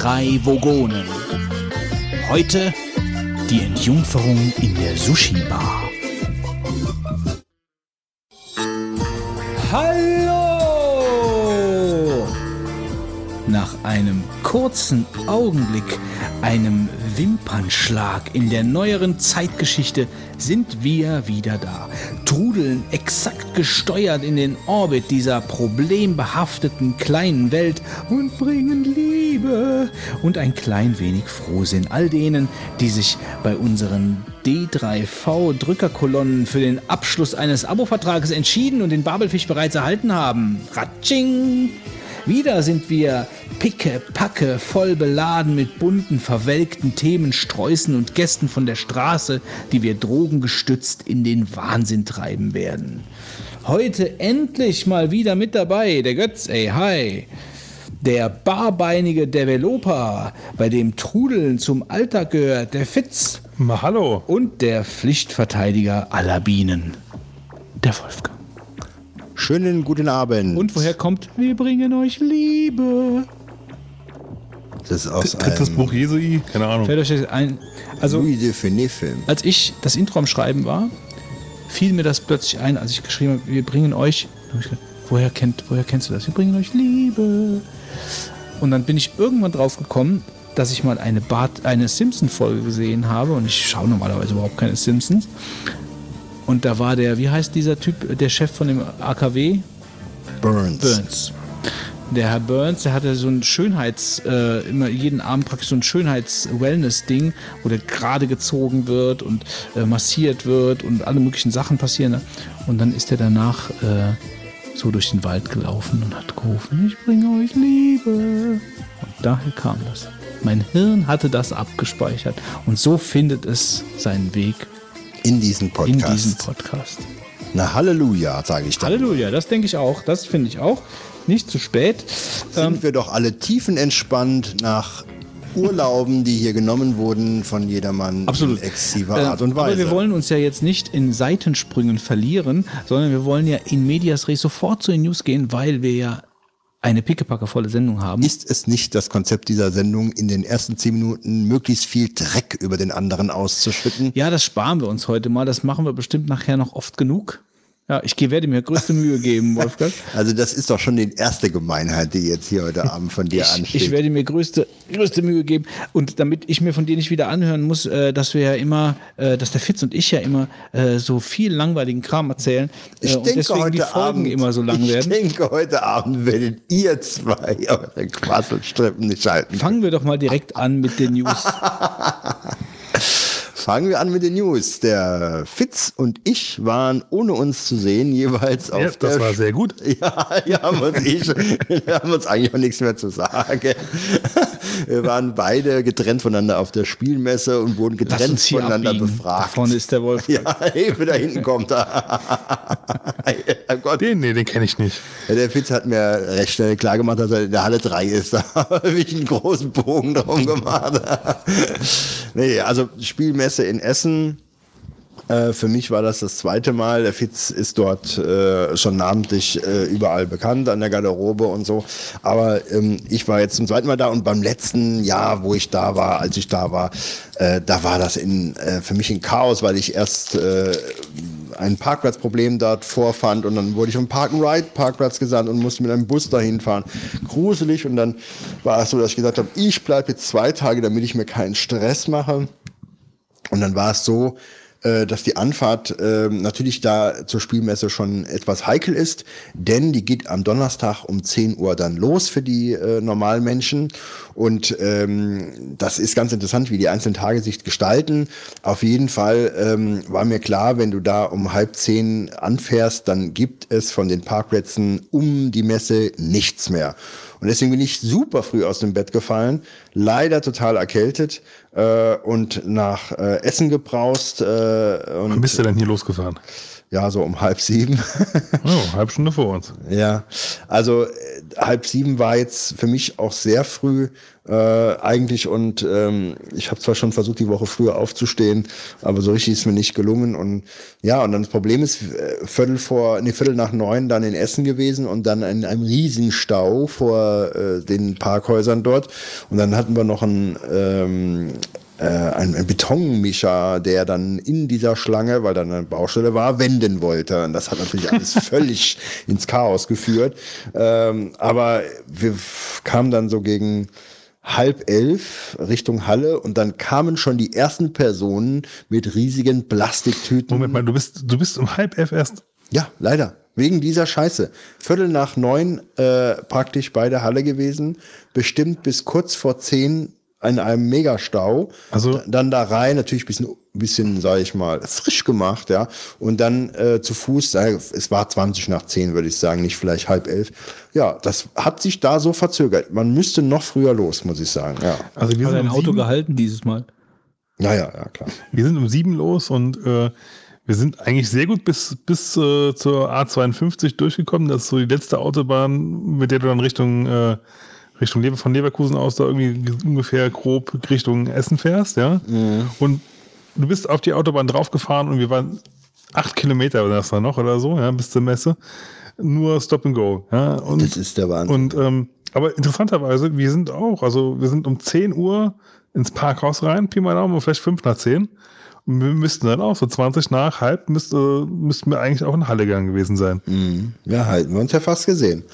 drei Vogonen. Heute die Entjungferung in der Sushi-Bar. Hallo! Nach einem kurzen Augenblick, einem Wimpernschlag in der neueren Zeitgeschichte sind wir wieder da, trudeln exakt gesteuert in den Orbit dieser problembehafteten kleinen Welt und bringen Liebe und ein klein wenig Frohsinn all denen, die sich bei unseren D3V-Drückerkolonnen für den Abschluss eines Abo-Vertrages entschieden und den Babelfisch bereits erhalten haben. Ratsching! Wieder sind wir picke, packe, voll beladen mit bunten, verwelkten Themen, Sträußen und Gästen von der Straße, die wir drogengestützt in den Wahnsinn treiben werden. Heute endlich mal wieder mit dabei, der Götz, ey, hi. Der barbeinige Developer, bei dem Trudeln zum Alltag gehört, der Fitz. Ma hallo. Und der Pflichtverteidiger aller Bienen, der Wolfgang. Schönen guten Abend. Und woher kommt, wir bringen euch Liebe. Das ist aus Drittes einem Buch Jesui? Keine Ahnung. Fällt euch das ein? Also, Louis de Funès-Film. als ich das Intro am Schreiben war, fiel mir das plötzlich ein, als ich geschrieben habe, wir bringen euch. Da hab ich gedacht, Woher, kennt, woher kennst du das? Wir bringen euch Liebe. Und dann bin ich irgendwann drauf gekommen, dass ich mal eine, Bart, eine Simpson-Folge gesehen habe. Und ich schaue normalerweise überhaupt keine Simpsons. Und da war der, wie heißt dieser Typ, der Chef von dem AKW? Burns. Burns. Der Herr Burns, der hatte so ein Schönheits, äh, immer jeden Abend praktisch so ein Schönheits-Wellness-Ding, wo der gerade gezogen wird und äh, massiert wird und alle möglichen Sachen passieren. Ne? Und dann ist er danach äh, so durch den Wald gelaufen und hat gerufen, ich bringe euch Liebe. Und daher kam das. Mein Hirn hatte das abgespeichert. Und so findet es seinen Weg In diesen in Podcast. diesen Podcast. Na Halleluja, sage ich dann. Halleluja, das denke ich auch. Das finde ich auch. Nicht zu spät. Ähm, Sind wir doch alle tiefenentspannt nach Urlauben, die hier genommen wurden von jedermann Absolut. in exzessiver Äh, Art und Weise. Aber wir wollen uns ja jetzt nicht in Seitensprüngen verlieren, sondern wir wollen ja in Medias Res sofort zu den News gehen, weil wir ja eine pickepackevolle Sendung haben. ist es nicht das Konzept dieser Sendung, in den ersten zehn Minuten möglichst viel Dreck über den anderen auszuschütten? ja, das sparen wir uns heute mal. Das machen wir bestimmt nachher noch oft genug. Ja, ich werde mir größte Mühe geben, Wolfgang. Also das ist doch schon die erste Gemeinheit, die jetzt hier heute Abend von dir Ich, ansteht. ich werde mir größte, größte Mühe geben. Und damit ich mir von dir nicht wieder anhören muss, äh, dass wir ja immer, äh, dass der Fitz und ich ja immer äh, so viel langweiligen Kram erzählen. Äh, ich und denke deswegen heute die Folgen Abend, immer so lang ich werden. denke, heute Abend werdet ihr zwei eure Quasselstrippen nicht halten. Fangen wir doch mal direkt an mit den News. Fangen wir an mit den News. Der Fitz und ich waren, ohne uns zu sehen, jeweils auf Ja, der das war sehr gut. Ja, wir haben uns, eh schon, wir haben uns eigentlich auch nichts mehr zu sagen. Wir waren beide getrennt voneinander auf der Spielmesse und wurden getrennt voneinander abbiegen. befragt. Da vorne ist der Wolf. ja, Hilfe, da hinten kommt er. oh Gott. Den, nee, den kenne ich nicht. Der Fitz hat mir recht schnell klar gemacht, dass er in der Halle 3 ist. Da habe ich einen großen Bogen drum gemacht. nee, also Spielmesse in Essen. Äh, Für mich war das das zweite Mal. Der Fitz ist dort äh, schon namentlich äh, überall bekannt, an der Garderobe und so. Aber ähm, ich war jetzt zum zweiten Mal da und beim letzten Jahr, wo ich da war, als ich da war, äh, da war das in, äh, für mich ein Chaos, weil ich erst äh, ein Parkplatzproblem dort vorfand und dann wurde ich vom Park-and-Ride-Parkplatz gesandt und musste mit einem Bus dahin fahren. Gruselig und dann war es so, dass ich gesagt habe, ich bleibe jetzt zwei Tage, damit ich mir keinen Stress mache. Und dann war es so, äh, dass die Anfahrt ähm, natürlich da zur Spielmesse schon etwas heikel ist, denn die geht am Donnerstag um 10 Uhr dann los für die äh, normalen Menschen. Und ähm, das ist ganz interessant, wie die einzelnen Tage sich gestalten. Auf jeden Fall ähm, war mir klar, wenn du da um halb zehn anfährst, dann gibt es von den Parkplätzen um die Messe nichts mehr. Und deswegen bin ich super früh aus dem Bett gefallen, leider total erkältet äh, und nach äh, Essen gebraust. Äh, und Wann bist du denn hier losgefahren? Ja, so um halb sieben. Oh, halbe Stunde vor uns. Ja, also äh, halb sieben war jetzt für mich auch sehr früh äh, eigentlich und ähm, ich habe zwar schon versucht, die Woche früher aufzustehen, aber so richtig ist mir nicht gelungen und ja, und dann das Problem ist, äh, Viertel vor, nee, Viertel nach neun dann in Essen gewesen und dann in einem riesigen Stau vor äh, den Parkhäusern dort und dann hatten wir noch ein ähm, äh, ein, ein Betonmischer, der dann in dieser Schlange, weil dann eine Baustelle war, wenden wollte. Und das hat natürlich alles völlig ins Chaos geführt. Ähm, aber wir kamen dann so gegen halb elf Richtung Halle und dann kamen schon die ersten Personen mit riesigen Plastiktüten. Moment mal, du bist, du bist um halb elf erst. Ja, leider. Wegen dieser Scheiße. Viertel nach neun äh, praktisch bei der Halle gewesen, bestimmt bis kurz vor zehn in einem Megastau. Also- dann da rein, natürlich bisschen, bisschen, sag ich mal, frisch gemacht, ja. Und dann äh, zu Fuß, äh, es war 20 nach 10, würde ich sagen, nicht vielleicht halb elf. Ja, das hat sich da so verzögert. Man müsste noch früher los, muss ich sagen. Ja, Also wir Hat sind, ein um Auto sieben, gehalten dieses Mal. ja, ja, ja klar. wir sind um sieben los und äh, wir sind eigentlich sehr gut bis, bis äh, zur A52 durchgekommen. Das ist so die letzte Autobahn, mit der du dann Richtung, äh, Richtung Lever von Leverkusen aus da irgendwie ungefähr grob Richtung Essen fährst, ja. Und du bist auf die Autobahn draufgefahren und wir waren acht Kilometer das da noch oder so, ja, bis zur Messe. Nur Stop and Go. Ja. Und Das ist der Wahnsinn. Und ähm, aber interessanterweise, wir sind auch, also wir sind um 10 Uhr ins Parkhaus rein, Pi mal Daumen, vielleicht 5 nach 10. Wir müssten dann auch so 20 nach halb müsste, müssten wir eigentlich auch in Halle gegangen gewesen sein. Ja, halten wir uns ja fast gesehen.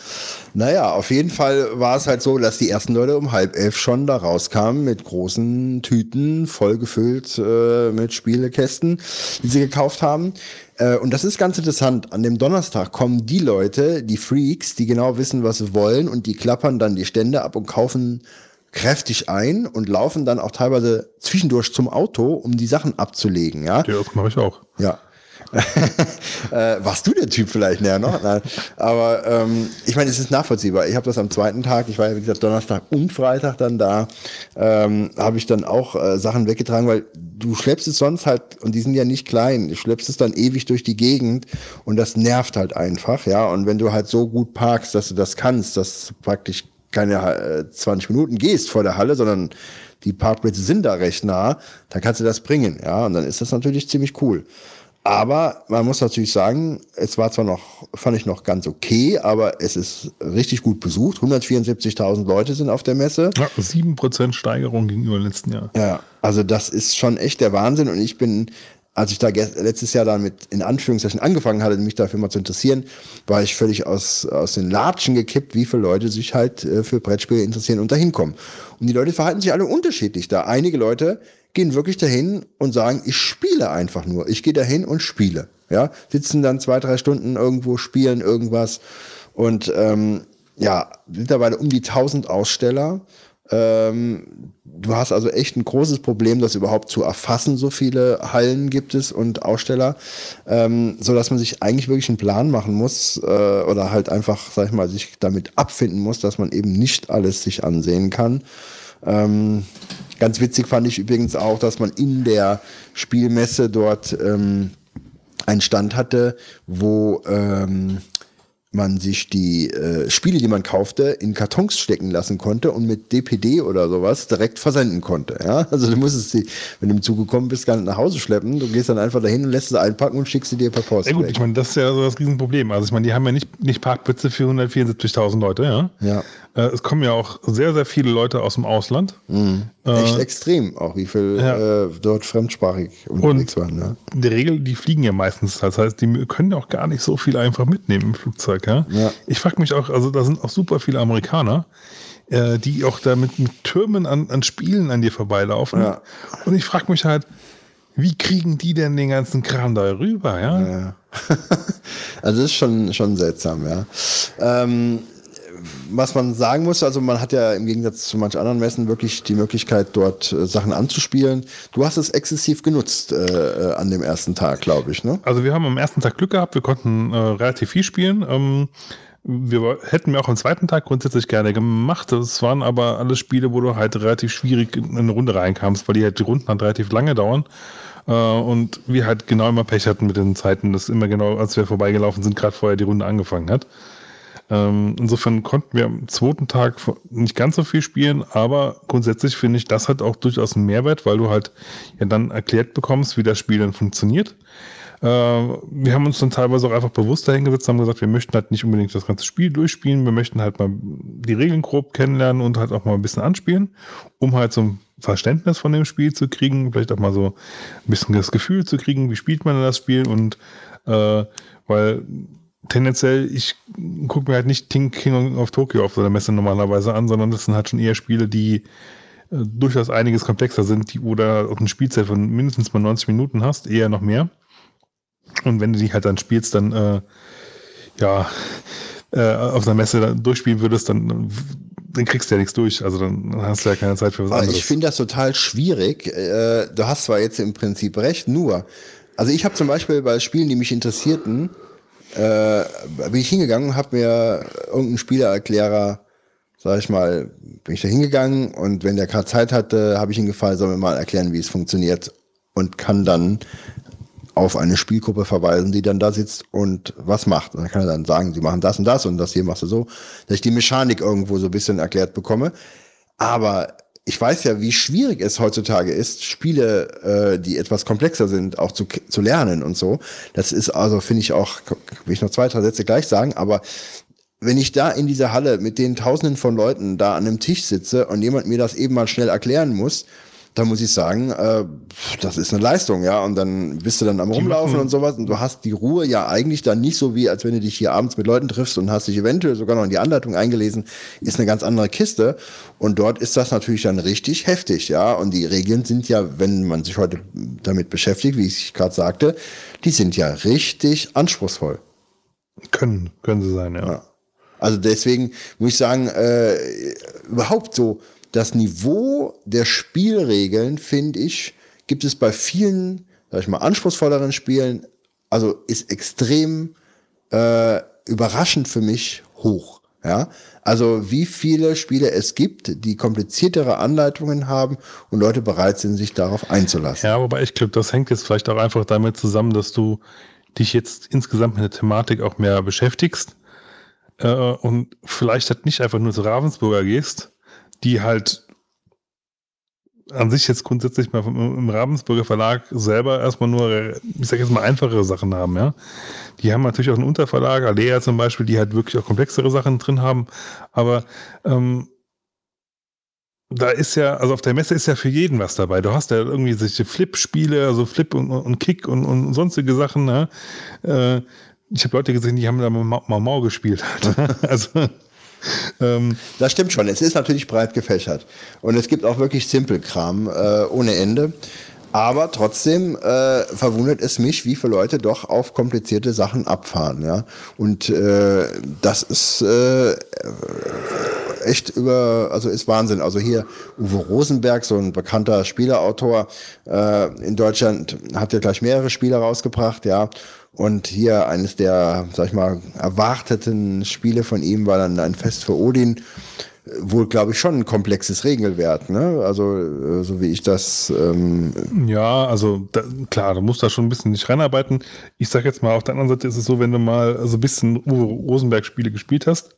Naja, auf jeden Fall war es halt so, dass die ersten Leute um halb elf schon da rauskamen mit großen Tüten, vollgefüllt äh, mit Spielekästen, die sie gekauft haben. Äh, und das ist ganz interessant. An dem Donnerstag kommen die Leute, die Freaks, die genau wissen, was sie wollen und die klappern dann die Stände ab und kaufen kräftig ein und laufen dann auch teilweise zwischendurch zum Auto, um die Sachen abzulegen. Ja, Ja, das mache ich auch. ja. äh, warst du der Typ vielleicht näher noch? Nein. Aber ähm, ich meine, es ist nachvollziehbar. Ich habe das am zweiten Tag, ich war ja wie gesagt Donnerstag und Freitag dann da, ähm, habe ich dann auch äh, Sachen weggetragen, weil du schleppst es sonst halt, und die sind ja nicht klein, du schleppst es dann ewig durch die Gegend und das nervt halt einfach, ja. Und wenn du halt so gut parkst, dass du das kannst, dass praktisch keine äh, 20 Minuten gehst vor der Halle, sondern die Parkplätze sind da recht nah, dann kannst du das bringen, ja. Und dann ist das natürlich ziemlich cool. Aber man muss natürlich sagen, es war zwar noch, fand ich noch ganz okay, aber es ist richtig gut besucht. 174.000 Leute sind auf der Messe. Ja, 7% Steigerung gegenüber letzten Jahr. Ja, also das ist schon echt der Wahnsinn. Und ich bin, als ich da letztes Jahr damit in Anführungszeichen angefangen hatte, mich dafür mal zu interessieren, war ich völlig aus, aus den Latschen gekippt, wie viele Leute sich halt äh, für Brettspiele interessieren und dahin kommen. Und die Leute verhalten sich alle unterschiedlich da. Einige Leute gehen wirklich dahin und sagen, ich spiele einfach nur. Ich gehe dahin und spiele. Ja, sitzen dann zwei, drei Stunden irgendwo, spielen irgendwas. Und ähm, ja, mittlerweile um die 1000 Aussteller. Ähm, du hast also echt ein großes Problem, das überhaupt zu erfassen. So viele Hallen gibt es und Aussteller, ähm, so dass man sich eigentlich wirklich einen Plan machen muss äh, oder halt einfach, sag ich mal, sich damit abfinden muss, dass man eben nicht alles sich ansehen kann. Ähm, ganz witzig fand ich übrigens auch, dass man in der Spielmesse dort ähm, einen Stand hatte, wo ähm, man sich die äh, Spiele, die man kaufte, in Kartons stecken lassen konnte und mit DPD oder sowas direkt versenden konnte. Ja? Also du musstest sie, wenn du im Zug gekommen bist, gar nicht nach Hause schleppen. Du gehst dann einfach dahin und lässt sie einpacken und schickst sie dir per Post. Ja gut, weg. ich meine, das ist ja so das Riesenproblem. Also ich meine, die haben ja nicht, nicht Parkplätze für 174.000 Leute, ja. Ja. Äh, es kommen ja auch sehr, sehr viele Leute aus dem Ausland. Echt extrem, auch wie viel Ja. äh, dort fremdsprachig unterwegs waren. Ja. In der Regel, die fliegen ja meistens. Das heißt, die können auch gar nicht so viel einfach mitnehmen im Flugzeug. Ja? Ja. Ich frage mich auch, also da sind auch super viele Amerikaner, äh, die auch da mit, mit Türmen an, an Spielen an dir vorbeilaufen. Ja. Und ich frage mich halt, wie kriegen die denn den ganzen Kram da rüber? Ja? Ja. also das ist schon, schon seltsam, ja. Ähm, was man sagen muss, also man hat ja im Gegensatz zu manch anderen Messen wirklich die Möglichkeit, dort äh, Sachen anzuspielen. Du hast es exzessiv genutzt äh, äh, an dem ersten Tag, glaube ich, ne? Also wir haben am ersten Tag Glück gehabt, wir konnten äh, relativ viel spielen. Ähm, wir hätten wir auch am zweiten Tag grundsätzlich gerne gemacht. Das waren aber alles Spiele, wo du halt relativ schwierig in eine Runde reinkamst, weil die halt die Runden halt relativ lange dauern. Äh, und wir halt genau immer Pech hatten mit den Zeiten, dass immer genau, als wir vorbeigelaufen sind, gerade vorher die Runde angefangen hat. Ähm, insofern konnten wir am zweiten Tag nicht ganz so viel spielen, aber grundsätzlich finde ich, das hat auch durchaus einen Mehrwert, weil du halt ja dann erklärt bekommst, wie das Spiel dann funktioniert. Äh, wir haben uns dann teilweise auch einfach bewusst dahingesetzt, haben gesagt, wir möchten halt nicht unbedingt das ganze Spiel durchspielen, wir möchten halt mal die Regeln grob kennenlernen und halt auch mal ein bisschen anspielen, um halt so ein Verständnis von dem Spiel zu kriegen, vielleicht auch mal so ein bisschen das Gefühl zu kriegen, wie spielt man das Spiel und äh, weil tendenziell, ich gucke mir halt nicht King of Tokyo auf so einer Messe normalerweise an, sondern das sind halt schon eher Spiele, die äh, durchaus einiges komplexer sind, die, oder auch eine Spielzeit von mindestens mal 90 Minuten hast, eher noch mehr. Und wenn du die halt dann spielst, dann äh, ja äh, auf einer Messe dann durchspielen würdest, dann, dann kriegst du ja nichts durch. Also dann hast du ja keine Zeit für was anderes. Ich finde das total schwierig. Äh, du hast zwar jetzt im Prinzip recht, nur, also ich habe zum Beispiel bei Spielen, die mich interessierten, äh, bin ich hingegangen habe mir irgendeinen Spielererklärer, sag ich mal, bin ich da hingegangen und wenn der gerade Zeit hatte, habe ich ihn gefallen, soll mir mal erklären, wie es funktioniert und kann dann auf eine Spielgruppe verweisen, die dann da sitzt und was macht. Und dann kann er dann sagen, sie machen das und das und das hier machst du so, dass ich die Mechanik irgendwo so ein bisschen erklärt bekomme. Aber ich weiß ja, wie schwierig es heutzutage ist, Spiele, äh, die etwas komplexer sind, auch zu, zu lernen und so. Das ist also, finde ich auch, will ich noch zwei, drei Sätze gleich sagen, aber wenn ich da in dieser Halle mit den Tausenden von Leuten da an einem Tisch sitze und jemand mir das eben mal schnell erklären muss, da muss ich sagen, äh, das ist eine Leistung, ja. Und dann bist du dann am Rumlaufen und sowas und du hast die Ruhe ja eigentlich dann nicht so wie, als wenn du dich hier abends mit Leuten triffst und hast dich eventuell sogar noch in die Anleitung eingelesen, ist eine ganz andere Kiste. Und dort ist das natürlich dann richtig heftig, ja. Und die Regeln sind ja, wenn man sich heute damit beschäftigt, wie ich gerade sagte, die sind ja richtig anspruchsvoll. Können, können sie sein, ja. ja. Also deswegen muss ich sagen, äh, überhaupt so das Niveau der Spielregeln, finde ich, gibt es bei vielen, sag ich mal, anspruchsvolleren Spielen, also ist extrem äh, überraschend für mich hoch. Ja, also wie viele Spiele es gibt, die kompliziertere Anleitungen haben und Leute bereit sind, sich darauf einzulassen. Ja, wobei ich glaube, das hängt jetzt vielleicht auch einfach damit zusammen, dass du dich jetzt insgesamt mit der Thematik auch mehr beschäftigst äh, und vielleicht halt nicht einfach nur zu Ravensburger gehst, die halt an sich jetzt grundsätzlich mal im Ravensburger Verlag selber erstmal nur, ich sag jetzt mal, einfachere Sachen haben, ja. Die haben natürlich auch einen Unterverlag, Alea zum Beispiel, die halt wirklich auch komplexere Sachen drin haben. Aber ähm, da ist ja, also auf der Messe ist ja für jeden was dabei. Du hast ja irgendwie solche Flip-Spiele, also Flip und, und Kick und, und sonstige Sachen, ne? Äh, ich habe Leute gesehen, die haben da mal Mau, Mau gespielt. also ähm, das stimmt schon. Es ist natürlich breit gefächert. Und es gibt auch wirklich Simpelkram äh, ohne Ende. Aber trotzdem äh, verwundert es mich, wie viele Leute doch auf komplizierte Sachen abfahren. Ja? Und äh, das ist äh, echt über, also ist Wahnsinn. Also hier Uwe Rosenberg, so ein bekannter Spielerautor äh, in Deutschland, hat ja gleich mehrere Spiele rausgebracht, ja. Und hier eines der, sag ich mal, erwarteten Spiele von ihm war dann ein Fest für Odin. Wohl, glaube ich, schon ein komplexes Regelwerk, ne? Also, äh, so wie ich das. Ähm ja, also da, klar, du musst da schon ein bisschen nicht reinarbeiten. Ich sag jetzt mal, auf der anderen Seite ist es so, wenn du mal so ein bisschen Uwe Rosenberg-Spiele gespielt hast,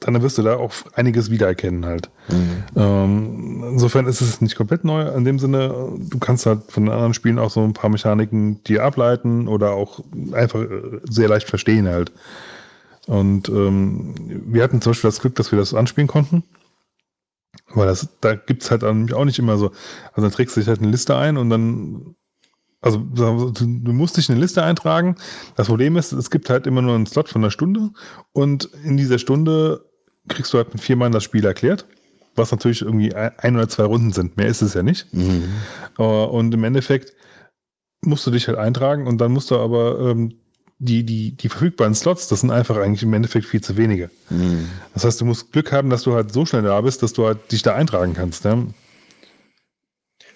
dann wirst du da auch einiges wiedererkennen halt. Mhm. Ähm, insofern ist es nicht komplett neu. In dem Sinne, du kannst halt von den anderen Spielen auch so ein paar Mechaniken dir ableiten oder auch einfach sehr leicht verstehen halt. Und ähm, wir hatten zum Beispiel das Glück, dass wir das anspielen konnten. Weil das, da gibt's halt auch nicht immer so. Also dann trägst du dich halt eine Liste ein und dann also du musst dich in eine Liste eintragen. Das Problem ist, es gibt halt immer nur einen Slot von einer Stunde und in dieser Stunde kriegst du halt mit vier Mann das Spiel erklärt, was natürlich irgendwie ein oder zwei Runden sind. Mehr ist es ja nicht. Mhm. Äh, und im Endeffekt musst du dich halt eintragen und dann musst du aber ähm, die, die, die verfügbaren Slots, das sind einfach eigentlich im Endeffekt viel zu wenige. Mhm. Das heißt, du musst Glück haben, dass du halt so schnell da bist, dass du halt dich da eintragen kannst. Ne?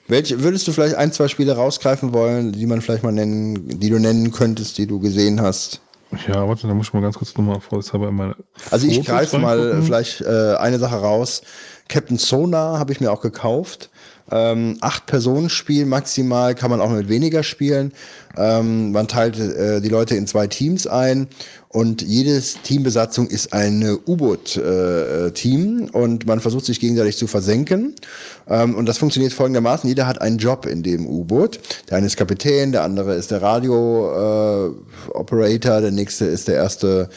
Welche würdest du vielleicht ein, zwei Spiele rausgreifen wollen, die man vielleicht mal nennen, die du nennen könntest, die du gesehen hast? Ja, warte, da muss ich mal ganz kurz nochmal vorsichtshalber in meine. Also ich greife mal vielleicht äh, eine Sache raus. Captain Sonar habe ich mir auch gekauft, Ähm, acht Personen spielen maximal, kann man auch mit weniger spielen. Ähm, man teilt äh, die Leute in zwei Teams ein und jedes Teambesatzung ist ein U-Boot-Team äh, und man versucht sich gegenseitig zu versenken. Ähm, und das funktioniert folgendermaßen: Jeder hat einen Job in dem U-Boot. Der eine ist Kapitän, der andere ist der Radio-Operator, äh, der nächste ist der erste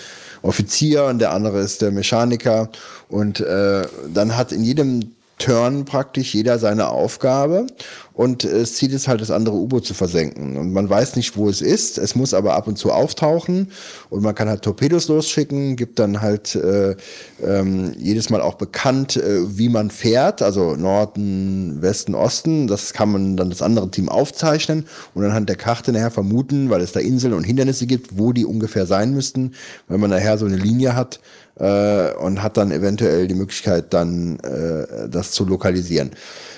Offizier und der andere ist der Mechaniker. Und äh, dann hat in jedem Turn praktisch jeder seine Aufgabe und es zieht es halt das andere U-Boot zu versenken. Und man weiß nicht, wo es ist. Es muss aber ab und zu auftauchen und man kann halt Torpedos losschicken, gibt dann halt äh, ähm, jedes Mal auch bekannt, äh, wie man fährt, also Norden, Westen, Osten. Das kann man dann das andere Team aufzeichnen und anhand der Karte nachher vermuten, weil es da Inseln und Hindernisse gibt, wo die ungefähr sein müssten, wenn man nachher so eine Linie hat äh, und hat dann eventuell die Möglichkeit, dann äh, das zu lokalisieren.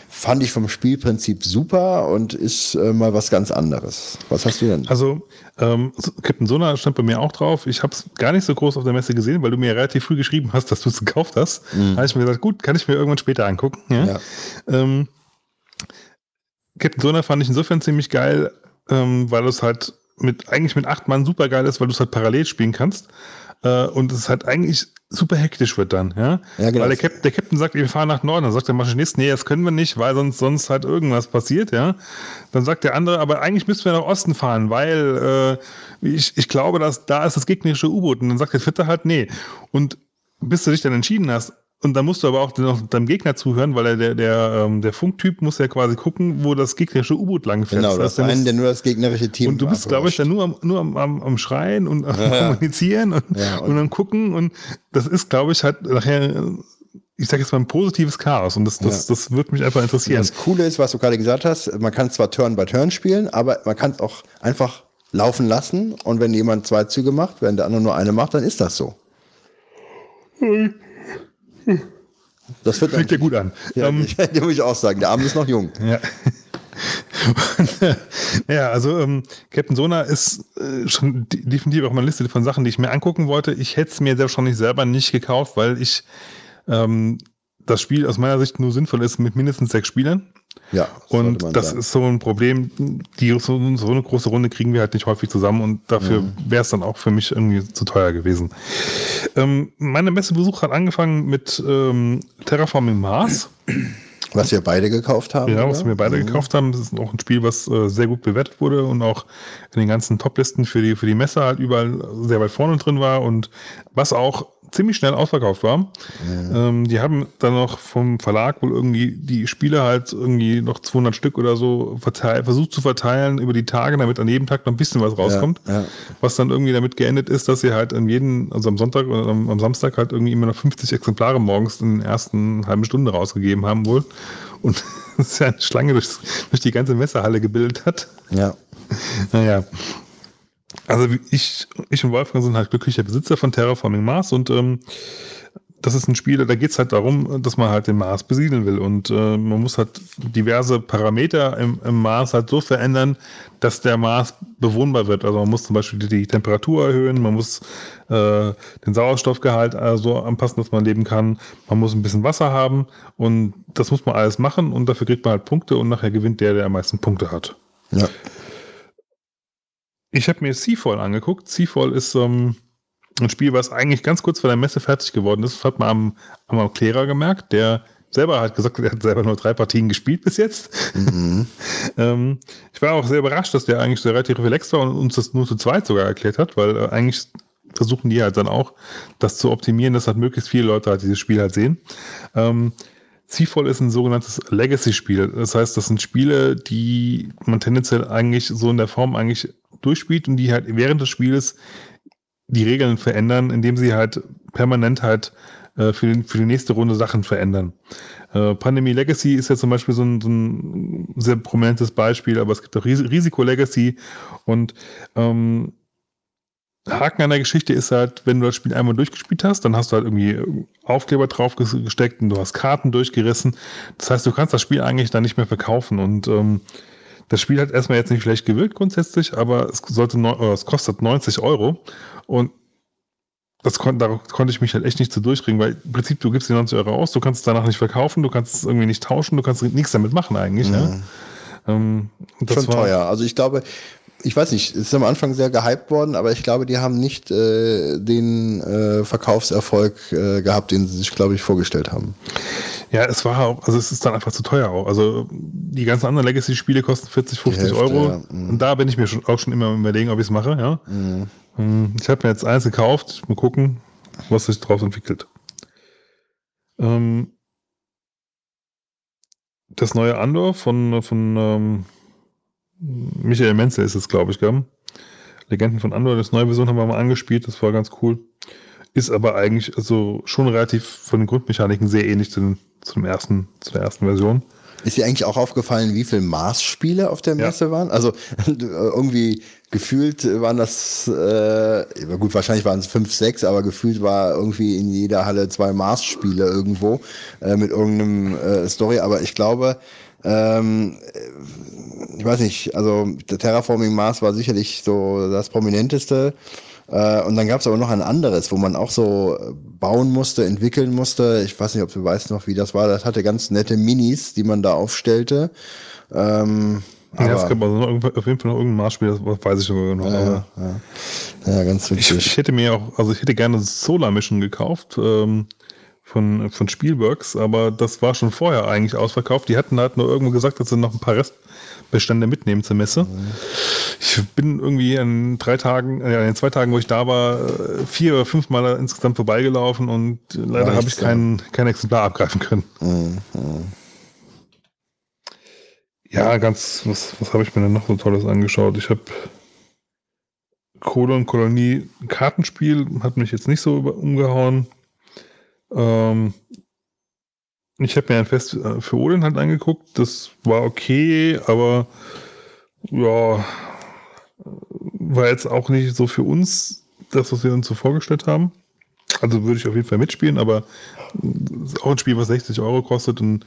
Fand ich vom Spielprinzip super und ist äh, mal was ganz anderes. Was hast du denn? Also, ähm, Captain Sona stand bei mir auch drauf. Ich habe es gar nicht so groß auf der Messe gesehen, weil du mir relativ früh geschrieben hast, dass du es gekauft hast. Mhm. Da habe ich mir gesagt, gut, kann ich mir irgendwann später angucken. Ja? Ja. Ähm, Captain Sona fand ich insofern ziemlich geil, ähm, weil es halt mit eigentlich mit acht Mann super geil ist, weil du es halt parallel spielen kannst. Äh, und es halt eigentlich super hektisch wird dann, ja. ja genau. Weil der, Cap der Captain sagt, wir fahren nach Norden. Dann sagt der Maschinist, nee, das können wir nicht, weil sonst, sonst halt irgendwas passiert, ja. Dann sagt der andere, aber eigentlich müssen wir nach Osten fahren, weil äh, ich, ich glaube, dass da ist das gegnerische U-Boot. Und dann sagt der Vierte halt, nee. Und bis du dich dann entschieden hast, und dann musst du aber auch noch deinem Gegner zuhören, weil er der, der, ähm, der Funktyp muss ja quasi gucken, wo das gegnerische U-Boot lang fährt. Genau, das ist einen, der nur das gegnerische Team Und du bist, glaube ich, dann nur am, nur am, am, am Schreien und am ja, Kommunizieren und, ja, und, und am Gucken. Und das ist, glaube ich, halt nachher ich sage jetzt mal ein positives Chaos und das, das, ja. das wird mich einfach interessieren. Das Coole ist, was du gerade gesagt hast, man kann zwar Turn by Turn spielen, aber man kann es auch einfach laufen lassen und wenn jemand zwei Züge macht, wenn der andere nur eine macht, dann ist das so. Das wird Fängt ja gut an. Ja, ähm, ich, muss ich auch sagen, der Abend ist noch jung. Ja. ja, also ähm, Captain Sona ist äh, schon definitiv auf meiner Liste von Sachen, die ich mir angucken wollte. Ich hätte es mir wahrscheinlich selber nicht gekauft, weil ich ähm, das Spiel aus meiner Sicht nur sinnvoll ist mit mindestens sechs Spielern. Ja. Und das sagen. ist so ein Problem. Die, so, so, eine große Runde kriegen wir halt nicht häufig zusammen und dafür mhm. wäre es dann auch für mich irgendwie zu teuer gewesen. Ähm, meine Messebesuch hat angefangen mit ähm, Terraforming Mars. Was wir beide gekauft haben. Ja, was wir beide mhm. gekauft haben. Das ist auch ein Spiel, was äh, sehr gut bewertet wurde und auch in den ganzen Toplisten für die, für die Messe halt überall sehr weit vorne drin war und was auch ziemlich schnell ausverkauft war. Ja. Ähm, die haben dann noch vom Verlag wohl irgendwie die Spiele halt irgendwie noch 200 Stück oder so versucht zu verteilen über die Tage, damit an jedem Tag noch ein bisschen was rauskommt. Ja, ja. Was dann irgendwie damit geendet ist, dass sie halt an jeden, also am Sonntag oder am, am Samstag halt irgendwie immer noch 50 Exemplare morgens in den ersten halben Stunde rausgegeben haben wohl. Und ist ja eine Schlange durch, durch die ganze Messehalle gebildet hat. Ja. Naja. Also ich, ich und Wolfgang sind halt glücklicher Besitzer von Terraforming Mars und ähm, das ist ein Spiel, da geht es halt darum, dass man halt den Mars besiedeln will. Und äh, man muss halt diverse Parameter im, im, Mars halt so verändern, dass der Mars bewohnbar wird. Also man muss zum Beispiel die, die Temperatur erhöhen, man muss äh, den Sauerstoffgehalt äh, so anpassen, dass man leben kann. Man muss ein bisschen Wasser haben und das muss man alles machen und dafür kriegt man halt Punkte und nachher gewinnt der, der am meisten Punkte hat. Ja. Ich habe mir Seafall angeguckt. Seafall ist ähm, ein Spiel, was eigentlich ganz kurz vor der Messe fertig geworden ist. Das hat man am, am Erklärer gemerkt, der selber hat gesagt, er hat selber nur drei Partien gespielt bis jetzt. Mhm. ähm, ich war auch sehr überrascht, dass der eigentlich so relativ relaxed war und uns das nur zu zweit sogar erklärt hat, weil äh, eigentlich versuchen die halt dann auch, das zu optimieren, dass halt möglichst viele Leute halt dieses Spiel halt sehen. Ähm, Seafall ist ein sogenanntes Legacy-Spiel. Das heißt, das sind Spiele, die man tendenziell eigentlich so in der Form eigentlich durchspielt und die halt während des Spiels die Regeln verändern, indem sie halt permanent halt äh, für, den, für die nächste Runde Sachen verändern. Äh, Pandemie Legacy ist ja zum Beispiel so ein, so ein sehr prominentes Beispiel, aber es gibt auch Ris Risiko Legacy und ähm, Haken an der Geschichte ist halt, wenn du das Spiel einmal durchgespielt hast, dann hast du halt irgendwie Aufkleber drauf gesteckt und du hast Karten durchgerissen. Das heißt, du kannst das Spiel eigentlich dann nicht mehr verkaufen und ähm, das Spiel hat erstmal jetzt nicht schlecht gewirkt grundsätzlich, aber es sollte, es kostet 90 Euro und das kon da konnte ich mich halt echt nicht so durchringen, weil im Prinzip, du gibst die 90 Euro aus, du kannst es danach nicht verkaufen, du kannst es irgendwie nicht tauschen, du kannst nichts damit machen eigentlich. Mhm. Ja? Ähm, Schon teuer. Also ich glaube, ich weiß nicht, es ist am Anfang sehr gehypt worden, aber ich glaube, die haben nicht äh, den äh, Verkaufserfolg äh, gehabt, den sie sich, glaube ich, vorgestellt haben. Ja, es war auch, also es ist dann einfach zu teuer auch. Also die ganzen anderen Legacy-Spiele kosten 40, 50 Hälfte, Euro. Ja. Mhm. Und da bin ich mir schon, auch schon immer überlegen, ob ich es mache, ja. Mhm. mhm. Ich habe mir jetzt eins gekauft, mal gucken, was sich daraus entwickelt. Ähm, das neue Andor von, von ähm, Michael Menzel ist es, glaube ich, gell? Legenden von Andor, das neue Version haben wir mal angespielt, das war ganz cool. Ist aber eigentlich also schon relativ von den Grundmechaniken sehr ähnlich zu, den, zu, dem ersten, zu der ersten Version. Ist dir eigentlich auch aufgefallen, wie viele Maßspiele auf der Messe ja. waren? Also irgendwie gefühlt waren das, äh, gut, wahrscheinlich waren es fünf, sechs, aber gefühlt war irgendwie in jeder Halle zwei Maßspiele irgendwo äh, mit irgendeinem äh, Story. Aber ich glaube, ähm, ich weiß nicht, also der Terraforming Mars war sicherlich so das prominenteste. Äh, und dann gab es aber noch ein anderes, wo man auch so bauen musste, entwickeln musste. Ich weiß nicht, ob du weißt noch, wie das war. Das hatte ganz nette Minis, die man da aufstellte. Ähm, ja, es gab also auf jeden Fall noch irgendein Maßspiel, das weiß ich sogar noch. Ja, ja. ja ganz wichtig. Ich, ich, hätte mir auch, also ich hätte gerne Solar Mission gekauft. Ähm, von, von Spielworks, aber das war schon vorher eigentlich ausverkauft. Die hatten halt nur irgendwo gesagt, dass sie noch ein paar Restbestände mitnehmen zur Messe. Mhm. Ich bin irgendwie in drei Tagen, äh, in den zwei Tagen, wo ich da war, vier oder fünf Mal insgesamt vorbeigelaufen und leider habe ich kein, kein Exemplar abgreifen können. Mhm. Ja, ganz, was, was habe ich mir denn noch so Tolles angeschaut? Ich habe Kolon Kolonie Kartenspiel, hat mich jetzt nicht so umgehauen. Ähm, ich habe mir ein Fest äh, für Odin halt angeguckt. Das war okay, aber ja, war jetzt auch nicht so für uns das, was wir uns so vorgestellt haben. Also würde ich auf jeden Fall mitspielen, aber auch ein Spiel, was 60 Euro kostet und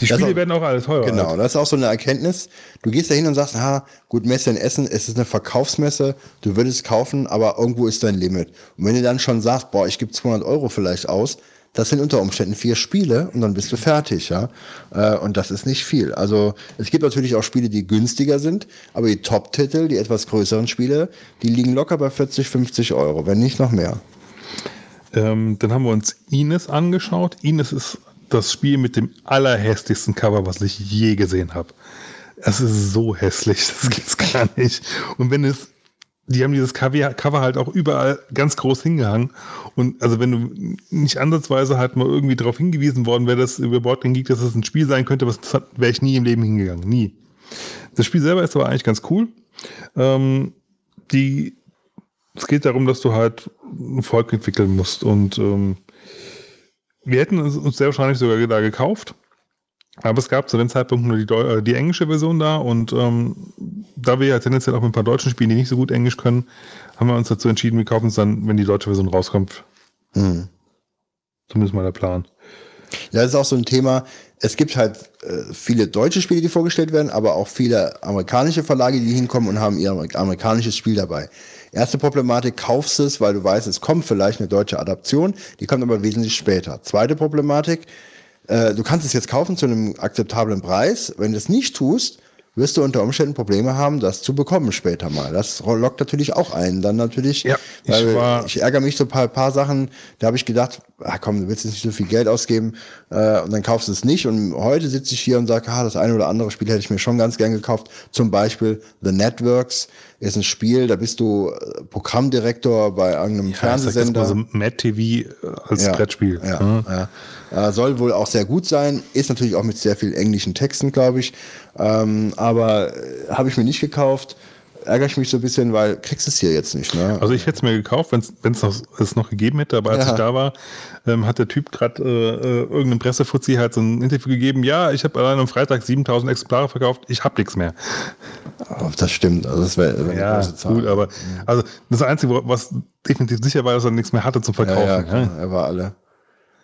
die Spiele auch, werden auch alle teurer. Genau, halt. das ist auch so eine Erkenntnis. Du gehst da hin und sagst, ha, gut, Messe in Essen, es ist eine Verkaufsmesse, du würdest kaufen, aber irgendwo ist dein Limit. Und wenn du dann schon sagst, boah, ich gebe 200 Euro vielleicht aus, das sind unter Umständen vier Spiele und dann bist du fertig, ja. Äh, und das ist nicht viel. Also es gibt natürlich auch Spiele, die günstiger sind, aber die Top-Titel, die etwas größeren Spiele, die liegen locker bei 40, 50 Euro, wenn nicht noch mehr. Ähm, dann haben wir uns Ines angeschaut. Ines ist das Spiel mit dem allerhässlichsten Cover, was ich je gesehen habe. Es ist so hässlich, das gibt's gar nicht. Und wenn es, die haben dieses Cover halt auch überall ganz groß hingehangen. Und also wenn du nicht ansatzweise halt mal irgendwie darauf hingewiesen worden wäre, dass über Bord ging, dass es ein Spiel sein könnte, was wäre ich nie im Leben hingegangen. Nie. Das Spiel selber ist aber eigentlich ganz cool. Ähm, die es geht darum, dass du halt ein Volk entwickeln musst. Und ähm, wir hätten uns sehr wahrscheinlich sogar da gekauft. Aber es gab zu dem Zeitpunkt nur die, äh, die englische Version da. Und ähm, da wir ja tendenziell auch mit ein paar deutschen spielen, die nicht so gut Englisch können, haben wir uns dazu entschieden, wir kaufen es dann, wenn die deutsche Version rauskommt. Hm. Zumindest mal der Plan. Ja, das ist auch so ein Thema. Es gibt halt äh, viele deutsche Spiele, die vorgestellt werden, aber auch viele amerikanische Verlage, die hinkommen und haben ihr amerikanisches Spiel dabei. Erste Problematik, kaufst es, weil du weißt, es kommt vielleicht eine deutsche Adaption, die kommt aber wesentlich später. Zweite Problematik, äh, du kannst es jetzt kaufen zu einem akzeptablen Preis. Wenn du es nicht tust, wirst du unter Umständen Probleme haben, das zu bekommen später mal. Das lockt natürlich auch ein. Dann natürlich, ja, ich, weil ich ärgere mich so ein paar, paar Sachen, da habe ich gedacht, ach komm, du willst jetzt nicht so viel Geld ausgeben äh, und dann kaufst du es nicht. Und heute sitze ich hier und sage, ah, das eine oder andere Spiel hätte ich mir schon ganz gern gekauft. Zum Beispiel The Networks ist ein Spiel, da bist du äh, Programmdirektor bei irgendeinem ja, Fernsehsender. Also Mad TV äh, als ja, Brettspiel. Ja, mhm. ja. Äh, soll wohl auch sehr gut sein, ist natürlich auch mit sehr vielen englischen Texten, glaube ich. Ähm, aber habe ich mir nicht gekauft ärgere ich mich so ein bisschen, weil kriegst es hier jetzt nicht. Ne? Also ich hätte es mir gekauft, wenn es noch, es noch gegeben hätte, aber als ja. ich da war, ähm, hat der Typ gerade äh, äh, irgendeinem Pressefuzzi halt so ein Interview gegeben, ja, ich habe allein am Freitag 7000 Exemplare verkauft, ich habe nichts mehr. Oh, das stimmt, also das wäre wär ja, gut, aber also das Einzige, was definitiv sicher war, dass er nichts mehr hatte zum Verkaufen. Ja, ja, ja. er war alle.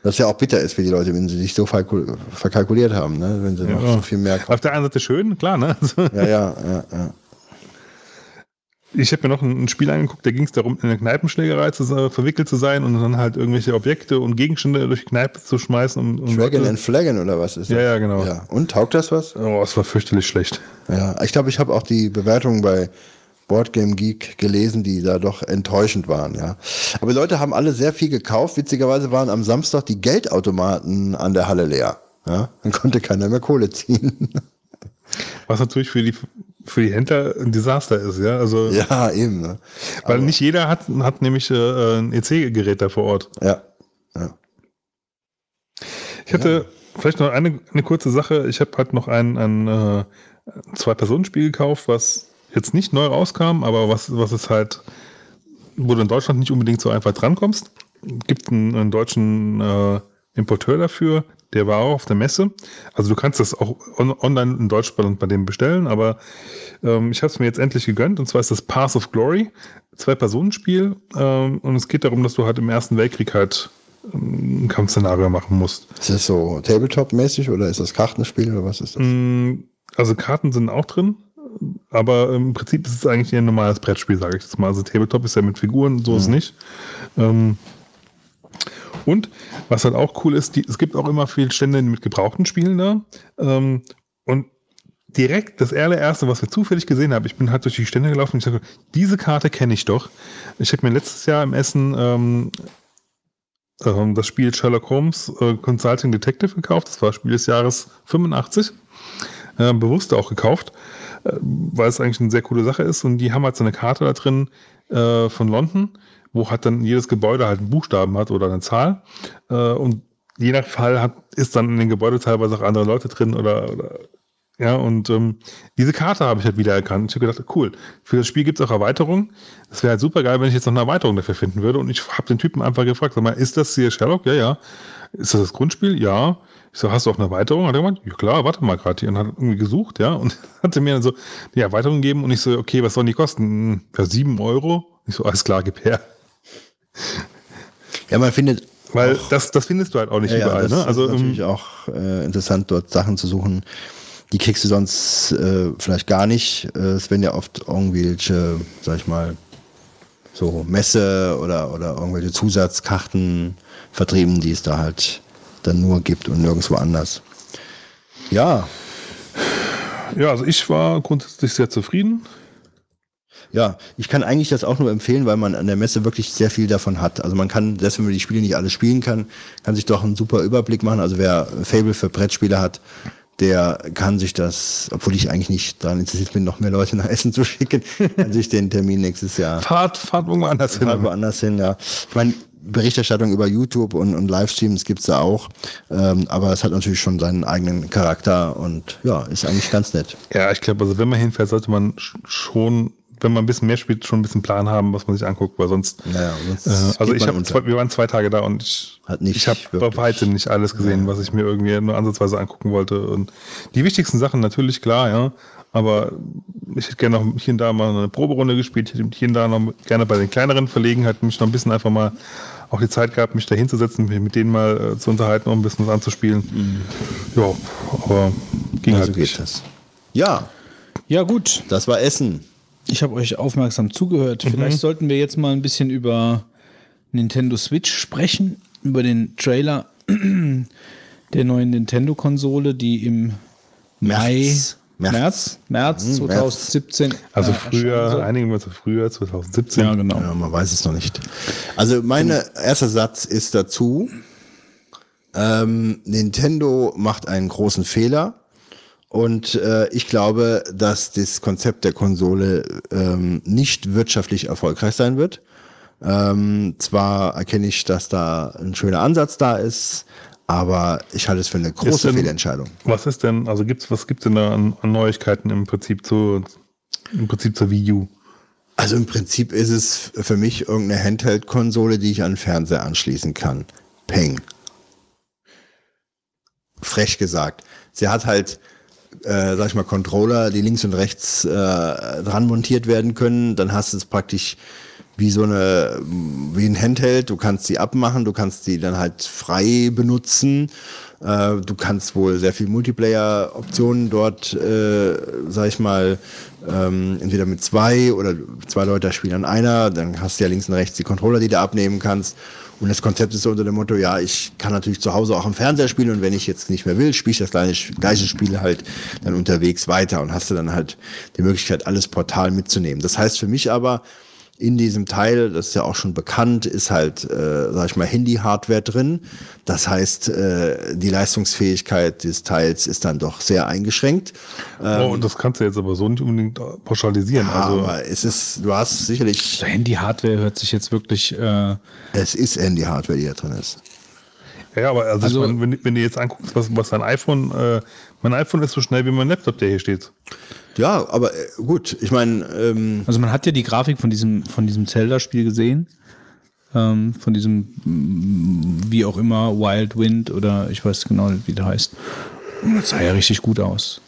Was ja auch bitter ist für die Leute, wenn sie sich so verkalkuliert haben, ne? wenn sie ja. noch so viel mehr kaufen. Auf der einen Seite schön, klar, ne? ja, ja, ja, ja. Ich habe mir noch ein, Spiel angeguckt, da ging es darum, in eine Kneipenschlägerei zu, äh, verwickelt zu sein und dann halt irgendwelche Objekte und Gegenstände durch die Kneipe zu schmeißen. Um, um Dragon and Flaggen oder was ist das? Ja, ja, genau. Ja. Und taugt das was? Oh, es war fürchterlich schlecht. Ja, ich glaube, ich habe auch die Bewertungen bei Boardgame Geek gelesen, die da doch enttäuschend waren, ja. Aber die Leute haben alle sehr viel gekauft. Witzigerweise waren am Samstag die Geldautomaten an der Halle leer. Ja, dann konnte keiner mehr Kohle ziehen. Was natürlich für die, für die Händler ein Desaster ist, ja. Also, Ja, eben. Ne? weil Aber- nicht jeder hat, hat nämlich äh, ein EC-Gerät da vor Ort. Ja. ja. Ich hatte vielleicht noch eine, eine kurze Sache. Ich habe halt noch ein, ein äh, Zwei-Personen-Spiel gekauft, was jetzt nicht neu rauskam, aber was, was es halt, wo du in Deutschland nicht unbedingt so einfach drankommst. Gibt einen, einen deutschen äh, Importeur dafür, der war auch auf der Messe. Also du kannst das auch on, online in Deutsch bei, dem bestellen, aber ähm, ich habe es mir jetzt endlich gegönnt und zwar ist das Path of Glory, Zwei-Personen-Spiel ähm, und es geht darum, dass du halt im Ersten Weltkrieg halt ähm, ein Kampfszenario machen musst. Ist das so Tabletop-mäßig oder ist das Kartenspiel oder was ist das? Mm, Also Karten sind auch drin, aber im Prinzip ist es eigentlich eher ein normales Brettspiel, sage ich jetzt mal. Also Tabletop ist ja mit Figuren, so ist es nicht. Ähm, und was halt auch cool ist, die, es gibt auch immer viele Stände mit gebrauchten Spielen da. Ähm, und direkt das allererste, was wir zufällig gesehen haben, ich bin halt durch die Stände gelaufen und ich sage, diese Karte kenne ich doch. Ich habe mir letztes Jahr im Essen ähm, ähm, das Spiel Sherlock Holmes äh, Consulting Detective gekauft. Das war Spiel des Jahres 85. Äh, bewusst auch gekauft, äh, weil es eigentlich eine sehr coole Sache ist. Und die haben halt so eine Karte da drin äh, von London, wo halt dann jedes Gebäude halt einen Buchstaben hat oder eine Zahl. Äh, und je nach Fall hat, ist dann in den Gebäuden teilweise auch andere Leute drin oder, oder ja, und ähm, diese Karte habe ich halt wieder erkannt. Ich habe gedacht, cool, für das Spiel gibt es auch Erweiterungen. Es wäre halt super geil, wenn ich jetzt noch eine Erweiterung dafür finden würde. Und ich habe den Typen einfach gefragt, sag mal, ist das hier Sherlock? Ja, ja. Ist das das Grundspiel? Ja. Ich so, hast du auch eine Erweiterung? Hat er gemeint, ja klar, warte mal gerade hier. Und hat irgendwie gesucht, ja, und hatte mir dann so die Erweiterung gegeben und ich so, okay, was sollen die kosten? Hm, Ja, sieben Euro. Ich so, alles klar, gib her. Ja, man findet Weil das, das findest du halt auch nicht Ja, ja, überall. das ne? Also ist natürlich ähm, auch äh, interessant, dort Sachen zu suchen. Die kriegst du sonst äh, vielleicht gar nicht. Äh, es werden ja oft irgendwelche, sag ich mal, so Messe oder, oder irgendwelche Zusatzkarten vertrieben, die es da halt dann nur gibt und nirgendwo anders. Ja, ja, also ich war grundsätzlich sehr zufrieden. Ja, ich kann eigentlich das auch nur empfehlen, weil man an der Messe wirklich sehr viel davon hat. Also man kann, selbst wenn man die Spiele nicht alle spielen kann, kann sich doch einen super Überblick machen. Also wer Fable für Brettspiele hat, der kann sich das, obwohl ich eigentlich nicht daran interessiert bin, noch mehr Leute nach Essen zu schicken, kann sich den Termin nächstes Jahr Fahrt, fahrt irgendwo anders hin. Fall woanders hin, ja. Ich meine, Berichterstattung über YouTube und, und Livestreams gibt's da auch, ähm, aber es hat natürlich schon seinen eigenen Charakter und ja, ist eigentlich ganz nett. Ja, ich glaube, also wenn man hinfährt, sollte man sch- schon, wenn man ein bisschen mehr spielt, schon ein bisschen Plan haben, was man sich anguckt, weil sonst. Naja, sonst äh, also ich habe, wir waren zwei Tage da und ich, Hat nicht ich habe bei weitem nicht alles gesehen, was ich mir irgendwie nur ansatzweise angucken wollte. Und die wichtigsten Sachen natürlich klar, ja. Aber ich hätte gerne noch hier und da mal eine Proberunde gespielt. Ich hätte hier und da noch gerne bei den kleineren Verlegen halt mich noch ein bisschen einfach mal auch die Zeit gehabt, mich da hinzusetzen, mich mit denen mal äh, zu unterhalten, um ein bisschen was anzuspielen. Ja, aber ging Also halt geht nicht. das. Ja, Ja, gut. das war Essen. Ich habe euch aufmerksam zugehört. Vielleicht sollten wir jetzt mal ein bisschen über Nintendo Switch sprechen, über den Trailer der neuen Nintendo-Konsole, die im Mai, März. März, März. März, Hm, 2017. Also äh, früher, einigen wir auf früher, 2017. Ja, genau. Ja, man weiß es noch nicht. Also mein erster Satz ist dazu, ähm, Nintendo macht einen großen Fehler und äh, ich glaube, dass das Konzept der Konsole ähm, nicht wirtschaftlich erfolgreich sein wird. Ähm, zwar erkenne ich, dass da ein schöner Ansatz da ist, aber ich halte es für eine große denn- Fehlentscheidung. Was ist denn, also gibt's, was gibt's denn da an, an Neuigkeiten im Prinzip zu, im Prinzip zur Wii U? Also im Prinzip ist es für mich irgendeine Handheld-Konsole, die ich an den Fernseher anschließen kann. Peng. Frech gesagt. Sie hat halt, äh, sag ich mal, Controller, die links und rechts äh, dran montiert werden können. Dann hast du es praktisch wie so eine, wie ein Handheld. Du kannst sie abmachen, du kannst sie dann halt frei benutzen. Äh, du kannst wohl sehr viel Multiplayer-Optionen dort, äh, sag ich mal, ähm, entweder mit zwei oder zwei Leute spielen an einer, dann hast du ja links und rechts die Controller, die du abnehmen kannst. Und das Konzept ist so unter dem Motto, ja, ich kann natürlich zu Hause auch am Fernseher spielen und wenn ich jetzt nicht mehr will, spiele ich das gleiche, gleiche Spiel halt dann unterwegs weiter und hast du dann halt die Möglichkeit, alles portal mitzunehmen. Das heißt für mich aber, in diesem Teil, das ist ja auch schon bekannt, ist halt, äh, sag ich mal, Handy-Hardware drin. Das heißt, äh, die Leistungsfähigkeit des Teils ist dann doch sehr eingeschränkt. Ähm, oh, und das kannst du jetzt aber so nicht unbedingt pauschalisieren. Ja, also, aber es ist, du hast sicherlich. Also Handy-Hardware hört sich jetzt wirklich. Äh es ist Handy-Hardware, die da drin ist. Ja, aber also, also meine, wenn, wenn, du jetzt anguckst, was, was dein iPhone, äh, mein iPhone ist so schnell wie mein Laptop, der hier steht. Ja, aber äh, gut, ich meine. Ähm also man hat ja die Grafik von diesem, von diesem Zelda-Spiel gesehen. Ähm, von diesem, mm, wie auch immer, Wild Wind oder ich weiß genau, wie der heißt. Und das sah ja richtig gut aus.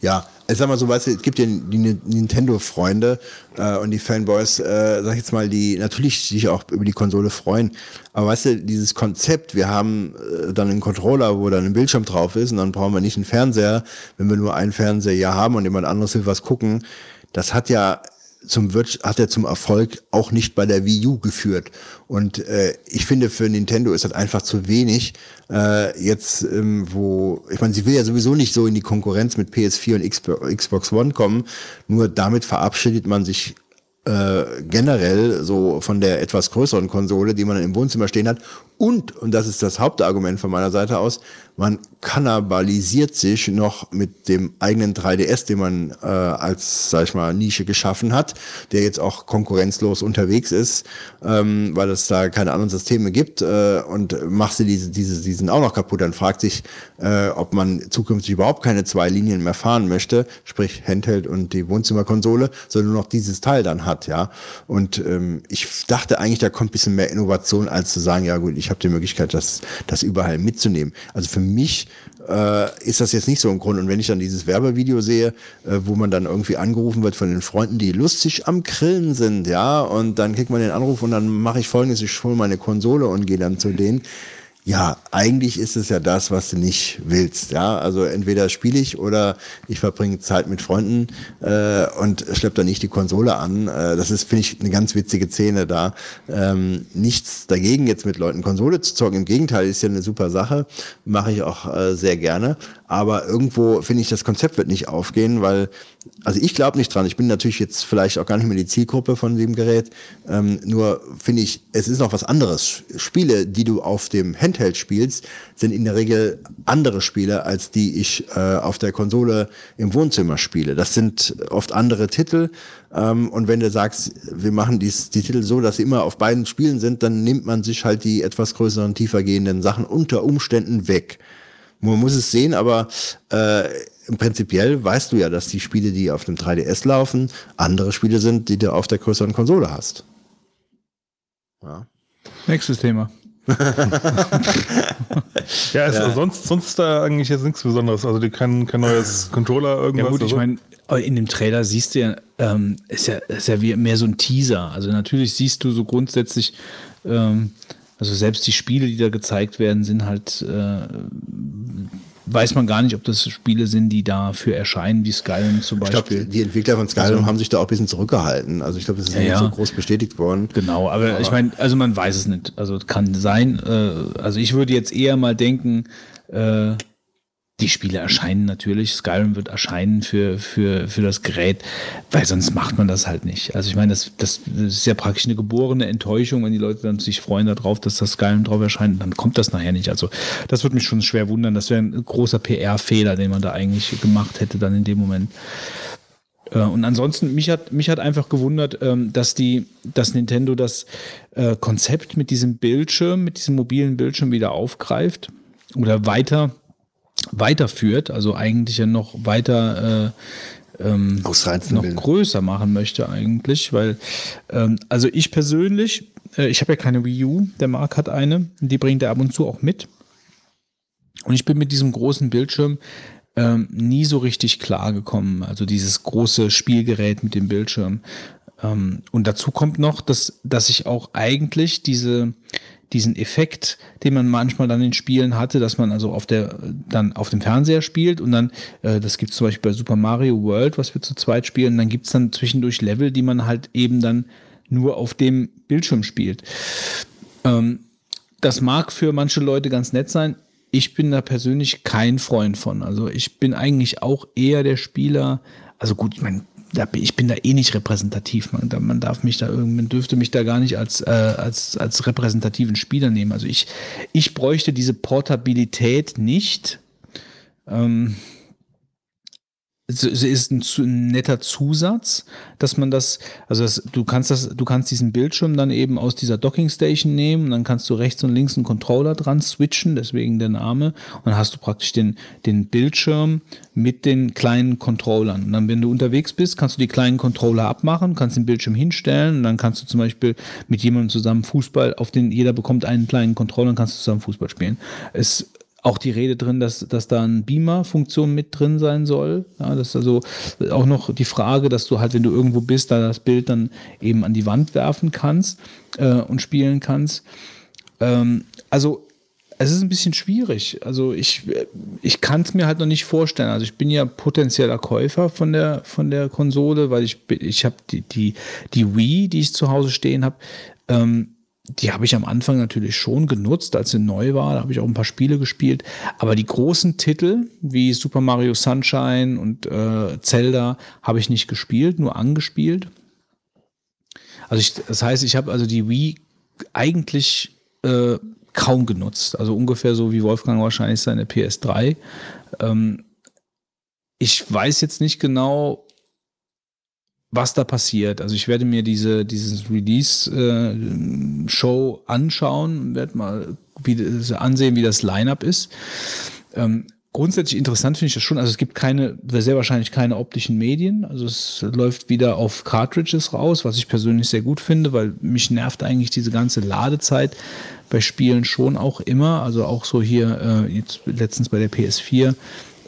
Ja, ich sag mal so, weißt du, es gibt ja die Nintendo-Freunde äh, und die Fanboys, äh, sag ich jetzt mal, die natürlich sich auch über die Konsole freuen. Aber weißt du, dieses Konzept, wir haben äh, dann einen Controller, wo dann ein Bildschirm drauf ist und dann brauchen wir nicht einen Fernseher, wenn wir nur einen Fernseher haben und jemand anderes will was gucken. Das hat ja zum hat er zum Erfolg auch nicht bei der Wii U geführt. Und äh, ich finde, für Nintendo ist das einfach zu wenig. Äh, jetzt, ähm, wo, ich meine, sie will ja sowieso nicht so in die Konkurrenz mit PS4 und Xbox One kommen. Nur damit verabschiedet man sich äh, generell so von der etwas größeren Konsole, die man im Wohnzimmer stehen hat. Und, und das ist das Hauptargument von meiner Seite aus, man kannibalisiert sich noch mit dem eigenen 3DS, den man äh, als, sag ich mal, Nische geschaffen hat, der jetzt auch konkurrenzlos unterwegs ist, ähm, weil es da keine anderen Systeme gibt äh, und machst du diese, diese, diesen auch noch kaputt, dann fragt sich, äh, ob man zukünftig überhaupt keine zwei Linien mehr fahren möchte, sprich Handheld und die Wohnzimmerkonsole, sondern nur noch dieses Teil dann hat, ja. Und ähm, ich dachte eigentlich, da kommt ein bisschen mehr Innovation, als zu sagen, ja gut, ich habe die Möglichkeit, das, das überall mitzunehmen. Also für mich äh, ist das jetzt nicht so ein Grund. Und wenn ich dann dieses Werbevideo sehe, äh, wo man dann irgendwie angerufen wird von den Freunden, die lustig am Grillen sind, ja, und dann kriegt man den Anruf und dann mache ich folgendes, ich hole meine Konsole und gehe dann zu denen ja, eigentlich ist es ja das, was du nicht willst. Ja, also entweder spiele ich oder ich verbringe Zeit mit Freunden äh, und schleppe da nicht die Konsole an. Äh, das ist, finde ich, eine ganz witzige Szene da. Ähm, nichts dagegen, jetzt mit Leuten Konsole zu zocken. Im Gegenteil, ist ja eine super Sache. Mache ich auch äh, sehr gerne. Aber irgendwo finde ich, das Konzept wird nicht aufgehen, weil, also ich glaube nicht dran. Ich bin natürlich jetzt vielleicht auch gar nicht mehr die Zielgruppe von dem Gerät. Ähm, nur finde ich, es ist noch was anderes. Spiele, die du auf dem Handheld spielst, sind in der Regel andere Spiele, als die ich äh, auf der Konsole im Wohnzimmer spiele. Das sind oft andere Titel. Ähm, und wenn du sagst, wir machen dies, die Titel so, dass sie immer auf beiden Spielen sind, dann nimmt man sich halt die etwas größeren, tiefer gehenden Sachen unter Umständen weg. Man muss es sehen, aber äh, prinzipiell weißt du ja, dass die Spiele, die auf dem 3DS laufen, andere Spiele sind, die du auf der größeren Konsole hast. Ja. Nächstes Thema. ja, ist, ja. Sonst, sonst ist da eigentlich jetzt nichts Besonderes. Also die kein, kein neues Controller irgendwas. Ja gut, ich meine, in dem Trailer siehst du ja, ähm, ist ja, ist ja wie mehr so ein Teaser. Also natürlich siehst du so grundsätzlich ähm, also selbst die Spiele, die da gezeigt werden, sind halt, äh, weiß man gar nicht, ob das Spiele sind, die dafür erscheinen, wie Skyrim zum Beispiel. Ich glaube, die Entwickler von Skyrim also, haben sich da auch ein bisschen zurückgehalten. Also ich glaube, das ist ja, nicht so groß bestätigt worden. Genau, aber, aber ich meine, also man weiß es nicht. Also kann sein. Äh, also ich würde jetzt eher mal denken, äh, die Spiele erscheinen natürlich, Skyrim wird erscheinen für, für, für das Gerät, weil sonst macht man das halt nicht. Also ich meine, das, das ist ja praktisch eine geborene Enttäuschung, wenn die Leute dann sich freuen darauf, dass das Skyrim drauf erscheint, dann kommt das nachher nicht. Also das würde mich schon schwer wundern. Das wäre ein großer PR-Fehler, den man da eigentlich gemacht hätte dann in dem Moment. Äh, und ansonsten, mich hat, mich hat einfach gewundert, ähm, dass die, dass Nintendo das äh, Konzept mit diesem Bildschirm, mit diesem mobilen Bildschirm wieder aufgreift oder weiter weiterführt, also eigentlich ja noch weiter äh, ähm, noch Willen. größer machen möchte eigentlich, weil ähm, also ich persönlich, äh, ich habe ja keine Wii U, der Marc hat eine, die bringt er ab und zu auch mit und ich bin mit diesem großen Bildschirm ähm, nie so richtig klar gekommen, also dieses große Spielgerät mit dem Bildschirm. Ähm, und dazu kommt noch, dass, dass ich auch eigentlich diese diesen Effekt, den man manchmal dann in Spielen hatte, dass man also auf der dann auf dem Fernseher spielt und dann, äh, das gibt es zum Beispiel bei Super Mario World, was wir zu zweit spielen, dann gibt es dann zwischendurch Level, die man halt eben dann nur auf dem Bildschirm spielt. Ähm, das mag für manche Leute ganz nett sein. Ich bin da persönlich kein Freund von. Also ich bin eigentlich auch eher der Spieler. Also gut, ich meine, ich bin da eh nicht repräsentativ. Man, man darf mich da man dürfte mich da gar nicht als, äh, als, als repräsentativen Spieler nehmen. Also ich, ich bräuchte diese Portabilität nicht. Ähm, es ist ein, ein, netter Zusatz, dass man das, also das, du kannst das, du kannst diesen Bildschirm dann eben aus dieser Docking Station nehmen und dann kannst du rechts und links einen Controller dran switchen, deswegen der Name, und dann hast du praktisch den, den Bildschirm mit den kleinen Controllern. Und dann, wenn du unterwegs bist, kannst du die kleinen Controller abmachen, kannst den Bildschirm hinstellen und dann kannst du zum Beispiel mit jemandem zusammen Fußball, auf den jeder bekommt einen kleinen Controller und kannst du zusammen Fußball spielen. Es auch die Rede drin, dass, dass da eine Beamer-Funktion mit drin sein soll. Ja, das ist also auch noch die Frage, dass du halt, wenn du irgendwo bist, da das Bild dann eben an die Wand werfen kannst äh, und spielen kannst. Ähm, also es ist ein bisschen schwierig. Also ich, ich kann es mir halt noch nicht vorstellen. Also ich bin ja potenzieller Käufer von der, von der Konsole, weil ich, ich habe die, die, die Wii, die ich zu Hause stehen habe, ähm, die habe ich am Anfang natürlich schon genutzt, als sie neu war. Da habe ich auch ein paar Spiele gespielt. Aber die großen Titel wie Super Mario Sunshine und äh, Zelda habe ich nicht gespielt, nur angespielt. Also ich, das heißt, ich habe also die Wii eigentlich äh, kaum genutzt. Also ungefähr so wie Wolfgang wahrscheinlich seine PS3. Ähm, ich weiß jetzt nicht genau, was da passiert. Also ich werde mir diese dieses Release-Show äh, anschauen, werde mal wie, ansehen, wie das Line-up ist. Ähm, grundsätzlich interessant finde ich das schon. Also es gibt keine, sehr wahrscheinlich keine optischen Medien. Also es läuft wieder auf Cartridges raus, was ich persönlich sehr gut finde, weil mich nervt eigentlich diese ganze Ladezeit bei Spielen schon auch immer. Also auch so hier äh, jetzt letztens bei der PS4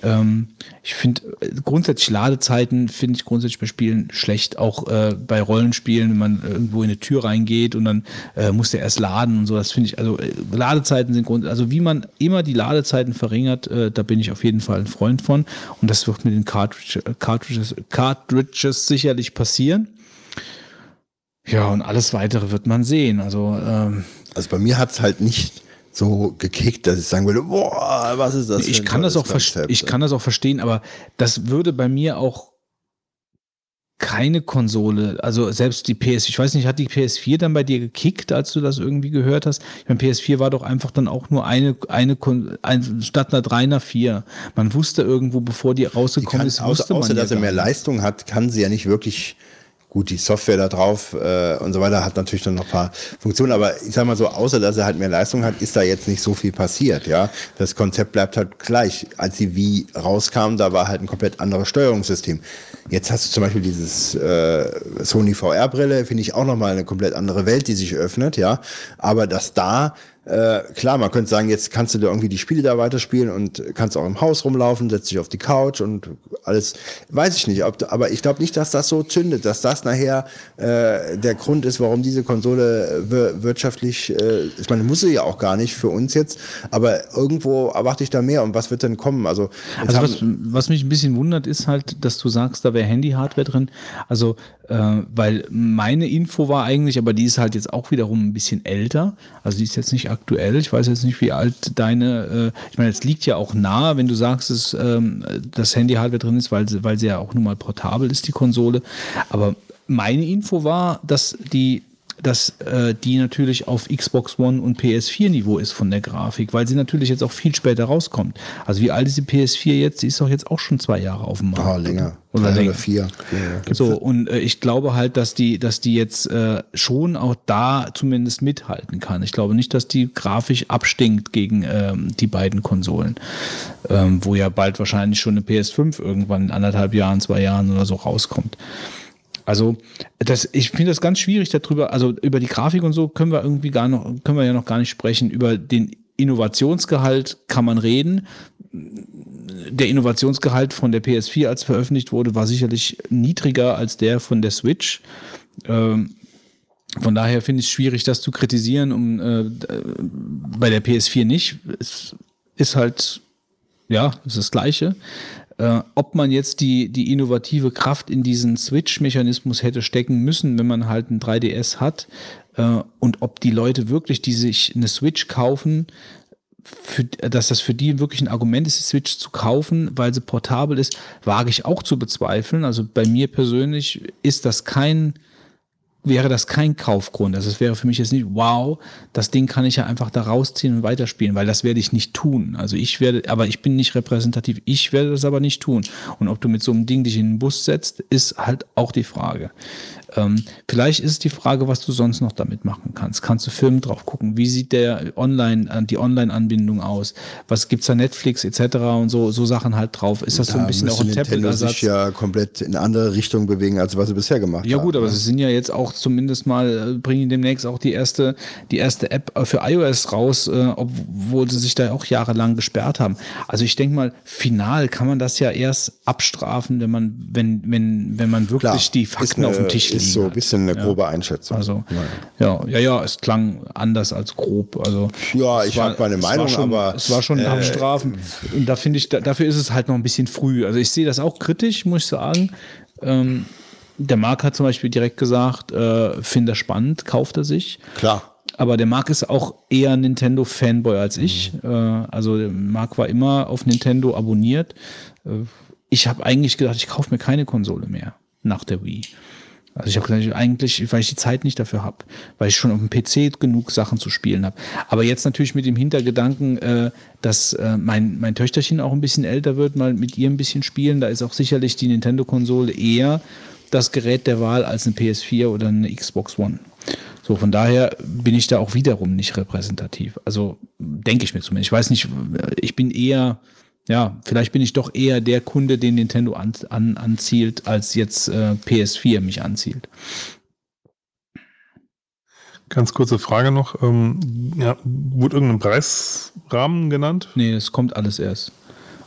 ähm, ich finde äh, grundsätzlich Ladezeiten finde ich grundsätzlich bei Spielen schlecht, auch äh, bei Rollenspielen, wenn man irgendwo in eine Tür reingeht und dann äh, muss der erst laden und so. Das finde ich, also äh, Ladezeiten sind grund, also wie man immer die Ladezeiten verringert, äh, da bin ich auf jeden Fall ein Freund von und das wird mit den Cartridge, Cartridges, Cartridges sicherlich passieren. Ja, und alles weitere wird man sehen. Also, ähm, also bei mir hat es halt nicht so gekickt, dass ich sagen würde, boah, was ist das? Ich kann das auch ich kann das auch verstehen, aber das würde bei mir auch keine Konsole, also selbst die PS, ich weiß nicht, hat die PS4 dann bei dir gekickt, als du das irgendwie gehört hast? Ich meine, PS4 war doch einfach dann auch nur eine, eine, eine statt einer 3 einer 4. Man wusste irgendwo, bevor die rausgekommen die kann, ist, wusste außer, man außer ja dass er mehr Leistung hat, kann sie ja nicht wirklich Gut, die Software da drauf äh, und so weiter hat natürlich dann noch ein paar Funktionen, aber ich sag mal so, außer dass er halt mehr Leistung hat, ist da jetzt nicht so viel passiert, ja. Das Konzept bleibt halt gleich. Als die Wii rauskam, da war halt ein komplett anderes Steuerungssystem. Jetzt hast du zum Beispiel dieses äh, Sony VR-Brille, finde ich auch nochmal eine komplett andere Welt, die sich öffnet, ja. Aber dass da äh, klar, man könnte sagen, jetzt kannst du da irgendwie die Spiele da weiterspielen und kannst auch im Haus rumlaufen, setzt dich auf die Couch und alles, weiß ich nicht. Ob, aber ich glaube nicht, dass das so zündet, dass das nachher äh, der Grund ist, warum diese Konsole wirtschaftlich, äh, ich meine, muss sie ja auch gar nicht für uns jetzt, aber irgendwo erwarte ich da mehr und was wird denn kommen? Also, also was, was mich ein bisschen wundert, ist halt, dass du sagst, da wäre Handy-Hardware drin. Also äh, weil meine Info war eigentlich, aber die ist halt jetzt auch wiederum ein bisschen älter. Also die ist jetzt nicht aktuell. Ich weiß jetzt nicht, wie alt deine, äh, ich meine, es liegt ja auch nahe, wenn du sagst, dass ähm, das Handy-Hardware drin ist, weil, weil sie ja auch nun mal portabel ist, die Konsole. Aber meine Info war, dass die dass äh, die natürlich auf Xbox One und PS4 Niveau ist von der Grafik, weil sie natürlich jetzt auch viel später rauskommt. Also wie alt ist die PS4 jetzt? Die ist doch jetzt auch schon zwei Jahre auf dem Markt. Ah, länger. Oder, oder länger. vier. Ja. So, und äh, ich glaube halt, dass die, dass die jetzt äh, schon auch da zumindest mithalten kann. Ich glaube nicht, dass die grafisch abstinkt gegen ähm, die beiden Konsolen, ähm, wo ja bald wahrscheinlich schon eine PS5 irgendwann in anderthalb Jahren, zwei Jahren oder so rauskommt. Also das, ich finde das ganz schwierig darüber, also über die Grafik und so können wir irgendwie gar noch, können wir ja noch gar nicht sprechen. Über den Innovationsgehalt kann man reden. Der Innovationsgehalt von der PS4, als veröffentlicht wurde, war sicherlich niedriger als der von der Switch. Ähm, von daher finde ich es schwierig, das zu kritisieren. Um, äh, bei der PS4 nicht. Es ist halt, ja, es ist das Gleiche. Äh, ob man jetzt die, die innovative Kraft in diesen Switch-Mechanismus hätte stecken müssen, wenn man halt ein 3DS hat, äh, und ob die Leute wirklich, die sich eine Switch kaufen, für, dass das für die wirklich ein Argument ist, die Switch zu kaufen, weil sie portabel ist, wage ich auch zu bezweifeln. Also bei mir persönlich ist das kein wäre das kein Kaufgrund. Also es wäre für mich jetzt nicht, wow, das Ding kann ich ja einfach da rausziehen und weiterspielen, weil das werde ich nicht tun. Also ich werde, aber ich bin nicht repräsentativ, ich werde das aber nicht tun. Und ob du mit so einem Ding dich in den Bus setzt, ist halt auch die Frage. Ähm, vielleicht ist es die Frage, was du sonst noch damit machen kannst. Kannst du Filme drauf gucken? Wie sieht der Online, die Online-Anbindung aus? Was gibt's da Netflix etc. und so, so Sachen halt drauf? Ist das da so ein bisschen auch ein Tablet-Ersatz? sich ja komplett in andere Richtung bewegen, als was sie bisher gemacht haben. Ja gut, aber ne? sie sind ja jetzt auch zumindest mal, äh, bringen demnächst auch die erste, die erste App äh, für iOS raus, äh, obwohl sie sich da auch jahrelang gesperrt haben. Also ich denke mal, final kann man das ja erst abstrafen, wenn man, wenn, wenn, wenn man wirklich Klar, die Fakten eine, auf dem Tisch legt ist so ein bisschen eine grobe ja. Einschätzung. Also, ja, ja, ja, es klang anders als grob. Also, ja, ich habe meine Meinung, schon, aber. Es war schon äh, Abstrafen. Und da finde ich, da, dafür ist es halt noch ein bisschen früh. Also, ich sehe das auch kritisch, muss ich sagen. Ähm, der Marc hat zum Beispiel direkt gesagt, äh, finde er spannend, kauft er sich. Klar. Aber der Marc ist auch eher Nintendo-Fanboy als ich. Mhm. Äh, also der Marc war immer auf Nintendo abonniert. Äh, ich habe eigentlich gedacht, ich kaufe mir keine Konsole mehr nach der Wii. Also ich habe gesagt, eigentlich, weil ich die Zeit nicht dafür habe, weil ich schon auf dem PC genug Sachen zu spielen habe. Aber jetzt natürlich mit dem Hintergedanken, äh, dass äh, mein, mein Töchterchen auch ein bisschen älter wird, mal mit ihr ein bisschen spielen. Da ist auch sicherlich die Nintendo-Konsole eher das Gerät der Wahl als eine PS4 oder eine Xbox One. So, von daher bin ich da auch wiederum nicht repräsentativ. Also denke ich mir zumindest. Ich weiß nicht, ich bin eher ja, vielleicht bin ich doch eher der Kunde, den Nintendo an, an, anzielt, als jetzt äh, PS4 mich anzielt. Ganz kurze Frage noch. Ähm, ja, wurde irgendein Preisrahmen genannt? Nee, es kommt alles erst.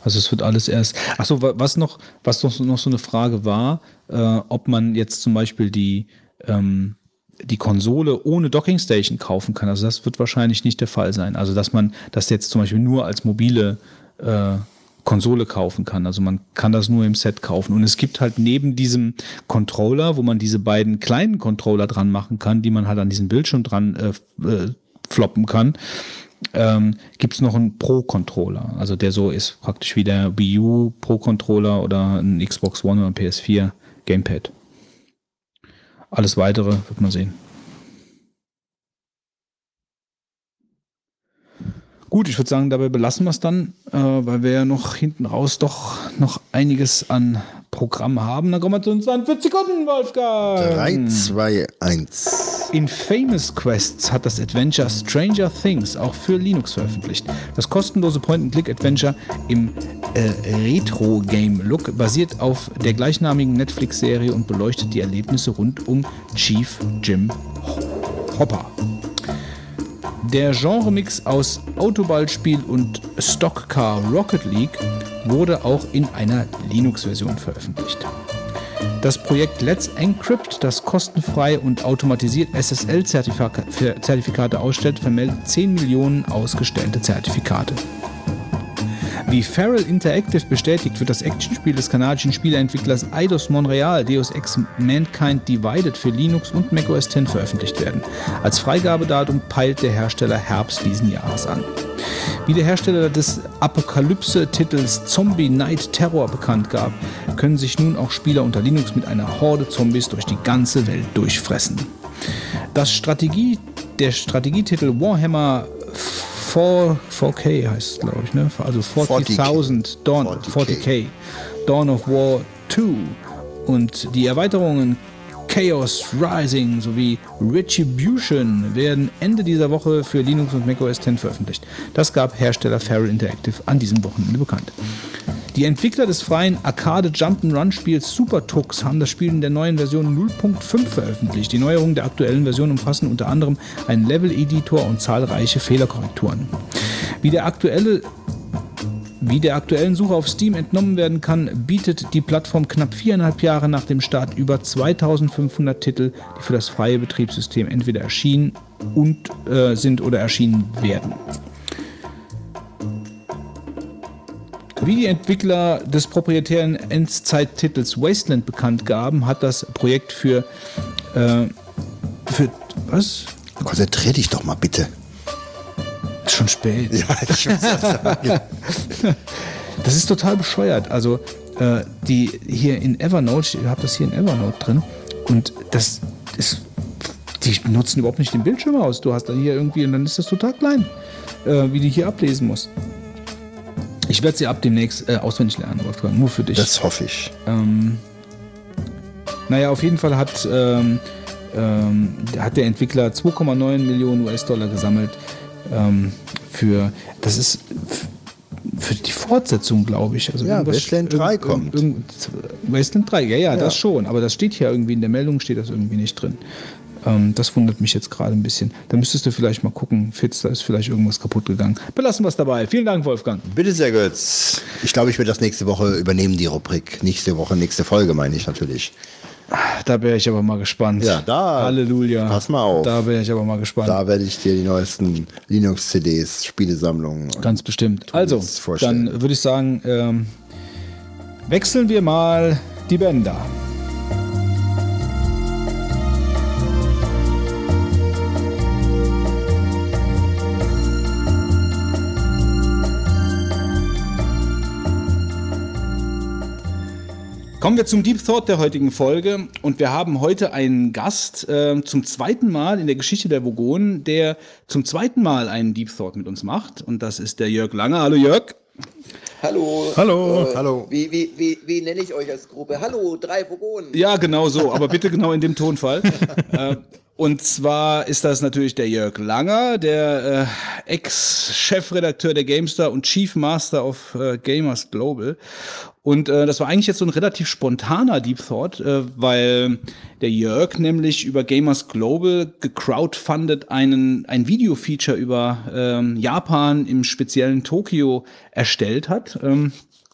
Also es wird alles erst. Achso, was noch, was noch, noch so eine Frage war, äh, ob man jetzt zum Beispiel die, ähm, die Konsole ohne Dockingstation kaufen kann. Also das wird wahrscheinlich nicht der Fall sein. Also dass man das jetzt zum Beispiel nur als mobile äh, Konsole kaufen kann. Also man kann das nur im Set kaufen. Und es gibt halt neben diesem Controller, wo man diese beiden kleinen Controller dran machen kann, die man halt an diesen Bildschirm dran äh, äh, floppen kann, ähm, gibt es noch einen Pro-Controller. Also der so ist praktisch wie der Wii U Pro-Controller oder ein Xbox One oder ein PS4 Gamepad. Alles weitere wird man sehen. Gut, ich würde sagen, dabei belassen wir es dann, äh, weil wir ja noch hinten raus doch noch einiges an Programm haben. Dann kommen wir zu uns an 40 Sekunden, Wolfgang. 3, 2, 1. In Famous Quests hat das Adventure Stranger Things auch für Linux veröffentlicht. Das kostenlose Point-and-Click-Adventure im äh, Retro-Game-Look basiert auf der gleichnamigen Netflix-Serie und beleuchtet die Erlebnisse rund um Chief Jim Hopper. Der Genremix aus Autoballspiel und Stockcar Rocket League wurde auch in einer Linux-Version veröffentlicht. Das Projekt Let's Encrypt, das kostenfrei und automatisiert SSL-Zertifikate ausstellt, vermeldet 10 Millionen ausgestellte Zertifikate. Wie Feral Interactive bestätigt, wird das Actionspiel des kanadischen Spieleentwicklers Eidos Montreal Deus Ex Mankind Divided für Linux und macOS X veröffentlicht werden. Als Freigabedatum peilt der Hersteller Herbst diesen Jahres an. Wie der Hersteller des Apokalypse-Titels Zombie Night Terror bekannt gab, können sich nun auch Spieler unter Linux mit einer Horde Zombies durch die ganze Welt durchfressen. Das Strategie, der Strategietitel Warhammer 4, 4K heißt es, glaube ich, ne? Also 40.000 Dawn, 40K. 40K. Dawn of War 2 und die Erweiterungen Chaos Rising sowie Retribution werden Ende dieser Woche für Linux und macOS X veröffentlicht. Das gab Hersteller Feral Interactive an diesem Wochenende bekannt. Die Entwickler des freien Arcade Jump'n'Run Spiels Super Tux haben das Spiel in der neuen Version 0.5 veröffentlicht. Die Neuerungen der aktuellen Version umfassen unter anderem einen Level-Editor und zahlreiche Fehlerkorrekturen. Wie der aktuelle Wie der aktuellen Suche auf Steam entnommen werden kann, bietet die Plattform knapp viereinhalb Jahre nach dem Start über 2500 Titel, die für das freie Betriebssystem entweder erschienen und äh, sind oder erschienen werden. Wie die Entwickler des proprietären Endzeit-Titels Wasteland bekannt gaben, hat das Projekt für, äh, für was? Konzentrier dich doch mal bitte. Ist schon spät. Ja, ich das sagen. Das ist total bescheuert. Also äh, die hier in Evernote, ich habe das hier in Evernote drin und das ist, die nutzen überhaupt nicht den Bildschirm aus. Du hast da hier irgendwie und dann ist das total klein, äh, wie die hier ablesen muss. Ich werde sie ab demnächst äh, auswendig lernen, Wolfgang, nur für dich. Das hoffe ich. Ähm, naja, auf jeden Fall hat, ähm, ähm, hat der Entwickler 2,9 Millionen US-Dollar gesammelt ähm, für, das ist für die Fortsetzung, glaube ich. Also Ja, Wasteland 3 kommt. Wasteland 3, ja, ja, das schon, aber das steht hier irgendwie, in der Meldung steht das irgendwie nicht drin. Ähm, das wundert mich jetzt gerade ein bisschen. Da müsstest du vielleicht mal gucken, Fitz, da ist vielleicht irgendwas kaputt gegangen. Belassen wir es dabei. Vielen Dank, Wolfgang. Bitte sehr, Götz. Ich glaube, ich werde das nächste Woche übernehmen, die Rubrik. Nächste Woche, nächste Folge, meine ich natürlich. Da wäre ich aber mal gespannt. Ja, da- Halleluja. pass mal auf. Da wäre ich aber mal gespannt. Da werde ich dir die neuesten Linux-CDs, Spielesammlungen. Ganz bestimmt. Also, es vorstellen. dann würde ich sagen, ähm, wechseln wir mal die Bänder. Kommen wir zum Deep Thought der heutigen Folge und wir haben heute einen Gast äh, zum zweiten Mal in der Geschichte der Vogonen, der zum zweiten Mal einen Deep Thought mit uns macht und das ist der Jörg Lange. Hallo Jörg. Hallo. Hallo. Äh, Hallo. Wie, wie, wie, wie nenne ich euch als Gruppe? Hallo, drei Vogonen. Ja, genau so, aber bitte genau in dem Tonfall. äh, und zwar ist das natürlich der Jörg Langer, der äh, Ex-Chefredakteur der GameStar und Chief Master of äh, Gamers Global. Und äh, das war eigentlich jetzt so ein relativ spontaner Deep Thought, äh, weil der Jörg nämlich über Gamers Global gecrowdfundet einen, ein Video-Feature über ähm, Japan im speziellen Tokio erstellt hat. Ähm,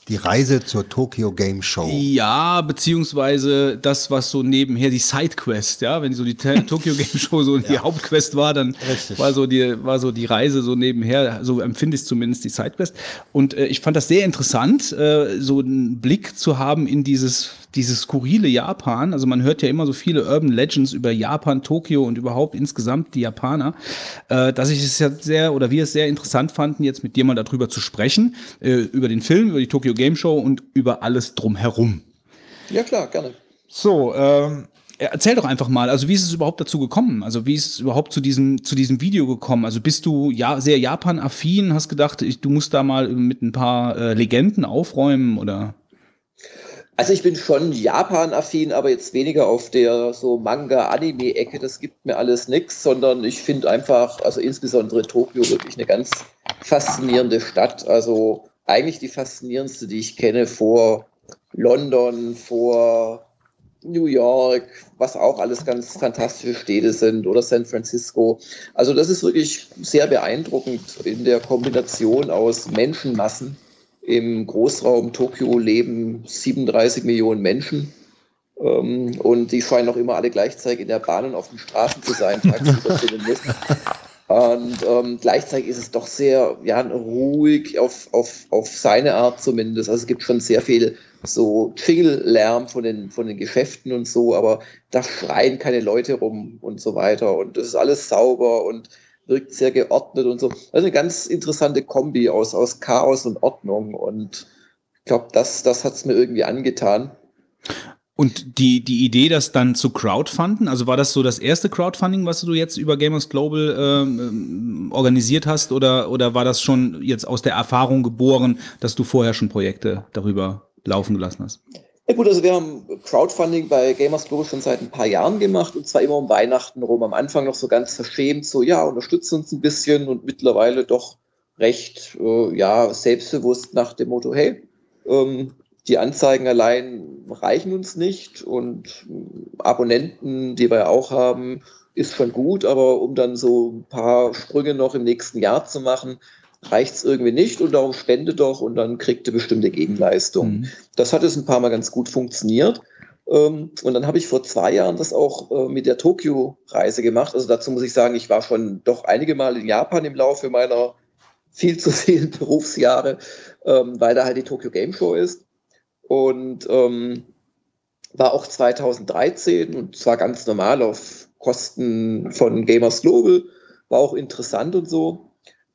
Die Reise zur Tokyo Game Show. ja, beziehungsweise das, was so nebenher die Sidequest, ja, wenn so die Tokyo Game Show so die Hauptquest war, dann Richtig. war so die war so die Reise so nebenher, so empfinde ich zumindest die Sidequest. Und äh, ich fand das sehr interessant, äh, so einen Blick zu haben in dieses dieses skurrile Japan. Also man hört ja immer so viele Urban Legends über Japan, Tokio und überhaupt insgesamt die Japaner, äh, dass ich es ja sehr oder wir es sehr interessant fanden, jetzt mit dir mal darüber zu sprechen, äh, über den Film, über die Tokyo Game Show und über alles drumherum. Ja, klar, gerne. So, ähm, erzähl doch einfach mal, also wie ist es überhaupt dazu gekommen? Also wie ist es überhaupt zu diesem, zu diesem Video gekommen? Also bist du ja sehr Japan-affin, hast gedacht, ich, du musst da mal mit ein paar äh, Legenden aufräumen oder? Also ich bin schon Japan-affin, aber jetzt weniger auf der so Manga-Anime-Ecke. Das gibt mir alles nichts, sondern ich finde einfach, also insbesondere Tokio wirklich eine ganz faszinierende Stadt. Also eigentlich die faszinierendste, die ich kenne vor London, vor New York, was auch alles ganz fantastische Städte sind oder San Francisco. Also das ist wirklich sehr beeindruckend in der Kombination aus Menschenmassen. Im Großraum Tokio leben 37 Millionen Menschen. Ähm, und die scheinen auch immer alle gleichzeitig in der Bahn und auf den Straßen zu sein, tagsüber zumindest. Und ähm, gleichzeitig ist es doch sehr ja, ruhig auf, auf, auf seine Art zumindest. Also es gibt schon sehr viel so Jingle-Lärm von den, von den Geschäften und so, aber da schreien keine Leute rum und so weiter. Und es ist alles sauber und wirkt sehr geordnet und so. Also eine ganz interessante Kombi aus, aus Chaos und Ordnung. Und ich glaube, das, das hat es mir irgendwie angetan. Und die, die Idee, das dann zu crowdfunden, also war das so das erste Crowdfunding, was du jetzt über Gamers Global ähm, ähm, organisiert hast, oder, oder war das schon jetzt aus der Erfahrung geboren, dass du vorher schon Projekte darüber laufen gelassen hast? Ja gut, also wir haben Crowdfunding bei Gamers Global schon seit ein paar Jahren gemacht und zwar immer um Weihnachten rum. Am Anfang noch so ganz verschämt, so ja, unterstützt uns ein bisschen und mittlerweile doch recht äh, ja selbstbewusst nach dem Motto, hey, ähm, die Anzeigen allein reichen uns nicht und äh, Abonnenten, die wir auch haben, ist schon gut, aber um dann so ein paar Sprünge noch im nächsten Jahr zu machen, reicht es irgendwie nicht und darum spende doch und dann kriegt ihr bestimmte Gegenleistung. Mhm. Das hat es ein paar Mal ganz gut funktioniert. Ähm, und dann habe ich vor zwei Jahren das auch äh, mit der Tokio-Reise gemacht. Also dazu muss ich sagen, ich war schon doch einige Mal in Japan im Laufe meiner viel zu vielen Berufsjahre, ähm, weil da halt die Tokyo Game Show ist. Und ähm, war auch 2013 und zwar ganz normal auf Kosten von Gamers Global. War auch interessant und so.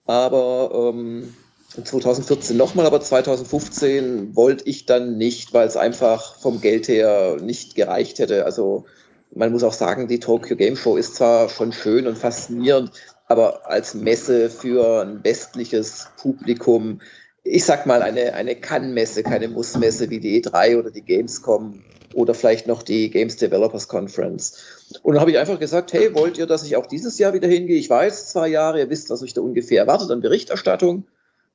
Aber ähm, 2014 nochmal, aber 2015 wollte ich dann nicht, weil es einfach vom Geld her nicht gereicht hätte. Also man muss auch sagen, die Tokyo Game Show ist zwar schon schön und faszinierend, aber als Messe für ein westliches Publikum, ich sag mal eine, eine Kann-Messe, keine Muss-Messe wie die E3 oder die Gamescom oder vielleicht noch die Games Developers Conference. Und dann habe ich einfach gesagt, hey, wollt ihr, dass ich auch dieses Jahr wieder hingehe? Ich jetzt zwei Jahre, ihr wisst, was euch da ungefähr erwartet an Berichterstattung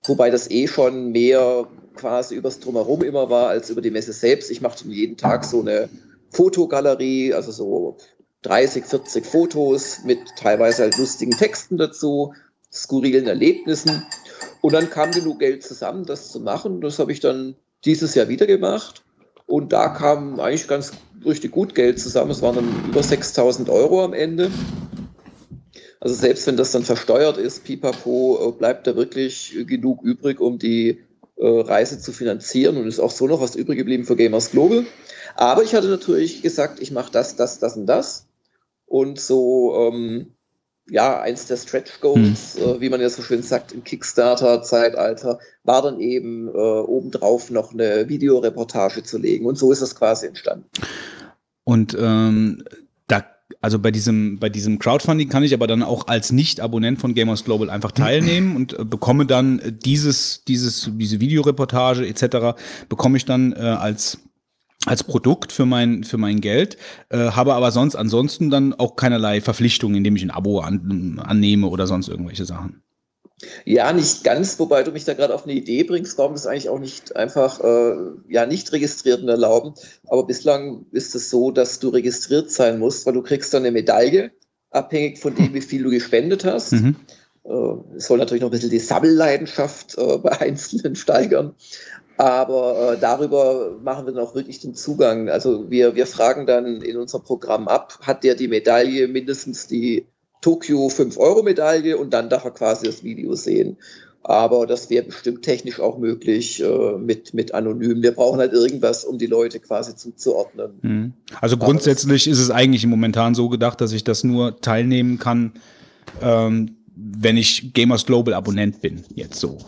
wobei das eh schon mehr quasi übers Drumherum immer war als über die Messe selbst. Ich machte jeden Tag so eine Fotogalerie, also so 30, 40 Fotos mit teilweise halt lustigen Texten dazu, skurrilen Erlebnissen. Und dann kam genug Geld zusammen, das zu machen. Das habe ich dann dieses Jahr wieder gemacht. Und da kam eigentlich ganz richtig gut Geld zusammen. Es waren dann über 6000 Euro am Ende. Also selbst wenn das dann versteuert ist, pipapo, äh, bleibt da wirklich genug übrig, um die äh, Reise zu finanzieren und ist auch so noch was übrig geblieben für Gamers Global. Aber ich hatte natürlich gesagt, ich mache das, das, das und das. Und so, ähm, ja, eins der Stretch Goals, hm. äh, wie man ja so schön sagt, im Kickstarter-Zeitalter, war dann eben äh, obendrauf noch eine Videoreportage zu legen. Und so ist das quasi entstanden. Und ähm, da also bei diesem, bei diesem Crowdfunding kann ich aber dann auch als Nicht-Abonnent von Gamers Global einfach teilnehmen und äh, bekomme dann äh, dieses, dieses, diese Videoreportage etc. bekomme ich dann äh, als als Produkt für mein für mein Geld, äh, habe aber sonst ansonsten dann auch keinerlei Verpflichtungen, indem ich ein Abo an, annehme oder sonst irgendwelche Sachen. Ja, nicht ganz, wobei du mich da gerade auf eine Idee bringst, warum das eigentlich auch nicht einfach äh, ja nicht Registrierten erlauben. Aber bislang ist es so, dass du registriert sein musst, weil du kriegst dann eine Medaille, abhängig von dem, wie viel du gespendet hast. Mhm. Äh, es soll natürlich noch ein bisschen die Sammelleidenschaft äh, bei Einzelnen steigern. Aber äh, darüber machen wir dann auch wirklich den Zugang. Also wir, wir fragen dann in unserem Programm ab, hat der die Medaille mindestens die Tokio 5-Euro-Medaille und dann darf er quasi das Video sehen. Aber das wäre bestimmt technisch auch möglich äh, mit, mit anonym. Wir brauchen halt irgendwas, um die Leute quasi zuzuordnen. Mhm. Also grundsätzlich ist es eigentlich momentan so gedacht, dass ich das nur teilnehmen kann, ähm, wenn ich Gamers Global Abonnent bin, jetzt so.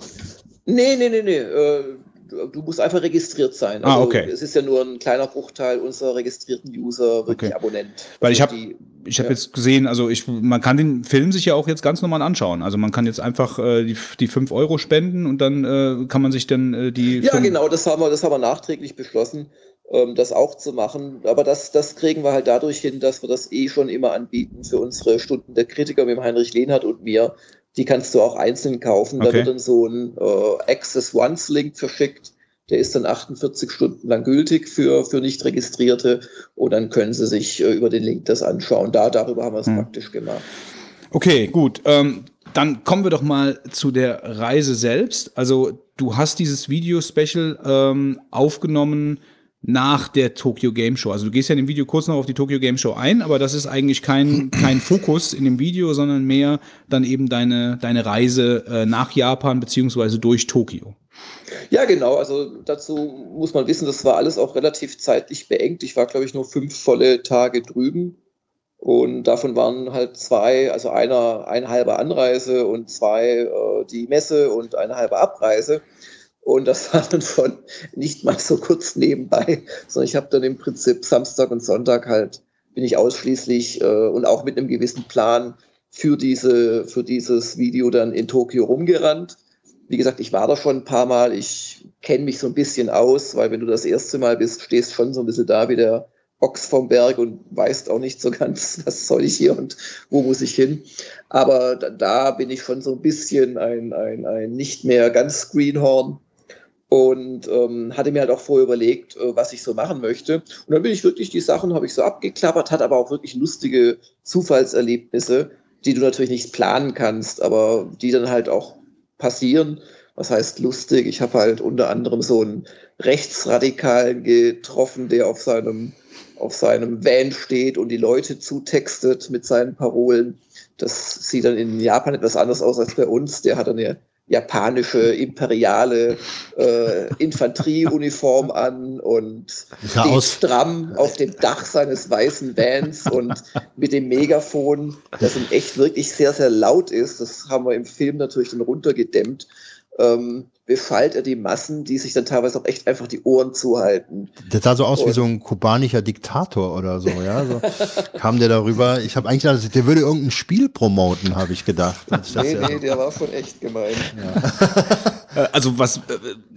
Nee, nee, nee, nee. Äh, du musst einfach registriert sein. Ah, also ah, okay. Es ist ja nur ein kleiner Bruchteil unserer registrierten User wirklich okay. Abonnent. Weil ich also habe ich habe ja. jetzt gesehen, also ich, man kann den Film sich ja auch jetzt ganz normal anschauen. Also man kann jetzt einfach äh, die, die 5 Euro spenden und dann äh, kann man sich dann äh, die. Ja, genau, das haben wir, das haben wir nachträglich beschlossen, ähm, das auch zu machen. Aber das, das kriegen wir halt dadurch hin, dass wir das eh schon immer anbieten für unsere Stunden der Kritiker mit dem Heinrich Lehnhardt und mir. Die kannst du auch einzeln kaufen. Okay. Da wird dann so ein äh, Access Once Link verschickt der ist dann 48 Stunden lang gültig für, für Nicht-Registrierte und dann können Sie sich äh, über den Link das anschauen. Da, darüber haben wir es hm. praktisch gemacht. Okay, gut. Ähm, dann kommen wir doch mal zu der Reise selbst. Also du hast dieses Video-Special ähm, aufgenommen nach der Tokyo Game Show. Also du gehst ja in dem Video kurz noch auf die Tokyo Game Show ein, aber das ist eigentlich kein, kein Fokus in dem Video, sondern mehr dann eben deine, deine Reise äh, nach Japan beziehungsweise durch Tokio. Ja, genau. Also dazu muss man wissen, das war alles auch relativ zeitlich beengt. Ich war, glaube ich, nur fünf volle Tage drüben. Und davon waren halt zwei, also einer eine halbe Anreise und zwei äh, die Messe und eine halbe Abreise. Und das war dann von nicht mal so kurz nebenbei, sondern ich habe dann im Prinzip Samstag und Sonntag halt bin ich ausschließlich äh, und auch mit einem gewissen Plan für diese für dieses Video dann in Tokio rumgerannt. Wie gesagt, ich war da schon ein paar Mal, ich kenne mich so ein bisschen aus, weil wenn du das erste Mal bist, stehst schon so ein bisschen da wie der Ochs vom Berg und weißt auch nicht so ganz, was soll ich hier und wo muss ich hin. Aber da, da bin ich schon so ein bisschen ein, ein, ein nicht mehr ganz Greenhorn und ähm, hatte mir halt auch vorher überlegt, äh, was ich so machen möchte. Und dann bin ich wirklich die Sachen, habe ich so abgeklappert, hat aber auch wirklich lustige Zufallserlebnisse, die du natürlich nicht planen kannst, aber die dann halt auch passieren. Was heißt lustig? Ich habe halt unter anderem so einen Rechtsradikalen getroffen, der auf seinem, auf seinem Van steht und die Leute zutextet mit seinen Parolen. Das sieht dann in Japan etwas anders aus als bei uns. Der hat eine japanische imperiale äh, Infanterieuniform an und steht stramm auf dem Dach seines weißen Vans und mit dem Megafon, das in echt wirklich sehr, sehr laut ist. Das haben wir im Film natürlich dann runtergedämmt ähm, beschallt er die Massen, die sich dann teilweise auch echt einfach die Ohren zuhalten. Der sah so aus und wie so ein kubanischer Diktator oder so, ja. So kam der darüber. Ich habe eigentlich gedacht, der würde irgendein Spiel promoten, habe ich gedacht. Ich nee, nee, ja. der war schon echt gemein. Ja. Äh, also was, äh,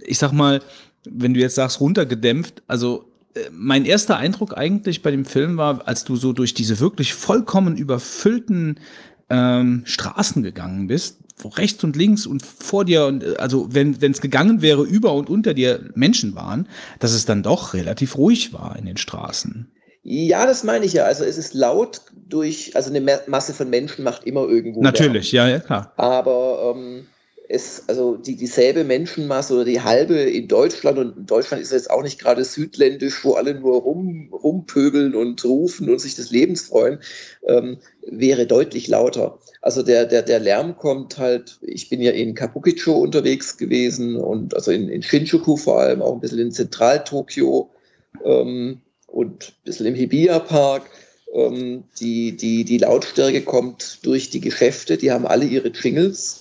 ich sag mal, wenn du jetzt sagst, runtergedämpft, also äh, mein erster Eindruck eigentlich bei dem Film war, als du so durch diese wirklich vollkommen überfüllten ähm, Straßen gegangen bist, rechts und links und vor dir und also wenn es gegangen wäre, über und unter dir Menschen waren, dass es dann doch relativ ruhig war in den Straßen. Ja, das meine ich ja. Also es ist laut durch, also eine Masse von Menschen macht immer irgendwo. Natürlich, ja, ja, klar. Aber ähm, es, also die, dieselbe Menschenmasse oder die halbe in Deutschland und Deutschland ist jetzt auch nicht gerade südländisch, wo alle nur rum, rumpöbeln und rufen und sich des Lebens freuen, ähm, wäre deutlich lauter. Also der, der, der Lärm kommt halt, ich bin ja in Kabukicho unterwegs gewesen und also in, in Shinjuku vor allem, auch ein bisschen in Zentral-Tokio ähm, und ein bisschen im Hibiya-Park. Ähm, die, die, die Lautstärke kommt durch die Geschäfte, die haben alle ihre Jingles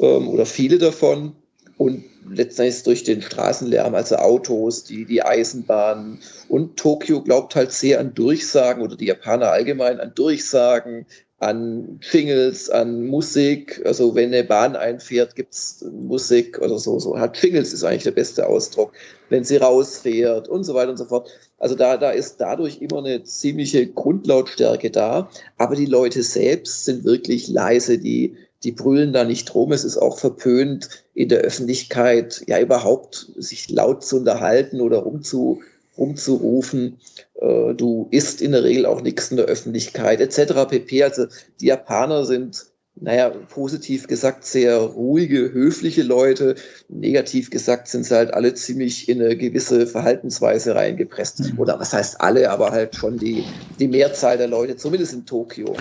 ähm, oder viele davon. Und letztendlich durch den Straßenlärm, also Autos, die, die Eisenbahnen. Und Tokio glaubt halt sehr an Durchsagen oder die Japaner allgemein an Durchsagen, an Jingles, an Musik. Also wenn eine Bahn einfährt, gibt es Musik oder so. so. Hat Jingles ist eigentlich der beste Ausdruck. Wenn sie rausfährt und so weiter und so fort. Also da, da ist dadurch immer eine ziemliche Grundlautstärke da. Aber die Leute selbst sind wirklich leise. Die, die brüllen da nicht rum. Es ist auch verpönt, in der Öffentlichkeit ja überhaupt sich laut zu unterhalten oder rumzu, rumzurufen. Äh, du isst in der Regel auch nichts in der Öffentlichkeit etc. pp. Also die Japaner sind naja, positiv gesagt sehr ruhige, höfliche Leute. Negativ gesagt sind sie halt alle ziemlich in eine gewisse Verhaltensweise reingepresst. Mhm. Oder was heißt alle, aber halt schon die, die Mehrzahl der Leute, zumindest in Tokio.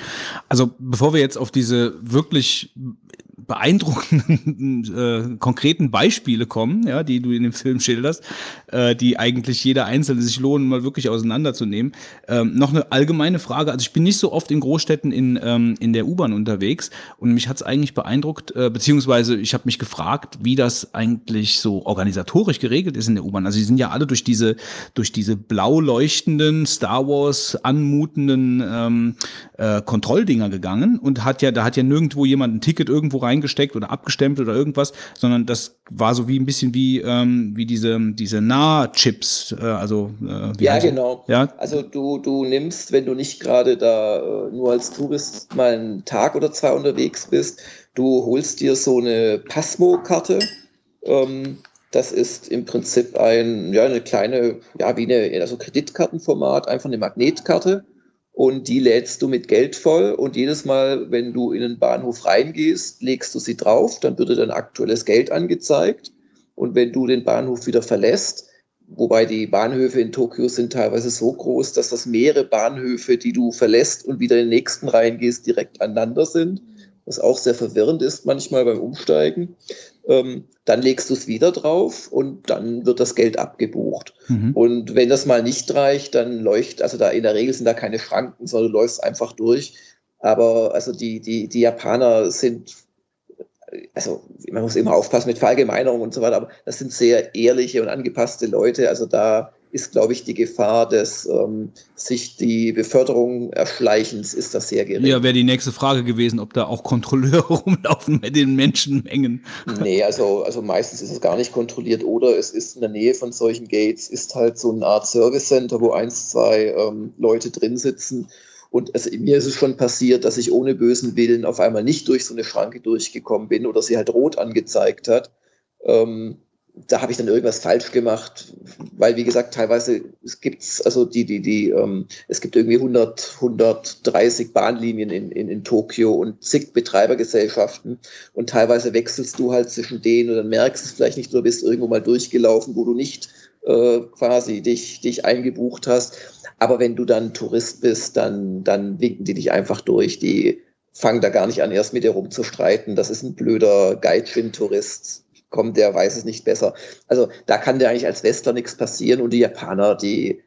Also bevor wir jetzt auf diese wirklich beeindruckenden äh, konkreten Beispiele kommen, ja, die du in dem Film schilderst, äh, die eigentlich jeder einzelne sich lohnen, mal wirklich auseinanderzunehmen. Ähm, noch eine allgemeine Frage. Also ich bin nicht so oft in Großstädten in, ähm, in der U-Bahn unterwegs und mich hat es eigentlich beeindruckt, äh, beziehungsweise ich habe mich gefragt, wie das eigentlich so organisatorisch geregelt ist in der U-Bahn. Also sie sind ja alle durch diese, durch diese blau leuchtenden, Star Wars anmutenden ähm, äh, Kontrolldinger gegangen und hat ja, da hat ja nirgendwo jemand ein Ticket irgendwo rein reingesteckt oder abgestempelt oder irgendwas, sondern das war so wie ein bisschen wie, ähm, wie diese, diese Nah-Chips. Äh, also, äh, ja, genau. Ja? Also du, du nimmst, wenn du nicht gerade da äh, nur als Tourist mal einen Tag oder zwei unterwegs bist, du holst dir so eine Pasmo-Karte. Ähm, das ist im Prinzip ein, ja, eine kleine, ja, wie eine, also Kreditkartenformat, einfach eine Magnetkarte und die lädst du mit Geld voll. Und jedes Mal, wenn du in den Bahnhof reingehst, legst du sie drauf, dann wird dir dein aktuelles Geld angezeigt. Und wenn du den Bahnhof wieder verlässt, wobei die Bahnhöfe in Tokio sind teilweise so groß, dass das mehrere Bahnhöfe, die du verlässt und wieder in den nächsten reingehst, direkt aneinander sind, was auch sehr verwirrend ist manchmal beim Umsteigen dann legst du es wieder drauf und dann wird das Geld abgebucht. Mhm. Und wenn das mal nicht reicht, dann leuchtet, also da in der Regel sind da keine Schranken, sondern du läufst einfach durch. Aber also die, die, die Japaner sind, also man muss immer aufpassen mit Verallgemeinerung und so weiter, aber das sind sehr ehrliche und angepasste Leute. Also da ist, glaube ich, die Gefahr des ähm, sich die Beförderung erschleichens ist das sehr gering. Ja, wäre die nächste Frage gewesen, ob da auch Kontrolleure rumlaufen mit den Menschenmengen. Nee, also, also meistens ist es gar nicht kontrolliert oder es ist in der Nähe von solchen Gates, ist halt so eine Art Service Center, wo eins, zwei ähm, Leute drin sitzen. Und also, mir ist es schon passiert, dass ich ohne bösen Willen auf einmal nicht durch so eine Schranke durchgekommen bin oder sie halt rot angezeigt hat. Ähm, da habe ich dann irgendwas falsch gemacht, weil wie gesagt, teilweise es gibt's also die die die ähm, es gibt irgendwie 100 130 Bahnlinien in, in, in Tokio und zig Betreibergesellschaften und teilweise wechselst du halt zwischen denen und dann merkst du es vielleicht nicht, du bist irgendwo mal durchgelaufen, wo du nicht äh, quasi dich dich eingebucht hast, aber wenn du dann Tourist bist, dann dann winken die dich einfach durch, die fangen da gar nicht an, erst mit dir rumzustreiten. Das ist ein blöder Gaijin-Tourist kommt, der weiß es nicht besser. Also da kann dir eigentlich als Westler nichts passieren und die Japaner, die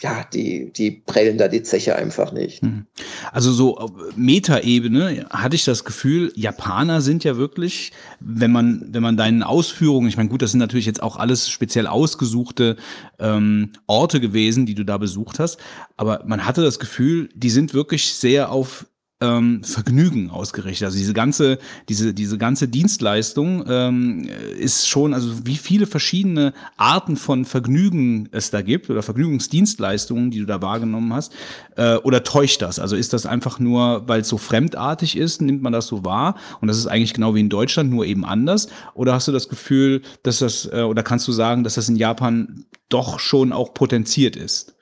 ja, die, die prellen da die Zeche einfach nicht. Hm. Also so auf Metaebene hatte ich das Gefühl, Japaner sind ja wirklich, wenn man, wenn man deinen Ausführungen, ich meine, gut, das sind natürlich jetzt auch alles speziell ausgesuchte ähm, Orte gewesen, die du da besucht hast, aber man hatte das Gefühl, die sind wirklich sehr auf ähm, Vergnügen ausgerichtet. Also diese ganze, diese, diese ganze Dienstleistung ähm, ist schon, also wie viele verschiedene Arten von Vergnügen es da gibt oder Vergnügungsdienstleistungen, die du da wahrgenommen hast, äh, oder täuscht das? Also ist das einfach nur, weil es so fremdartig ist, nimmt man das so wahr und das ist eigentlich genau wie in Deutschland, nur eben anders? Oder hast du das Gefühl, dass das, äh, oder kannst du sagen, dass das in Japan doch schon auch potenziert ist?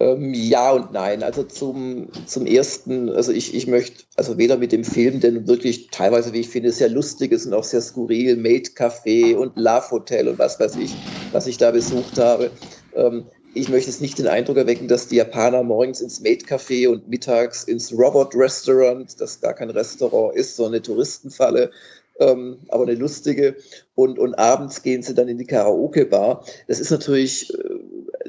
Ähm, ja und nein. Also zum, zum ersten, also ich, ich möchte, also weder mit dem Film, denn wirklich teilweise, wie ich finde, sehr lustiges und auch sehr skurril, Made Café und Love Hotel und was weiß ich, was ich da besucht habe. Ähm, ich möchte es nicht den Eindruck erwecken, dass die Japaner morgens ins Made Café und mittags ins Robot Restaurant, das gar kein Restaurant ist, sondern eine Touristenfalle, ähm, aber eine lustige. Und, und abends gehen sie dann in die Karaoke-Bar. Das ist natürlich äh,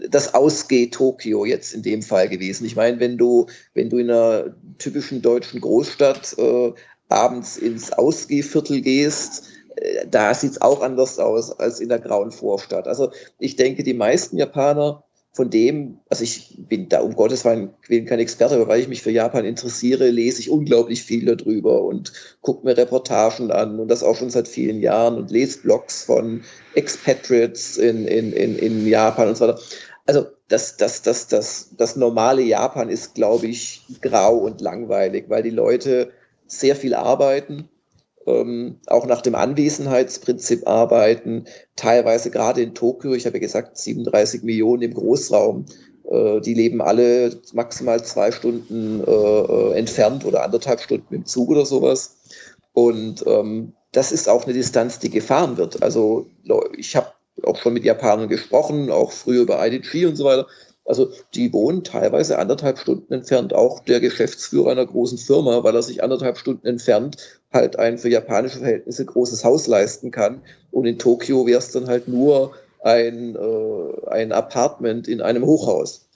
das Ausgeh Tokio jetzt in dem Fall gewesen. Ich meine, wenn du, wenn du in einer typischen deutschen Großstadt äh, abends ins Ausgehviertel gehst, äh, da sieht es auch anders aus als in der grauen Vorstadt. Also ich denke, die meisten Japaner von dem, also ich bin da um Gottes Willen kein Experte, aber weil ich mich für Japan interessiere, lese ich unglaublich viel darüber und gucke mir Reportagen an und das auch schon seit vielen Jahren und lese Blogs von Expatriates in, in, in, in Japan und so weiter. Also das, das, das, das, das normale Japan ist, glaube ich, grau und langweilig, weil die Leute sehr viel arbeiten, ähm, auch nach dem Anwesenheitsprinzip arbeiten, teilweise gerade in Tokio, ich habe ja gesagt, 37 Millionen im Großraum, äh, die leben alle maximal zwei Stunden äh, äh, entfernt oder anderthalb Stunden im Zug oder sowas. Und ähm, das ist auch eine Distanz, die gefahren wird. Also ich habe auch schon mit Japanern gesprochen, auch früher über IDG und so weiter. Also die wohnen teilweise anderthalb Stunden entfernt, auch der Geschäftsführer einer großen Firma, weil er sich anderthalb Stunden entfernt halt ein für japanische Verhältnisse großes Haus leisten kann. Und in Tokio wäre es dann halt nur ein, äh, ein Apartment in einem Hochhaus.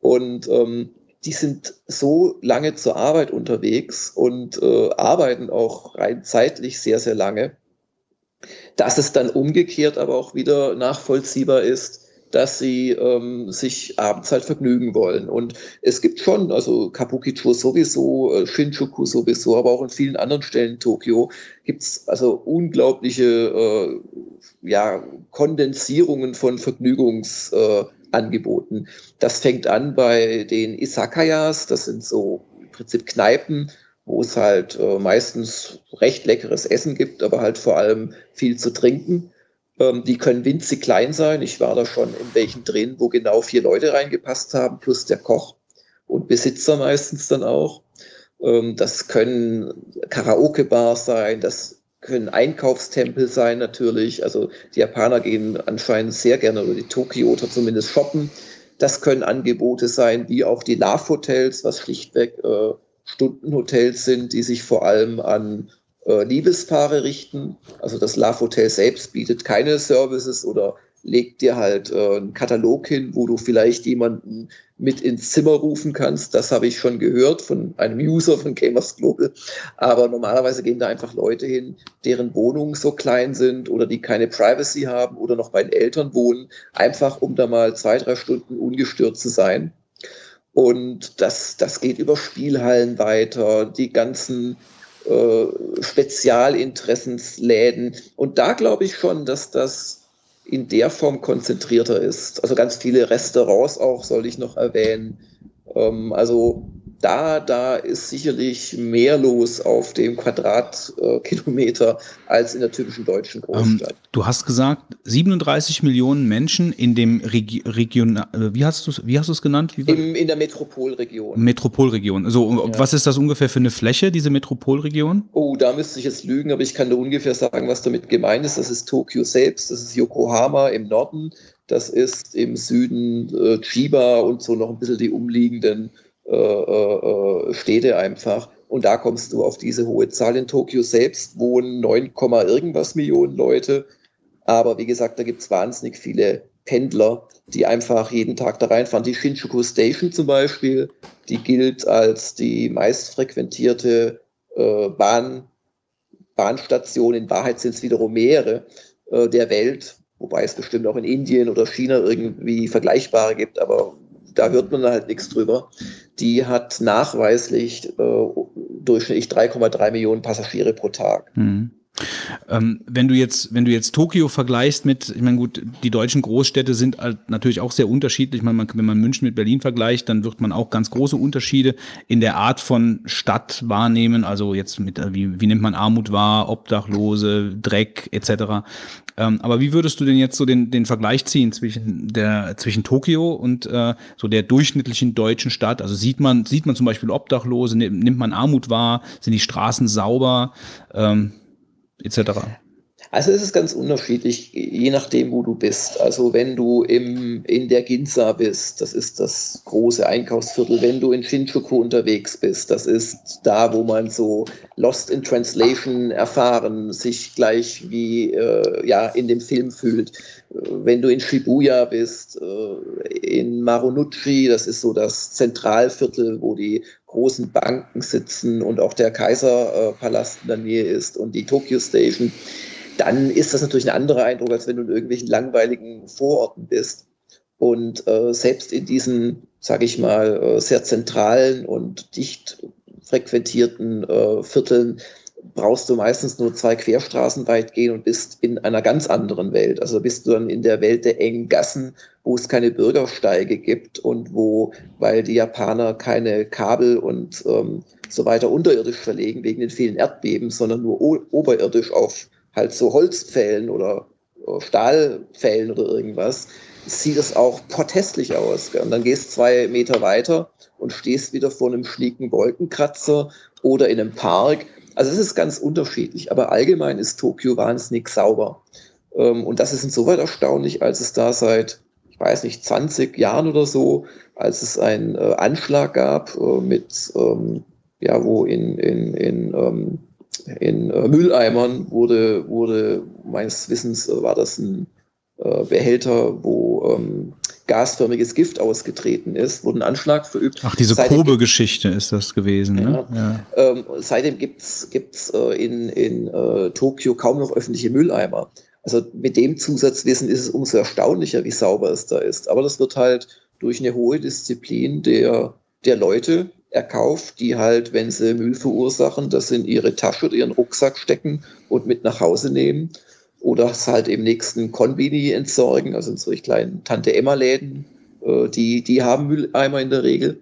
Und ähm, die sind so lange zur Arbeit unterwegs und äh, arbeiten auch rein zeitlich sehr, sehr lange, dass es dann umgekehrt aber auch wieder nachvollziehbar ist, dass sie ähm, sich abends halt vergnügen wollen. Und es gibt schon, also Kabukicho sowieso, äh, Shinjuku sowieso, aber auch in vielen anderen Stellen in Tokio gibt es also unglaubliche äh, ja, Kondensierungen von Vergnügungsangeboten. Äh, das fängt an bei den Isakayas, das sind so im Prinzip Kneipen, wo es halt äh, meistens recht leckeres Essen gibt, aber halt vor allem viel zu trinken. Ähm, die können winzig klein sein. Ich war da schon in welchen drin, wo genau vier Leute reingepasst haben, plus der Koch und Besitzer meistens dann auch. Ähm, das können Karaoke-Bars sein, das können Einkaufstempel sein natürlich. Also die Japaner gehen anscheinend sehr gerne oder die Tokioter zumindest shoppen. Das können Angebote sein, wie auch die Love-Hotels, was schlichtweg äh, Stundenhotels sind, die sich vor allem an äh, Liebespaare richten. Also das Love Hotel selbst bietet keine Services oder legt dir halt äh, einen Katalog hin, wo du vielleicht jemanden mit ins Zimmer rufen kannst. Das habe ich schon gehört von einem User von Gamers Global. Aber normalerweise gehen da einfach Leute hin, deren Wohnungen so klein sind oder die keine Privacy haben oder noch bei den Eltern wohnen, einfach um da mal zwei, drei Stunden ungestört zu sein. Und das, das geht über Spielhallen weiter, die ganzen äh, Spezialinteressensläden. Und da glaube ich schon, dass das in der Form konzentrierter ist. Also ganz viele Restaurants auch, soll ich noch erwähnen. Ähm, also da, da ist sicherlich mehr los auf dem Quadratkilometer als in der typischen deutschen Großstadt. Ähm, du hast gesagt, 37 Millionen Menschen in dem Regi Region, äh, wie hast du wie hast du es genannt? Im, in der Metropolregion. Metropolregion. So, ja. was ist das ungefähr für eine Fläche, diese Metropolregion? Oh, da müsste ich jetzt lügen, aber ich kann da ungefähr sagen, was damit gemeint ist. Das ist Tokio selbst, das ist Yokohama im Norden, das ist im Süden äh, Chiba und so noch ein bisschen die umliegenden äh, äh, äh, Städte einfach. Und da kommst du auf diese hohe Zahl. In Tokio selbst wohnen 9, irgendwas Millionen Leute. Aber wie gesagt, da gibt es wahnsinnig viele Pendler, die einfach jeden Tag da reinfahren. Die Shinjuku Station zum Beispiel, die gilt als die meistfrequentierte äh, Bahn, Bahnstation. In Wahrheit sind es wiederum mehrere äh, der Welt, wobei es bestimmt auch in Indien oder China irgendwie vergleichbare gibt, aber da hört man halt nichts drüber. Die hat nachweislich äh, durchschnittlich 3,3 Millionen Passagiere pro Tag. Mhm. Ähm, wenn du jetzt, wenn du jetzt Tokio vergleichst mit, ich meine, gut, die deutschen Großstädte sind halt natürlich auch sehr unterschiedlich. Ich meine, wenn man München mit Berlin vergleicht, dann wird man auch ganz große Unterschiede in der Art von Stadt wahrnehmen. Also jetzt mit, äh, wie, wie nimmt man Armut wahr, Obdachlose, Dreck etc. Ähm, aber wie würdest du denn jetzt so den, den Vergleich ziehen zwischen der, zwischen Tokio und äh, so der durchschnittlichen deutschen Stadt? Also sieht man, sieht man zum Beispiel Obdachlose, nimmt man Armut wahr, sind die Straßen sauber? Ähm, etc. Also es ist ganz unterschiedlich, je nachdem, wo du bist. Also wenn du im, in der Ginza bist, das ist das große Einkaufsviertel. Wenn du in Shinjuku unterwegs bist, das ist da, wo man so Lost in Translation erfahren, sich gleich wie äh, ja, in dem Film fühlt. Wenn du in Shibuya bist, äh, in Marunouchi, das ist so das Zentralviertel, wo die großen Banken sitzen und auch der Kaiserpalast in der Nähe ist und die Tokyo Station, dann ist das natürlich ein anderer Eindruck, als wenn du in irgendwelchen langweiligen Vororten bist. Und äh, selbst in diesen, sage ich mal, äh, sehr zentralen und dicht frequentierten äh, Vierteln brauchst du meistens nur zwei Querstraßen weit gehen und bist in einer ganz anderen Welt. Also bist du dann in der Welt der engen Gassen, wo es keine Bürgersteige gibt und wo, weil die Japaner keine Kabel und ähm, so weiter unterirdisch verlegen wegen den vielen Erdbeben, sondern nur oberirdisch auf halt so Holzpfählen oder Stahlpfählen oder irgendwas, sieht es auch potthässlich aus. Und dann gehst zwei Meter weiter und stehst wieder vor einem schlieken Wolkenkratzer oder in einem Park also es ist ganz unterschiedlich, aber allgemein ist Tokio wahnsinnig sauber. Ähm, und das ist insoweit erstaunlich, als es da seit, ich weiß nicht, 20 Jahren oder so, als es einen äh, Anschlag gab äh, mit, ähm, ja, wo in, in, in, ähm, in äh, Mülleimern wurde, wurde, meines Wissens war das ein Behälter, wo gasförmiges Gift ausgetreten ist, wurde ein Anschlag verübt. Ach, diese Kobe-Geschichte ist das gewesen. Ne? Ja. Ja. Ähm, seitdem gibt es äh, in, in äh, Tokio kaum noch öffentliche Mülleimer. Also mit dem Zusatzwissen ist es umso erstaunlicher, wie sauber es da ist. Aber das wird halt durch eine hohe Disziplin der, der Leute erkauft, die halt, wenn sie Müll verursachen, das in ihre Tasche oder ihren Rucksack stecken und mit nach Hause nehmen oder es halt im nächsten Konbini entsorgen, also in solch kleinen Tante-Emma-Läden, äh, die, die haben Mülleimer in der Regel.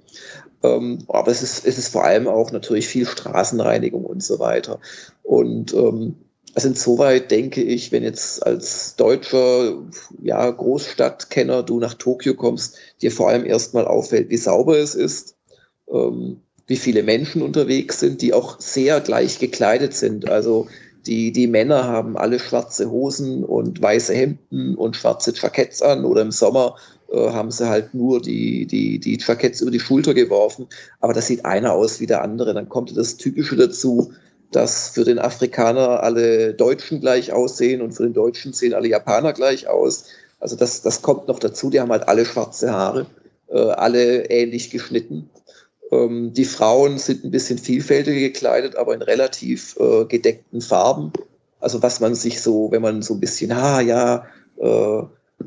Ähm, aber es ist, es ist vor allem auch natürlich viel Straßenreinigung und so weiter. Und ähm, also insoweit denke ich, wenn jetzt als deutscher ja, Großstadtkenner du nach Tokio kommst, dir vor allem erstmal auffällt, wie sauber es ist, ähm, wie viele Menschen unterwegs sind, die auch sehr gleich gekleidet sind. Also die, die Männer haben alle schwarze Hosen und weiße Hemden und schwarze Jacketts an oder im Sommer äh, haben sie halt nur die, die, die Jacketts über die Schulter geworfen. Aber das sieht einer aus wie der andere. Dann kommt das Typische dazu, dass für den Afrikaner alle Deutschen gleich aussehen und für den Deutschen sehen alle Japaner gleich aus. Also das, das kommt noch dazu. Die haben halt alle schwarze Haare, äh, alle ähnlich geschnitten. Ähm, die Frauen sind ein bisschen vielfältiger gekleidet, aber in relativ äh, gedeckten Farben. Also was man sich so, wenn man so ein bisschen, ah ja, äh,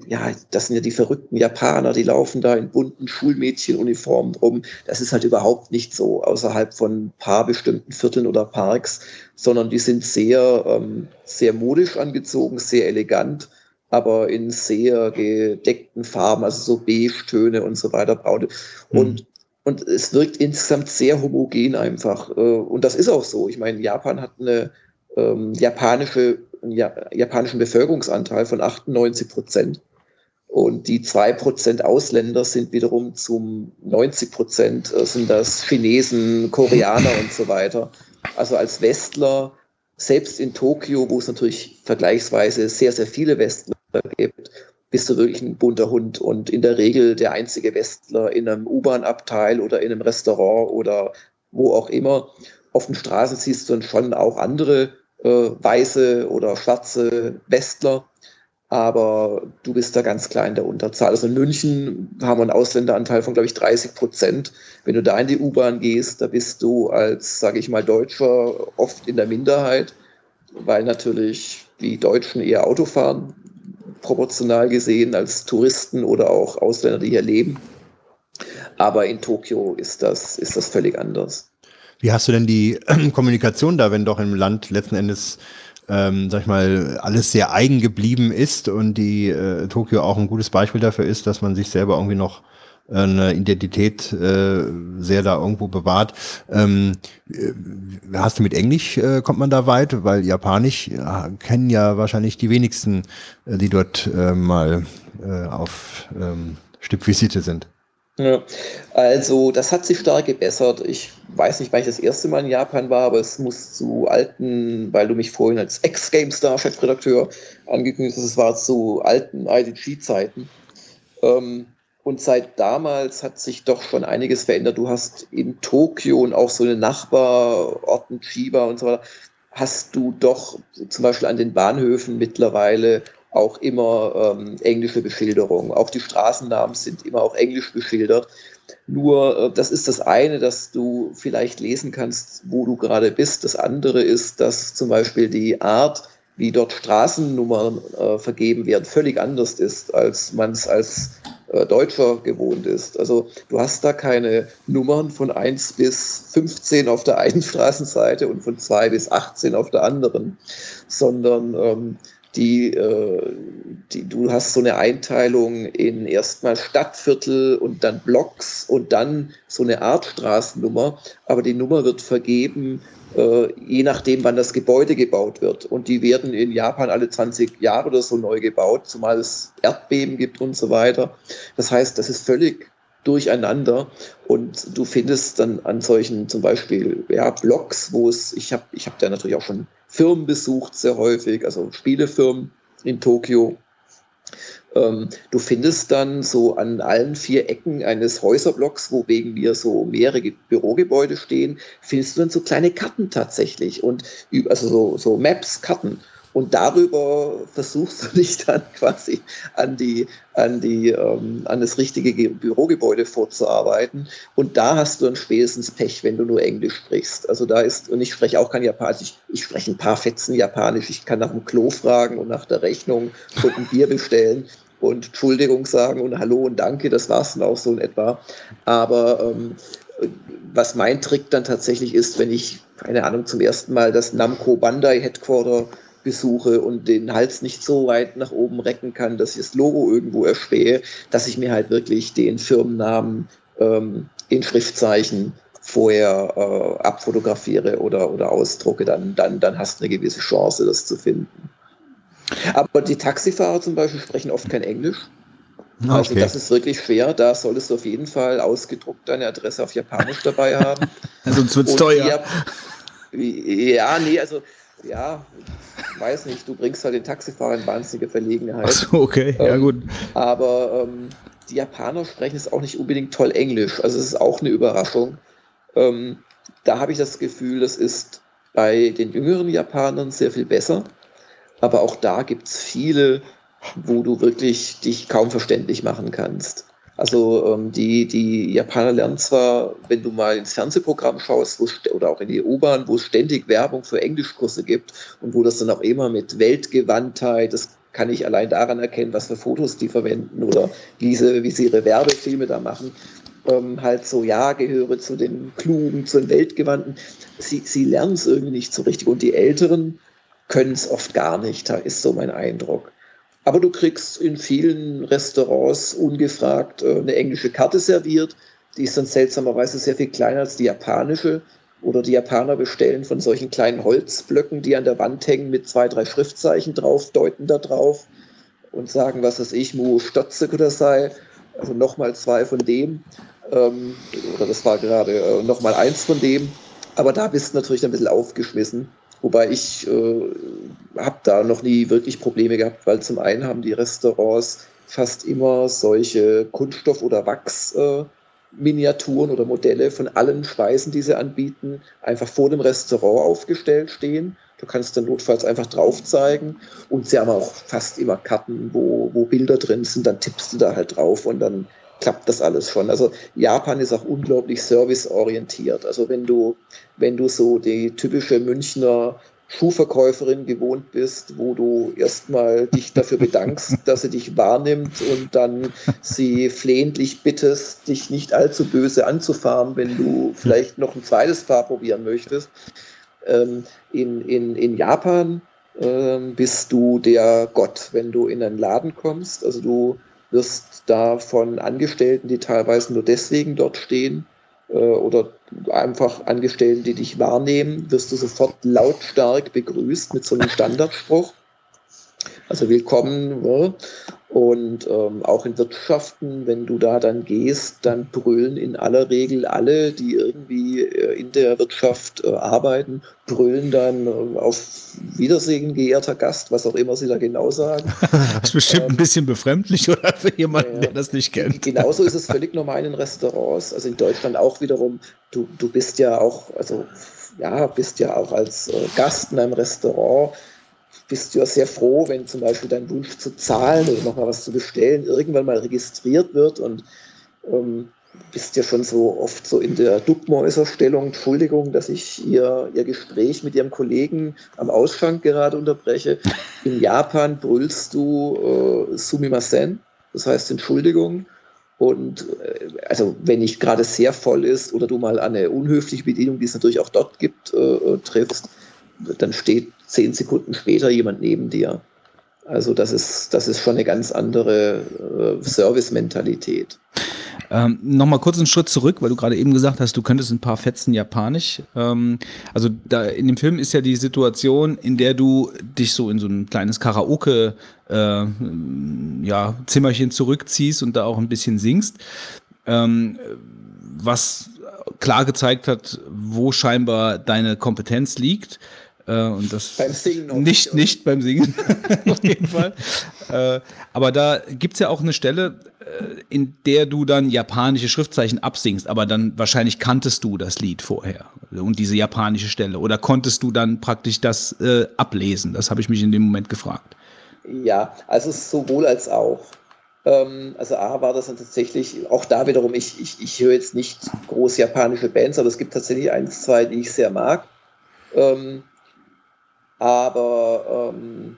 ja, das sind ja die verrückten Japaner, die laufen da in bunten Schulmädchenuniformen rum. Das ist halt überhaupt nicht so außerhalb von ein paar bestimmten Vierteln oder Parks, sondern die sind sehr, ähm, sehr modisch angezogen, sehr elegant, aber in sehr gedeckten Farben, also so Beige-Töne und so weiter. Und mhm und es wirkt insgesamt sehr homogen einfach. Äh, und das ist auch so. Ich meine, Japan hat eine ähm, japanische, einen japanischen Bevölkerungsanteil von 98 Prozent. Und die zwei Prozent Ausländer sind wiederum zum 90 Prozent äh, sind das Chinesen, Koreaner und so weiter. Also als Westler, selbst in Tokio, wo es natürlich vergleichsweise sehr, sehr viele Westler gibt, bist du wirklich ein bunter Hund und in der Regel der einzige Westler in einem U-Bahn-Abteil oder in einem Restaurant oder wo auch immer. Auf den Straßen siehst du dann schon auch andere äh, weiße oder schwarze Westler, aber du bist da ganz klar in der Unterzahl. Also in München haben wir einen Ausländeranteil von, glaube ich, 30 Prozent. Wenn du da in die U-Bahn gehst, da bist du als, sage ich mal, Deutscher oft in der Minderheit, weil natürlich die Deutschen eher Auto fahren proportional gesehen als Touristen oder auch Ausländer, die hier leben. Aber in Tokio ist das, ist das völlig anders. Wie hast du denn die Kommunikation da, wenn doch im Land letzten Endes, ähm, sag ich mal, alles sehr eigen geblieben ist und die äh, Tokio auch ein gutes Beispiel dafür ist, dass man sich selber irgendwie noch eine Identität äh, sehr da irgendwo bewahrt. Ähm, äh, hast du mit Englisch, äh, kommt man da weit? Weil Japanisch ja, kennen ja wahrscheinlich die wenigsten, äh, die dort äh, mal äh, auf ähm, Stippvisite sind. Ja, also das hat sich stark gebessert. Ich weiß nicht, wann ich das erste Mal in Japan war, aber es muss zu alten, weil du mich vorhin als Ex-GameStar-Chefredakteur angekündigt hast, es war zu alten IDG-Zeiten. Ähm, und seit damals hat sich doch schon einiges verändert. Du hast in Tokio und auch so eine Nachbarorten, Chiba und so weiter, hast du doch zum Beispiel an den Bahnhöfen mittlerweile auch immer ähm, englische Beschilderung. Auch die Straßennamen sind immer auch englisch beschildert. Nur äh, das ist das eine, dass du vielleicht lesen kannst, wo du gerade bist. Das andere ist, dass zum Beispiel die Art, wie dort Straßennummern äh, vergeben werden, völlig anders ist, als man es als äh, Deutscher gewohnt ist. Also du hast da keine Nummern von 1 bis 15 auf der einen Straßenseite und von 2 bis 18 auf der anderen, sondern ähm, die, äh, die, du hast so eine Einteilung in erstmal Stadtviertel und dann Blocks und dann so eine Art Straßennummer, aber die Nummer wird vergeben je nachdem, wann das Gebäude gebaut wird. Und die werden in Japan alle 20 Jahre oder so neu gebaut, zumal es Erdbeben gibt und so weiter. Das heißt, das ist völlig durcheinander und du findest dann an solchen zum Beispiel ja, Blogs, wo es, ich habe ich hab da natürlich auch schon Firmen besucht, sehr häufig, also Spielefirmen in Tokio, ähm, du findest dann so an allen vier Ecken eines Häuserblocks, wo wegen mir so mehrere Bürogebäude stehen, findest du dann so kleine Karten tatsächlich und also so, so Maps, Karten. Und darüber versuchst du dich dann quasi an die, an die, ähm, an das richtige Bürogebäude vorzuarbeiten. Und da hast du dann spätestens Pech, wenn du nur Englisch sprichst. Also da ist, und ich spreche auch kein Japanisch, ich, ich spreche ein paar Fetzen Japanisch, ich kann nach dem Klo fragen und nach der Rechnung und ein Bier bestellen und Entschuldigung sagen und Hallo und Danke, das war es dann auch so in etwa. Aber ähm, was mein Trick dann tatsächlich ist, wenn ich, keine Ahnung, zum ersten Mal das Namco Bandai Headquarter besuche und den Hals nicht so weit nach oben recken kann, dass ich das Logo irgendwo erspähe, dass ich mir halt wirklich den Firmennamen ähm, in Schriftzeichen vorher äh, abfotografiere oder, oder ausdrucke, dann, dann, dann hast du eine gewisse Chance, das zu finden. Aber die Taxifahrer zum Beispiel sprechen oft kein Englisch. Ah, also okay. das ist wirklich schwer. Da solltest du auf jeden Fall ausgedruckt deine Adresse auf Japanisch dabei haben. Sonst wird es teuer. ja, nee, also ja, weiß nicht, du bringst halt den Taxifahrer in wahnsinnige Verlegenheit. Ach so, okay, ähm, ja gut. Aber ähm, die Japaner sprechen es auch nicht unbedingt toll Englisch. Also es ist auch eine Überraschung. Ähm, da habe ich das Gefühl, das ist bei den jüngeren Japanern sehr viel besser. Aber auch da gibt es viele, wo du wirklich dich kaum verständlich machen kannst. Also ähm, die, die Japaner lernen zwar, wenn du mal ins Fernsehprogramm schaust oder auch in die U-Bahn, wo es ständig Werbung für Englischkurse gibt und wo das dann auch immer mit Weltgewandtheit, das kann ich allein daran erkennen, was für Fotos die verwenden oder wie sie, wie sie ihre Werbefilme da machen. Ähm, halt so, ja, gehöre zu den Klugen, zu den Weltgewandten. Sie, sie lernen es irgendwie nicht so richtig. Und die Älteren, können es oft gar nicht, da ist so mein Eindruck. Aber du kriegst in vielen Restaurants ungefragt äh, eine englische Karte serviert. Die ist dann seltsamerweise sehr viel kleiner als die japanische. Oder die Japaner bestellen von solchen kleinen Holzblöcken, die an der Wand hängen, mit zwei, drei Schriftzeichen drauf, deuten da drauf und sagen, was weiß ich, Mu Stotze oder sei. Also nochmal zwei von dem. Ähm, oder das war gerade äh, nochmal eins von dem. Aber da bist du natürlich ein bisschen aufgeschmissen. Wobei ich äh, habe da noch nie wirklich Probleme gehabt, weil zum einen haben die Restaurants fast immer solche Kunststoff- oder Wachs-Miniaturen äh, oder Modelle von allen Speisen, die sie anbieten, einfach vor dem Restaurant aufgestellt stehen. Du kannst dann notfalls einfach drauf zeigen. Und sie haben auch fast immer Karten, wo, wo Bilder drin sind. Dann tippst du da halt drauf und dann klappt das alles schon. Also Japan ist auch unglaublich serviceorientiert. Also wenn du, wenn du so die typische Münchner Schuhverkäuferin gewohnt bist, wo du erstmal dich dafür bedankst, dass sie dich wahrnimmt und dann sie flehentlich bittest, dich nicht allzu böse anzufahren, wenn du vielleicht noch ein zweites Paar probieren möchtest. Ähm, in, in, in Japan ähm, bist du der Gott, wenn du in einen Laden kommst. Also du wirst da von Angestellten, die teilweise nur deswegen dort stehen, äh, oder einfach Angestellten, die dich wahrnehmen, wirst du sofort lautstark begrüßt mit so einem Standardspruch. Also willkommen. Und ähm, auch in Wirtschaften, wenn du da dann gehst, dann brüllen in aller Regel alle, die irgendwie äh, in der Wirtschaft äh, arbeiten, brüllen dann äh, auf Wiedersehen, geehrter Gast, was auch immer sie da genau sagen. das ist bestimmt ähm, ein bisschen befremdlich, oder für jemanden, der das nicht kennt. Genauso ist es völlig normal in Restaurants. Also in Deutschland auch wiederum, du, du bist ja auch, also ja, bist ja auch als äh, Gast in einem Restaurant bist du ja sehr froh, wenn zum Beispiel dein Wunsch zu zahlen oder nochmal was zu bestellen irgendwann mal registriert wird und ähm, bist ja schon so oft so in der Duckmäuserstellung, Entschuldigung, dass ich ihr, ihr Gespräch mit ihrem Kollegen am Ausschank gerade unterbreche. In Japan brüllst du äh, Sumimasen, das heißt Entschuldigung. Und äh, also wenn nicht gerade sehr voll ist oder du mal eine unhöfliche Bedienung, die es natürlich auch dort gibt, äh, äh triffst, dann steht zehn Sekunden später jemand neben dir. Also das ist, das ist schon eine ganz andere äh, Service-Mentalität. Ähm, Nochmal kurz einen Schritt zurück, weil du gerade eben gesagt hast, du könntest ein paar Fetzen Japanisch. Ähm, also da in dem Film ist ja die Situation, in der du dich so in so ein kleines Karaoke äh, ja, Zimmerchen zurückziehst und da auch ein bisschen singst. Ähm, was klar gezeigt hat, wo scheinbar deine Kompetenz liegt. Äh, und das beim Singen nicht, nicht beim Singen, auf jeden Fall. Äh, aber da gibt es ja auch eine Stelle, äh, in der du dann japanische Schriftzeichen absingst, aber dann wahrscheinlich kanntest du das Lied vorher und diese japanische Stelle. Oder konntest du dann praktisch das äh, ablesen? Das habe ich mich in dem Moment gefragt. Ja, also sowohl als auch. Ähm, also A war das dann tatsächlich, auch da wiederum, ich, ich, ich höre jetzt nicht groß japanische Bands, aber es gibt tatsächlich eins, zwei, die ich sehr mag. Ähm, aber ähm,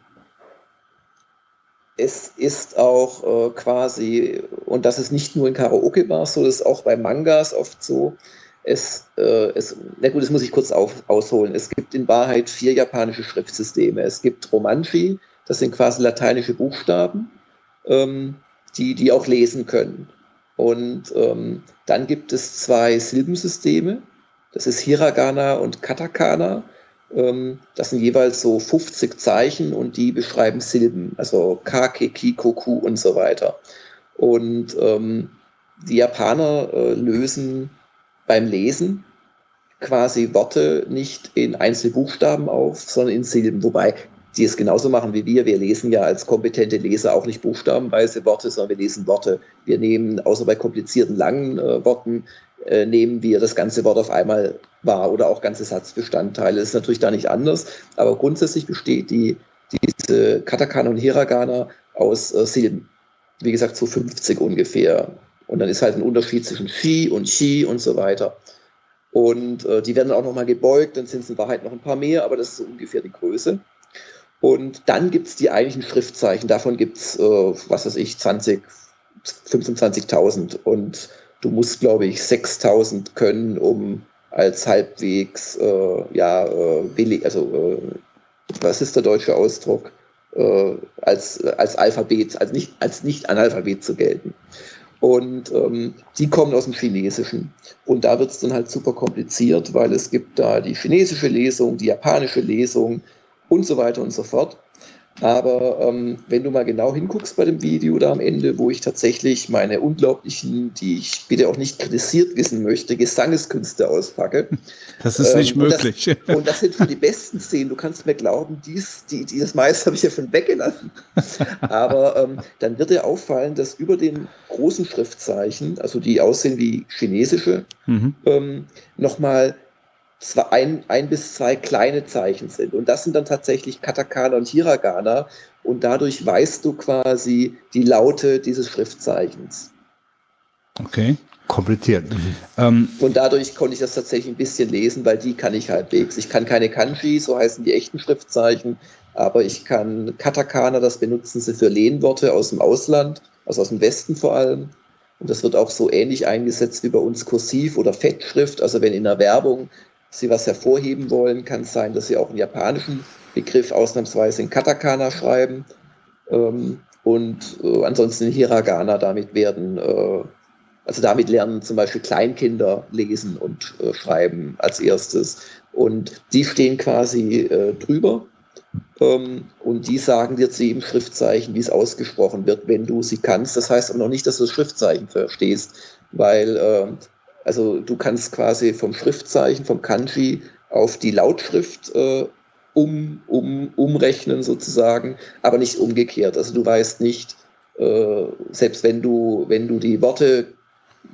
es ist auch äh, quasi, und das ist nicht nur in Karaoke-Bars so, das ist auch bei Mangas oft so, es, äh, es, na gut, das muss ich kurz auf, ausholen. Es gibt in Wahrheit vier japanische Schriftsysteme. Es gibt Romanji, das sind quasi lateinische Buchstaben. Ähm, die, die auch lesen können. Und ähm, dann gibt es zwei Silbensysteme. Das ist Hiragana und Katakana. Ähm, das sind jeweils so 50 Zeichen und die beschreiben Silben, also Kake, Kikoku und so weiter. Und ähm, die Japaner äh, lösen beim Lesen quasi Worte nicht in einzelne Buchstaben auf, sondern in Silben. Wobei die es genauso machen wie wir. Wir lesen ja als kompetente Leser auch nicht buchstabenweise Worte, sondern wir lesen Worte. Wir nehmen, außer bei komplizierten langen äh, Worten, äh, nehmen wir das ganze Wort auf einmal wahr oder auch ganze Satzbestandteile. Das ist natürlich da nicht anders, aber grundsätzlich besteht die, diese Katakana und Hiragana aus äh, Silben. Wie gesagt, so 50 ungefähr. Und dann ist halt ein Unterschied zwischen Shi und Shi und so weiter. Und äh, die werden auch nochmal gebeugt, dann sind es in Wahrheit noch ein paar mehr, aber das ist so ungefähr die Größe. Und dann gibt es die eigentlichen Schriftzeichen. Davon gibt es, äh, was weiß ich, 20, 25.000. Und du musst, glaube ich, 6.000 können, um als halbwegs, äh, ja, äh, billig, also, äh, was ist der deutsche Ausdruck? Äh, als, als Alphabet, als nicht, als nicht Analphabet zu gelten. Und ähm, die kommen aus dem Chinesischen. Und da wird es dann halt super kompliziert, weil es gibt da die chinesische Lesung, die japanische Lesung und so weiter und so fort. Aber ähm, wenn du mal genau hinguckst bei dem Video da am Ende, wo ich tatsächlich meine unglaublichen, die ich bitte auch nicht kritisiert wissen möchte, Gesangeskünste auspacke. Das ist ähm, nicht möglich. Und das, und das, sind für die besten Szenen. Du kannst mir glauben, dies, die, die, das meiste habe ich ja schon weggelassen. Aber ähm, dann wird dir auffallen, dass über den großen Schriftzeichen, also die aussehen wie chinesische, mhm. ähm, nochmal zwei, ein, ein bis zwei kleine Zeichen sind. Und das sind dann tatsächlich Katakana und Hiragana. Und dadurch weißt du quasi die Laute dieses Schriftzeichens. Okay. Kompliziert. Ähm, und dadurch konnte ich das tatsächlich ein bisschen lesen, weil die kann ich halbwegs. Ich kann keine Kanji, so heißen die echten Schriftzeichen, aber ich kann Katakana, das benutzen sie für Lehnworte aus dem Ausland, also aus dem Westen vor allem. Und das wird auch so ähnlich eingesetzt wie bei uns Kursiv oder Fettschrift. Also wenn in der Werbung Sie was hervorheben wollen, kann es sein, dass Sie auch einen japanischen Begriff ausnahmsweise in Katakana schreiben. Ähm, und äh, ansonsten in Hiragana damit werden, äh, also damit lernen zum Beispiel Kleinkinder lesen und äh, schreiben als erstes. Und die stehen quasi äh, drüber. Ähm, und die sagen dir zu jedem Schriftzeichen, wie es ausgesprochen wird, wenn du sie kannst. Das heißt aber noch nicht, dass du das Schriftzeichen verstehst, weil äh, also du kannst quasi vom Schriftzeichen, vom Kanji auf die Lautschrift äh, um, um, umrechnen sozusagen, aber nicht umgekehrt. Also du weißt nicht, äh, selbst wenn du, wenn du die Worte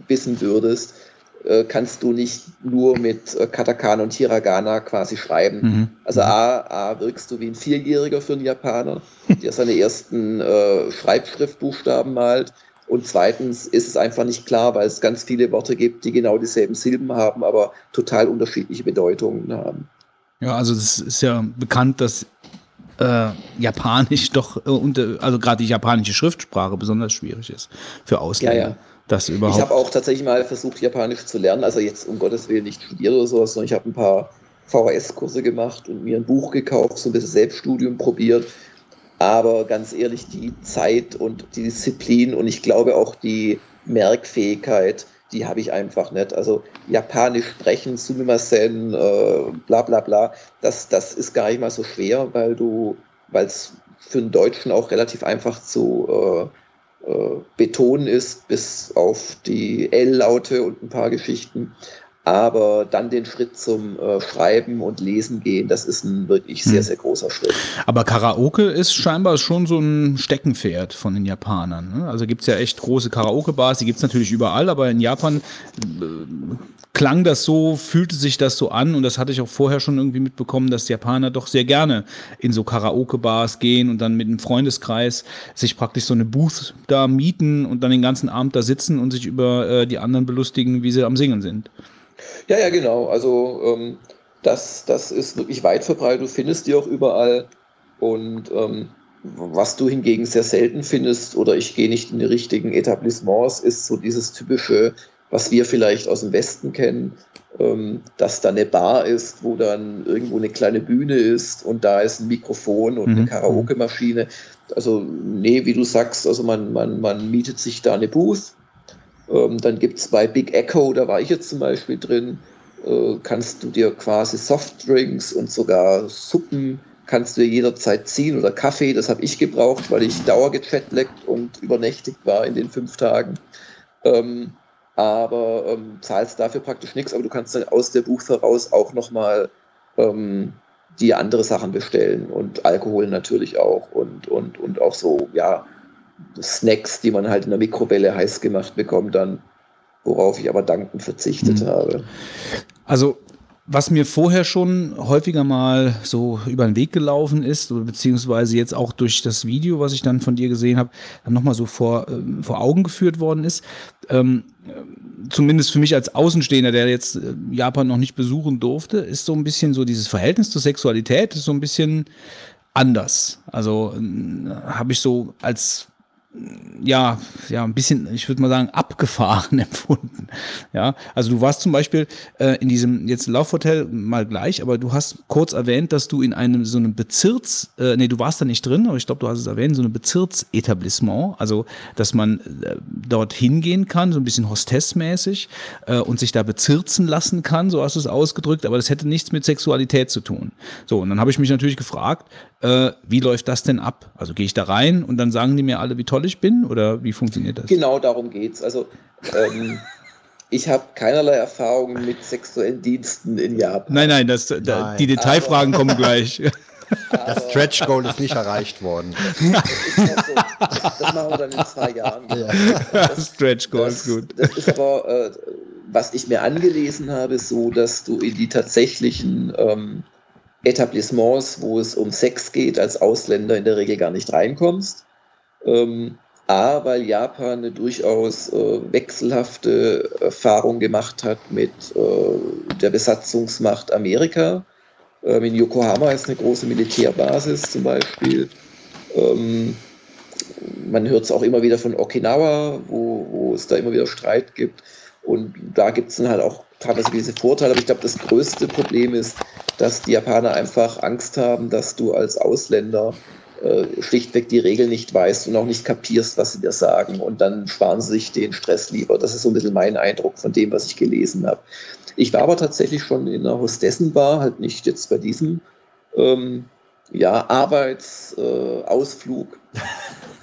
wissen würdest, äh, kannst du nicht nur mit äh, Katakana und Hiragana quasi schreiben. Mhm. Also A, A wirkst du wie ein Vierjähriger für einen Japaner, der seine ersten äh, Schreibschriftbuchstaben malt. Und zweitens ist es einfach nicht klar, weil es ganz viele Worte gibt, die genau dieselben Silben haben, aber total unterschiedliche Bedeutungen haben. Ja, also es ist ja bekannt, dass äh, Japanisch doch, äh, unter, also gerade die japanische Schriftsprache besonders schwierig ist für Ausländer. Ja, ja. Das überhaupt. Ich habe auch tatsächlich mal versucht, Japanisch zu lernen. Also jetzt um Gottes Willen nicht studiert oder sowas, sondern ich habe ein paar VHS-Kurse gemacht und mir ein Buch gekauft, so ein bisschen Selbststudium probiert. Aber ganz ehrlich, die Zeit und die Disziplin und ich glaube auch die Merkfähigkeit, die habe ich einfach nicht. Also Japanisch sprechen, Sumimasen, äh, bla bla bla, das, das ist gar nicht mal so schwer, weil du, weil es für einen Deutschen auch relativ einfach zu äh, äh, betonen ist, bis auf die L-Laute und ein paar Geschichten. Aber dann den Schritt zum äh, Schreiben und Lesen gehen, das ist ein wirklich sehr, hm. sehr großer Schritt. Aber Karaoke ist scheinbar schon so ein Steckenpferd von den Japanern. Ne? Also gibt es ja echt große Karaoke-Bars, die gibt es natürlich überall, aber in Japan äh, klang das so, fühlte sich das so an und das hatte ich auch vorher schon irgendwie mitbekommen, dass Japaner doch sehr gerne in so Karaoke-Bars gehen und dann mit einem Freundeskreis sich praktisch so eine Booth da mieten und dann den ganzen Abend da sitzen und sich über äh, die anderen belustigen, wie sie am Singen sind. Ja, ja, genau. Also ähm, das, das ist wirklich weit verbreitet. Du findest die auch überall. Und ähm, was du hingegen sehr selten findest, oder ich gehe nicht in die richtigen Etablissements, ist so dieses typische, was wir vielleicht aus dem Westen kennen, ähm, dass da eine Bar ist, wo dann irgendwo eine kleine Bühne ist und da ist ein Mikrofon und mhm. eine Karaoke-Maschine. Also, nee, wie du sagst, also man, man, man mietet sich da eine Booth ähm, dann gibt es bei Big Echo, da war ich jetzt zum Beispiel drin, äh, kannst du dir quasi Softdrinks und sogar Suppen kannst du jederzeit ziehen oder Kaffee. Das habe ich gebraucht, weil ich dauergechatlaggt und übernächtigt war in den fünf Tagen. Ähm, aber ähm, zahlst dafür praktisch nichts, aber du kannst dann aus der Buch heraus auch nochmal ähm, die andere Sachen bestellen und Alkohol natürlich auch und, und, und auch so, ja, Snacks, die man halt in der Mikrowelle heiß gemacht bekommt, dann, worauf ich aber dankend verzichtet mhm. habe. Also was mir vorher schon häufiger mal so über den Weg gelaufen ist, beziehungsweise jetzt auch durch das Video, was ich dann von dir gesehen habe, dann nochmal so vor, äh, vor Augen geführt worden ist, ähm, zumindest für mich als Außenstehender, der jetzt äh, Japan noch nicht besuchen durfte, ist so ein bisschen so dieses Verhältnis zur Sexualität, ist so ein bisschen anders. Also äh, habe ich so als ja, ja, ein bisschen, ich würde mal sagen, abgefahren empfunden. Ja, also du warst zum Beispiel äh, in diesem jetzt Laufhotel mal gleich, aber du hast kurz erwähnt, dass du in einem so einem Bezirks, äh, nee, du warst da nicht drin, aber ich glaube, du hast es erwähnt, so einem Bezirksetablissement, also dass man äh, dort hingehen kann, so ein bisschen hostessmäßig äh, und sich da bezirzen lassen kann, so hast du es ausgedrückt, aber das hätte nichts mit Sexualität zu tun. So, und dann habe ich mich natürlich gefragt, äh, wie läuft das denn ab? Also gehe ich da rein und dann sagen die mir alle, wie toll ich bin oder wie funktioniert das? Genau darum geht es. Also ähm, ich habe keinerlei Erfahrung mit sexuellen Diensten in Japan. Nein, nein, das, nein. Da, die Detailfragen kommen gleich. Das Stretch Goal ist nicht erreicht worden. Das, das machen wir dann in zwei Jahren. Ja. Das, Stretch Goal ist gut. Das ist aber, äh, was ich mir angelesen habe, so, dass du in die tatsächlichen ähm, Etablissements, wo es um Sex geht, als Ausländer in der Regel gar nicht reinkommst. Ähm, A, weil Japan eine durchaus äh, wechselhafte Erfahrung gemacht hat mit äh, der Besatzungsmacht Amerika. Ähm, in Yokohama ist eine große Militärbasis zum Beispiel. Ähm, man hört es auch immer wieder von Okinawa, wo, wo es da immer wieder Streit gibt. Und da gibt es dann halt auch teilweise diese Vorteile. Aber ich glaube, das größte Problem ist, dass die Japaner einfach Angst haben, dass du als Ausländer äh, schlichtweg die Regeln nicht weißt und auch nicht kapierst, was sie dir sagen. Und dann sparen sie sich den Stress lieber. Das ist so ein bisschen mein Eindruck von dem, was ich gelesen habe. Ich war aber tatsächlich schon in einer Hostessenbar, halt nicht jetzt bei diesem ähm, ja, Arbeitsausflug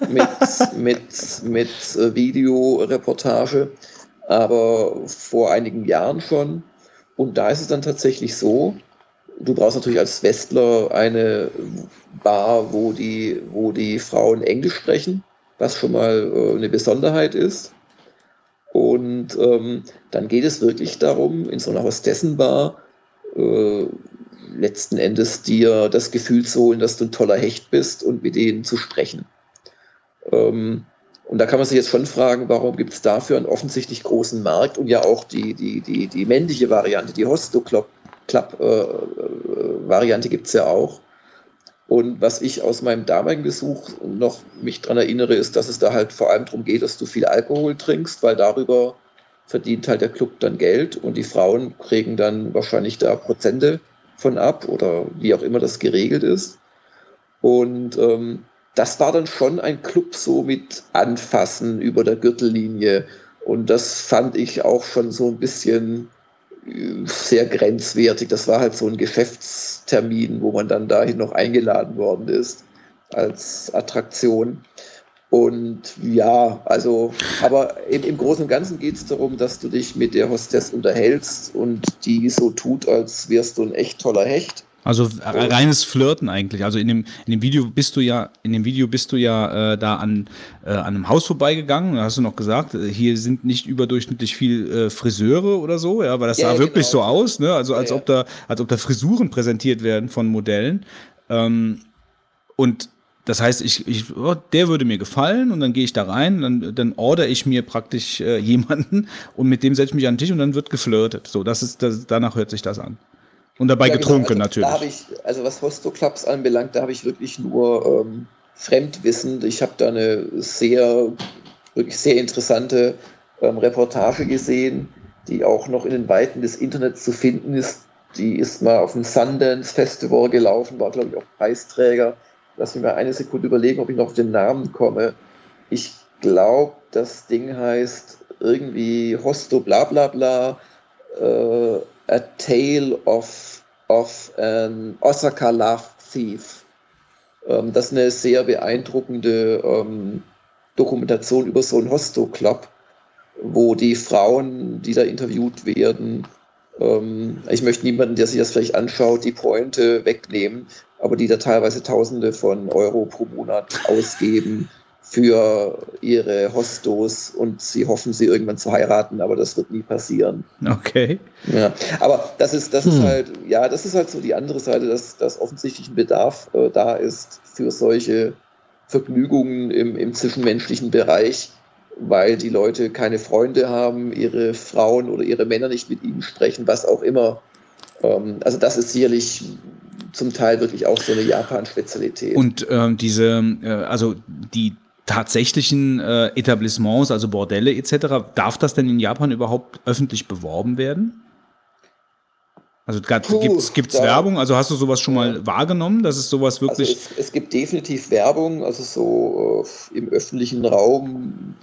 äh, mit, mit, mit äh, Videoreportage aber vor einigen Jahren schon. Und da ist es dann tatsächlich so, du brauchst natürlich als Westler eine Bar, wo die, wo die Frauen Englisch sprechen, was schon mal äh, eine Besonderheit ist. Und ähm, dann geht es wirklich darum, in so einer Hostessenbar äh, letzten Endes dir das Gefühl zu holen, dass du ein toller Hecht bist und mit denen zu sprechen. Ähm, und da kann man sich jetzt schon fragen, warum gibt es dafür einen offensichtlich großen Markt und ja auch die, die, die, die männliche Variante, die Hosto-Club-Variante äh, gibt es ja auch. Und was ich aus meinem damaligen Besuch noch mich daran erinnere, ist, dass es da halt vor allem darum geht, dass du viel Alkohol trinkst, weil darüber verdient halt der Club dann Geld und die Frauen kriegen dann wahrscheinlich da Prozente von ab oder wie auch immer das geregelt ist. Und ähm, das war dann schon ein Club so mit Anfassen über der Gürtellinie. Und das fand ich auch schon so ein bisschen äh, sehr grenzwertig. Das war halt so ein Geschäftstermin, wo man dann dahin noch eingeladen worden ist als Attraktion. Und ja, also, aber im, im Großen und Ganzen geht es darum, dass du dich mit der Hostess unterhältst und die so tut, als wärst du ein echt toller Hecht. Also reines Flirten eigentlich. Also in dem, in dem Video bist du ja, in dem Video bist du ja äh, da an, äh, an einem Haus vorbeigegangen. Da hast du noch gesagt, äh, hier sind nicht überdurchschnittlich viel äh, Friseure oder so, ja, weil das ja, sah wirklich genau. so aus, ne? Also als ja, ob da, als ob da Frisuren präsentiert werden von Modellen. Ähm, und das heißt, ich, ich, oh, der würde mir gefallen und dann gehe ich da rein, dann, dann order ich mir praktisch äh, jemanden und mit dem setze ich mich an den Tisch und dann wird geflirtet. So, das ist, das, danach hört sich das an. Und dabei ja, genau. getrunken genau. also, natürlich. Ich, also was Hosto-Clubs anbelangt, da habe ich wirklich nur ähm, Fremdwissen. Ich habe da eine sehr, wirklich sehr interessante ähm, Reportage gesehen, die auch noch in den Weiten des Internets zu finden ist. Die ist mal auf dem Sundance Festival gelaufen, war glaube ich auch Preisträger. Lass mich mal eine Sekunde überlegen, ob ich noch auf den Namen komme. Ich glaube, das Ding heißt irgendwie Hosto bla bla bla. Äh, A Tale of, of an Osaka Love Thief. Ähm, das ist eine sehr beeindruckende ähm, Dokumentation über so einen Hosto-Club, wo die Frauen, die da interviewt werden, ähm, ich möchte niemanden, der sich das vielleicht anschaut, die Pointe wegnehmen, aber die da teilweise Tausende von Euro pro Monat ausgeben für ihre Hostos und sie hoffen, sie irgendwann zu heiraten, aber das wird nie passieren. Okay. Ja, aber das ist, das hm. ist halt, ja, das ist halt so die andere Seite, dass, dass offensichtlich ein Bedarf äh, da ist für solche Vergnügungen im, im zwischenmenschlichen Bereich, weil die Leute keine Freunde haben, ihre Frauen oder ihre Männer nicht mit ihnen sprechen, was auch immer. Ähm, also das ist sicherlich zum Teil wirklich auch so eine Japan-Spezialität. Und ähm, diese, äh, also die tatsächlichen äh, Etablissements, also Bordelle etc., darf das denn in Japan überhaupt öffentlich beworben werden? Also gibt es Werbung? Also hast du sowas schon mal wahrgenommen, dass es sowas also wirklich. Also es, es, gibt definitiv Werbung, also so äh, im öffentlichen Raum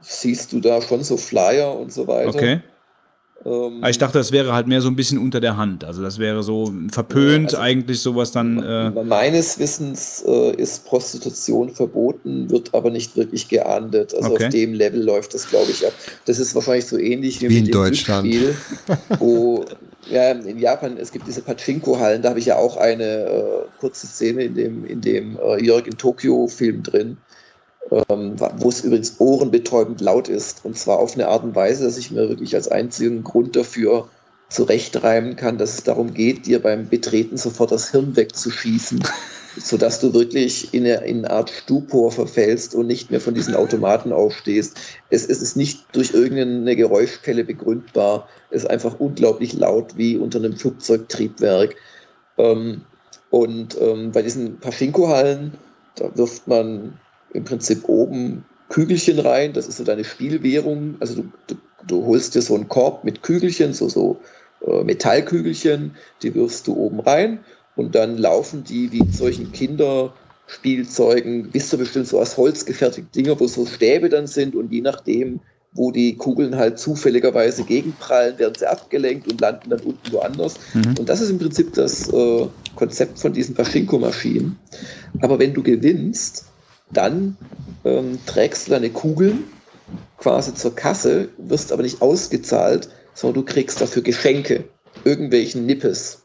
siehst du da schon so Flyer und so weiter. Okay. Ähm, ich dachte, das wäre halt mehr so ein bisschen unter der Hand. Also das wäre so verpönt, also eigentlich sowas dann. Äh meines Wissens äh, ist Prostitution verboten, wird aber nicht wirklich geahndet. Also okay. auf dem Level läuft das, glaube ich, ab. Das ist wahrscheinlich so ähnlich wie, wie in Deutschland. Spiel, wo ja, in Japan, es gibt diese Pachinko-Hallen, da habe ich ja auch eine äh, kurze Szene in dem, in dem äh, Jörg in Tokio-Film drin ähm, wo es übrigens ohrenbetäubend laut ist. Und zwar auf eine Art und Weise, dass ich mir wirklich als einzigen Grund dafür zurechtreimen kann, dass es darum geht, dir beim Betreten sofort das Hirn wegzuschießen, sodass du wirklich in eine, in eine Art Stupor verfällst und nicht mehr von diesen Automaten aufstehst. Es, es ist nicht durch irgendeine Geräuschquelle begründbar. Es ist einfach unglaublich laut wie unter einem Flugzeugtriebwerk. Ähm, und ähm, bei diesen Paschinko-Hallen, da wirft man im Prinzip oben Kügelchen rein, das ist so deine Spielwährung. Also du, du, du holst dir so einen Korb mit Kügelchen, so, so äh, Metallkügelchen, die wirfst du oben rein und dann laufen die wie in solchen Kinderspielzeugen, wisst ihr bestimmt so aus Holz gefertigte Dinger, wo so Stäbe dann sind und je nachdem, wo die Kugeln halt zufälligerweise gegenprallen, werden sie abgelenkt und landen dann unten woanders. Mhm. Und das ist im Prinzip das äh, Konzept von diesen Pachinko-Maschinen. Aber wenn du gewinnst, dann ähm, trägst du deine Kugeln quasi zur Kasse, wirst aber nicht ausgezahlt, sondern du kriegst dafür Geschenke, irgendwelchen Nippes.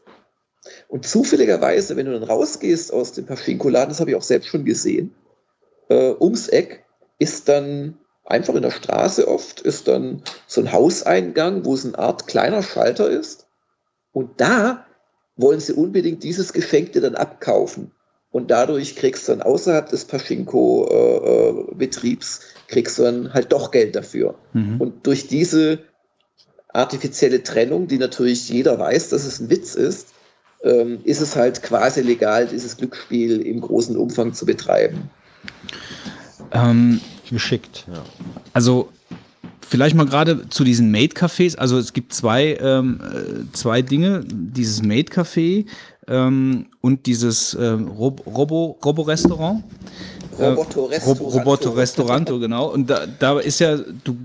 Und zufälligerweise, wenn du dann rausgehst aus dem Paschinko-Laden, das habe ich auch selbst schon gesehen, äh, ums Eck ist dann einfach in der Straße oft, ist dann so ein Hauseingang, wo es eine Art kleiner Schalter ist. Und da wollen sie unbedingt dieses Geschenk dir dann abkaufen. Und dadurch kriegst du dann außerhalb des Paschinko-Betriebs, kriegst du dann halt doch Geld dafür. Mhm. Und durch diese artifizielle Trennung, die natürlich jeder weiß, dass es ein Witz ist, ähm, ist es halt quasi legal, dieses Glücksspiel im großen Umfang zu betreiben. Ähm, Geschickt, ja. Also vielleicht mal gerade zu diesen Maid-Cafés. Also es gibt zwei, ähm, äh, zwei Dinge. Dieses Maid-Café, ähm, und dieses äh, Rob Robo, Robo-Restaurant. Roboto-Restaurant. Roboto-Restaurant, genau. Und da, da ist ja, du,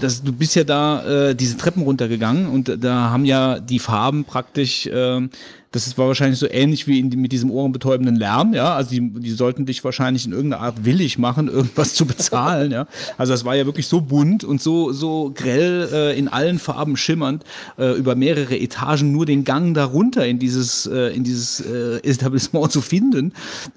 das, du bist ja da äh, diese Treppen runtergegangen und da haben ja die Farben praktisch äh, das war wahrscheinlich so ähnlich wie in, mit diesem ohrenbetäubenden Lärm, ja. Also die, die sollten dich wahrscheinlich in irgendeiner Art willig machen, irgendwas zu bezahlen, ja. Also das war ja wirklich so bunt und so, so grell äh, in allen Farben schimmernd, äh, über mehrere Etagen nur den Gang darunter in dieses, äh, in dieses äh, Etablissement zu finden.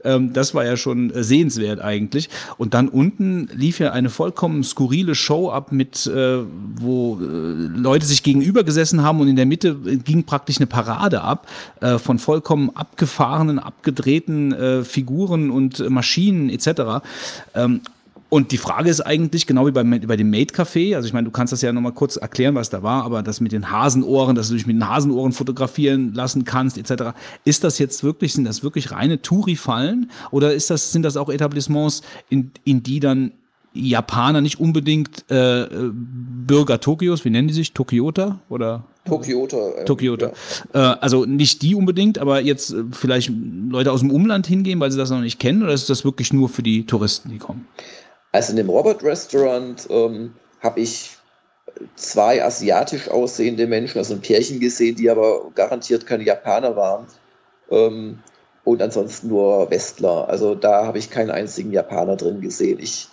Ähm, das war ja schon äh, sehenswert eigentlich. Und dann unten lief ja eine vollkommen skurrile Show ab mit, äh, wo äh, Leute sich gegenüber gesessen haben und in der Mitte ging praktisch eine Parade ab äh, von vollkommen abgefahrenen, abgedrehten äh, Figuren und Maschinen etc. Ähm, und die Frage ist eigentlich, genau wie bei, bei dem Made Café, also ich meine, du kannst das ja nochmal kurz erklären, was da war, aber das mit den Hasenohren, dass du dich mit den Hasenohren fotografieren lassen kannst, etc. Ist das jetzt wirklich, sind das wirklich reine Touri-Fallen oder ist das, sind das auch Etablissements, in, in die dann Japaner nicht unbedingt äh, Bürger Tokios, wie nennen die sich? Tokyota oder? Tokyota. Ähm, Tokyota. Ja. Äh, also nicht die unbedingt, aber jetzt äh, vielleicht Leute aus dem Umland hingehen, weil sie das noch nicht kennen, oder ist das wirklich nur für die Touristen, die kommen? Also in dem Robert Restaurant ähm, habe ich zwei asiatisch aussehende Menschen, also ein Pärchen gesehen, die aber garantiert keine Japaner waren. Ähm, und ansonsten nur Westler. Also da habe ich keinen einzigen Japaner drin gesehen. Ich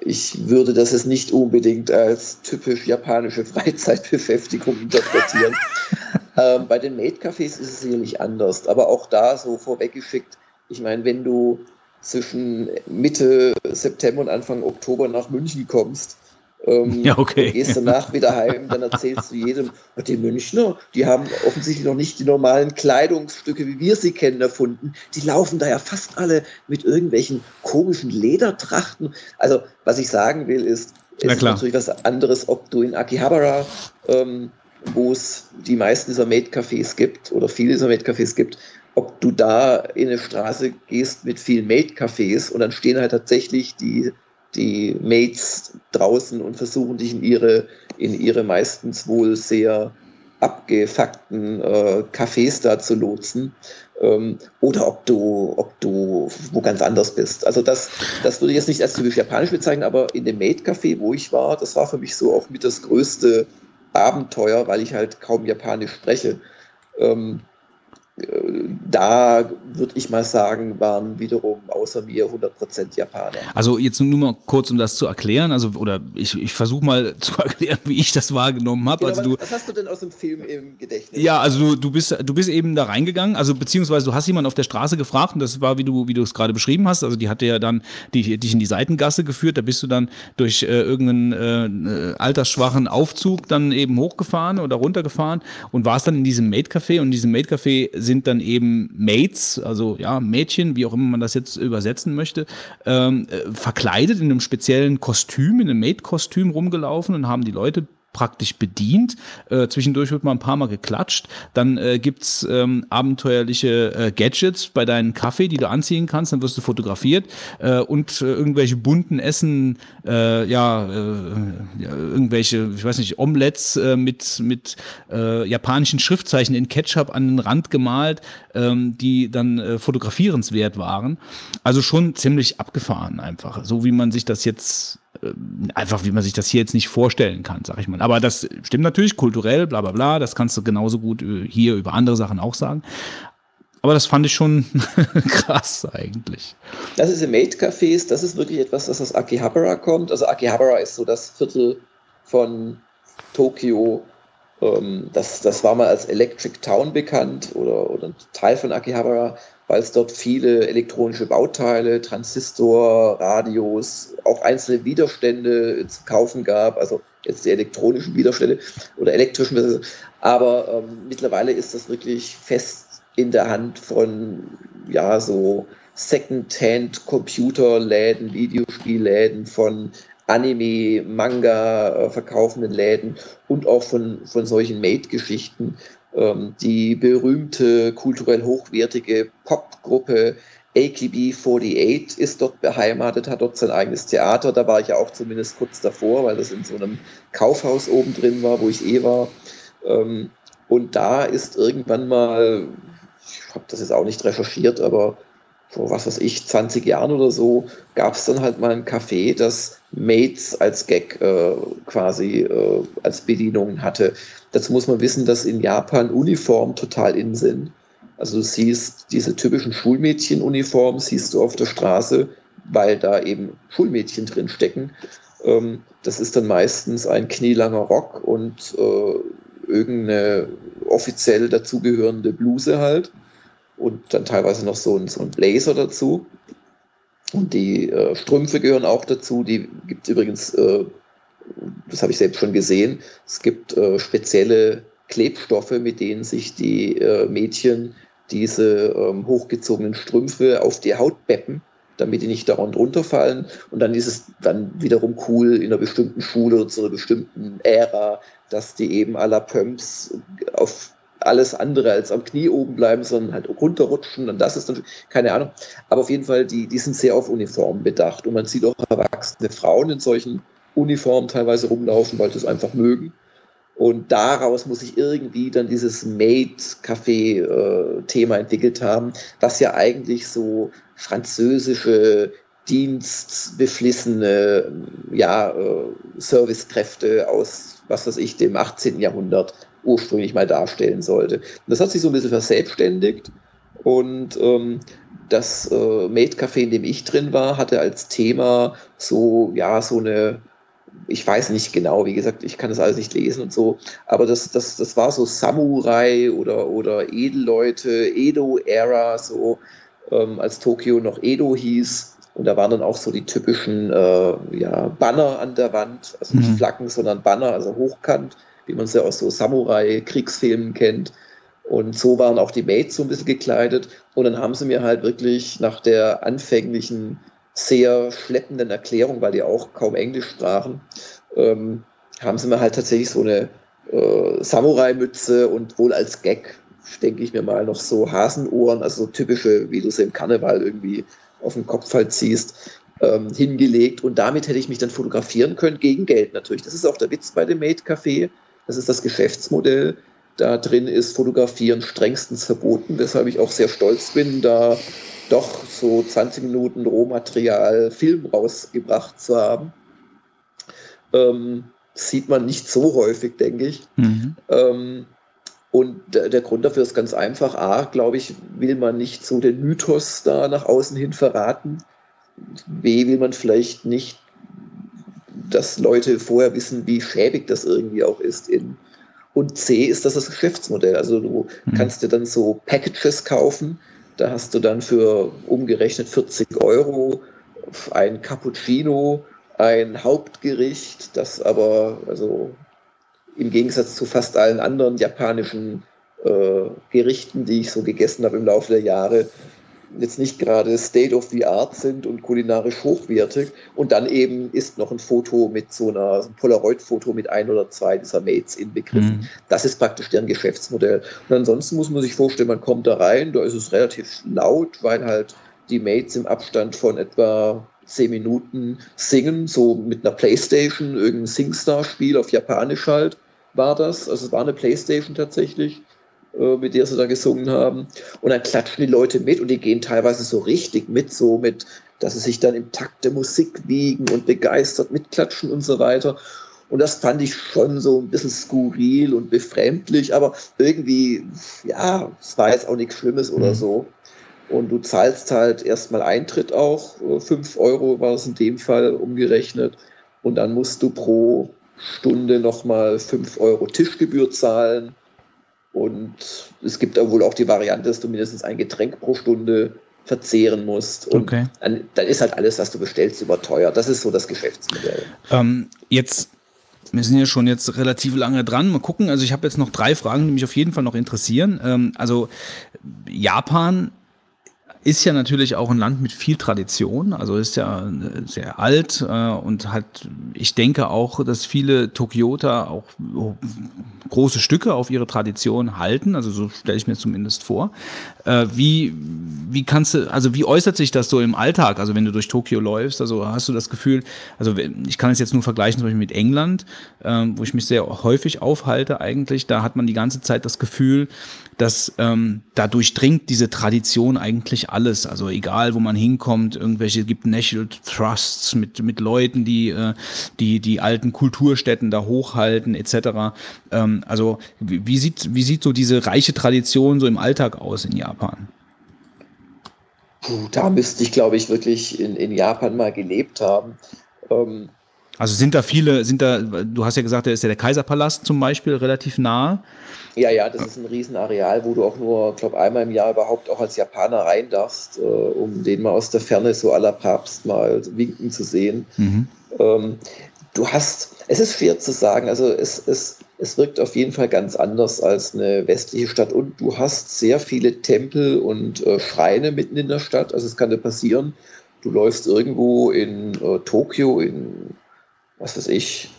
ich würde das jetzt nicht unbedingt als typisch japanische Freizeitbeschäftigung interpretieren. ähm, bei den Maid-Cafés ist es sicherlich anders, aber auch da so vorweggeschickt, ich meine, wenn du zwischen Mitte September und Anfang Oktober nach München kommst, ähm, ja, okay. gehst danach wieder heim, dann erzählst du jedem, die Münchner, die haben offensichtlich noch nicht die normalen Kleidungsstücke, wie wir sie kennen, erfunden. Die laufen da ja fast alle mit irgendwelchen komischen Ledertrachten. Also, was ich sagen will, ist, es ist natürlich was anderes, ob du in Akihabara, ähm, wo es die meisten dieser Maid-Cafés gibt oder viele dieser Maid-Cafés gibt, ob du da in eine Straße gehst mit vielen Maid-Cafés und dann stehen halt tatsächlich die die Mates draußen und versuchen dich in ihre, in ihre meistens wohl sehr abgefuckten äh, Cafés da zu lotsen. Ähm, oder ob du, ob du wo ganz anders bist. Also das, das würde ich jetzt nicht als typisch japanisch bezeichnen, aber in dem Maid Café, wo ich war, das war für mich so auch mit das größte Abenteuer, weil ich halt kaum Japanisch spreche. Ähm, da würde ich mal sagen, waren wiederum außer mir 100% Japaner. Also jetzt nur mal kurz, um das zu erklären, also oder ich, ich versuche mal zu erklären, wie ich das wahrgenommen habe. Genau, also du, was hast du denn aus dem Film im Gedächtnis? Ja, also du, du, bist, du bist eben da reingegangen, also beziehungsweise du hast jemanden auf der Straße gefragt und das war, wie du, wie du es gerade beschrieben hast, also die hatte ja dann die, dich in die Seitengasse geführt, da bist du dann durch äh, irgendeinen äh, altersschwachen Aufzug dann eben hochgefahren oder runtergefahren und warst dann in diesem Maid-Café und in diesem Maid-Café sind dann eben Mates, also ja, Mädchen, wie auch immer man das jetzt übersetzen möchte, ähm, äh, verkleidet in einem speziellen Kostüm, in einem Maid-Kostüm rumgelaufen und haben die Leute praktisch bedient. Äh, zwischendurch wird mal ein paar Mal geklatscht. Dann äh, gibt's ähm, abenteuerliche äh, Gadgets bei deinem Kaffee, die du anziehen kannst. Dann wirst du fotografiert äh, und äh, irgendwelche bunten Essen, äh, ja, äh, ja, irgendwelche, ich weiß nicht, Omelettes äh, mit, mit äh, japanischen Schriftzeichen in Ketchup an den Rand gemalt, ähm, die dann äh, fotografierenswert waren. Also schon ziemlich abgefahren einfach. So wie man sich das jetzt einfach wie man sich das hier jetzt nicht vorstellen kann, sag ich mal. Aber das stimmt natürlich, kulturell, bla bla bla, das kannst du genauso gut äh, hier über andere Sachen auch sagen. Aber das fand ich schon krass eigentlich. Das ist im Maid-Cafés, das ist wirklich etwas, das aus Akihabara kommt. Also Akihabara ist so das Viertel von Tokio. Ähm, das, das war mal als Electric Town bekannt oder, oder ein Teil von Akihabara weil es dort viele elektronische Bauteile, Transistor, Radios, auch einzelne Widerstände zu kaufen gab, also jetzt die elektronischen Widerstände oder elektrischen, aber ähm, mittlerweile ist das wirklich fest in der Hand von ja so Second-Hand-Computerläden, Videospielläden, von Anime, Manga äh, verkaufenden Läden und auch von, von solchen Made-Geschichten, die berühmte, kulturell hochwertige Popgruppe AKB48 ist dort beheimatet, hat dort sein eigenes Theater. Da war ich ja auch zumindest kurz davor, weil das in so einem Kaufhaus oben drin war, wo ich eh war. Ähm, und da ist irgendwann mal, ich habe das jetzt auch nicht recherchiert, aber vor was weiß ich, 20 Jahren oder so, gab es dann halt mal ein Café, das Mates als Gag äh, quasi äh, als Bedienung hatte. Dazu muss man wissen, dass in Japan Uniformen total in sind. Also du siehst diese typischen Schulmädchenuniformen, siehst du auf der Straße, weil da eben Schulmädchen drin stecken. Ähm, das ist dann meistens ein knielanger Rock und äh, irgendeine offiziell dazugehörende Bluse halt. Und dann teilweise noch so ein, so ein Blazer dazu. Und die äh, Strümpfe gehören auch dazu. Die gibt es übrigens, äh, das habe ich selbst schon gesehen, es gibt äh, spezielle Klebstoffe, mit denen sich die äh, Mädchen diese ähm, hochgezogenen Strümpfe auf die Haut beppen, damit die nicht daran runterfallen. Und dann ist es dann wiederum cool in einer bestimmten Schule oder zu einer bestimmten Ära, dass die eben à la Pumps auf alles andere als am Knie oben bleiben, sondern halt runterrutschen. Und das ist dann, keine Ahnung. Aber auf jeden Fall, die, die sind sehr auf Uniformen bedacht. Und man sieht auch erwachsene Frauen in solchen Uniformen teilweise rumlaufen, weil sie es einfach mögen. Und daraus muss ich irgendwie dann dieses Maid-Café-Thema entwickelt haben, was ja eigentlich so französische dienstbeflissene ja, äh, Servicekräfte aus, was weiß ich, dem 18. Jahrhundert ursprünglich mal darstellen sollte. Und das hat sich so ein bisschen verselbstständigt und ähm, das äh, Maid Café, in dem ich drin war, hatte als Thema so, ja, so eine, ich weiß nicht genau, wie gesagt, ich kann das alles nicht lesen und so, aber das, das, das war so Samurai oder, oder Edelleute, Edo-Ära, so ähm, als Tokio noch Edo hieß. Und da waren dann auch so die typischen äh, ja, Banner an der Wand, also nicht mhm. Flaggen, sondern Banner, also hochkant wie man es ja aus so Samurai-Kriegsfilmen kennt. Und so waren auch die Mates so ein bisschen gekleidet. Und dann haben sie mir halt wirklich nach der anfänglichen, sehr schleppenden Erklärung, weil die auch kaum Englisch sprachen, ähm, haben sie mir halt tatsächlich so eine äh, Samurai-Mütze und wohl als Gag, denke ich mir mal, noch so Hasenohren, also so typische, wie du sie im Karneval irgendwie auf den Kopf halt ziehst, ähm, hingelegt und damit hätte ich mich dann fotografieren können, gegen Geld natürlich. Das ist auch der Witz bei dem Made Café. Das ist das Geschäftsmodell. Da drin ist Fotografieren strengstens verboten, weshalb ich auch sehr stolz bin, da doch so 20 Minuten Rohmaterial Film rausgebracht zu haben. Ähm, sieht man nicht so häufig, denke ich. Mhm. Ähm, und der Grund dafür ist ganz einfach. A, glaube ich, will man nicht so den Mythos da nach außen hin verraten. B, will man vielleicht nicht, dass Leute vorher wissen, wie schäbig das irgendwie auch ist. In, und C ist das das Geschäftsmodell. Also du mhm. kannst dir dann so Packages kaufen. Da hast du dann für umgerechnet 40 Euro ein Cappuccino, ein Hauptgericht, das aber also im Gegensatz zu fast allen anderen japanischen äh, Gerichten, die ich so gegessen habe im Laufe der Jahre, jetzt nicht gerade State of the Art sind und kulinarisch hochwertig. Und dann eben ist noch ein Foto mit so einer, so ein Polaroid-Foto mit ein oder zwei dieser Mates inbegriffen. Mhm. Das ist praktisch deren Geschäftsmodell. Und ansonsten muss man sich vorstellen, man kommt da rein, da ist es relativ laut, weil halt die Mates im Abstand von etwa zehn Minuten singen, so mit einer Playstation, irgendein Singstar-Spiel auf Japanisch halt war das. Also es war eine Playstation tatsächlich, mit der sie da gesungen haben. Und dann klatschen die Leute mit und die gehen teilweise so richtig mit, so mit, dass sie sich dann im Takt der Musik wiegen und begeistert mitklatschen und so weiter. Und das fand ich schon so ein bisschen skurril und befremdlich, aber irgendwie, ja, es war jetzt auch nichts Schlimmes oder mhm. so. Und du zahlst halt erstmal Eintritt auch, 5 äh, Euro war es in dem Fall umgerechnet. Und dann musst du pro Stunde nochmal 5 Euro Tischgebühr zahlen. Und es gibt da wohl auch die Variante, dass du mindestens ein Getränk pro Stunde verzehren musst. Und okay. dann, dann, ist halt alles, was du bestellst, überteuert. Das ist so das Geschäftsmodell. Ähm, jetzt, wir sind ja schon jetzt relativ lange dran. Mal gucken. Also ich habe jetzt noch drei Fragen, die mich auf jeden Fall noch interessieren. Ähm, also Japan ist ja natürlich auch ein Land mit viel Tradition, also ist ja äh, sehr alt äh, und hat, ich denke auch, dass viele Tokioter auch große Stücke auf ihre Tradition halten, also so stelle ich mir zumindest vor. Äh, wie, wie kannst du, also wie äußert sich das so im Alltag, also wenn du durch Tokio läufst, also hast du das Gefühl, also ich kann es jetzt nur vergleichen zum Beispiel mit England, äh, wo ich mich sehr häufig aufhalte eigentlich, da hat man die ganze Zeit das Gefühl, dass ähm, da durchdringt diese Tradition eigentlich alles. Also egal, wo man hinkommt, irgendwelche gibt National Trusts mit mit Leuten, die äh, die die alten Kulturstätten da hochhalten etc. Ähm, also wie, wie sieht wie sieht so diese reiche Tradition so im Alltag aus in Japan? Puh, da müsste ich, glaube ich, wirklich in, in Japan mal gelebt haben. Ähm, also sind da viele, sind da, du hast ja gesagt, da ist ja der Kaiserpalast zum Beispiel relativ nah. Ja, ja, das ist ein Riesenareal, wo du auch nur, glaube einmal im Jahr überhaupt auch als Japaner rein darfst, äh, um den mal aus der Ferne so aller Papst mal winken zu sehen. Mhm. Ähm, du hast, es ist schwer zu sagen, also es, es, es wirkt auf jeden Fall ganz anders als eine westliche Stadt und du hast sehr viele Tempel und äh, Schreine mitten in der Stadt. Also es kann dir passieren, du läufst irgendwo in äh, Tokio, in was weiß ich,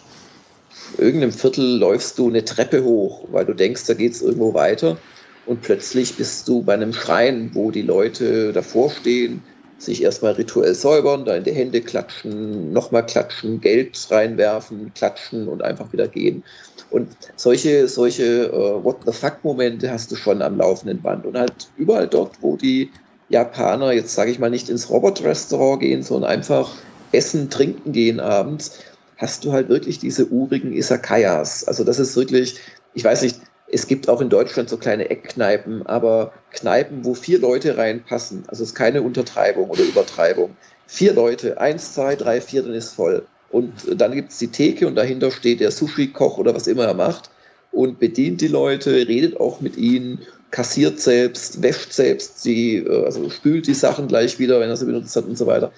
irgendeinem Viertel läufst du eine Treppe hoch, weil du denkst, da geht es irgendwo weiter. Und plötzlich bist du bei einem Schrein, wo die Leute davor stehen, sich erstmal rituell säubern, da in die Hände klatschen, nochmal klatschen, Geld reinwerfen, klatschen und einfach wieder gehen. Und solche, solche uh, What the fuck-Momente hast du schon am laufenden Band. Und halt überall dort, wo die Japaner, jetzt sage ich mal, nicht ins Robot-Restaurant gehen, sondern einfach essen, trinken gehen abends, hast du halt wirklich diese urigen Isakayas. Also das ist wirklich, ich weiß nicht, es gibt auch in Deutschland so kleine Eckkneipen, aber Kneipen, wo vier Leute reinpassen, also es ist keine Untertreibung oder Übertreibung. Vier Leute, eins, zwei, drei, vier, dann ist voll. Und dann gibt es die Theke und dahinter steht der Sushi-Koch oder was immer er macht und bedient die Leute, redet auch mit ihnen, kassiert selbst, wäscht selbst, sie, äh, also spült die Sachen gleich wieder, wenn er sie benutzt hat und so weiter.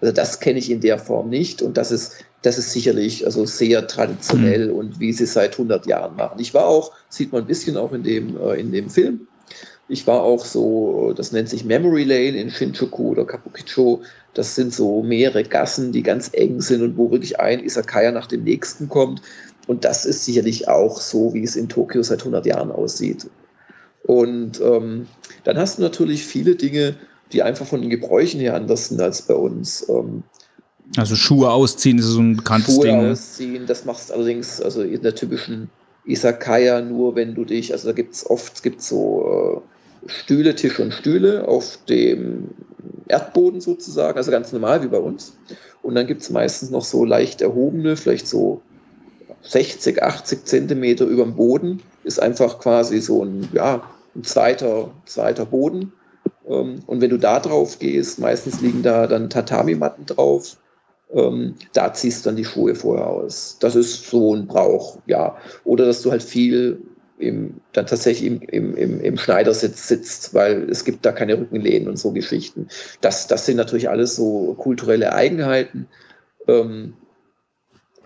Also das kenne ich in der Form nicht und das ist das ist sicherlich also sehr traditionell mhm. und wie sie es seit 100 Jahren machen. Ich war auch, sieht man ein bisschen auch in dem, äh, in dem Film, ich war auch so, das nennt sich Memory Lane in Shinjuku oder Kabukicho. Das sind so mehrere Gassen, die ganz eng sind und wo wirklich ein Isakaya nach dem nächsten kommt. Und das ist sicherlich auch so, wie es in Tokio seit 100 Jahren aussieht. Und ähm, dann hast du natürlich viele Dinge, die einfach von den Gebräuchen her anders sind als bei uns. Ähm, Also Schuhe ausziehen ist so ein bekanntes Schuhe Ding. ne? ausziehen, das machst du allerdings also in der typischen Isakaya nur, wenn du dich, also da gibt es oft gibt's so äh, Stühle, Tische und Stühle auf dem Erdboden sozusagen, also ganz normal wie bei uns. Und dann gibt es meistens noch so leicht erhobene, vielleicht so 60, 80 Zentimeter über dem Boden, ist einfach quasi so ein, ja, ein zweiter, zweiter Boden. Ähm, Und wenn du da drauf gehst, meistens liegen da dann Tatami-Matten drauf. Ähm, da ziehst du dann die Schuhe vorher aus. Das ist so ein Brauch, ja. Oder dass du halt viel im, dann tatsächlich im, im, im, im Schneidersitz sitzt, weil es gibt da keine Rückenlehnen und so Geschichten. Das, das sind natürlich alles so kulturelle Eigenheiten. Ähm,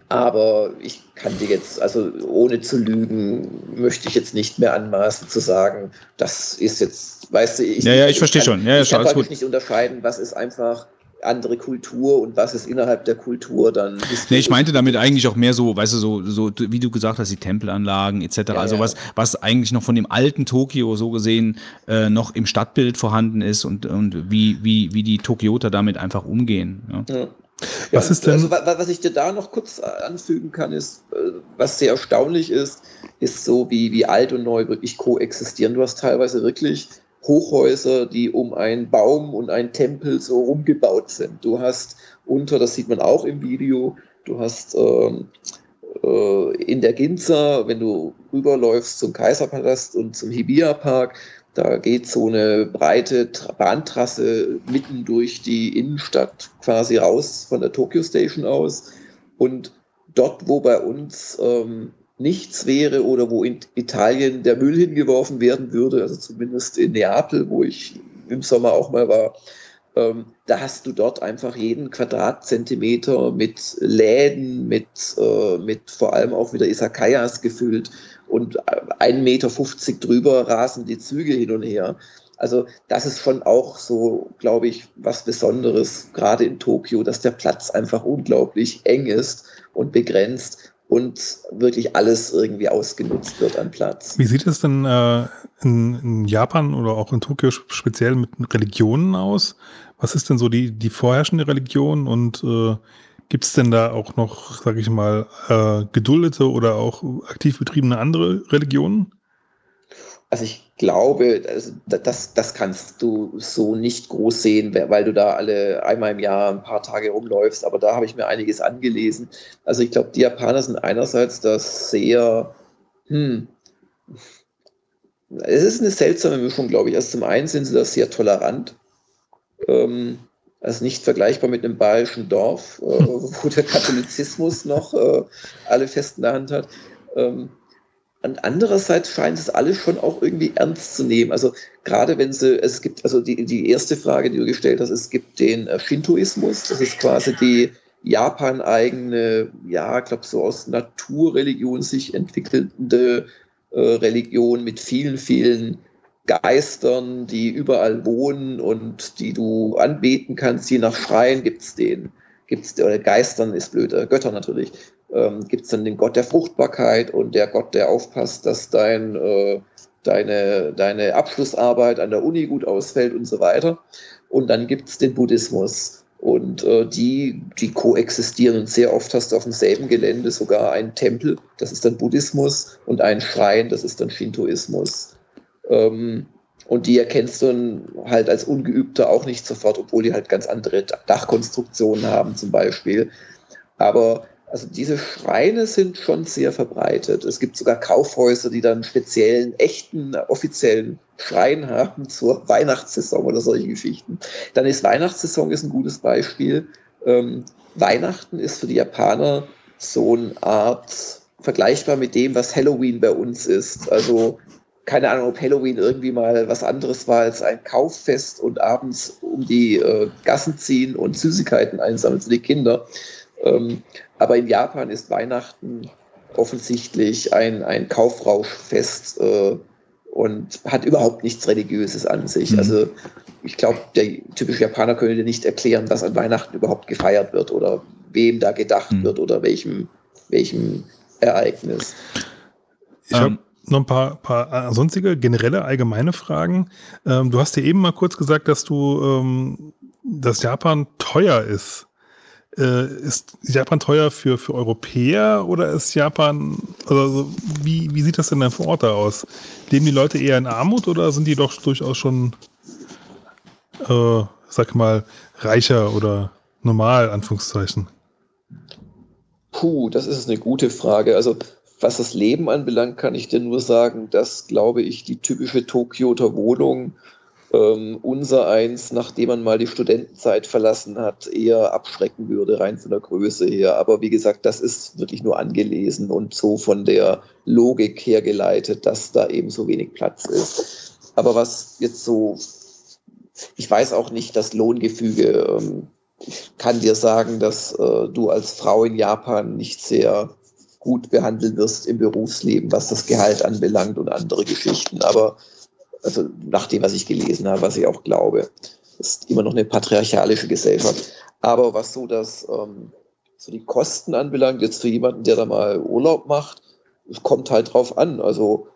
aber ich kann dir jetzt, also ohne zu lügen, möchte ich jetzt nicht mehr anmaßen zu sagen, das ist jetzt, weißt du, ich, Ja, ja, ich verstehe kann- schon. Ja, ich kann praktisch gut. nicht unterscheiden, was ist einfach andere Kultur und was ist innerhalb der Kultur dann. Nee, ich meinte damit eigentlich auch mehr so, weißt du, so, so wie du gesagt hast, die Tempelanlagen etc. Ja, also ja. was, was eigentlich noch von dem alten Tokio so gesehen äh, noch im Stadtbild vorhanden ist und, und wie, wie, wie die Tokioter damit einfach umgehen. Ja. Ja. Was Ja, ist denn- Also, wa- wa- was ich dir da noch kurz äh, anfügen kann, ist, äh, was sehr erstaunlich ist, ist so, wie, wie alt und neu wirklich koexistieren. Du hast teilweise wirklich Hochhäuser, die um einen Baum und einen Tempel so rumgebaut sind. Du hast unter, das sieht man auch im Video, du hast ähm, äh, in der Ginza, wenn du rüberläufst zum Kaiserpalast und zum Hibiya-Park, da geht so eine breite Tra- Bahntrasse mitten durch die Innenstadt quasi raus von der Tokyo Station aus. Und dort, wo bei uns ähm, nichts wäre oder wo in Italien der Müll hingeworfen werden würde, also zumindest in Neapel, wo ich im Sommer auch mal war, ähm, da hast du dort einfach jeden Quadratzentimeter mit Läden, mit, äh, mit vor allem auch wieder Isakayas gefüllt und 1,50 Meter drüber rasen die Züge hin und her. Also das ist schon auch so, glaube ich, was Besonderes, gerade in Tokio, dass der Platz einfach unglaublich eng ist und begrenzt und wirklich alles irgendwie ausgenutzt wird an Platz. Wie sieht es denn äh, in, in Japan oder auch in Tokio sp- speziell mit Religionen aus? Was ist denn so die, die vorherrschende Religion und äh, gibt es denn da auch noch, sag ich mal, äh, geduldete oder auch aktiv betriebene andere Religionen? Also ich glaube, da- das, das kannst du so nicht groß sehen, weil du da alle einmal im Jahr ein paar Tage rumläufst. Aber da habe ich mir einiges angelesen. Also ich glaube, die Japaner sind einerseits das sehr, hm, es ist eine seltsame Mischung, glaube ich. Also zum einen sind sie da sehr tolerant. Ähm, also nicht vergleichbar mit einem bayerischen Dorf, äh, wo der Katholizismus noch äh, alle fest in der Hand hat. Ähm, andererseits scheint es alles schon auch irgendwie ernst zu nehmen. Also gerade wenn sie, es gibt, also die, die erste Frage, die du gestellt hast, es gibt den äh, Shintoismus, das ist quasi die Japan-eigene, ja, ich glaube so aus Naturreligion sich entwickelnde äh, Religion mit vielen, vielen Geistern, die überall wohnen und die du anbeten kannst. Je nach Schrein gibt es den. Gibt's, oder Geistern ist blöd, äh, Götter natürlich. Ähm, gibt es dann den Gott der Fruchtbarkeit und der Gott, der aufpasst, dass dein, äh, deine, deine Abschlussarbeit an der Uni gut ausfällt und so weiter. Und dann gibt es den Buddhismus. Und äh, die, die koexistieren und sehr oft hast du auf demselben Gelände sogar einen Tempel, das ist dann Buddhismus, und einen Schrein, das ist dann Shintoismus. Ähm, und die erkennst du dann halt als Ungeübter auch nicht sofort, obwohl die halt ganz andere Dachkonstruktionen haben zum Beispiel. Aber also diese Schreine sind schon sehr verbreitet. Es gibt sogar Kaufhäuser, die dann speziellen, echten, offiziellen Schrein haben zur Weihnachtssaison oder solche Geschichten. Dann ist Weihnachtssaison ist ein gutes Beispiel. Ähm, Weihnachten ist für die Japaner so eine Art vergleichbar mit dem, was Halloween bei uns ist. Also keine Ahnung, ob Halloween irgendwie mal was anderes war als ein Kauffest und abends um die äh, Gassen ziehen und Süßigkeiten einsammeln für die Kinder. Ähm, aber in Japan ist Weihnachten offensichtlich ein, ein Kaufrauschfest äh, und hat überhaupt nichts Religiöses an sich. Mhm. Also ich glaube, der typische Japaner könnte dir nicht erklären, was an Weihnachten überhaupt gefeiert wird oder wem da gedacht Mhm. wird oder welchem, welchem Ereignis. Ich habe Ähm. noch ein paar, paar äh, sonstige generelle allgemeine Fragen. Ähm, du hast ja eben mal kurz gesagt, dass du, ähm, dass Japan teuer ist. Äh, ist Japan teuer für, für Europäer oder ist Japan, also wie, wie sieht das denn dann vor Ort da aus? Leben die Leute eher in Armut oder sind die doch durchaus schon, äh, sag mal, reicher oder normal, Anführungszeichen? Puh, das ist eine gute Frage. Also was das Leben anbelangt, kann ich dir nur sagen, dass, glaube ich, die typische Tokioter Wohnung ähm, unser eins, nachdem man mal die Studentenzeit verlassen hat, eher abschrecken würde, rein von der Größe her. Aber wie gesagt, das ist wirklich nur angelesen und so von der Logik hergeleitet, dass da eben so wenig Platz ist. Aber was jetzt so, ich weiß auch nicht das Lohngefüge. Ähm, kann dir sagen, dass äh, du als Frau in Japan nicht sehr gut behandelt wirst im Berufsleben, was das Gehalt anbelangt und andere Geschichten. Aber also nach dem, was ich gelesen habe, was ich auch glaube, ist immer noch eine patriarchalische Gesellschaft. Aber was so das, ähm, so die Kosten anbelangt, jetzt für jemanden, der da mal Urlaub macht, es kommt halt drauf an. Also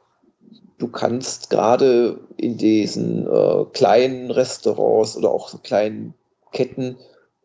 du kannst gerade in diesen äh, kleinen Restaurants oder auch so kleinen Ketten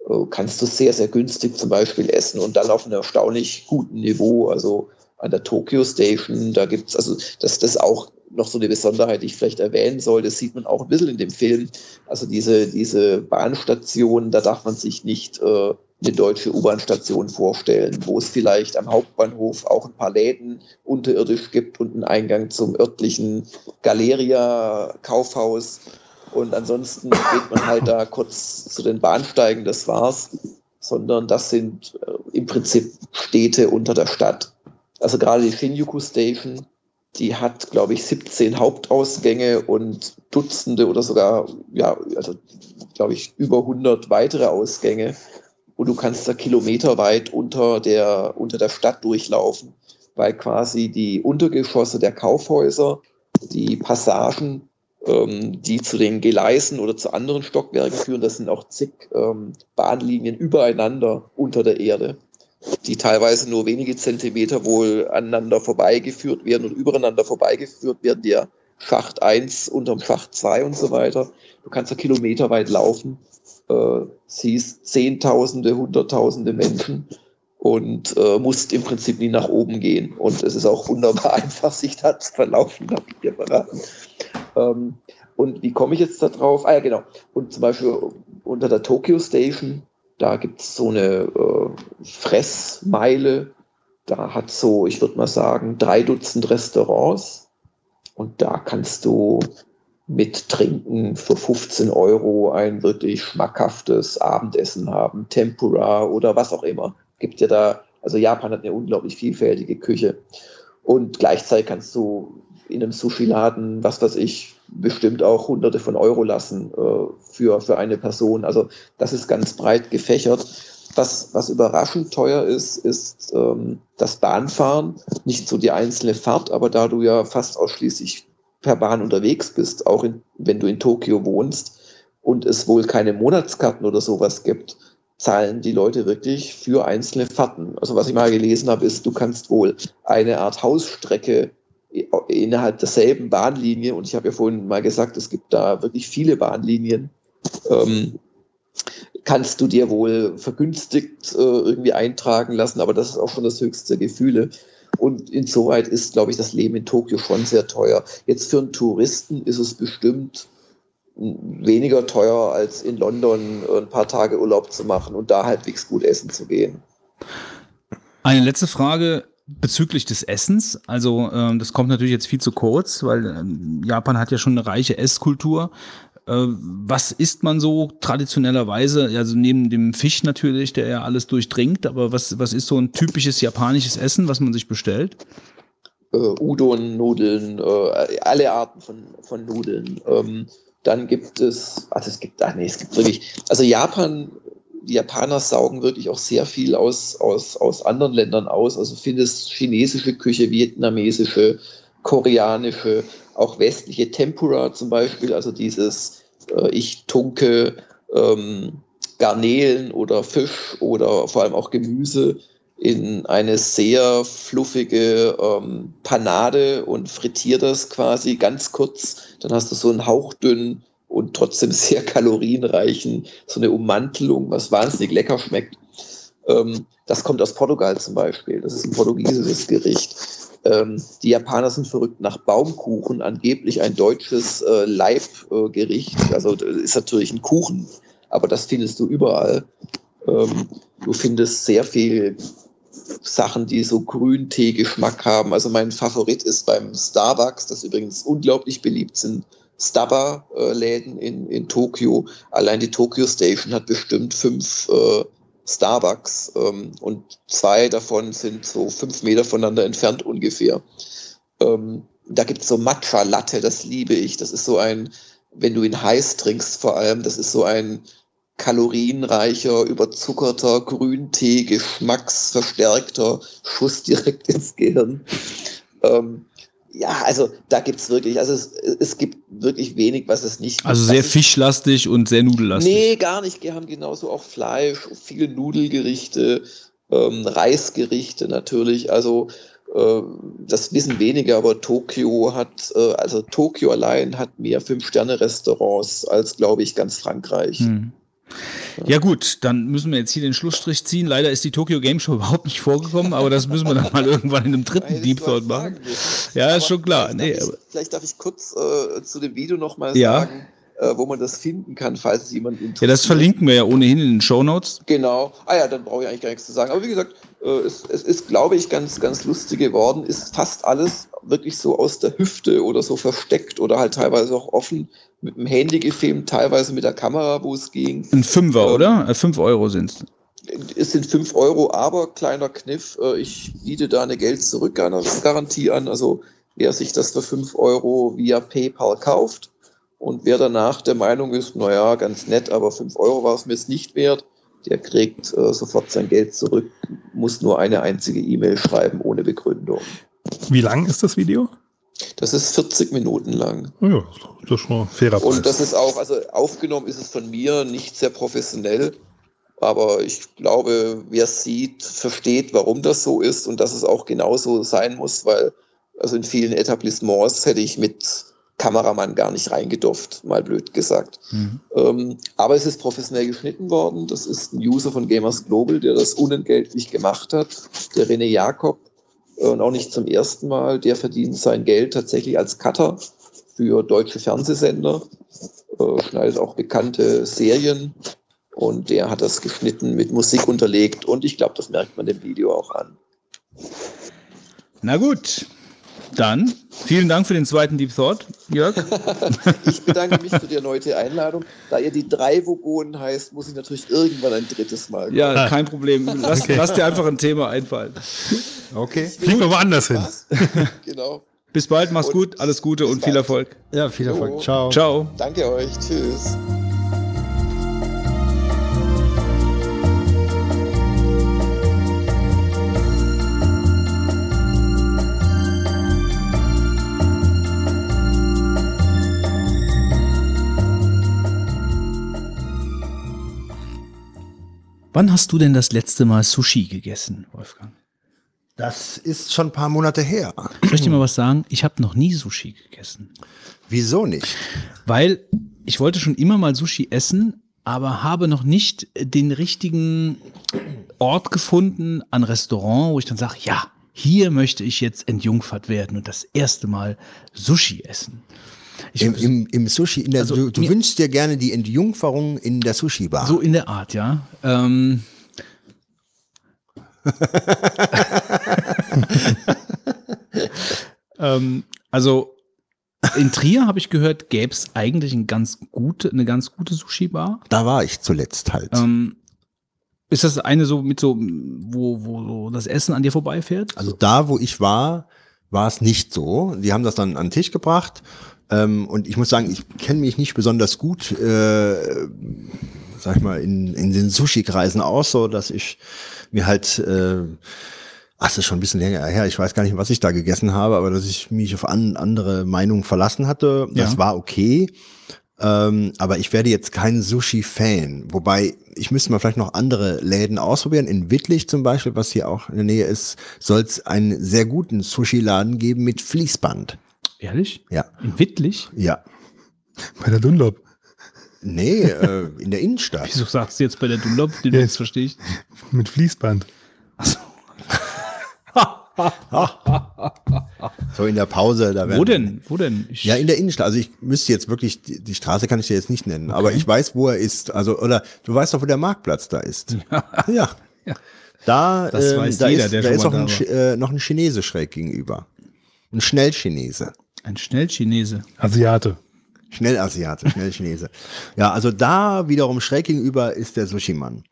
äh, kannst du sehr, sehr günstig zum Beispiel essen und dann auf einem erstaunlich guten Niveau. Also an der Tokyo Station, da gibt es, also das, das auch noch so eine Besonderheit, die ich vielleicht erwähnen soll, das sieht man auch ein bisschen in dem Film. Also diese, diese Bahnstation, da darf man sich nicht äh, eine deutsche U-Bahn-Station vorstellen, wo es vielleicht am Hauptbahnhof auch ein paar Läden unterirdisch gibt und einen Eingang zum örtlichen Galeria-Kaufhaus. Und ansonsten geht man halt da kurz zu den Bahnsteigen, das war's. Sondern das sind äh, im Prinzip Städte unter der Stadt. Also gerade die Shinjuku Station, die hat, glaube ich, 17 Hauptausgänge und Dutzende oder sogar, ja, also, glaube ich, über 100 weitere Ausgänge. Und du kannst da kilometerweit unter der, unter der Stadt durchlaufen, weil quasi die Untergeschosse der Kaufhäuser, die Passagen, ähm, die zu den Gleisen oder zu anderen Stockwerken führen, das sind auch zig ähm, Bahnlinien übereinander unter der Erde die teilweise nur wenige Zentimeter wohl aneinander vorbeigeführt werden und übereinander vorbeigeführt werden, der Schacht 1 unterm Schacht 2 und so weiter. Du kannst ja kilometerweit laufen, äh, siehst Zehntausende, Hunderttausende Menschen und äh, musst im Prinzip nie nach oben gehen. Und es ist auch wunderbar einfach, sich da zu verlaufen, habe ich dir verraten. Ähm, und wie komme ich jetzt da drauf? Ah ja, genau. Und zum Beispiel unter der Tokyo Station da gibt es so eine äh, Fressmeile. Da hat so, ich würde mal sagen, drei Dutzend Restaurants. Und da kannst du mit Trinken für 15 Euro ein wirklich schmackhaftes Abendessen haben. Tempura oder was auch immer. Gibt ja da, also Japan hat eine unglaublich vielfältige Küche. Und gleichzeitig kannst du in einem Sushi-Laden, was weiß ich, bestimmt auch hunderte von Euro lassen äh, für, für eine Person. Also das ist ganz breit gefächert. Was, was überraschend teuer ist, ist ähm, das Bahnfahren. Nicht so die einzelne Fahrt, aber da du ja fast ausschließlich per Bahn unterwegs bist, auch in, wenn du in Tokio wohnst und es wohl keine Monatskarten oder sowas gibt, zahlen die Leute wirklich für einzelne Fahrten. Also was ich mal gelesen habe, ist, du kannst wohl eine Art Hausstrecke innerhalb derselben Bahnlinie, und ich habe ja vorhin mal gesagt, es gibt da wirklich viele Bahnlinien, ähm, kannst du dir wohl vergünstigt äh, irgendwie eintragen lassen, aber das ist auch schon das höchste Gefühle. Und insoweit ist, glaube ich, das Leben in Tokio schon sehr teuer. Jetzt für einen Touristen ist es bestimmt weniger teuer, als in London ein paar Tage Urlaub zu machen und da halbwegs gut essen zu gehen. Eine letzte Frage bezüglich des Essens. Also ähm, das kommt natürlich jetzt viel zu kurz, weil ähm, Japan hat ja schon eine reiche Esskultur. Äh, was isst man so traditionellerweise? Also neben dem Fisch natürlich, der ja alles durchdringt, aber was, was ist so ein typisches japanisches Essen, was man sich bestellt? Äh, Udon, Nudeln, äh, alle Arten von, von Nudeln. Ähm, dann gibt es, also es gibt, ach nee, es gibt wirklich, also Japan die Japaner saugen wirklich auch sehr viel aus, aus, aus anderen Ländern aus. Also findest chinesische Küche, vietnamesische, koreanische, auch westliche Tempura zum Beispiel, also dieses äh, ich tunke ähm, Garnelen oder Fisch oder vor allem auch Gemüse in eine sehr fluffige ähm, Panade und frittiere das quasi ganz kurz. Dann hast du so einen hauchdünnen und trotzdem sehr kalorienreichen, so eine Ummantelung, was wahnsinnig lecker schmeckt. Ähm, das kommt aus Portugal zum Beispiel. Das ist ein portugiesisches Gericht. Ähm, die Japaner sind verrückt nach Baumkuchen, angeblich ein deutsches äh, Leibgericht. Äh, also ist natürlich ein Kuchen, aber das findest du überall. Ähm, du findest sehr viel Sachen, die so Grüntee-Geschmack haben. Also mein Favorit ist beim Starbucks, das übrigens unglaublich beliebt sind, Stubber-Läden in, in Tokio. Allein die Tokyo Station hat bestimmt fünf äh, Starbucks ähm, und zwei davon sind so fünf Meter voneinander entfernt ungefähr. Ähm, da gibt es so Matcha-Latte, das liebe ich. Das ist so ein, wenn du ihn heiß trinkst vor allem, das ist so ein kalorienreicher, überzuckerter Grüntee, geschmacksverstärkter Schuss direkt ins Gehirn. Ähm, ja, also da gibt es wirklich, also es, es gibt wirklich wenig, was es nicht gibt. Also sehr fischlastig und sehr nudellastig. Nee, gar nicht. Wir haben genauso auch Fleisch, viele Nudelgerichte, ähm, Reisgerichte natürlich. Also äh, das wissen wenige, aber Tokio hat, äh, also Tokio allein hat mehr Fünf-Sterne-Restaurants als, glaube ich, ganz Frankreich. Hm. Ja gut, dann müssen wir jetzt hier den Schlussstrich ziehen. Leider ist die Tokyo Game Show überhaupt nicht vorgekommen, aber das müssen wir dann mal irgendwann in einem dritten Deep Thought machen. Ja, aber ist schon klar. Vielleicht, nee, darf ich, vielleicht darf ich kurz äh, zu dem Video nochmal ja. sagen, äh, wo man das finden kann, falls es jemand interessiert. Ja, das verlinken wir ja ohnehin in den Show Notes. Genau. Ah ja, dann brauche ich eigentlich gar nichts zu sagen. Aber wie gesagt, äh, es, es ist, glaube ich, ganz, ganz lustig geworden. Ist fast alles wirklich so aus der Hüfte oder so versteckt oder halt teilweise auch offen mit dem Handy gefilmt, teilweise mit der Kamera, wo es ging. Ein Fünfer, ähm, oder? Äh, fünf Euro sind es. Es sind fünf Euro, aber kleiner Kniff, äh, ich biete da eine Geld-Zurück-Garantie an. Also wer sich das für fünf Euro via PayPal kauft und wer danach der Meinung ist, naja, ganz nett, aber fünf Euro war es mir jetzt nicht wert, der kriegt äh, sofort sein Geld zurück, muss nur eine einzige E-Mail schreiben ohne Begründung. Wie lang ist das Video? Das ist 40 Minuten lang. Oh ja, das ist schon ein fairer Preis. Und das ist auch, also aufgenommen ist es von mir nicht sehr professionell, aber ich glaube, wer es sieht, versteht, warum das so ist und dass es auch genauso sein muss, weil also in vielen Etablissements hätte ich mit Kameramann gar nicht reingedurft, mal blöd gesagt. Mhm. Ähm, aber es ist professionell geschnitten worden. Das ist ein User von Gamers Global, der das unentgeltlich gemacht hat, der René Jakob und auch nicht zum ersten Mal. Der verdient sein Geld tatsächlich als Cutter für deutsche Fernsehsender, äh, schneidet auch bekannte Serien und der hat das geschnitten, mit Musik unterlegt und ich glaube, das merkt man dem Video auch an. Na gut, dann vielen Dank für den zweiten Deep Thought, Jörg. ich bedanke mich für die erneute Einladung. Da ihr die drei Vogonen heißt, muss ich natürlich irgendwann ein drittes Mal. Kommen. Ja, kein Problem. Lass, okay. lass, dir einfach ein Thema einfallen. Okay. Fliegen wir woanders hin. genau. Bis bald, mach's und gut, alles Gute und bald. viel Erfolg. Ja, viel Erfolg. Ciao. Ciao. Danke euch. Tschüss. Wann hast du denn das letzte Mal Sushi gegessen, Wolfgang? Das ist schon ein paar Monate her. Soll ich dir mal was sagen? Ich habe noch nie Sushi gegessen. Wieso nicht? Weil ich wollte schon immer mal Sushi essen, aber habe noch nicht den richtigen Ort gefunden an Restaurant, wo ich dann sage, ja, hier möchte ich jetzt entjungfert werden und das erste Mal Sushi essen. Im, im, Im, Sushi, in der, also, du, du wünschst dir gerne die Entjungferung in der Sushi-Bar. So in der Art, ja. Ähm. ähm, also in Trier habe ich gehört, gäbe es eigentlich ein ganz gute, eine ganz gute Sushi-Bar. Da war ich zuletzt halt. Ähm, ist das eine so mit so, wo, wo das Essen an dir vorbeifährt? Also da, wo ich war, war es nicht so. Die haben das dann an den Tisch gebracht ähm, und ich muss sagen, ich kenne mich nicht besonders gut, äh, sag ich mal, in, in den Sushi-Kreisen aus, so dass ich mir halt, äh, ach, das ist schon ein bisschen länger her, ich weiß gar nicht, was ich da gegessen habe, aber dass ich mich auf an, andere Meinungen verlassen hatte, das ja. war okay. Ähm, aber ich werde jetzt kein Sushi-Fan. Wobei, ich müsste mal vielleicht noch andere Läden ausprobieren. In Wittlich zum Beispiel, was hier auch in der Nähe ist, soll es einen sehr guten Sushi-Laden geben mit Fließband. Ehrlich? Ja. In Wittlich? Ja. Bei der Dunlop. Nee, äh, in der Innenstadt. Wieso sagst du jetzt bei der Dunlop? Den. Witz verstehe ich. Mit Fließband. Achso. So in der Pause. Da Wo denn? Wo denn? Ich, Ja, in der Innenstadt. Also ich müsste jetzt wirklich, die, die Straße kann ich dir jetzt nicht nennen, aber ich weiß, wo er ist. Also, oder du weißt doch, wo der Marktplatz da ist. Ja. Ja. Da, Das ähm, weiß da jeder, ist, der da ist auch da ein, äh, noch ein Chinese schräg gegenüber. Ein Schnellchinese. Ein Schnellchinese. Asiate. Schnellasiate, Schnellchinese. Ja, also da wiederum schräg gegenüber ist der Sushi-Mann.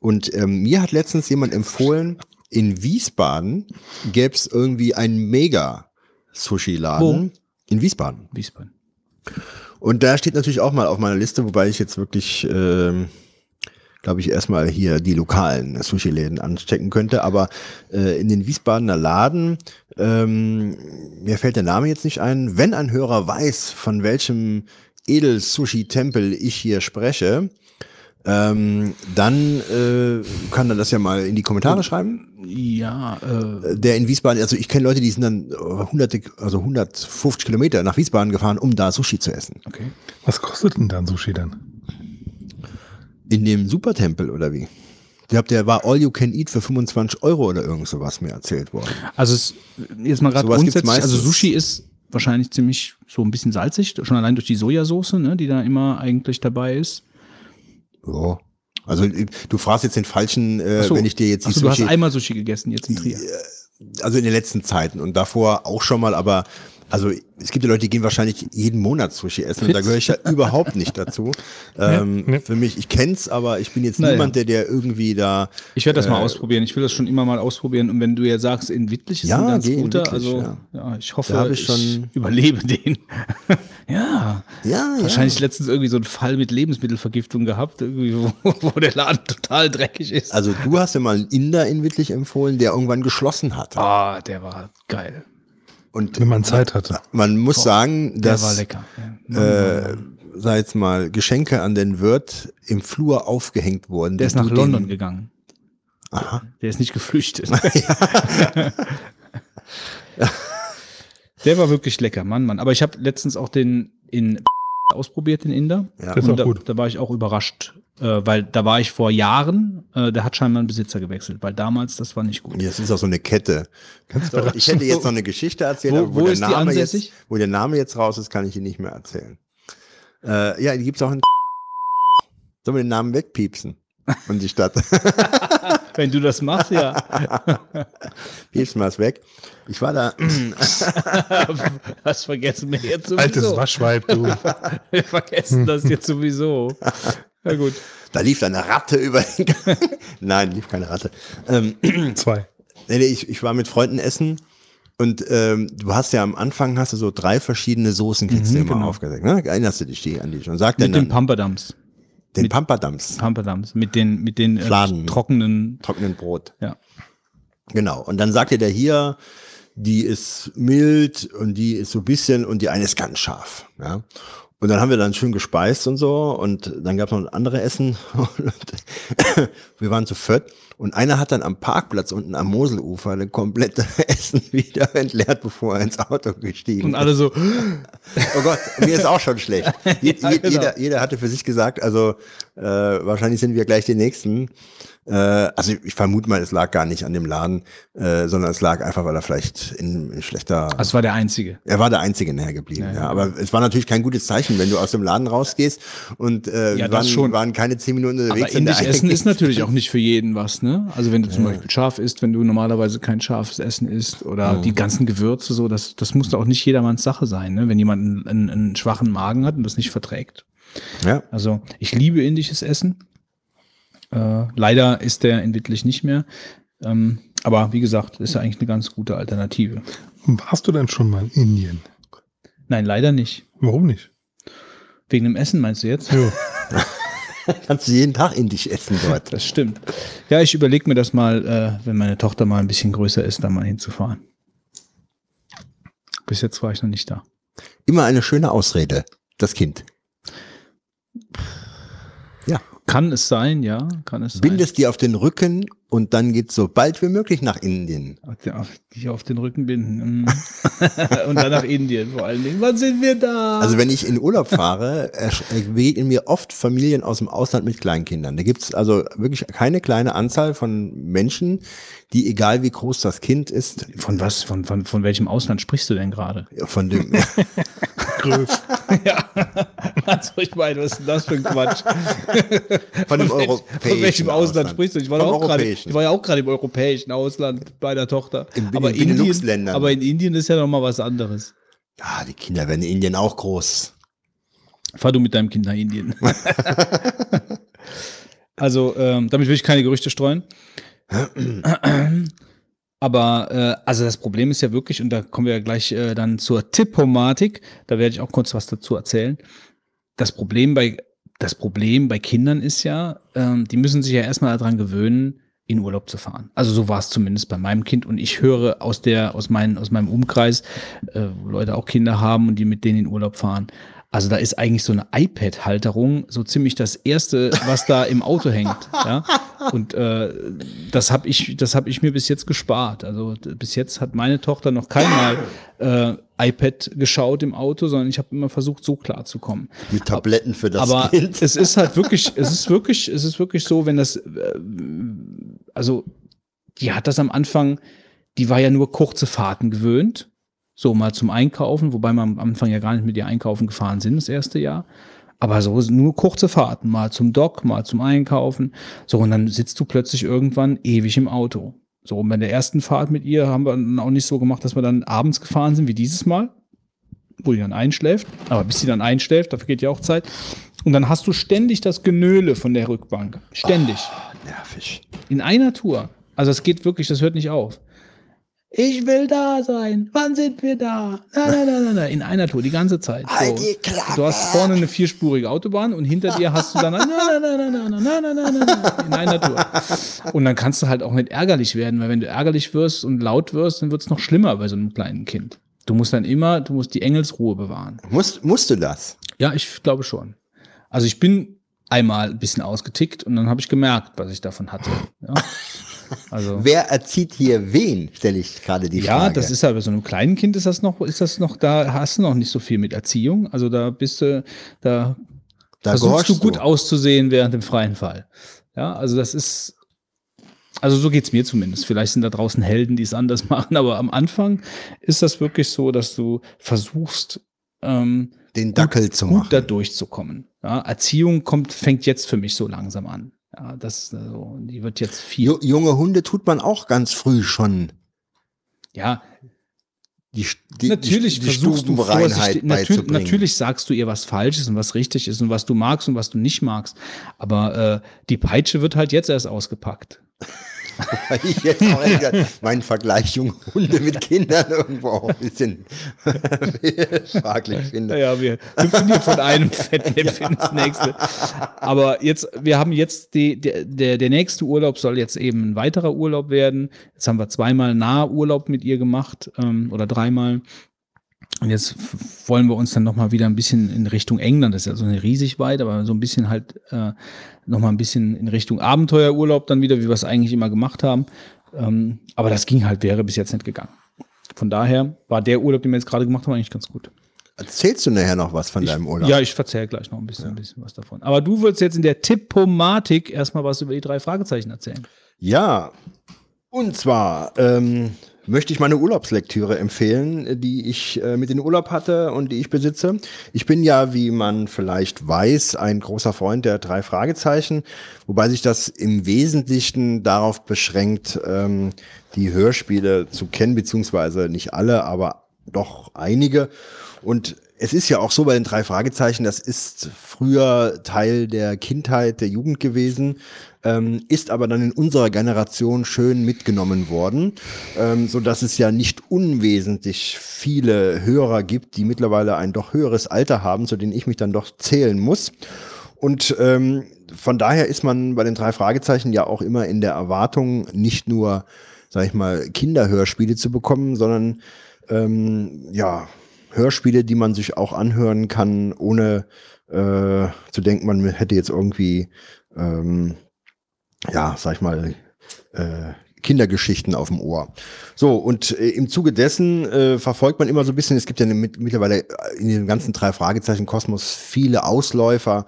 Und ähm, mir hat letztens jemand empfohlen, in Wiesbaden gäbe es irgendwie einen Mega-Sushi-Laden. In Wiesbaden. Wiesbaden. Und da steht natürlich auch mal auf meiner Liste, wobei ich jetzt wirklich, ähm, glaube ich, erstmal hier die lokalen Sushi-Läden anstecken könnte. Aber äh, in den Wiesbadener Laden, ähm, mir fällt der Name jetzt nicht ein, wenn ein Hörer weiß, von welchem Edel-Sushi-Tempel ich hier spreche, ähm, dann äh, kann er das ja mal in die Kommentare schreiben. Ja, äh, Der in Wiesbaden, also ich kenne Leute, die sind dann äh, hunderte, also 150 Kilometer nach Wiesbaden gefahren, um da Sushi zu essen. okay. Was kostet denn dann Sushi dann? In dem Supertempel oder wie? Ich glaube, der war All You Can Eat für 25 Euro oder irgend sowas mir erzählt worden. Also es, jetzt mal gerade grundsätzlich, also. Sushi ist wahrscheinlich ziemlich so ein bisschen salzig, schon allein durch die Sojasauce, ne, die da immer eigentlich dabei ist. Ja. Also äh, du fragst jetzt den falschen, äh, so. wenn ich dir jetzt die Ach so, du hast Sushi, einmal Sushi gegessen jetzt in Trier. also in den letzten Zeiten und davor auch schon mal, aber also es gibt ja Leute, die gehen wahrscheinlich jeden Monat Sushi essen und da gehöre ich ja überhaupt nicht dazu. Ähm, Ja, ja. Für mich, ich kenn's, aber ich bin jetzt Naja. niemand, der der irgendwie da Ich werde das mal Äh, ausprobieren. Ich will das schon immer mal ausprobieren. Und wenn du jetzt sagst, in Wittlich ist Ja, ein ganz guter, Wittlich, also ja. ja. ich hoffe, ich, ich schon- überlebe den. ja. Ja, ja. Wahrscheinlich letztens irgendwie so einen Fall mit Lebensmittelvergiftung gehabt, irgendwie, wo, wo der Laden total dreckig ist. Also du hast ja mal einen Inder in Wittlich empfohlen, der irgendwann geschlossen hat. Ah, der war geil. Und Wenn man Zeit hatte. man muss sagen, Der dass war lecker. Ja. äh, sag jetzt mal, Geschenke an den Wirt im Flur aufgehängt wurden. Der ist nach London gegangen. Aha. Der ist nicht geflüchtet. der war wirklich lecker, Mann, Mann. Aber ich habe letztens auch den in ausprobiert, den Inder. Ja. Und da, gut. da war ich auch überrascht, äh, weil da war ich vor Jahren, äh, der hat scheinbar einen Besitzer gewechselt, weil damals das war nicht gut. Das ist auch so eine Kette. So, ich hätte jetzt noch eine Geschichte erzählt, Wo- aber wo der ist die Name ansässig? jetzt, wo der Name jetzt raus ist, kann ich ihn nicht mehr erzählen. Äh, ja, die gibt's auch in Sollen wir den Namen wegpiepsen? Und die Stadt. Wenn du das machst, ja. Piepsen wir es weg. Ich war da, das vergessen wir jetzt sowieso. Altes Waschweib, du. Wir vergessen das jetzt sowieso. Ja gut. da lief da eine Ratte über den Gang. Nein, lief keine Ratte. Ähm, Zwei. Ich, ich war mit Freunden essen und ähm, du hast ja am Anfang hast du so drei verschiedene Soßen kriegst du immer genau. aufgesetzt. Ne? Erinnerst du dich die, an die schon? Sag Mit den dann Pamperdams. den Pamperdams, Pamperdams. Mit den, mit den äh, trockenen. trockenen Brot. Ja. Genau. Und dann sagte der hier, die ist mild und die ist so ein bisschen und die eine ist ganz scharf. Ja. Und dann haben wir dann schön gespeist und so und dann gab es noch andere Essen. Und wir waren zu viert und einer hat dann am Parkplatz unten am Moselufer eine komplette Essen wieder entleert, bevor er ins Auto gestiegen Und ist. alle so, Oh Gott, mir ist auch schon schlecht. Ja, genau. jeder, jeder hatte für sich gesagt, also äh, wahrscheinlich sind wir gleich die Nächsten. Äh, also ich vermute mal, es lag gar nicht an dem Laden, äh, sondern es lag einfach, weil er vielleicht in, in schlechter. das war der Einzige. er war der Einzige näher geblieben, ja, Aber es war natürlich kein gutes Zeichen, wenn du aus dem Laden rausgehst und äh, Ja, waren, schon. waren keine zehn Minuten Aber unterwegs. der indisch essen ist natürlich auch nicht für jeden was, ne? Also wenn du zum Beispiel scharf isst, wenn du normalerweise kein scharfes Essen isst oder die ganzen Gewürze so, das, das muss doch auch nicht jedermanns Sache sein, ne? Wenn jemand einen, einen, einen schwachen Magen hat und das nicht verträgt. Ja. Also ich liebe indisches Essen. Äh, leider ist der in Wittlich nicht mehr. Ähm, aber wie gesagt, ist ja eigentlich eine ganz gute Alternative. Warst du denn schon mal in Indien? Nein, leider nicht. Warum nicht? Wegen dem Essen meinst du jetzt? Jo. Kannst du jeden Tag indisch essen dort. Das stimmt. Ja, ich überlege mir das mal, äh, wenn meine Tochter mal ein bisschen größer ist, da mal hinzufahren. Bis jetzt war ich noch nicht da. Immer eine schöne Ausrede, das Kind. Ja. Kann es sein, ja, kann es sein. Bindest die auf den Rücken und dann geht's so bald wie möglich nach Indien. Die auf den Rücken binden. Mm. und dann nach Indien vor allen Dingen. Wann sind wir da? Also wenn ich in Urlaub fahre, äh, begegnen mir oft Familien aus dem Ausland mit Kleinkindern. Da gibt's also wirklich keine kleine Anzahl von Menschen, die, egal wie groß das Kind ist, von was, von, von, von welchem Ausland sprichst du denn gerade? von dem, Größ. ja, also ich meine, was ist denn das für ein Quatsch? von dem europäischen von welchem Ausland, sprichst du? Ich war, doch auch gerade, europäischen. ich war ja auch gerade im europäischen Ausland bei der Tochter. In- in aber, den Indien, aber in Indien ist ja noch mal was anderes. Ja, die Kinder werden in Indien auch groß. Fahr du mit deinem Kind nach Indien. also, ähm, damit will ich keine Gerüchte streuen. Aber äh, also das Problem ist ja wirklich, und da kommen wir ja gleich äh, dann zur Tippomatik, da werde ich auch kurz was dazu erzählen. Das Problem bei, das Problem bei Kindern ist ja, ähm, die müssen sich ja erstmal daran gewöhnen, in Urlaub zu fahren. Also so war es zumindest bei meinem Kind und ich höre aus der, aus, meinen, aus meinem Umkreis, äh, wo Leute auch Kinder haben und die mit denen in Urlaub fahren. Also da ist eigentlich so eine iPad-Halterung so ziemlich das erste, was da im Auto hängt. Ja? Und äh, das habe ich, das habe ich mir bis jetzt gespart. Also bis jetzt hat meine Tochter noch keinmal äh, iPad geschaut im Auto, sondern ich habe immer versucht, so klar zu kommen. Mit Tabletten für das Aber Kind. es ist halt wirklich, es ist wirklich, es ist wirklich so, wenn das, äh, also die hat das am Anfang, die war ja nur kurze Fahrten gewöhnt, so mal zum Einkaufen, wobei wir am Anfang ja gar nicht mit ihr einkaufen gefahren sind, das erste Jahr. Aber so nur kurze Fahrten, mal zum Dock, mal zum Einkaufen. So, und dann sitzt du plötzlich irgendwann ewig im Auto. So, und bei der ersten Fahrt mit ihr haben wir dann auch nicht so gemacht, dass wir dann abends gefahren sind wie dieses Mal, wo die dann einschläft. Aber bis sie dann einschläft, dafür geht ja auch Zeit. Und dann hast du ständig das Genöle von der Rückbank. Ständig. Nervig. In einer Tour. Also es geht wirklich, das hört nicht auf. Ich will da sein. Wann sind wir da? Nein, nein, nein, nein, nein. In einer Tour, die ganze Zeit. Halt die Klappe. Du hast vorne eine vierspurige Autobahn und hinter dir hast du dann nein, nein, nein, nein, nein, nein, nein, nein, nein, in einer Tour. Und dann kannst du halt auch nicht ärgerlich werden, weil wenn du ärgerlich wirst und laut wirst, dann wird es noch schlimmer bei so einem kleinen Kind. Du musst dann immer, du musst die Engelsruhe bewahren. Musst, musst du das? Ja, ich glaube schon. Also ich bin einmal ein bisschen ausgetickt und dann habe ich gemerkt, was ich davon hatte. Ja. Also Wer erzieht hier wen, stelle ich gerade die ja, Frage. das ist ja bei so einem kleinen Kind ist das noch, ist das noch, da hast du noch nicht so viel mit Erziehung. Also da bist du, da, Da versuchst du gut du. auszusehen während dem freien Fall. Ja, also das ist, also so geht's mir zumindest. Vielleicht sind da draußen Helden, die es anders machen, aber am Anfang ist das wirklich so, dass du versuchst, ähm, den Dackel zu gut machen. da durchzukommen. Ja, Erziehung kommt, fängt jetzt für mich so langsam an. Ja, das, also, die wird jetzt viel. Ju- junge Hunde tut man auch ganz früh schon. Ja, Die, die, natürlich die, die versuchst du natürlich, beizubringen. natürlich sagst du ihr, was falsch ist und was richtig ist und was du magst und was du nicht magst. Aber äh, die Peitsche wird halt jetzt erst ausgepackt. Weil ich jetzt auch ehrlich, mein Vergleich junge Hunde mit Kindern irgendwo auch ein bisschen fraglich finde. Naja, wir hüpfen hier von einem Fettnäpfchen ins nächste. Aber jetzt, wir haben jetzt die, der, der, der nächste Urlaub soll jetzt eben ein weiterer Urlaub werden. Jetzt haben wir zweimal Nahurlaub mit ihr gemacht ähm, oder dreimal. Und jetzt wollen wir uns dann nochmal wieder ein bisschen in Richtung England, das ist ja so eine riesig weit, aber so ein bisschen halt äh, nochmal ein bisschen in Richtung Abenteuerurlaub dann wieder, wie wir es eigentlich immer gemacht haben. Ähm, aber das ging halt, wäre bis jetzt nicht gegangen. Von daher war der Urlaub, den wir jetzt gerade gemacht haben, eigentlich ganz gut. Erzählst du nachher noch was von deinem Urlaub? Ja, ich verzähle gleich noch ein bisschen, ein bisschen was davon. Aber du würdest jetzt in der Tippomatik erstmal was über die drei Fragezeichen erzählen. Ja, und zwar ähm, möchte ich meine Urlaubslektüre empfehlen, die ich äh, mit in Urlaub hatte und die ich besitze. Ich bin ja, wie man vielleicht weiß, ein großer Freund der drei Fragezeichen, wobei sich das im Wesentlichen darauf beschränkt, ähm, die Hörspiele zu kennen, beziehungsweise nicht alle, aber doch einige. Und es ist ja auch so bei den drei Fragezeichen, das ist früher Teil der Kindheit, der Jugend gewesen, ähm, ist aber dann in unserer Generation schön mitgenommen worden, ähm, so dass es ja nicht unwesentlich viele Hörer gibt, die mittlerweile ein doch höheres Alter haben, zu denen ich mich dann doch zählen muss. Und ähm, von daher ist man bei den drei Fragezeichen ja auch immer in der Erwartung, nicht nur, sag ich mal, Kinderhörspiele zu bekommen, sondern ähm, ja, Hörspiele, die man sich auch anhören kann, ohne äh, zu denken, man hätte jetzt irgendwie, ähm, ja, sag ich mal, äh, Kindergeschichten auf dem Ohr. So, und äh, im Zuge dessen äh, verfolgt man immer so ein bisschen, es gibt ja mit, mittlerweile in den ganzen drei Fragezeichen Kosmos viele Ausläufer,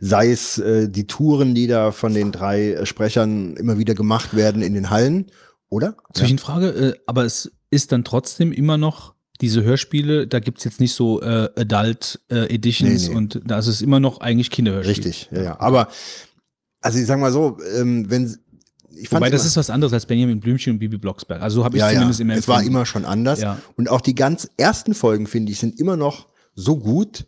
sei es äh, die Touren, die da von den drei äh, Sprechern immer wieder gemacht werden in den Hallen, oder? Zwischenfrage, äh, aber es ist dann trotzdem immer noch diese Hörspiele, da gibt es jetzt nicht so äh, Adult äh, Editions Nee, nee. und da ist es immer noch eigentlich Kinderhörspiel. Richtig, ja, ja. Aber, also ich sag mal so, ähm, wenn, ich fand Wobei das ist was anderes als Benjamin Blümchen und Bibi Blocksberg. Also so habe ich ja, zumindest ja, immer es war empfunden. immer schon anders. Ja. Und auch die ganz ersten Folgen, finde ich, sind immer noch so gut.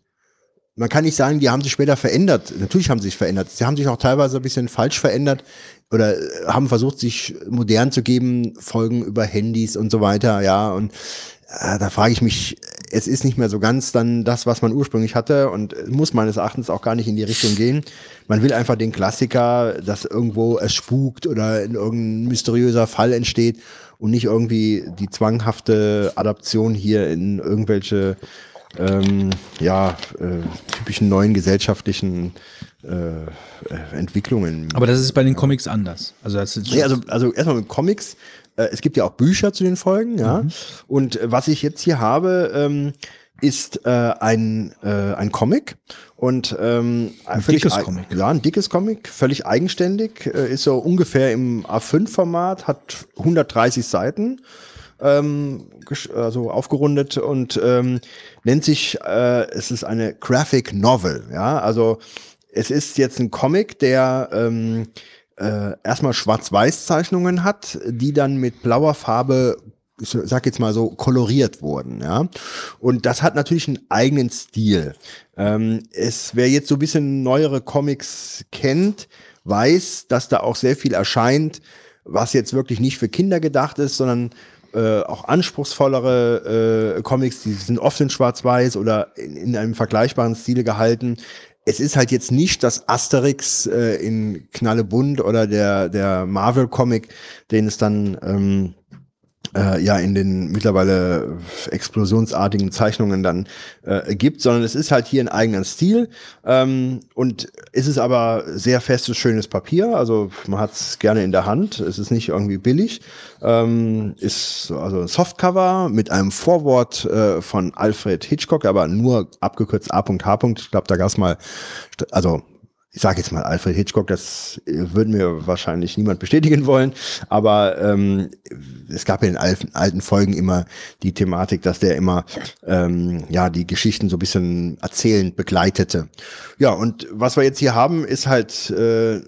Man kann nicht sagen, die haben sich später verändert. Natürlich haben sie sich verändert. Sie haben sich auch teilweise ein bisschen falsch verändert oder äh, haben versucht, sich modern zu geben, Folgen über Handys und so weiter, ja. Und äh, da frage ich mich, es ist nicht mehr so ganz dann das, was man ursprünglich hatte und muss meines Erachtens auch gar nicht in die Richtung gehen. Man will einfach den Klassiker, dass irgendwo es spukt oder in irgendein mysteriöser Fall entsteht und nicht irgendwie die zwanghafte Adaption hier in irgendwelche ähm, ja, äh, typischen neuen gesellschaftlichen äh, äh, Entwicklungen. Aber das ist bei den Comics anders. Also das ist Nee, also, also erstmal mit Comics. Äh, es gibt ja auch Bücher zu den Folgen, ja. Und äh, was ich jetzt hier habe, ähm, ist äh, ein, äh, ein Comic und ähm, ein dickes Comic. Ja, ein dickes Comic, völlig eigenständig, äh, ist so ungefähr im A5-Format, hat 130 Seiten ähm, also aufgerundet und ähm, nennt sich, äh, es ist eine Graphic Novel, ja, also es ist jetzt ein Comic, der ähm, äh, erstmal Schwarz-Weiß-Zeichnungen hat, die dann mit blauer Farbe ich sag jetzt mal so, koloriert wurden, ja. Und das hat natürlich einen eigenen Stil. Ähm, es, wer jetzt so ein bisschen neuere Comics kennt, weiß, dass da auch sehr viel erscheint, was jetzt wirklich nicht für Kinder gedacht ist, sondern äh, auch anspruchsvollere äh, Comics, die sind oft in Schwarz-Weiß oder in, in einem vergleichbaren Stil gehalten. Es ist halt jetzt nicht das Asterix äh, in Knallebunt oder der, der Marvel-Comic, den es dann ähm, äh, ja in den mittlerweile explosionsartigen Zeichnungen dann äh, gibt, sondern es ist halt hier ein eigener Stil. Ähm, und es ist aber sehr festes, schönes Papier, also man hat es gerne in der Hand, es ist nicht irgendwie billig, ähm, ist also ein Softcover mit einem Vorwort äh, von Alfred Hitchcock, aber nur abgekürzt A.H. Ich glaube, da gab es mal, also ich sage jetzt mal Alfred Hitchcock, das äh, würden mir wahrscheinlich niemand bestätigen wollen, aber ähm, es gab ja in alten, Folgen immer die Thematik, dass der immer ähm, ja die Geschichten so ein bisschen erzählend begleitete. Ja, und was wir jetzt hier haben, ist halt äh, äh,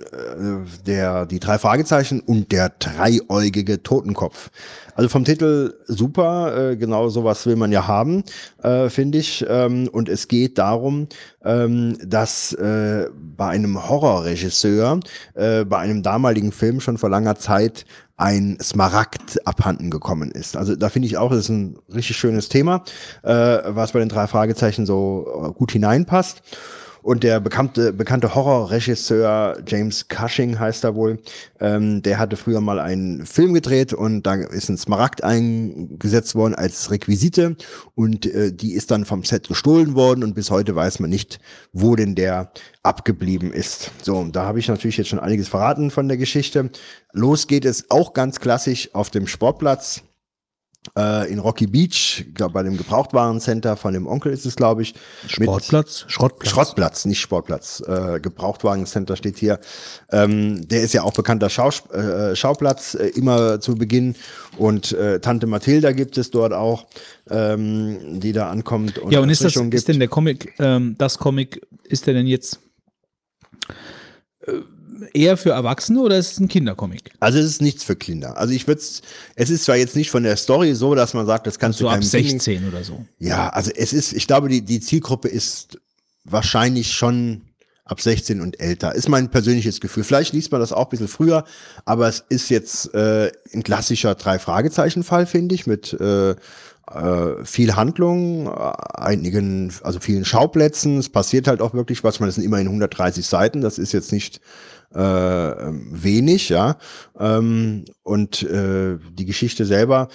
der die drei Fragezeichen und der dreieugige Totenkopf. Also vom Titel super, äh, genau sowas will man ja haben, äh, finde ich. Ähm, und es geht darum, ähm, dass äh, bei einem Horrorregisseur, äh, bei einem damaligen Film schon vor langer Zeit ein Smaragd abhanden gekommen ist. Also da finde ich auch, das ist ein richtig schönes Thema, äh, was bei den drei Fragezeichen so äh, gut hineinpasst. Und der bekannte, bekannte Horrorregisseur James Cushing heißt er wohl, ähm, der hatte früher mal einen Film gedreht und da ist ein Smaragd eingesetzt worden als Requisite und äh, die ist dann vom Set gestohlen worden und bis heute weiß man nicht, wo denn der abgeblieben ist. So, da habe ich natürlich jetzt schon einiges verraten von der Geschichte. Los geht es auch ganz klassisch auf dem Sportplatz äh, in Rocky Beach, glaub, bei dem Gebrauchtwarencenter von dem Onkel ist es, glaube ich. Sportplatz, Schrottplatz. Schrottplatz, nicht Sportplatz. Äh, Gebrauchtwagencenter steht hier. Ähm, der ist ja auch bekannter Schaus äh, Schauplatz äh, immer zu Beginn. Und äh, Tante Mathilda gibt es dort auch, ähm, die da ankommt. Und Ja, und ist das, ist denn der Comic, ähm, das Comic, ist der denn jetzt äh, eher für Erwachsene oder ist es ein Kindercomic? Also es ist nichts für Kinder. Also ich würde es ist zwar jetzt nicht von der Story so, dass man sagt, das kannst So du ab keinem Kind- 16 oder so. Ja, also es ist, ich glaube, die, die Zielgruppe ist wahrscheinlich schon ab 16 und älter. Ist mein persönliches Gefühl. Vielleicht liest man das auch ein bisschen früher, aber es ist jetzt äh, ein klassischer Drei-Fragezeichen-Fall, finde ich, mit äh, äh, viel Handlung, einigen, also vielen Schauplätzen. Es passiert halt auch wirklich was. Meine, das sind immerhin 130 Seiten. Das ist jetzt nicht äh, wenig, ja. Ähm, und äh, die Geschichte selber,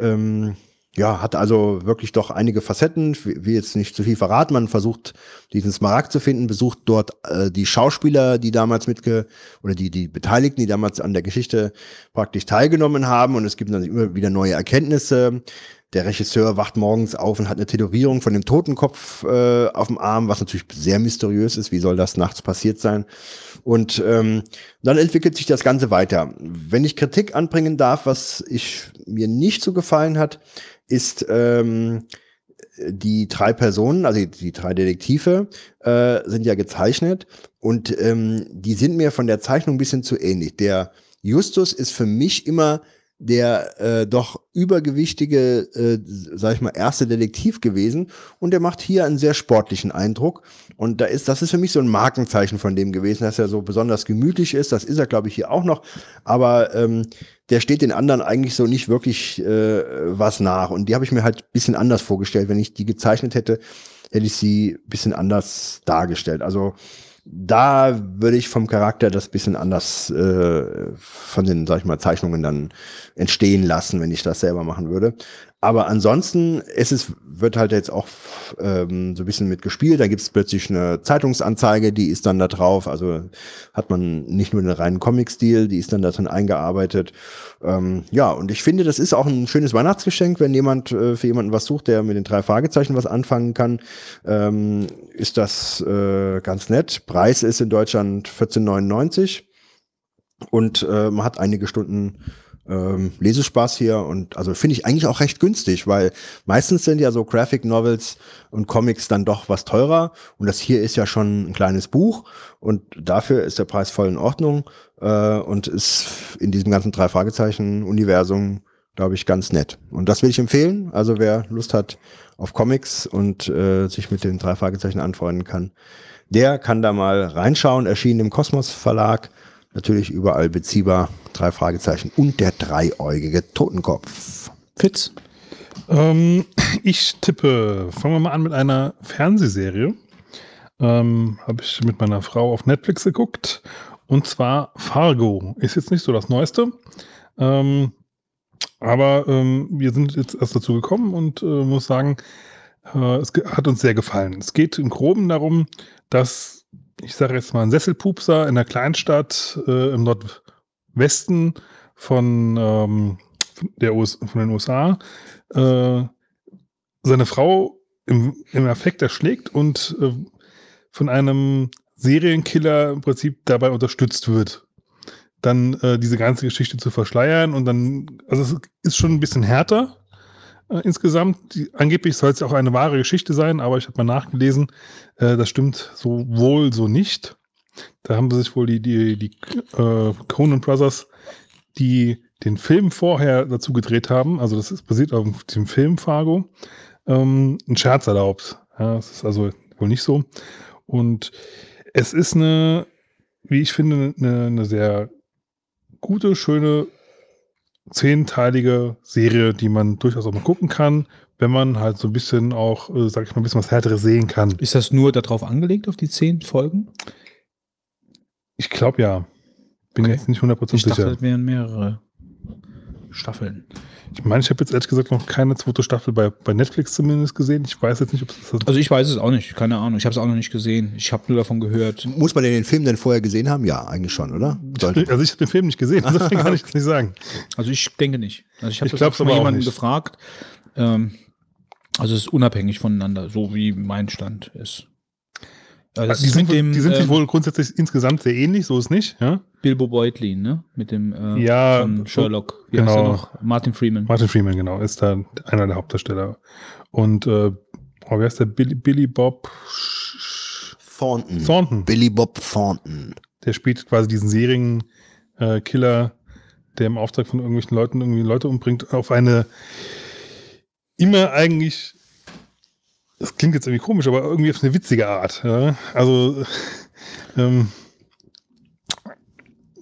ähm, ja, hat also wirklich doch einige Facetten. Will jetzt nicht zu viel verraten. Man versucht, diesen Smaragd zu finden, besucht dort äh, die Schauspieler, die damals mitge oder die, die Beteiligten, die damals an der Geschichte praktisch teilgenommen haben. Und es gibt dann immer wieder neue Erkenntnisse. Der Regisseur wacht morgens auf und hat eine Tätowierung von dem Totenkopf äh, auf dem Arm, was natürlich sehr mysteriös ist. Wie soll das nachts passiert sein? Und ähm, dann entwickelt sich das Ganze weiter. Wenn ich Kritik anbringen darf, was ich mir nicht so gefallen hat, ist ähm, die drei Personen, also die, drei Detektive, äh, sind ja gezeichnet und ähm, die sind mir von der Zeichnung ein bisschen zu ähnlich. Der Justus ist für mich immer der äh, doch übergewichtige, äh, sag ich mal, erste Detektiv gewesen. Und der macht hier einen sehr sportlichen Eindruck. Und da ist, das ist für mich so ein Markenzeichen von dem gewesen, dass er so besonders gemütlich ist, das ist er glaube ich hier auch noch, aber ähm, der steht den anderen eigentlich so nicht wirklich äh, was nach. Und die habe ich mir halt bisschen anders vorgestellt, wenn ich die gezeichnet hätte, hätte ich sie bisschen anders dargestellt, also da würde ich vom Charakter das bisschen anders äh, von den, sag ich mal, Zeichnungen dann entstehen lassen, wenn ich das selber machen würde. Aber ansonsten ist es, wird halt jetzt auch ähm, so ein bisschen mitgespielt. Da gibt es plötzlich eine Zeitungsanzeige, die ist dann da drauf. Also hat man nicht nur den reinen Comic-Stil, die ist dann da drin eingearbeitet. Ähm, ja, und ich finde, das ist auch ein schönes Weihnachtsgeschenk, wenn jemand äh, für jemanden was sucht, der mit den drei Fragezeichen was anfangen kann. Ähm, ist das äh, ganz nett. Preis ist in Deutschland 14,99 und äh, man hat einige Stunden ähm, Lesespaß hier und also finde ich eigentlich auch recht günstig, weil meistens sind ja so Graphic Novels und Comics dann doch was teurer und das hier ist ja schon ein kleines Buch und dafür ist der Preis voll in Ordnung äh, und ist in diesem ganzen drei Fragezeichen Universum glaube ich ganz nett und das will ich empfehlen. Also wer Lust hat auf Comics und äh, sich mit den drei Fragezeichen anfreunden kann, der kann da mal reinschauen. Erschienen im Kosmos Verlag Natürlich überall beziehbar. Drei Fragezeichen und der dreieugige Totenkopf. Fitz. Ähm, ich tippe, fangen wir mal an mit einer Fernsehserie. Ähm, Habe ich mit meiner Frau auf Netflix geguckt. Und zwar Fargo. Ist jetzt nicht so das Neueste. Ähm, aber ähm, wir sind jetzt erst dazu gekommen und äh, muss sagen, äh, es hat uns sehr gefallen. Es geht im Groben darum, dass ich sage jetzt mal, ein Sesselpupser in einer Kleinstadt äh, im Nordwesten von, ähm, der US von den USA äh, seine Frau im, im Affekt erschlägt und äh, von einem Serienkiller im Prinzip dabei unterstützt wird, dann äh, diese ganze Geschichte zu verschleiern und dann, also es ist schon ein bisschen härter, äh, insgesamt. Die, angeblich soll es auch eine wahre Geschichte sein, aber ich habe mal nachgelesen, äh, das stimmt so wohl so nicht. Da haben sich wohl die, die, die äh, Conan Brothers, die den Film vorher dazu gedreht haben, also das ist basiert auf dem Film Fargo, ähm, einen Scherz erlaubt. Ja, das ist also wohl nicht so. Und es ist eine, wie ich finde, eine, eine sehr gute, schöne zehnteilige Serie, die man durchaus auch mal gucken kann, wenn man halt so ein bisschen auch, äh, sag ich mal, ein bisschen was Härteres sehen kann. Ist das nur darauf angelegt, auf die zehn Folgen? Ich glaube ja. Bin okay. jetzt nicht 100% ich sicher. Ich dachte, das wären mehrere Staffeln. Ich meine, ich habe jetzt ehrlich gesagt noch keine zweite Staffel bei, bei Netflix zumindest gesehen. Ich weiß jetzt nicht, ob es das. Also ich weiß es auch nicht, keine Ahnung. Ich habe es auch noch nicht gesehen. Ich habe nur davon gehört. Muss man denn den Film denn vorher gesehen haben? Ja, eigentlich schon, oder? Sollte. Also ich habe den Film nicht gesehen, deswegen kann ich das nicht sagen. Also ich denke nicht. Also ich habe das auch schon mal jemanden gefragt. Ähm, also es ist unabhängig voneinander, so wie mein Stand ist. Also die, sind, dem, die sind sich ähm, wohl grundsätzlich insgesamt sehr ähnlich, so ist nicht, ja? Bilbo Beutlin, ne? Mit dem äh, ja, von Sherlock. Wie genau. heißt er noch? Martin Freeman. Martin Freeman, genau, ist da einer der Hauptdarsteller. Und äh, oh, wie heißt der? Billy, Billy Bob Thornton. Thornton. Billy Bob Thornton. Der spielt quasi diesen Serienkiller, äh, der im Auftrag von irgendwelchen Leuten irgendwie Leute umbringt, auf eine immer eigentlich das klingt jetzt irgendwie komisch, aber irgendwie auf eine witzige Art. Ja? Also ähm,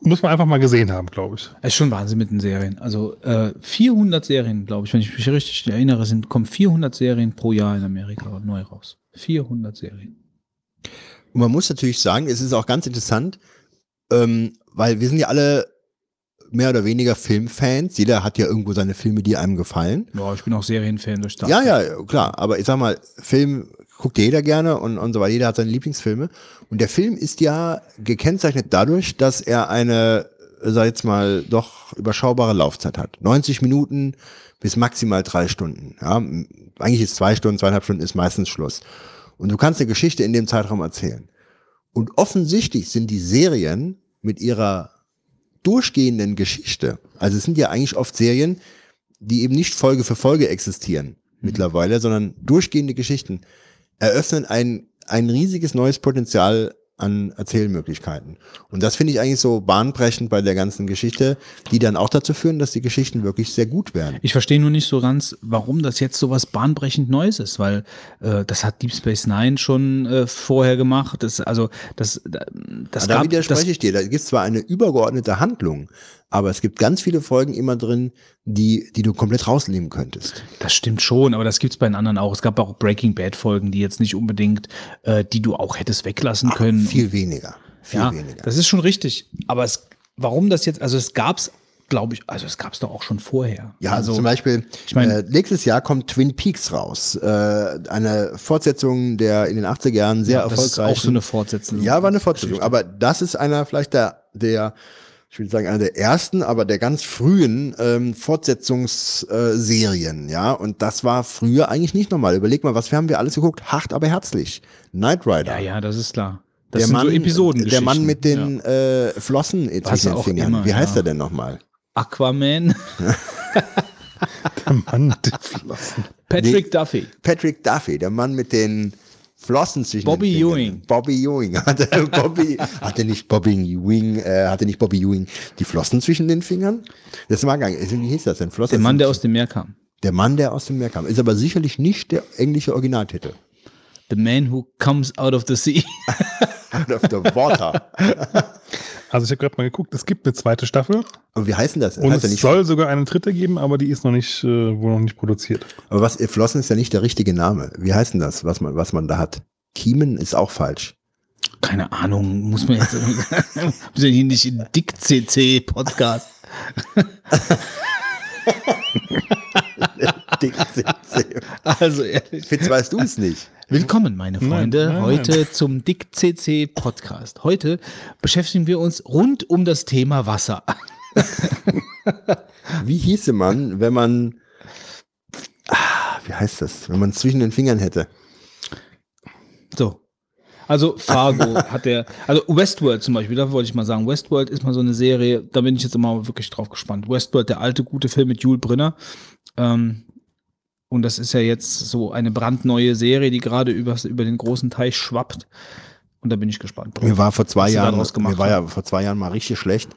muss man einfach mal gesehen haben, glaube ich. Es ist schon Wahnsinn mit den Serien. Also äh, 400 Serien, glaube ich, wenn ich mich richtig erinnere, sind kommen 400 Serien pro Jahr in Amerika neu raus. 400 Serien. Und man muss natürlich sagen, es ist auch ganz interessant, ähm, weil wir sind ja alle mehr oder weniger Filmfans. Jeder hat ja irgendwo seine Filme, die einem gefallen. Ja, ich bin auch Serienfan durch Ja, ja, klar. Aber ich sag mal, Film guckt jeder gerne und, und so weiter. Jeder hat seine Lieblingsfilme. Und der Film ist ja gekennzeichnet dadurch, dass er eine, sag ich jetzt mal, doch überschaubare Laufzeit hat. 90 Minuten bis maximal drei Stunden. Ja, eigentlich ist zwei Stunden, zweieinhalb Stunden ist meistens Schluss. Und du kannst eine Geschichte in dem Zeitraum erzählen. Und offensichtlich sind die Serien mit ihrer durchgehenden Geschichte, also es sind ja eigentlich oft Serien, die eben nicht Folge für Folge existieren mittlerweile, sondern durchgehende Geschichten, eröffnen ein, ein riesiges neues Potenzial an Erzählmöglichkeiten. Und das finde ich eigentlich so bahnbrechend bei der ganzen Geschichte, die dann auch dazu führen, dass die Geschichten wirklich sehr gut werden. Ich verstehe nur nicht so ganz, warum das jetzt so was bahnbrechend Neues ist, weil äh, das hat Deep Space Nine schon äh, vorher gemacht. Das, also das, das da gab, widerspreche das, ich dir. Da gibt es zwar eine übergeordnete Handlung, aber es gibt ganz viele Folgen immer drin, die, die du komplett rausnehmen könntest. Das stimmt schon, aber das gibt's bei den anderen auch. Es gab auch Breaking Bad Folgen, die jetzt nicht unbedingt, äh, die du auch hättest weglassen können. Viel weniger. Viel ja, weniger. das ist schon richtig. Aber es, warum das jetzt, also es gab's, glaube ich, also es gab's doch auch schon vorher. Ja, also zum Beispiel, ich mein- äh, nächstes Jahr kommt Twin Peaks raus. Äh, eine Fortsetzung der in den 80er Jahren sehr das ist erfolgreichen. auch so eine Fortsetzung. Ja, war eine Fortsetzung. Aber das ist einer vielleicht der, der ich würde sagen, einer der ersten, aber der ganz frühen ähm, Fortsetzungsserien, ja. Und das war früher eigentlich nicht normal. Überleg mal, was haben wir alles geguckt? Hart, aber herzlich. Knight Rider. Ja, ja, das ist klar. Das der sind Mann, so Episoden. der Mann mit den äh, Flossen zwischen den auch Fingern. immer, Wie heißt ja. er denn nochmal? Aquaman, Der Mann mit den Flossen. Patrick Duffy. Patrick Duffy, der Mann mit den Flossen zwischen Bobby. Ewing. Bobby Ewing. Hatte Bobby, hatte nicht Bobby Ewing, äh, hatte nicht Bobby Ewing die Flossen zwischen den Fingern? Das mag gar nicht. Wie hieß das denn? Flossen Der Mann, der aus dem Meer kam. der Mann, der aus dem Meer kam. Ist aber sicherlich nicht der englische Originaltitel. The man who comes out of the sea. Out of the water. Also ich habe gerade mal geguckt, es gibt eine zweite Staffel Aber wie heißt denn das? und heißt ja es nicht, soll sogar eine dritte geben, aber die ist noch nicht, äh, wohl noch nicht produziert. aber was, Flossen ist ja nicht der richtige Name. Wie heißt denn das, was man, was man da hat? Kiemen ist auch falsch. Keine Ahnung, muss man jetzt. wir sind hier nicht in. Dick CC. Also ehrlich. Fitz, weißt du es nicht? Willkommen, meine Freunde, nein, nein. heute zum Dick CC Podcast. Heute beschäftigen wir uns rund um das Thema Wasser. Wie hieße man, wenn man, ah, wie heißt das, wenn man zwischen den Fingern hätte? So. Also Fargo hat der, also Westworld zum Beispiel, da wollte ich mal sagen, Westworld ist mal so eine Serie, da bin ich jetzt immer wirklich drauf gespannt. Westworld, der alte gute Film mit Jules Brenner. Ähm, und das ist ja jetzt so eine brandneue Serie, die gerade übers- über den großen Teich schwappt. Und da bin ich gespannt. drauf. Mir war vor zwei Jahren, mir war ja vor zwei Jahren mal richtig schlecht.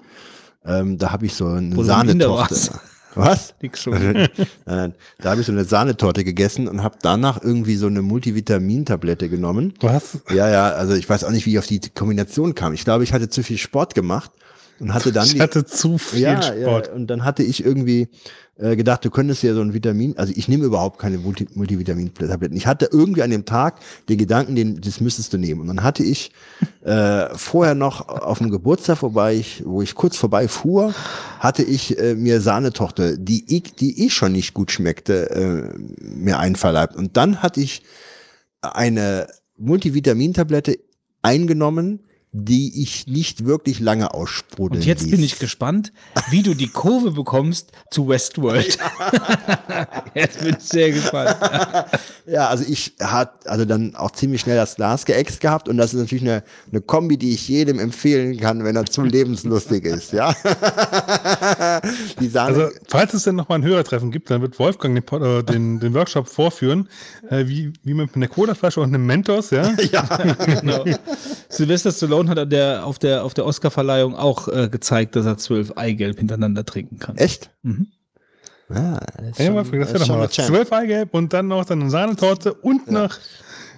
Ähm, da habe ich so eine Sahnetorte. Was? Nix schon. Nein, nein, da habe ich so eine Sahnetorte gegessen und habe danach irgendwie so eine Multivitamintablette genommen. Was? Ja, ja, also ich weiß auch nicht, wie ich auf die Kombination kam. Ich glaube, ich hatte zu viel Sport gemacht und hatte dann Ich die, hatte zu viel ja, Sport. Ja, und dann hatte ich irgendwie äh, gedacht, du könntest ja so ein Vitamin, also ich nehme überhaupt keine Multi Multivitamin-Tabletten. Ich hatte irgendwie an dem Tag den Gedanken, den, das müsstest du nehmen. Und dann hatte ich äh, vorher noch auf dem Geburtstag vorbei, ich, wo ich kurz vorbei fuhr, hatte ich äh, mir Sahnetochter, die ich, die eh schon nicht gut schmeckte, äh, mir einverleibt. Und dann hatte ich eine Multivitamintablette eingenommen, die ich nicht wirklich lange aussprudeln Und jetzt ließ. bin ich gespannt, wie du die Kurve bekommst zu Westworld. jetzt bin ich sehr gespannt. Ja, also ich hat also dann auch ziemlich schnell das Glas geäxt gehabt und das ist natürlich eine, eine Kombi, die ich jedem empfehlen kann, wenn er zu lebenslustig ist, ja. Die Sahne, Also, falls es denn nochmal ein Hörertreffen gibt, dann wird Wolfgang den, äh, den, den Workshop vorführen, äh, wie, wie man mit einer Colaflasche und einem Mentos, ja, Genau. Sylvester Stallone hat an der, auf der, auf der Oscarverleihung auch äh, gezeigt, dass er zwölf Eigelb hintereinander trinken kann. echt? Mhm. Ja, das ist ja schon- Wolfgang, das das wäre ist doch schon mal eine was. Champ. Zwölf Eigelb und dann noch dann eine Sahnetorte und noch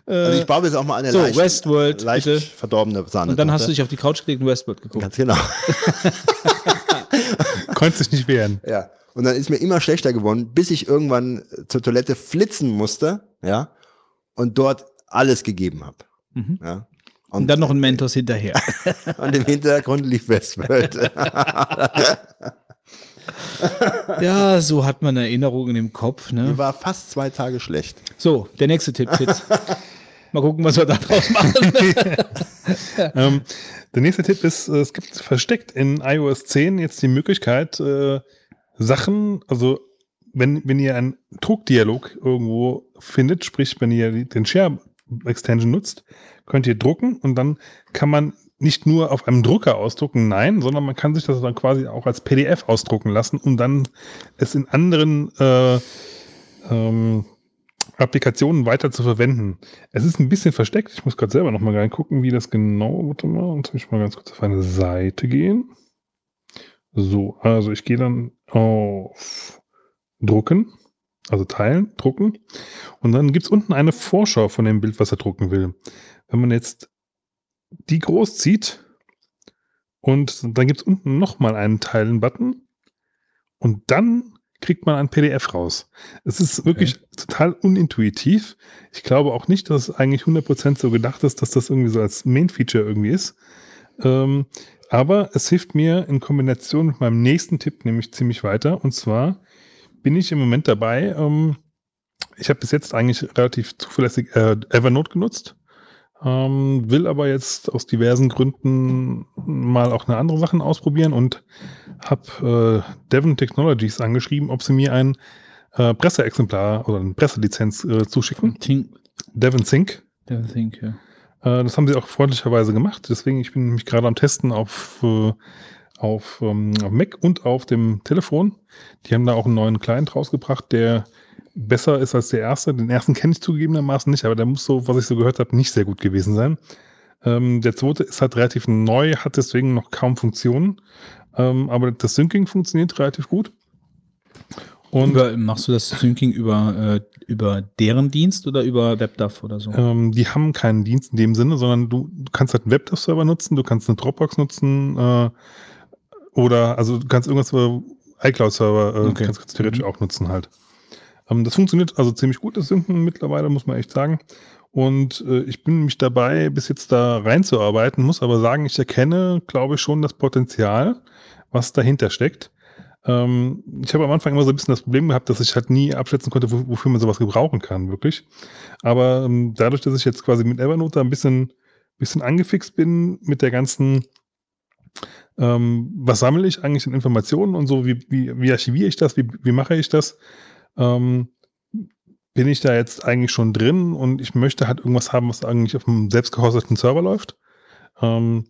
Also ich baue jetzt auch mal eine So, leicht, Westworld, leicht bitte. verdorbene Sahne. Und dann hast du dich auf die Couch gelegt und Westworld geguckt. Ganz genau. Konntest dich nicht wehren. Ja. Und dann ist mir immer schlechter geworden, bis ich irgendwann zur Toilette flitzen musste, ja, und dort alles gegeben habe. Mhm. Ja. Und dann noch ein Mentos hinterher. Und im Hintergrund lief Westworld. Ja, so hat man Erinnerungen im Kopf. Die Ne? war fast zwei Tage schlecht. So, der nächste Tipp, Fitz. Mal gucken, was wir da draus machen. ähm, der nächste Tipp ist, äh, es gibt versteckt in iOS 10 jetzt die Möglichkeit, äh, Sachen, also wenn, wenn ihr einen Druckdialog irgendwo findet, sprich, wenn ihr die- den Share Extension nutzt, könnt ihr drucken und dann kann man nicht nur auf einem Drucker ausdrucken, nein, sondern man kann sich das dann quasi auch als PDF ausdrucken lassen, um dann es in anderen äh, ähm, Applikationen weiter zu verwenden. Es ist ein bisschen versteckt. Ich muss gerade selber noch mal reingucken, wie das genau. Warte mal, und ich mal ganz kurz auf eine Seite gehen. So, also ich gehe dann auf Drucken, also teilen, drucken. Und dann gibt es unten eine Vorschau von dem Bild, was er drucken will. Wenn man jetzt die groß zieht und dann gibt es unten nochmal einen Teilen-Button und dann kriegt man ein PDF raus. Es ist wirklich total unintuitiv. Ich glaube auch nicht, dass es eigentlich 100% so gedacht ist, dass das irgendwie so als Main-Feature irgendwie ist. Ähm, aber es hilft mir in Kombination mit meinem nächsten Tipp nämlich ziemlich weiter. Und zwar bin ich im Moment dabei, ähm, ich habe bis jetzt eigentlich relativ zuverlässig äh, Evernote genutzt, ähm, will aber jetzt aus diversen Gründen mal auch eine andere Sachen ausprobieren und habe äh, Devon Technologies angeschrieben, ob sie mir ein äh, Presseexemplar oder eine Presselizenz äh, zuschicken. Think, Devon Sync. think, ja. Äh, das haben sie auch freundlicherweise gemacht. Deswegen, ich bin nämlich gerade am Testen auf, äh, auf, ähm, auf Mac und auf dem Telefon. Die haben da auch einen neuen Client rausgebracht, der besser ist als der erste. Den ersten kenne ich zugegebenermaßen nicht, aber der muss so, was ich so gehört habe, nicht sehr gut gewesen sein. Ähm, der zweite ist halt relativ neu, hat deswegen noch kaum Funktionen. Ähm, aber das Syncing funktioniert relativ gut. Und Über, machst du das Syncing über, äh, über deren Dienst oder über WebDAV oder so? Ähm, die haben keinen Dienst in dem Sinne, sondern du, du kannst halt einen Webdev-Server nutzen, du kannst eine Dropbox nutzen äh, oder also du kannst irgendwas über iCloud-Server äh, Okay. kannst, theoretisch auch nutzen halt. Ähm, das funktioniert also ziemlich gut, das Synken mittlerweile, muss man echt sagen. Und äh, ich bin mich dabei, bis jetzt da reinzuarbeiten, muss aber sagen, ich erkenne, glaube ich, schon das Potenzial, was dahinter steckt. Ähm, ich habe am Anfang immer so ein bisschen das Problem gehabt, dass ich halt nie abschätzen konnte, wo, wofür man sowas gebrauchen kann, wirklich. Aber ähm, dadurch, dass ich jetzt quasi mit Evernote ein bisschen, bisschen angefixt bin mit der ganzen, ähm, was sammle ich eigentlich an Informationen und so, wie, wie, wie archiviere ich das, wie, wie mache ich das, ähm, bin ich da jetzt eigentlich schon drin und ich möchte halt irgendwas haben, was eigentlich auf einem selbst gehosteten Server läuft. Ähm,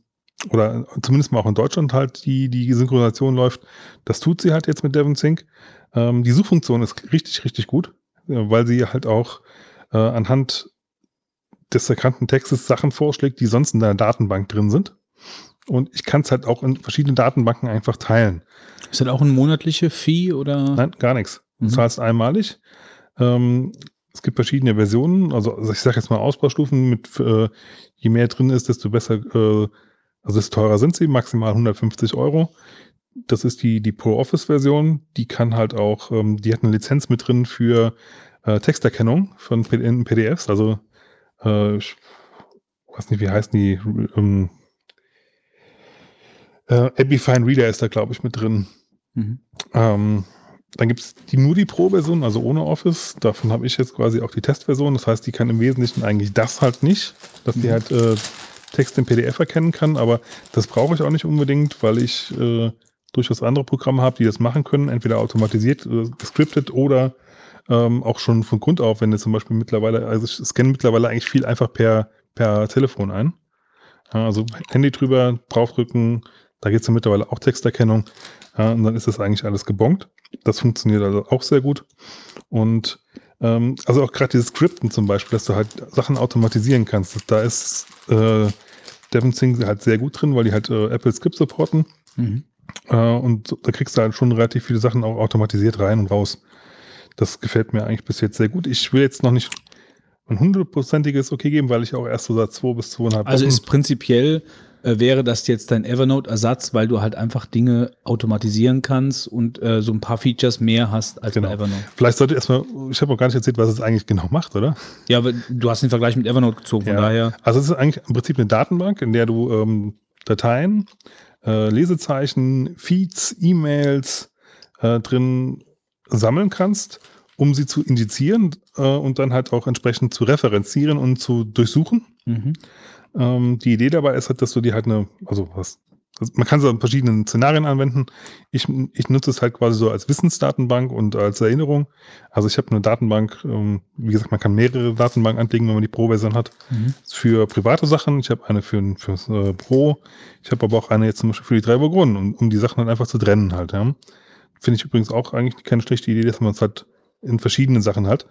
oder zumindest mal auch in Deutschland halt die, die Synchronisation läuft. Das tut sie halt jetzt mit Devon Sync. Ähm, die Suchfunktion ist richtig, richtig gut, äh, weil sie halt auch äh, anhand des erkannten Textes Sachen vorschlägt, die sonst in der Datenbank drin sind. Und ich kann es halt auch in verschiedenen Datenbanken einfach teilen. Ist das auch ein monatliche Fee oder? Nein, gar nichts. Mhm. zahlst einmalig. Ähm, es gibt verschiedene Versionen, also, also ich sage jetzt mal Ausbaustufen, mit äh, je mehr drin ist, desto besser, äh, also desto teurer sind sie, maximal 150 Euro. Das ist die, die Pro-Office-Version, die kann halt auch, ähm, die hat eine Lizenz mit drin für äh, Texterkennung von PDFs, also äh, ich weiß nicht, wie heißen die, ähm, äh, Epifine Reader ist da, glaube ich, mit drin. Mhm. Ähm, dann gibt es die, nur die Pro-Version, also ohne Office. Davon habe ich jetzt quasi auch die Testversion. Das heißt, die kann im Wesentlichen eigentlich das halt nicht, dass die halt äh, Text im PDF erkennen kann. Aber das brauche ich auch nicht unbedingt, weil ich äh, durchaus andere Programme habe, die das machen können. Entweder automatisiert, äh, gescriptet oder ähm, auch schon von Grund auf, wenn du zum Beispiel mittlerweile, also ich scanne mittlerweile eigentlich viel einfach per, per Telefon ein. Ja, also Handy drüber, draufdrücken, da geht es ja mittlerweile auch Texterkennung. Ja, und dann ist das eigentlich alles gebongt. Das funktioniert also auch sehr gut. Und ähm, also auch gerade dieses Skripten zum Beispiel, dass du halt Sachen automatisieren kannst. Da ist äh, DevonSync halt sehr gut drin, weil die halt äh, Apple Script supporten. Mhm. Äh, und da kriegst du halt schon relativ viele Sachen auch automatisiert rein und raus. Das gefällt mir eigentlich bis jetzt sehr gut. Ich will jetzt noch nicht ein hundertprozentiges Okay geben, weil ich auch erst so seit zwei bis zweieinhalb Also Wochen- ist prinzipiell, äh, wäre das jetzt dein Evernote-Ersatz, weil du halt einfach Dinge automatisieren kannst und äh, so ein paar Features mehr hast als Genau. bei Evernote. Vielleicht sollte ich erstmal, ich habe auch gar nicht erzählt, was es eigentlich genau macht, oder? Ja, aber du hast den Vergleich mit Evernote gezogen, von Ja. daher. Also es ist eigentlich im Prinzip eine Datenbank, in der du ähm, Dateien, äh, Lesezeichen, Feeds, E-Mails, äh, drin sammeln kannst, um sie zu indizieren äh, und dann halt auch entsprechend zu referenzieren und zu durchsuchen. Mhm. Ähm, die Idee dabei ist halt, dass du die halt eine, also was, also man kann es in verschiedenen Szenarien anwenden. Ich, ich nutze es halt quasi so als Wissensdatenbank und als Erinnerung. Also ich habe eine Datenbank, ähm, wie gesagt, man kann mehrere Datenbanken anlegen, wenn man die Pro-Version hat. Mhm. Für private Sachen. Ich habe eine für fürs äh, Pro. Ich habe aber auch eine jetzt zum Beispiel für die drei Burgunden, um, um die Sachen halt einfach zu trennen halt. Ja. Finde ich übrigens auch eigentlich keine schlechte Idee, dass man es halt in verschiedenen Sachen hat.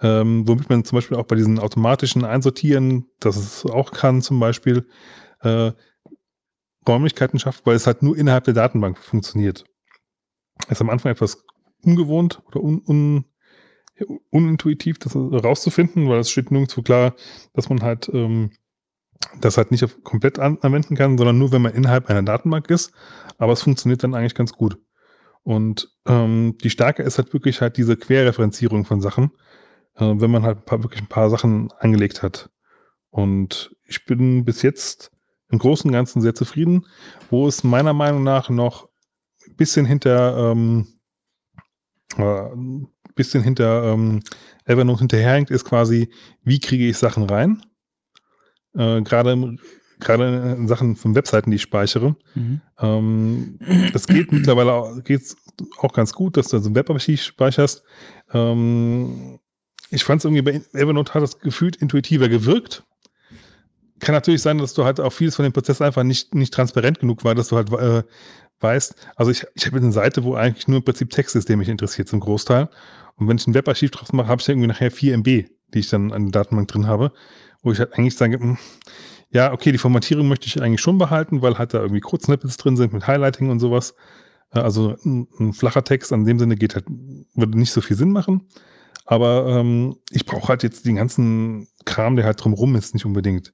Ähm, womit man zum Beispiel auch bei diesen automatischen Einsortieren, das es auch kann, zum Beispiel, äh, Räumlichkeiten schafft, weil es halt nur innerhalb der Datenbank funktioniert. Ist am Anfang etwas ungewohnt oder un, un, unintuitiv, das rauszufinden, weil es steht nirgendwo klar, dass man halt ähm, das halt nicht komplett an, anwenden kann, sondern nur, wenn man innerhalb einer Datenbank ist. Aber es funktioniert dann eigentlich ganz gut. Und ähm, die Stärke ist halt wirklich halt diese Querreferenzierung von Sachen, äh, wenn man halt ein paar, wirklich ein paar Sachen angelegt hat. Und ich bin bis jetzt im Großen und Ganzen sehr zufrieden, wo es meiner Meinung nach noch ein bisschen hinter ähm, äh, bisschen hinter ähm, Evernote hinterherhängt, ist quasi, wie kriege ich Sachen rein? Äh, Gerade gerade in Sachen von Webseiten, die ich speichere. Mhm. Ähm, das geht mittlerweile geht's auch ganz gut, dass du so ein Webarchiv speicherst. Ähm, ich fand es irgendwie bei Evernote hat das gefühlt intuitiver gewirkt. Kann natürlich sein, dass du halt auch vieles von dem Prozess einfach nicht, nicht transparent genug war, dass du halt äh, weißt, also ich, ich habe eine Seite, wo eigentlich nur im Prinzip Text ist, der mich interessiert zum Großteil. Und wenn ich ein Webarchiv draus mache, habe ich irgendwie nachher 4 MB, die ich dann an der Datenbank drin habe, wo ich halt eigentlich sage, mh, hm, ja, okay, die Formatierung möchte ich eigentlich schon behalten, weil halt da irgendwie Kurzsnippets drin sind mit Highlighting und sowas. Äh, also ein, ein flacher Text an dem Sinne geht halt, würde nicht so viel Sinn machen. Aber ähm, ich brauche halt jetzt den ganzen Kram, der halt drumrum ist, nicht unbedingt.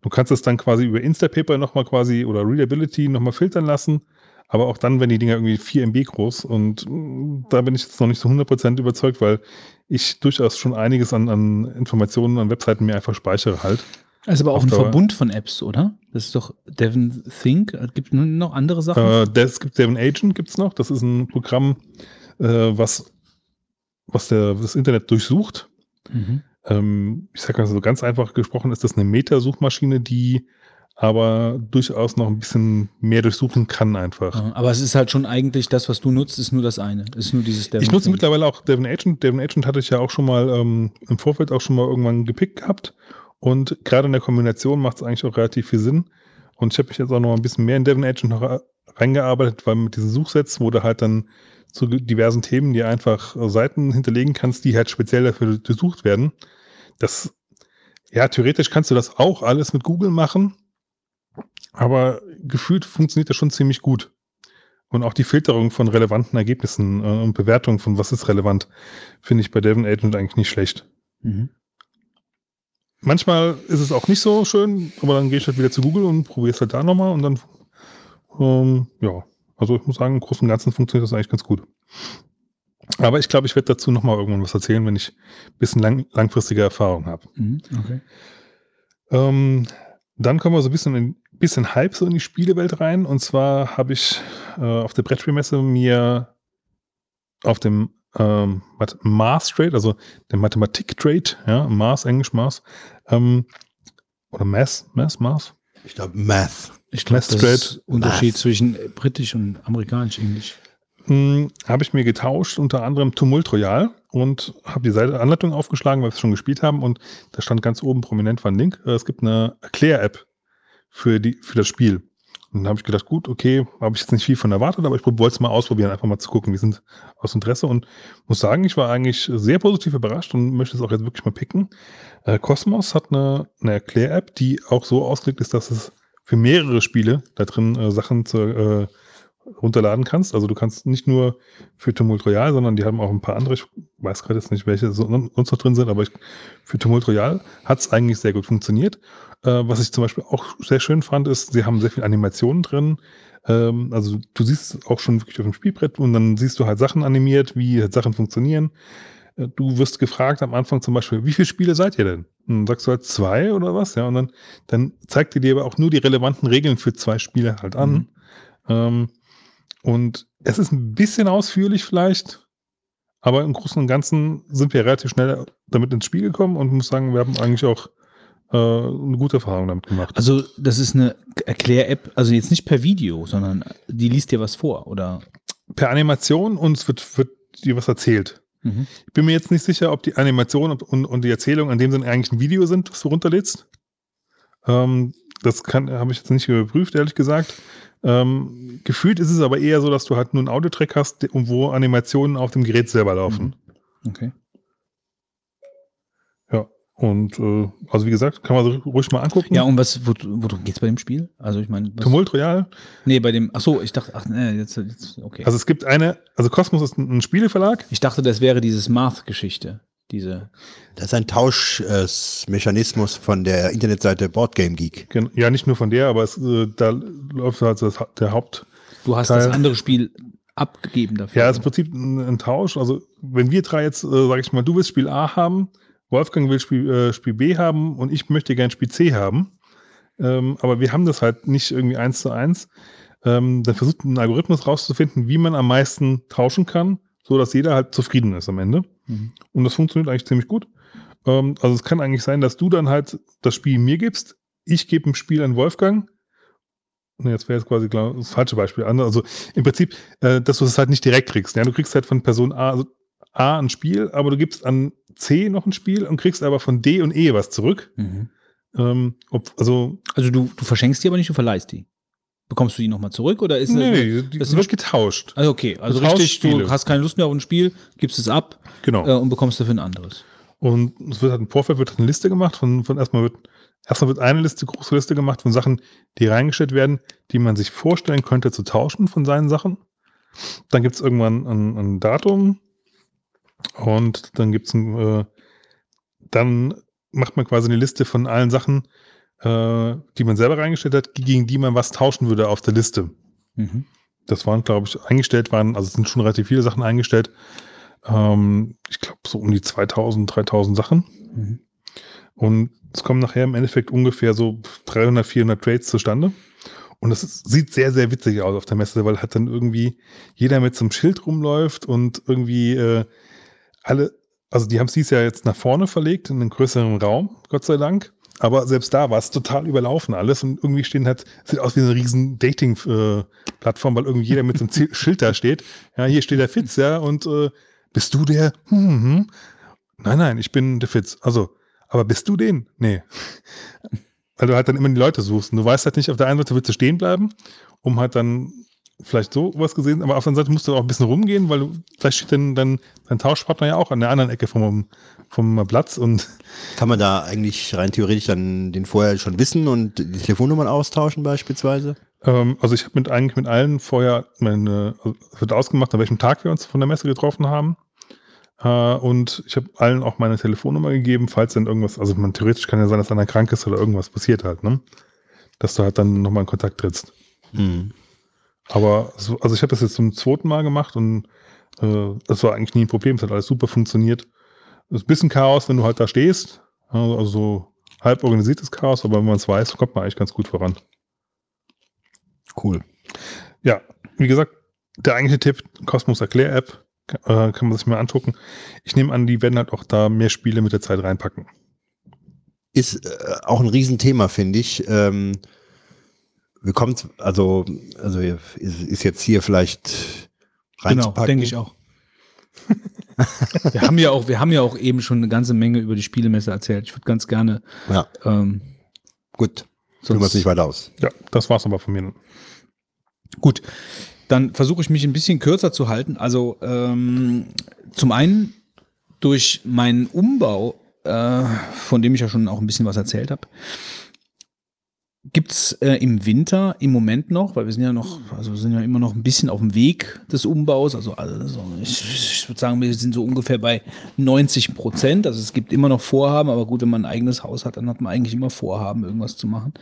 Du kannst es dann quasi über Instapaper nochmal quasi oder Readability nochmal filtern lassen aber auch dann, wenn die Dinger irgendwie 4 MB groß und mm, da bin ich jetzt noch nicht so 100% überzeugt, weil ich durchaus schon einiges an, an Informationen an Webseiten mir einfach speichere halt. Also aber auch ein Verbund von Apps, oder? Das ist doch Devon Think. Gibt es noch andere Sachen? Äh, das gibt Devon Agent gibt's noch. Das ist ein Programm, äh, was, was der, das Internet durchsucht. Mhm. Ähm, ich sage mal so ganz einfach gesprochen, ist das eine Metasuchmaschine, die aber durchaus noch ein bisschen mehr durchsuchen kann einfach. aber es ist halt schon eigentlich das, was du nutzt, ist nur das eine. Ist nur dieses Devon Ich nutze mittlerweile auch Devon Agent. Devon Agent hatte ich ja auch schon mal ähm, im Vorfeld auch schon mal irgendwann gepickt gehabt. Und gerade in der Kombination macht es eigentlich auch relativ viel Sinn. Und ich habe mich jetzt auch noch ein bisschen mehr in Devon Agent noch reingearbeitet, weil mit diesen Suchsets, wo du halt dann zu diversen Themen, die einfach Seiten hinterlegen kannst, die halt speziell dafür durchsucht werden. Das, ja, theoretisch kannst du das auch alles mit Google machen aber gefühlt funktioniert das schon ziemlich gut. Und auch die Filterung von relevanten Ergebnissen äh, und Bewertung von was ist relevant, finde ich bei Devon Agent eigentlich nicht schlecht. Mhm. Manchmal ist es auch nicht so schön, aber dann gehe ich halt wieder zu Google und probiere es halt da nochmal und dann, ähm, ja, also ich muss sagen, im Großen und Ganzen funktioniert das eigentlich ganz gut. Aber ich glaube, ich werde dazu nochmal irgendwann was erzählen, wenn ich ein bisschen lang, langfristige Erfahrung habe. Mhm, okay. Ähm, dann kommen wir so ein bisschen in, bisschen Hype so in die Spielewelt rein. Und zwar habe ich äh, auf der Brettspielmesse mir auf dem ähm, Mars Trade, also der Mathematik Trade, ja, Mars, Englisch Mars, ähm, oder Mass, Mass, Mars? Ich glaube Math. Ich glaube, das ist Unterschied Math. zwischen britisch und amerikanisch Englisch. Hm, habe ich mir getauscht, unter anderem Tumult Royal und habe die Seite Anleitung aufgeschlagen, weil wir es schon gespielt haben und da stand ganz oben prominent war ein Link. Äh, es gibt eine Erklär-App für, die, für das Spiel. Und dann habe ich gedacht, gut, okay, habe ich jetzt nicht viel von erwartet, aber ich wollte es mal ausprobieren, einfach mal zu gucken. Wir sind aus Interesse und muss sagen, ich war eigentlich sehr positiv überrascht und möchte es auch jetzt wirklich mal picken. Äh, Cosmos hat eine, eine Erklär-App, die auch so ausgelegt ist, dass es für mehrere Spiele da drin äh, Sachen zu, äh, runterladen kannst. Also du kannst nicht nur für Tumult Royal, sondern die haben auch ein paar andere, ich weiß gerade jetzt nicht, welche sonst noch drin sind, aber ich, für Tumult Royal hat es eigentlich sehr gut funktioniert. Äh, was ich zum Beispiel auch sehr schön fand, ist, sie haben sehr viel Animationen drin. Ähm, also du siehst auch schon wirklich auf dem Spielbrett und dann siehst du halt Sachen animiert, wie halt Sachen funktionieren. Äh, du wirst gefragt am Anfang zum Beispiel, wie viele Spiele seid ihr denn? Und dann sagst du halt zwei oder was, ja, und dann, dann zeigt ihr dir aber auch nur die relevanten Regeln für zwei Spiele halt an. Mhm. Ähm, und es ist ein bisschen ausführlich vielleicht, aber im Großen und Ganzen sind wir relativ schnell damit ins Spiel gekommen und muss sagen, wir haben eigentlich auch äh, eine gute Erfahrung damit gemacht. Also, das ist eine Erklär-App, also jetzt nicht per Video, sondern die liest dir was vor, oder? per Animation und es wird, wird dir was erzählt. Mhm. Ich bin mir jetzt nicht sicher, ob die Animation und, und, und die Erzählung an dem Sinne eigentlich ein Video sind, das du runterlädst. Ähm, das habe ich jetzt nicht überprüft, ehrlich gesagt. Ähm, gefühlt ist es aber eher so, dass du halt nur einen Audiotrack hast, wo Animationen auf dem Gerät selber laufen. Okay. Und äh, also wie gesagt, kann man so ruhig mal angucken. Ja, und was, wo, worum geht's bei dem Spiel? Also, ich meine, Tumult Royal. Nee, bei dem, ach so, ich dachte, ach, nee, jetzt, jetzt okay. Also es gibt eine, also Cosmos ist ein, ein Spieleverlag. ich dachte, das wäre dieses Math-Geschichte. Diese, Das ist ein Tauschmechanismus von der Internetseite Boardgame Geek. Gen- Ja, nicht nur von der, aber es, äh, da läuft halt das, der Haupt. du hast das andere Spiel abgegeben dafür. Ja, es ist im Prinzip ein, ein Tausch. Also wenn wir drei jetzt, äh, sage ich mal, du willst Spiel A haben, Wolfgang will Spiel, äh, Spiel B haben und ich möchte gern Spiel C haben. Ähm, aber wir haben das halt nicht irgendwie eins zu eins. Ähm, dann versucht ein Algorithmus rauszufinden, wie man am meisten tauschen kann, so dass jeder halt zufrieden ist am Ende. Mhm. Und das funktioniert eigentlich ziemlich gut. Ähm, also es kann eigentlich sein, dass du dann halt das Spiel mir gibst, ich gebe ein Spiel an Wolfgang. Ne, jetzt wäre es quasi klar, das falsche Beispiel. Also im Prinzip, äh, dass du es halt nicht direkt kriegst. Ja, du kriegst halt von Person A, also A ein Spiel, aber du gibst an C noch ein Spiel und kriegst aber von D und E was zurück. Mhm. Ähm, ob, also, Also, du, du verschenkst die aber nicht, du verleihst die. Bekommst du die nochmal zurück oder ist nee, das, nee, die das wird getauscht. Also okay, also Du tauschst richtig, du Spiele. hast keine Lust mehr auf ein Spiel, gibst es ab Genau. äh, und bekommst dafür ein anderes. Und es wird halt im Vorfeld wird eine Liste gemacht von, von erstmal wird, erstmal wird eine Liste, große Liste gemacht von Sachen, die reingestellt werden, die man sich vorstellen könnte zu tauschen von seinen Sachen. Dann gibt es irgendwann ein, ein Datum und dann gibt es ein, äh, dann macht man quasi eine Liste von allen Sachen, äh, die man selber reingestellt hat, gegen die man was tauschen würde auf der Liste. Mhm. Das waren, glaube ich, eingestellt waren, also es sind schon relativ viele Sachen eingestellt. Ähm, ich glaube, so um die 2000, 3000 Sachen. Mhm. Und es kommen nachher im Endeffekt ungefähr so 300, 400 Trades zustande. Und das ist, sieht sehr, sehr witzig aus auf der Messe, weil halt dann irgendwie jeder mit so einem Schild rumläuft und irgendwie äh, alle, also die haben es Jahr jetzt nach vorne verlegt in einen größeren Raum, Gott sei Dank. Aber selbst da war es total überlaufen alles und irgendwie stehen halt, sieht aus wie eine riesen Dating-Plattform, weil irgendwie jeder mit so einem Schild da steht. Ja, hier steht der Fitz, ja, und äh, bist du der? Hm, hm. Nein, nein, ich bin der Fitz. Also, aber bist du den? Nee. Weil du halt dann immer die Leute suchst. Und du weißt halt nicht, auf der einen Seite willst du stehen bleiben, um halt dann vielleicht so was gesehen, aber auf der anderen Seite musst du auch ein bisschen rumgehen, weil du, vielleicht steht dann, dann dein Tauschpartner ja auch an der anderen Ecke vom, vom Platz und Kann man da eigentlich rein theoretisch dann den vorher schon wissen und die Telefonnummern austauschen beispielsweise? ähm, also ich habe mit eigentlich mit allen vorher meine, also es wird ausgemacht, an welchem Tag wir uns von der Messe getroffen haben. Äh, und ich habe allen auch meine Telefonnummer gegeben, falls dann irgendwas, also man theoretisch kann ja sein, dass einer krank ist oder irgendwas passiert halt, ne? Dass du halt dann nochmal in Kontakt trittst. Mhm. Aber so, also ich habe das jetzt zum zweiten Mal gemacht und äh, das war eigentlich nie ein Problem. Es hat alles super funktioniert. Es ist ein bisschen Chaos, wenn du halt da stehst. Also, also so halb organisiertes Chaos, aber wenn man es weiß, kommt man eigentlich ganz gut voran. Cool. Ja, wie gesagt, der eigentliche Tipp, Cosmos Erklär-App, äh, kann man sich mal angucken. Ich nehme an, die werden halt auch da mehr Spiele mit der Zeit reinpacken. Ist äh, auch ein Riesenthema, finde ich. Ähm, wir kommen, also, also ist, ist jetzt hier vielleicht Genau, reinzupacken. denke ich auch. wir haben ja auch, wir haben ja auch eben schon eine ganze Menge über die Spielemesse erzählt. Ich würde ganz gerne Ja, ähm, gut. Führen wir es nicht weiter aus. Ja, das war's aber von mir. Gut, dann versuche ich mich ein bisschen kürzer zu halten. Also ähm, zum einen durch meinen Umbau, äh, von dem ich ja schon auch ein bisschen was erzählt habe, gibt es äh, im Winter im Moment noch, weil wir sind ja noch, also wir sind ja immer noch ein bisschen auf dem Weg des Umbaus. Also, also ich, ich würde sagen, wir sind so ungefähr bei 90 Prozent. Also es gibt immer noch Vorhaben, aber gut, wenn man ein eigenes Haus hat, dann hat man eigentlich immer Vorhaben, irgendwas zu machen.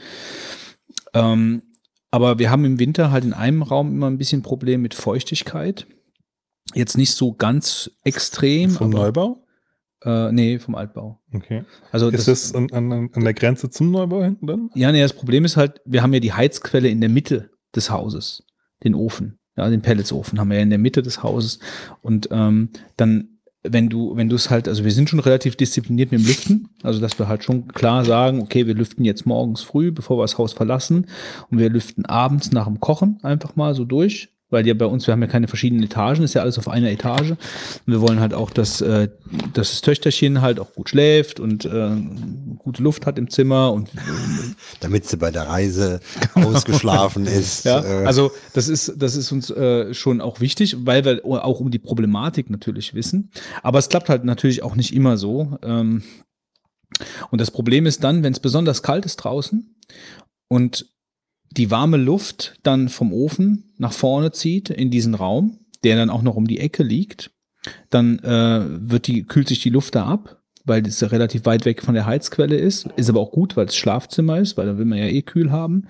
Ähm, aber wir haben im Winter halt in einem Raum immer ein bisschen Problem mit Feuchtigkeit. Jetzt nicht so ganz extrem, Vom Neubau? Äh, nee, vom Altbau. Okay. Also Ist das an, an, an der Grenze zum Neubau hinten dann? Ja, nee, das Problem ist halt, wir haben ja die Heizquelle in der Mitte des Hauses, den Ofen. Ja, den Pelletsofen haben wir ja in der Mitte des Hauses. Und ähm, dann wenn du, wenn du es halt, also wir sind schon relativ diszipliniert mit dem Lüften, also dass wir halt schon klar sagen, okay, wir lüften jetzt morgens früh, bevor wir das Haus verlassen und wir lüften abends nach dem Kochen einfach mal so durch, weil ja bei uns, wir haben ja keine verschiedenen Etagen, ist ja alles auf einer Etage. Und wir wollen halt auch, dass, äh, dass das Töchterchen halt auch gut schläft und äh, gute Luft hat im Zimmer und Damit sie bei der Reise ausgeschlafen ist. ja, äh, also das ist, das ist uns äh, schon auch wichtig, weil wir auch um die Problematik natürlich wissen. Aber es klappt halt natürlich auch nicht immer so. Ähm, und das Problem ist dann, wenn es besonders kalt ist draußen und die warme Luft dann vom Ofen nach vorne zieht in diesen Raum, der dann auch noch um die Ecke liegt, dann äh, wird die, kühlt sich die Luft da ab, weil ja relativ weit weg von der Heizquelle ist. Ist aber auch gut, weil es Schlafzimmer ist, weil dann will man ja eh kühl haben.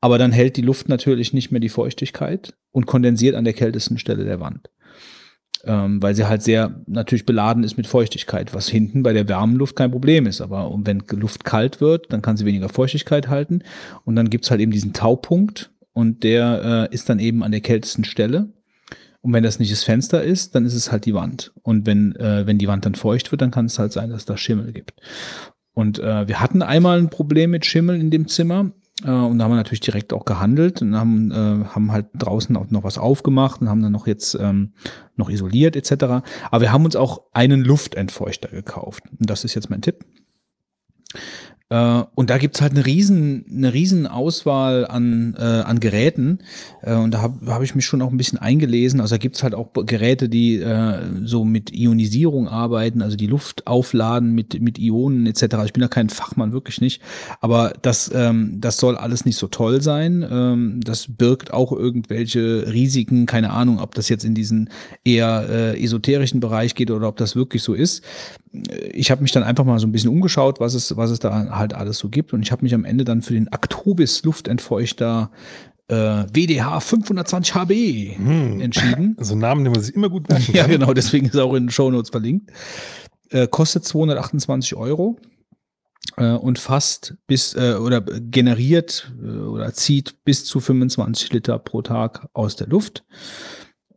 Aber dann hält die Luft natürlich nicht mehr die Feuchtigkeit und kondensiert an der kältesten Stelle der Wand. Ähm, weil sie halt sehr natürlich beladen ist mit Feuchtigkeit, was hinten bei der warmen Luft kein Problem ist. Aber wenn Luft kalt wird, dann kann sie weniger Feuchtigkeit halten. Und dann gibt's halt eben diesen Taupunkt und der äh, ist dann eben an der kältesten Stelle. Und wenn das nicht das Fenster ist, dann ist es halt die Wand. Und wenn, äh, wenn die Wand dann feucht wird, dann kann es halt sein, dass da Schimmel gibt. Und äh, wir hatten einmal ein Problem mit Schimmel in dem Zimmer. Äh, und da haben wir natürlich direkt auch gehandelt und haben, äh, haben halt draußen auch noch was aufgemacht und haben dann noch jetzt ähm, noch isoliert etc. Aber wir haben uns auch einen Luftentfeuchter gekauft. Und das ist jetzt mein Tipp. Äh, und da gibt's halt eine riesen, eine riesen Auswahl an, äh, an Geräten. Äh, und da habe hab ich mich schon auch ein bisschen eingelesen. Also da gibt's halt auch Geräte, die äh, so mit Ionisierung arbeiten, also die Luft aufladen mit, mit Ionen etc. Ich bin da kein Fachmann, wirklich nicht. Aber das, ähm, das soll alles nicht so toll sein. Ähm, das birgt auch irgendwelche Risiken, keine Ahnung, ob das jetzt in diesen eher äh, esoterischen Bereich geht oder ob das wirklich so ist ich habe mich dann einfach mal so ein bisschen umgeschaut, was es, was es da halt alles so gibt. Und ich habe mich am Ende dann für den Actobis Luftentfeuchter äh, WDH 520 HB Hm. entschieden. Also einen Namen, den man sich immer gut merken Ja, kann. genau, deswegen ist er auch in den Shownotes verlinkt. Äh, kostet 228 Euro äh, und fasst bis äh, oder generiert äh, oder zieht bis zu 25 Liter pro Tag aus der Luft.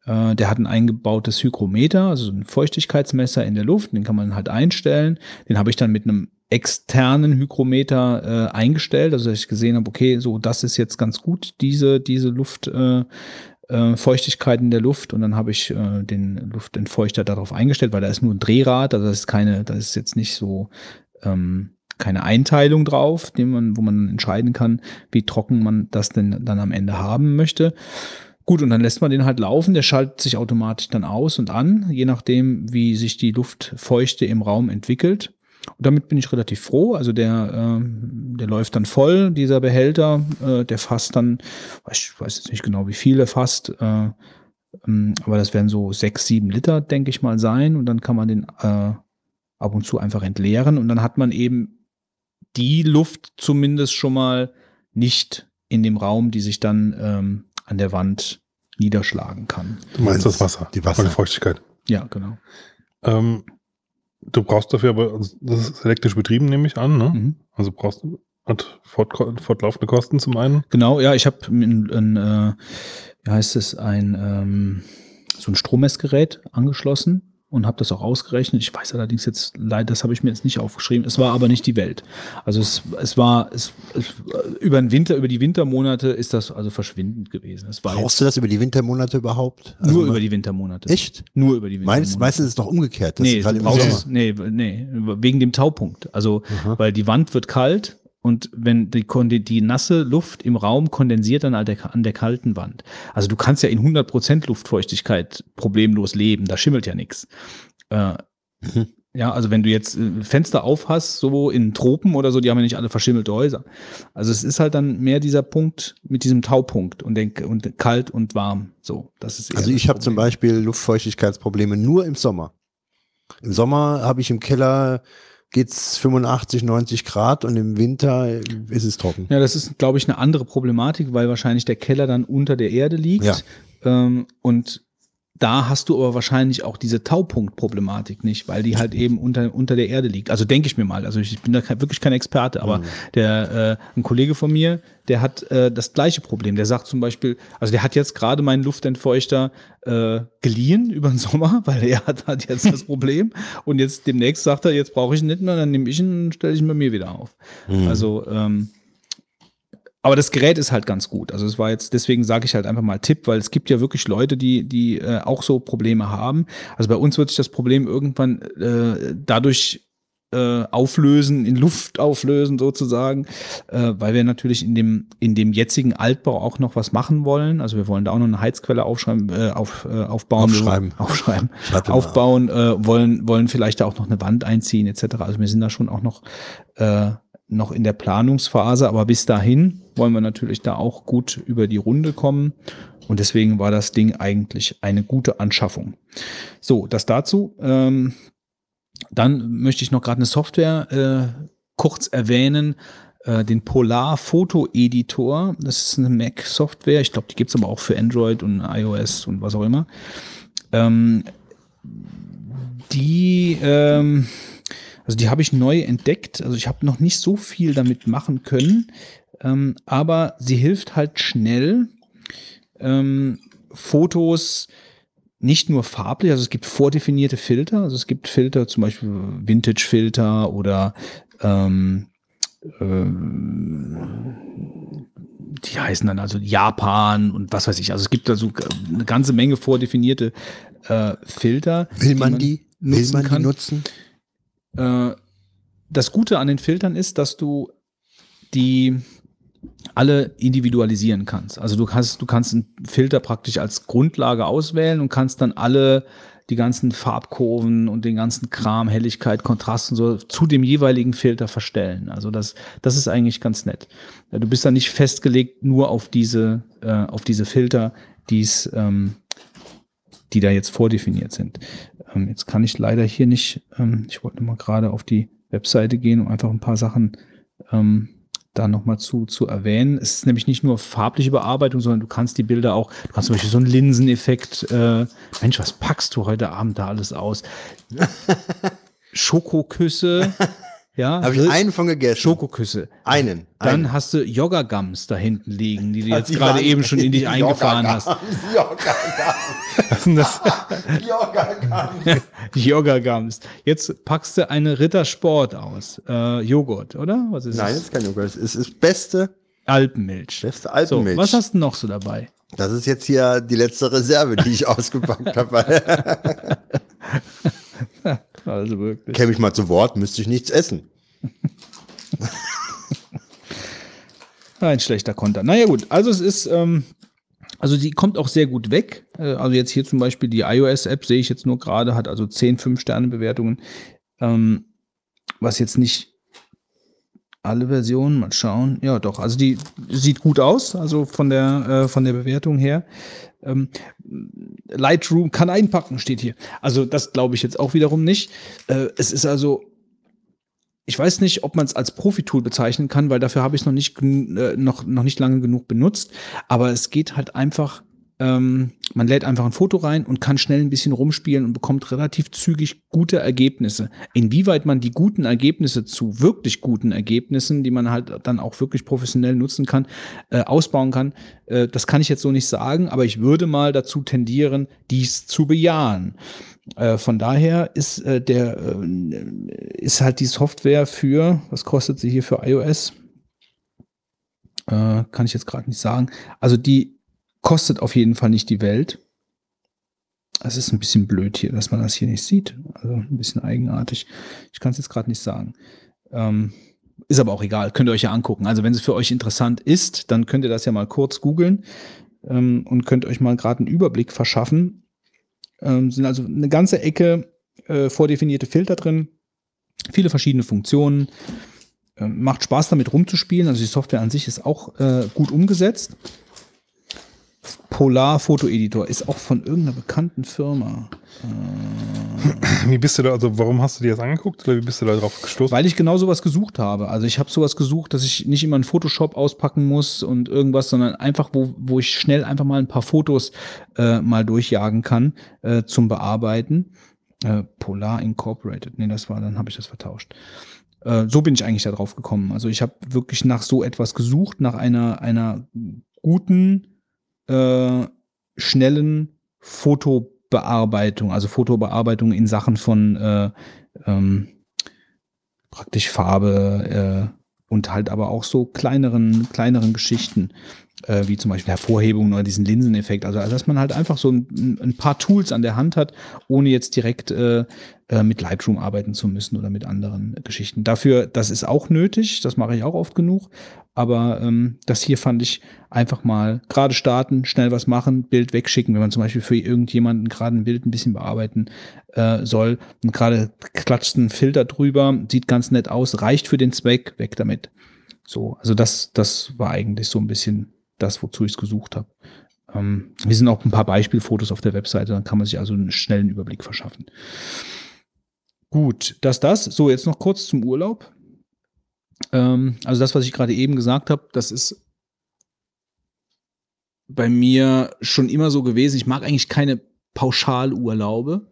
Äh, der hat ein eingebautes Hygrometer, also so ein Feuchtigkeitsmesser in der Luft, den kann man halt einstellen. Den habe ich dann mit einem externen Hygrometer äh, eingestellt, also dass ich gesehen habe, okay, so das ist jetzt ganz gut, diese, diese Luft. Äh, äh, Feuchtigkeit in der Luft und dann habe ich äh, den Luftentfeuchter darauf eingestellt, weil da ist nur ein Drehrad, also das ist keine, das ist jetzt nicht so ähm, keine Einteilung drauf, man, wo man entscheiden kann, wie trocken man das denn dann am Ende haben möchte. Gut, und dann lässt man den halt laufen, der schaltet sich automatisch dann aus und an, je nachdem, wie sich die Luftfeuchte im Raum entwickelt. Und damit bin ich relativ froh. Also der, ähm, der läuft dann voll, dieser Behälter, äh, der fasst dann, ich weiß jetzt nicht genau, wie viel er fasst, äh, ähm, aber das werden so sechs, sieben Liter, denke ich mal, sein. Und dann kann man den äh, ab und zu einfach entleeren und dann hat man eben die Luft zumindest schon mal nicht in dem Raum, die sich dann ähm, an der Wand niederschlagen kann. Du meinst das Wasser. Die Wasser. Oder Feuchtigkeit. Ja, genau. Ähm, du brauchst dafür aber, also das ist elektrisch betrieben, nehme ich an, ne? Mhm. Also brauchst du, hat fort, fortlaufende Kosten zum einen. Genau, ja, ich habe ein, ein äh, wie heißt es, ein ähm, so ein Strommessgerät angeschlossen und habe das auch ausgerechnet. Ich weiß allerdings jetzt leider, das habe ich mir jetzt nicht aufgeschrieben. Es war aber nicht die Welt. Also es, es war es, es, über den Winter, über die Wintermonate ist das also verschwindend gewesen. Es war Brauchst du das über die Wintermonate überhaupt? jetzt nur Also über die Wintermonate. Echt? Nur über die Wintermonate. Meist, meistens ist es doch umgekehrt. Nee, im brauchst nee, nee, wegen dem Taupunkt. Also, weil die Wand wird kalt und wenn die, die nasse Luft im Raum kondensiert dann an der, an der kalten Wand. Also du kannst ja in 100% Luftfeuchtigkeit problemlos leben, da schimmelt ja nichts. Äh, Mhm. Ja, also wenn du jetzt äh, Fenster auf hast, so in Tropen oder so, die haben ja nicht alle verschimmelte Häuser. Also es ist halt dann mehr dieser Punkt mit diesem Taupunkt und, den, und kalt und warm. So, das ist Also ich habe zum. Beispiel Luftfeuchtigkeitsprobleme nur im Sommer. Im Sommer habe ich im Keller geht's 85, 90 Grad und im Winter ist es trocken. Ja, das ist, glaube ich, eine andere Problematik, weil wahrscheinlich der Keller dann unter der Erde liegt. Ja. Ähm, und da hast du aber wahrscheinlich auch diese Taupunkt-Problematik nicht, weil die halt eben unter, unter der Erde liegt. Also denke ich mir mal. Also ich bin da kein, wirklich kein Experte, aber Mhm. der äh, ein Kollege von mir, der hat äh, das gleiche Problem. Der sagt zum Beispiel, also der hat jetzt gerade meinen Luftentfeuchter äh, geliehen über den Sommer, weil er hat, hat jetzt das Problem. Und jetzt demnächst sagt er, jetzt brauche ich ihn nicht mehr, dann nehme ich ihn und stelle ich ihn bei mir wieder auf. Mhm. Also ähm, aber das Gerät ist halt ganz gut. Also es war jetzt, deswegen sage ich halt einfach mal Tipp, weil es gibt ja wirklich Leute, die, die äh, auch so Probleme haben. Also bei uns wird sich das Problem irgendwann äh, dadurch äh, auflösen, in Luft auflösen sozusagen, äh, weil wir natürlich in dem, in dem jetzigen Altbau auch noch was machen wollen. Also wir wollen da auch noch eine Heizquelle aufschreiben, äh, auf, äh, aufbauen. Aufschreiben. Aufschreiben. Schreib aufbauen, äh, wollen, wollen vielleicht da auch noch eine Wand einziehen etc. Also wir sind da schon auch noch, äh, noch in der Planungsphase, aber bis dahin wollen wir natürlich da auch gut über die Runde kommen. Und deswegen war das Ding eigentlich eine gute Anschaffung. So, das dazu. Ähm, dann möchte ich noch gerade eine Software äh, kurz erwähnen, äh, den Polar Foto Editor. Das ist eine Mac-Software. Ich glaube, die gibt es aber auch für Android und iOS und was auch immer. Ähm, die, ähm, also die habe ich neu entdeckt. Also ich habe noch nicht so viel damit machen können, ähm, aber sie hilft halt schnell, ähm, Fotos nicht nur farblich, also es gibt vordefinierte Filter, also es gibt Filter, zum Beispiel Vintage-Filter oder ähm, ähm, die heißen dann also Japan und was weiß ich. Also es gibt da so eine ganze Menge vordefinierte äh, Filter. Will man die? Will nutzen man kann. die nutzen? Äh, das Gute an den Filtern ist, dass du die alle individualisieren kannst. Also du kannst, du kannst einen Filter praktisch als Grundlage auswählen und kannst dann alle die ganzen Farbkurven und den ganzen Kram, Helligkeit, Kontrast und so zu dem jeweiligen Filter verstellen. Also das, das ist eigentlich ganz nett. Du bist da nicht festgelegt nur auf diese, äh, auf diese Filter, die's, ähm, die da jetzt vordefiniert sind. Ähm, jetzt kann ich leider hier nicht, ähm, ich wollte mal gerade auf die Webseite gehen, um einfach ein paar Sachen ähm, da nochmal zu, zu erwähnen. Es ist nämlich nicht nur farbliche Bearbeitung, sondern du kannst die Bilder auch, du kannst zum Beispiel so einen Linseneffekt, äh, Mensch, was packst du heute Abend da alles aus? Schokoküsse, ja, Habe ich einen von gegessen. Schokoküsse. Einen. Dann einen. hast du Yoga-Gums da hinten liegen, die du jetzt gerade eben schon in dich eingefahren hast. Yoga-Gums. Yoga-Gums. Yoga-Gums. Jetzt packst du eine Rittersport aus. Äh, Joghurt, oder? Was ist Nein, das es? ist kein Joghurt. Es ist das beste, Alpenmilch. beste So, Alpenmilch. was hast du noch so dabei? das ist jetzt hier die letzte Reserve, die ich ausgepackt habe. Also wirklich. Käme ich mal zu Wort, müsste ich nichts essen. Ein schlechter Konter. Naja gut, also es ist, ähm, also die kommt auch sehr gut weg. Äh, also jetzt hier zum Beispiel die iOS-App sehe ich jetzt nur gerade, hat also 10 5-Sterne-Bewertungen. Ähm, was jetzt nicht alle Versionen, mal schauen. Ja, doch, also die sieht gut aus, also von der, äh, von der Bewertung her. Ähm, Lightroom kann einpacken, steht hier. Also das glaube ich jetzt auch wiederum nicht. Äh, es ist also ich weiß nicht, ob man es als Profitool bezeichnen kann, weil dafür habe ich es noch nicht äh, noch noch nicht lange genug benutzt. Aber es geht halt einfach. Ähm, man lädt einfach ein Foto rein und kann schnell ein bisschen rumspielen und bekommt relativ zügig gute Ergebnisse. Inwieweit man die guten Ergebnisse zu wirklich guten Ergebnissen, die man halt dann auch wirklich professionell nutzen kann, äh, ausbauen kann, äh, das kann ich jetzt so nicht sagen. Aber ich würde mal dazu tendieren, dies zu bejahen. Äh, von daher ist äh, der äh, ist halt die Software für, was kostet sie hier für iOS? Äh, kann ich jetzt gerade nicht sagen. Also die kostet auf jeden Fall nicht die Welt. Es ist ein bisschen blöd hier, dass man das hier nicht sieht. Also ein bisschen eigenartig. Ich kann es jetzt gerade nicht sagen. Ähm, ist aber auch egal, könnt ihr euch ja angucken. Also wenn es für euch interessant ist, dann könnt ihr das ja mal kurz googeln ähm, und könnt euch mal gerade einen Überblick verschaffen. Ähm, sind also eine ganze Ecke äh, vordefinierte Filter drin, viele verschiedene Funktionen. Ähm, macht Spaß damit rumzuspielen. Also die Software an sich ist auch äh, gut umgesetzt. Polar Fotoeditor ist auch von irgendeiner bekannten Firma. Wie bist du da, also warum hast du dir das angeguckt oder wie bist du da drauf gestoßen? Weil ich genau sowas gesucht habe. Also ich habe sowas gesucht, dass ich nicht immer einen Photoshop auspacken muss und irgendwas, sondern einfach, wo, wo ich schnell einfach mal ein paar Fotos äh, mal durchjagen kann äh, zum Bearbeiten. Äh, Polar Incorporated. Nee, das war, dann habe ich das vertauscht. Äh, so bin ich eigentlich da drauf gekommen. Also ich habe wirklich nach so etwas gesucht, nach einer, einer guten, äh, schnellen Fotobearbeitung, also Fotobearbeitung in Sachen von äh, ähm, praktisch Farbe äh, und halt aber auch so kleineren, kleineren Geschichten, äh, wie zum Beispiel Hervorhebungen oder diesen Linseneffekt. Also, dass man halt einfach so ein, ein paar Tools an der Hand hat, ohne jetzt direkt äh, äh, mit Lightroom arbeiten zu müssen oder mit anderen Geschichten. Dafür, das ist auch nötig, das mache ich auch oft genug. Aber ähm, das hier fand ich einfach mal gerade starten, schnell was machen, Bild wegschicken, wenn man zum Beispiel für irgendjemanden gerade ein Bild ein bisschen bearbeiten äh, soll und gerade klatscht ein Filter drüber, sieht ganz nett aus, reicht für den Zweck, weg damit. So, also das, das war eigentlich so ein bisschen das, wozu ich es gesucht habe. Ähm, wir sind auch ein paar Beispielfotos auf der Webseite, dann kann man sich also einen schnellen Überblick verschaffen. Gut, das, das. So, jetzt noch kurz zum Urlaub. Ähm, also das, was ich gerade eben gesagt habe, das ist bei mir schon immer so gewesen. Ich mag eigentlich keine Pauschalurlaube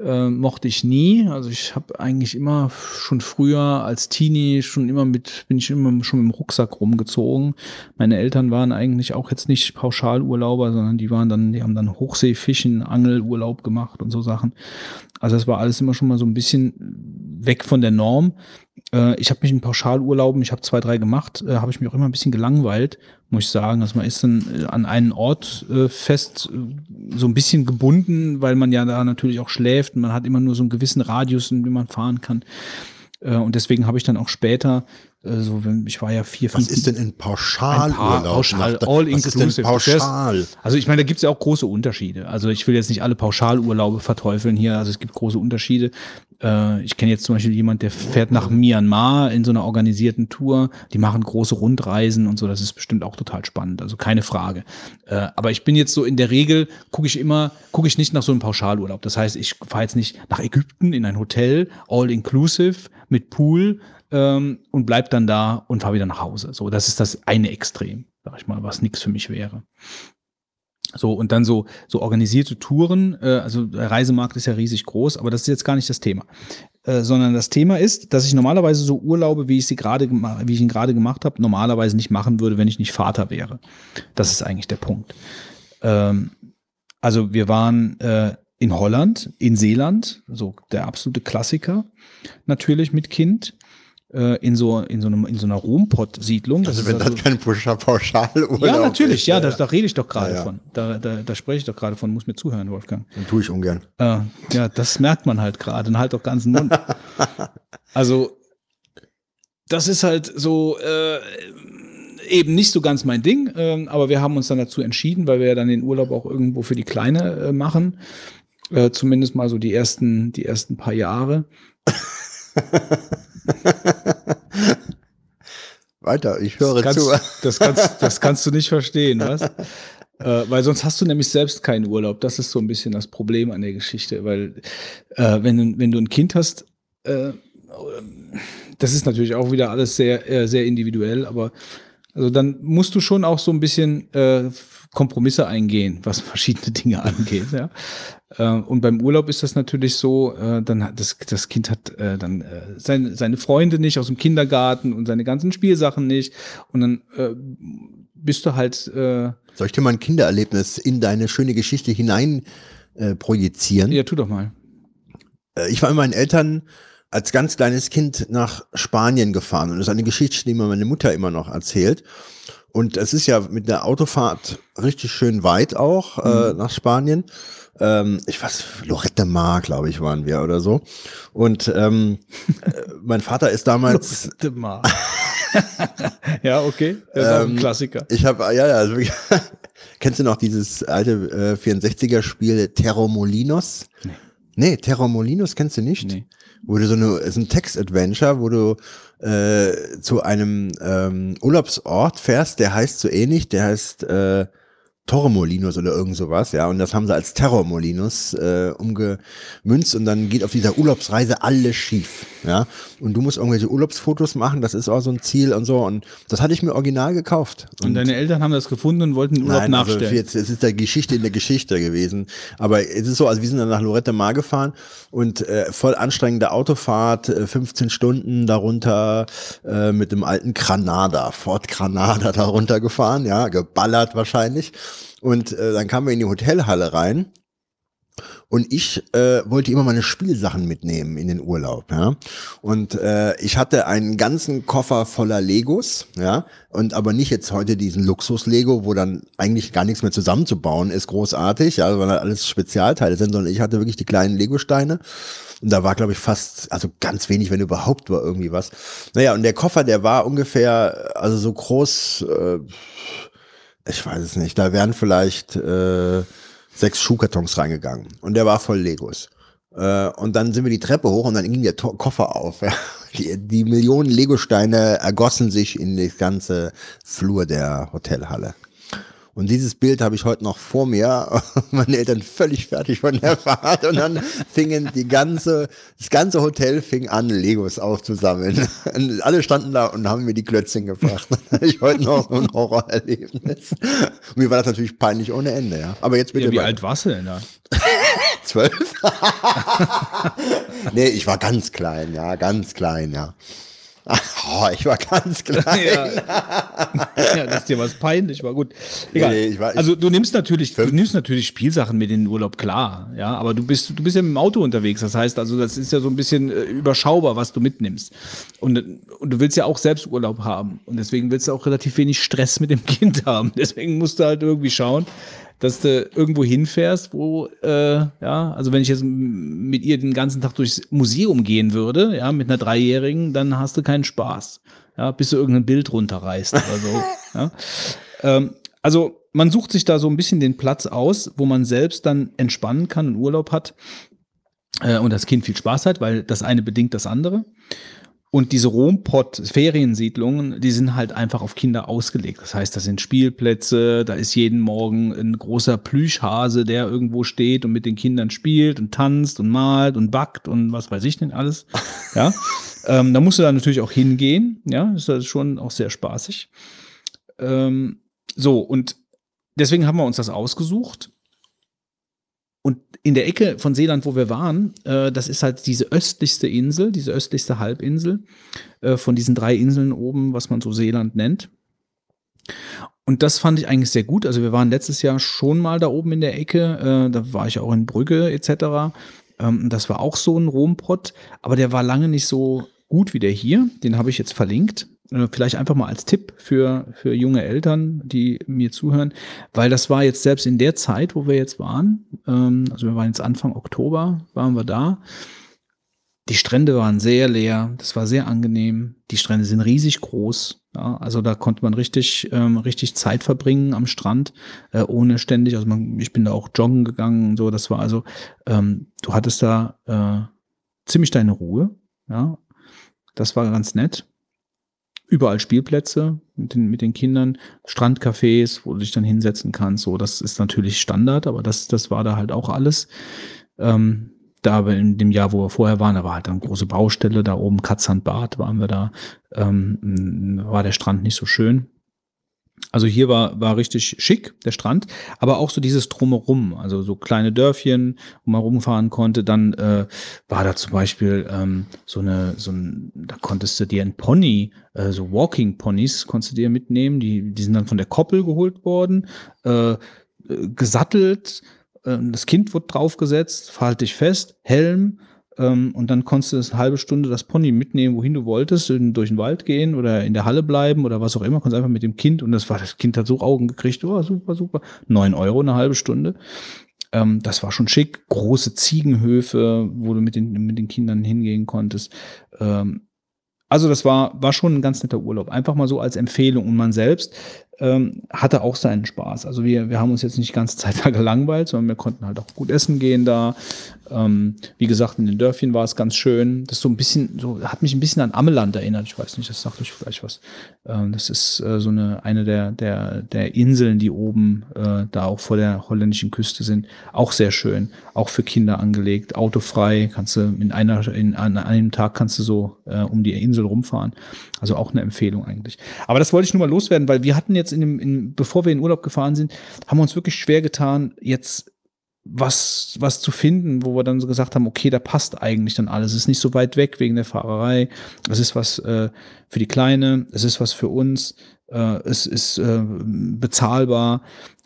äh, mochte ich nie. Also ich habe eigentlich immer schon früher als Teenie schon immer mit, bin ich immer schon mit dem Rucksack rumgezogen. Meine Eltern waren eigentlich auch jetzt nicht Pauschalurlauber, sondern die waren dann, die haben dann Hochseefischen, Angelurlaub gemacht und so Sachen. Also das war alles immer schon mal so ein bisschen weg von der Norm. Äh, ich habe mich in Pauschalurlauben, ich habe zwei, drei gemacht, äh, habe ich mich auch immer ein bisschen gelangweilt, muss ich sagen. Also man ist dann äh, an einen Ort äh, fest äh, so ein bisschen gebunden, weil man ja da natürlich auch schläft und man hat immer nur so einen gewissen Radius, in dem man fahren kann. Äh, und deswegen habe ich dann auch später also ich war ja vier, fünf. Was ist denn ein Pauschalurlaub? Pauschal, all inclusive. Pauschal? Also ich meine, da gibt es ja auch große Unterschiede. Also ich will jetzt nicht alle Pauschalurlaube verteufeln hier. Also es gibt große Unterschiede. Äh, ich kenne jetzt zum Beispiel jemand, der fährt nach Myanmar in so einer organisierten Tour. Die machen große Rundreisen und so. Das ist bestimmt auch total spannend. Also keine Frage. Äh, aber ich bin jetzt so in der Regel, gucke ich immer, gucke ich nicht nach so einem Pauschalurlaub. Das heißt, ich fahre jetzt nicht nach Ägypten in ein Hotel, all inclusive, mit Pool, ähm, und bleib dann da und fahr wieder nach Hause. So, das ist das eine Extrem, sag ich mal, was nichts für mich wäre. So, und dann so, so organisierte Touren, äh, also der Reisemarkt ist ja riesig groß, aber das ist jetzt gar nicht das Thema. Äh, sondern das Thema ist, dass ich normalerweise so Urlaube, wie ich sie gerade wie ich ihn gerade gemacht habe, normalerweise nicht machen würde, wenn ich nicht Vater wäre. Das ist eigentlich der Punkt. Ähm, also wir waren äh, in Holland, in Seeland, so der absolute Klassiker, natürlich mit Kind in so in so einem in so einer Rumpott-Siedlung. Also wenn das, das kein Pauschalurlaub Ja, natürlich, ist, ja, da, da rede ich doch gerade Ja, ja. von. Da, da, da spreche ich doch gerade von. Muss mir zuhören, Wolfgang. Dann tue ich ungern. Äh, ja, das merkt man halt gerade. Dann halt doch ganzen Mund. Also das ist halt so äh, eben nicht so ganz mein Ding. Ähm, aber wir haben uns dann dazu entschieden, weil wir ja dann den Urlaub auch irgendwo für die Kleine äh, machen. Äh, zumindest mal so die ersten die ersten paar Jahre. Weiter, ich höre kannst, zu. Das kannst, das kannst du nicht verstehen, was? Äh, weil sonst hast du nämlich selbst keinen Urlaub. Das ist so ein bisschen das Problem an der Geschichte, weil äh, wenn, du, wenn du ein Kind hast, äh, das ist natürlich auch wieder alles sehr, äh, sehr individuell, aber also dann musst du schon auch so ein bisschen äh, Kompromisse eingehen, was verschiedene Dinge angeht. Ja. Äh, und beim Urlaub ist das natürlich so, äh, dann hat das, das Kind hat äh, dann seine, seine Freunde nicht aus dem Kindergarten und seine ganzen Spielsachen nicht. Und dann bist du halt Soll ich dir mal ein Kindererlebnis in deine schöne Geschichte hinein projizieren? Ja, tu doch mal. Ich war mit meinen Eltern als ganz kleines Kind nach Spanien gefahren. Und das ist eine Geschichte, die mir meine Mutter immer noch erzählt. Und es ist ja mit der Autofahrt richtig schön weit auch äh, nach Spanien. Ähm, ich weiß, Lorette Mar, glaube ich, waren wir oder so. Und ähm, äh, mein Vater ist damals Warte mal. ja, okay. Das ist auch ein Ähm, Klassiker. Ich habe, ja, ja, also, kennst du noch dieses alte äh, 64er-Spiel Terromolinos? Nee. Nee, Terromolinos kennst du nicht? Nee. Wo du so eine, ist ein Text-Adventure, wo du äh, zu einem ähm, Urlaubsort fährst, der heißt so ähnlich, der heißt äh, Torremolinos oder irgend sowas, ja, und das haben sie als Terrormolinos äh, umgemünzt und dann geht auf dieser Urlaubsreise alles schief, ja, und du musst irgendwelche Urlaubsfotos machen, das ist auch so ein Ziel und so und das hatte ich mir original gekauft. Und, deine Eltern haben das gefunden und wollten den Urlaub Nein, also nachstellen. jetzt, es ist der Geschichte in der Geschichte gewesen. Aber es ist so, also wir sind dann nach Lorette Mar gefahren und äh, voll anstrengende Autofahrt, äh, 15 Stunden darunter äh, mit dem alten Granada, Ford Granada darunter gefahren, ja, geballert wahrscheinlich. Und äh, dann kamen wir in die Hotelhalle rein und ich äh, wollte immer meine Spielsachen mitnehmen in den Urlaub, ja. Und äh, ich hatte einen ganzen Koffer voller Legos, ja, und aber nicht jetzt heute diesen Luxus-Lego, wo dann eigentlich gar nichts mehr zusammenzubauen ist, großartig, ja, weil alles Spezialteile sind, sondern ich hatte wirklich die kleinen Lego-Steine. Und da war, glaube ich, fast, also ganz wenig, wenn überhaupt war irgendwie was. Naja, und der Koffer, der war ungefähr, also so groß, äh, ich weiß es nicht, da wären vielleicht äh, sechs Schuhkartons reingegangen und der war voll Legos. Äh, und dann sind wir die Treppe hoch und dann ging der to Koffer auf. Ja. Die, die Millionen Legosteine ergossen sich in das ganze Flur der Hotelhalle. Und dieses Bild habe ich heute noch vor mir. Meine Eltern völlig fertig von der Fahrt. Und dann fingen die ganze, das ganze Hotel fing an, Legos aufzusammeln. Und alle standen da und haben mir die Klötzchen gebracht. Ich heute noch so ein Horrorerlebnis. Und mir war das natürlich peinlich ohne Ende, ja. Aber jetzt bitte. ja, wie alt warst du denn da? Zwölf? nee, ich war ganz klein, ja, ganz klein, ja. Oh, ich war ganz klein. Ja. ja, dass dir was peinlich war, gut. Egal. Nee, ich war- ich- also du nimmst natürlich, du Fünf. nimmst natürlich Spielsachen mit in den Urlaub, klar, ja, aber du bist, du bist ja mit dem Auto unterwegs. Das heißt, also das ist ja so ein bisschen äh, überschaubar, was du mitnimmst. Und, und du willst ja auch selbst Urlaub haben. Und deswegen willst du auch relativ wenig Stress mit dem Kind haben. Deswegen musst du halt irgendwie schauen, dass du irgendwo hinfährst, wo, äh, ja, also wenn ich jetzt mit ihr den ganzen Tag durchs Museum gehen würde, ja, mit einer Dreijährigen, dann hast du keinen Spaß. Ja, bis du irgendein Bild runterreißt oder so. ja. ähm, also man sucht sich da so ein bisschen den Platz aus, wo man selbst dann entspannen kann und Urlaub hat äh, und das Kind viel Spaß hat, weil das eine bedingt das andere. Und diese Rompott-Feriensiedlungen, die sind halt einfach auf Kinder ausgelegt. Das heißt, das sind Spielplätze, da ist jeden Morgen ein großer Plüschhase, der irgendwo steht und mit den Kindern spielt und tanzt und malt und backt und was weiß ich denn alles. Ja, ähm, da musst du dann natürlich auch hingehen. Ja, das ist schon auch sehr spaßig. Ähm, so, und deswegen haben wir uns das ausgesucht. Und in der Ecke von Seeland, wo wir waren, äh, das ist halt diese östlichste Insel, diese östlichste Halbinsel äh, von diesen drei Inseln oben, was man so Seeland nennt. Und das fand ich eigentlich sehr gut. Also wir waren letztes Jahr schon mal da oben in der Ecke. Äh, da war ich auch in Brügge etc. Ähm, das war auch so ein Rompott, aber der war lange nicht so gut wie der hier. Den habe ich jetzt verlinkt. Äh, Vielleicht einfach mal als Tipp für, für junge Eltern, die mir zuhören, weil das war jetzt selbst in der Zeit, wo wir jetzt waren, ähm, also wir waren jetzt Anfang Oktober, waren wir da. Die Strände waren sehr leer, das war sehr angenehm. Die Strände sind riesig groß. Ja, also da konnte man richtig, ähm, richtig Zeit verbringen am Strand, äh, ohne ständig. Also man, ich bin da auch joggen gegangen und so. Das war also, ähm, du hattest da äh, ziemlich deine Ruhe. Ja, das war ganz nett. Überall Spielplätze mit den, mit den Kindern, Strandcafés, wo du dich dann hinsetzen kannst. So, das ist natürlich Standard, aber das, das war da halt auch alles. Ähm, da aber in dem Jahr, wo wir vorher waren, da war halt eine große Baustelle, da oben Katzhandbad waren wir da, ähm, war der Strand nicht so schön. Also hier war, war richtig schick, der Strand, aber auch so dieses Drumherum, also so kleine Dörfchen, wo man rumfahren konnte. Dann äh, war da zum Beispiel ähm, so eine, so ein, da konntest du dir ein Pony, äh, so Walking Ponys konntest du dir mitnehmen, die, die sind dann von der Koppel geholt worden, äh, gesattelt, äh, das Kind wurde draufgesetzt, verhalte dich fest, Helm, ähm, und dann konntest du das eine halbe Stunde das Pony mitnehmen, wohin du wolltest, in, durch den Wald gehen oder in der Halle bleiben oder was auch immer. Konntest einfach mit dem Kind und das war, das Kind hat so Augen gekriegt, oh, super, super. Neun Euro eine halbe Stunde. Ähm, das war schon schick. Große Ziegenhöfe, wo du mit den, mit den Kindern hingehen konntest. Ähm, also das war, war schon ein ganz netter Urlaub. Einfach mal so als Empfehlung. Und man selbst ähm, hatte auch seinen Spaß. Also wir, wir haben uns jetzt nicht die ganze Zeit da gelangweilt, sondern wir konnten halt auch gut essen gehen da. Ähm, wie gesagt, in den Dörfchen war es ganz schön. Das so ein bisschen, so hat mich ein bisschen an Ammeland erinnert. Ich weiß nicht, das sagt euch vielleicht was. Ähm, das ist äh, so eine, eine der, der, der Inseln, die oben äh, da auch vor der holländischen Küste sind. Auch sehr schön. Auch für Kinder angelegt. Autofrei. Kannst du in einer, in, an einem Tag kannst du so äh, um die Insel rumfahren. Also auch eine Empfehlung eigentlich. Aber das wollte ich nur mal loswerden, weil wir hatten jetzt in dem, in, bevor wir in Urlaub gefahren sind, haben wir uns wirklich schwer getan, jetzt was, was zu finden, wo wir dann so gesagt haben, okay, da passt eigentlich dann alles. Es ist nicht so weit weg wegen der Fahrerei. Es ist was äh, für die Kleine, es ist was für uns, äh, es ist äh, bezahlbar.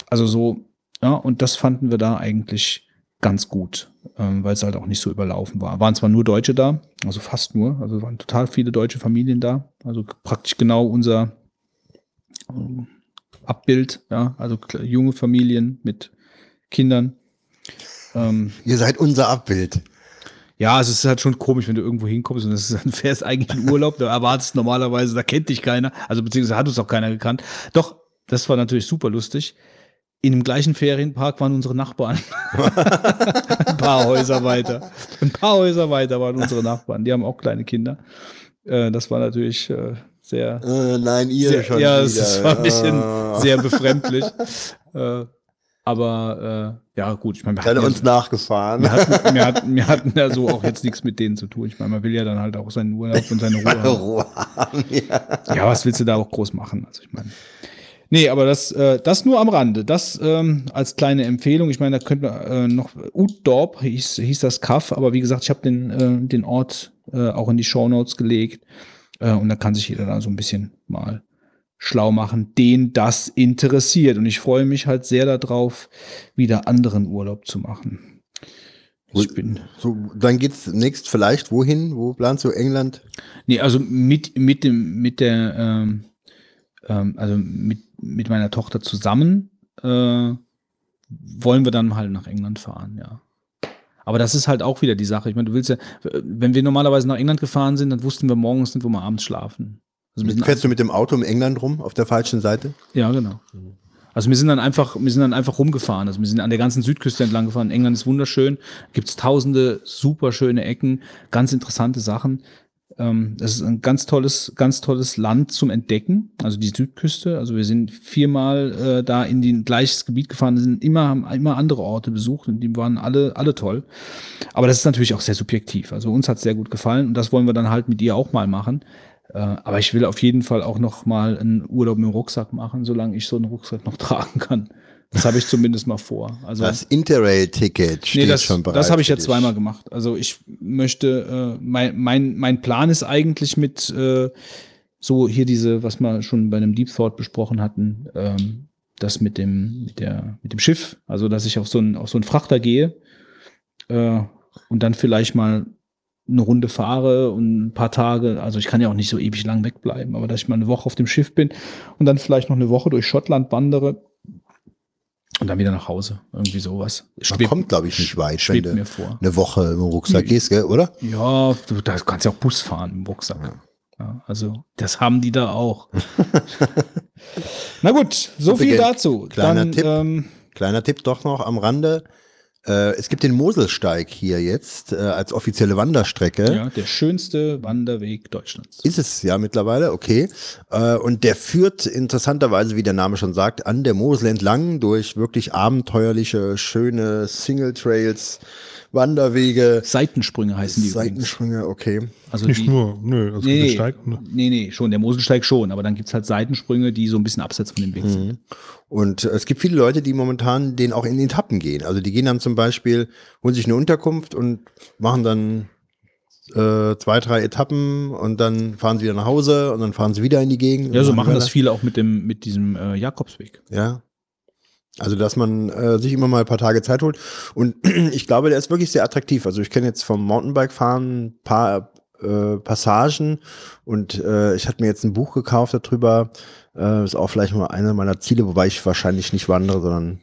Also so, ja, und das fanden wir da eigentlich ganz gut, ähm, weil es halt auch nicht so überlaufen war. Waren zwar nur Deutsche da, also fast nur, also waren total viele deutsche Familien da, also praktisch genau unser ähm, Abbild, ja, also junge Familien mit Kindern. Ähm, Ihr seid unser Abbild. Ja, es ist halt schon komisch, wenn du irgendwo hinkommst und ist, dann fährst eigentlich in Urlaub, da erwartest normalerweise, da kennt dich keiner, also beziehungsweise hat uns auch keiner gekannt. Doch, das war natürlich super lustig. In dem gleichen Ferienpark waren unsere Nachbarn. ein paar Häuser weiter. Ein paar Häuser weiter waren unsere Nachbarn. Die haben auch kleine Kinder. Äh, das war natürlich äh, sehr. Äh, nein, ihr sehr, schon. Ja, es war ein bisschen Ah. sehr befremdlich. aber ja, gut, ich meine, wir hatten ihr ja- uns nachgefahren. wir hatten, wir, hatten, wir hatten ja so auch jetzt nichts mit denen zu tun. Ich meine, man will ja dann halt auch seinen Urlaub und seine Ruhe haben. Ruhe haben, ja. Ja, was willst du da auch groß machen? Also ich meine. Nee, aber das, äh, das nur am Rande. Das ähm, als kleine Empfehlung. Ich meine, da könnte man äh, noch Utdorp hieß, hieß das Kaff, aber wie gesagt, ich habe den, äh, den Ort äh, auch in die Shownotes gelegt. Äh, und da kann sich jeder da so ein bisschen mal schlau machen, den das interessiert. Und ich freue mich halt sehr darauf, wieder anderen Urlaub zu machen. Ich bin. So, dann geht's nächst vielleicht wohin? Wo planst du England? Nee, also mit, mit dem, mit der, ähm, ähm, also mit, mit meiner Tochter zusammen äh, wollen wir dann halt nach England fahren, ja. Aber das ist halt auch wieder die Sache. Ich meine, du willst ja, wenn wir normalerweise nach England gefahren sind, dann wussten wir morgens nicht, wo wir abends schlafen. Also Fährst du mit dem Auto in England rum, auf der falschen Seite? ja, genau. Also wir sind dann einfach, wir sind dann einfach rumgefahren. Also wir sind an der ganzen Südküste entlang gefahren. England ist wunderschön. Gibt es tausende super schöne Ecken, ganz interessante Sachen. Ähm, das ist ein ganz tolles, ganz tolles Land zum Entdecken. Also die Südküste. Also wir sind viermal äh, da in den gleiches Gebiet gefahren, sind immer, haben immer andere Orte besucht und die waren alle, alle toll. Aber das ist natürlich auch sehr subjektiv. Also uns hat es sehr gut gefallen und das wollen wir dann halt mit ihr auch mal machen. Äh, aber ich will auf jeden Fall auch noch mal einen Urlaub mit dem Rucksack machen, solange ich so einen Rucksack noch tragen kann. Das habe ich zumindest mal vor. Also Das Interrail-Ticket steht nee, das, schon bereit. das habe ich dich. zweimal gemacht. Also ich möchte, äh, mein, mein, mein Plan ist eigentlich mit äh, so hier diese, was wir schon bei einem Deep Thought besprochen hatten, ähm, das mit dem, mit der, mit dem Schiff, also dass ich auf so einen, auf so einen Frachter gehe äh, und dann vielleicht mal eine Runde fahre und ein paar Tage, also ich kann ja auch nicht so ewig lang wegbleiben, aber dass ich mal eine Woche auf dem Schiff bin und dann vielleicht noch eine Woche durch Schottland wandere und dann wieder nach Hause. Irgendwie sowas. Man kommt, glaube ich, nicht weit, wenn schwebt du mir vor. eine Woche im Rucksack gehst, gell, oder? Ja, du da kannst ja auch Bus fahren im Rucksack. Ja, also, das haben die da auch. Na gut, so viel dazu. kleiner Dann, Tipp. Ähm, Kleiner Tipp doch noch am Rande. Äh, es gibt den Moselsteig hier jetzt äh, als offizielle Wanderstrecke. ja, der schönste Wanderweg Deutschlands. Ist es ja mittlerweile, okay. Äh, und der führt interessanterweise, wie der Name schon sagt, an der Mosel entlang durch wirklich abenteuerliche, schöne Single Trails, Wanderwege, Seitensprünge heißen die übrigens. Seitensprünge, okay. Also Nicht die, nur, nö, also Nee, Steig. Ne? nee, nee, schon, der Moselsteig schon, aber dann gibt's halt Seitensprünge, die so ein bisschen abseits von dem Weg Mhm. sind. Und äh, es gibt viele Leute, die momentan den auch in Etappen gehen. Also die gehen dann zum Beispiel, holen sich eine Unterkunft und machen dann äh, zwei, drei Etappen und dann fahren sie wieder nach Hause und dann fahren sie wieder in die Gegend. Ja, so machen das viele auch mit dem, mit diesem äh, Jakobsweg. Ja. Also, dass man äh, sich immer mal ein paar Tage Zeit holt. Und ich glaube, der ist wirklich sehr attraktiv. Also, ich kenne jetzt vom Mountainbike-Fahren ein paar äh, Passagen und äh, ich hatte mir jetzt ein Buch gekauft darüber. Äh, ist auch vielleicht mal einer meiner Ziele, wobei ich wahrscheinlich nicht wandere, sondern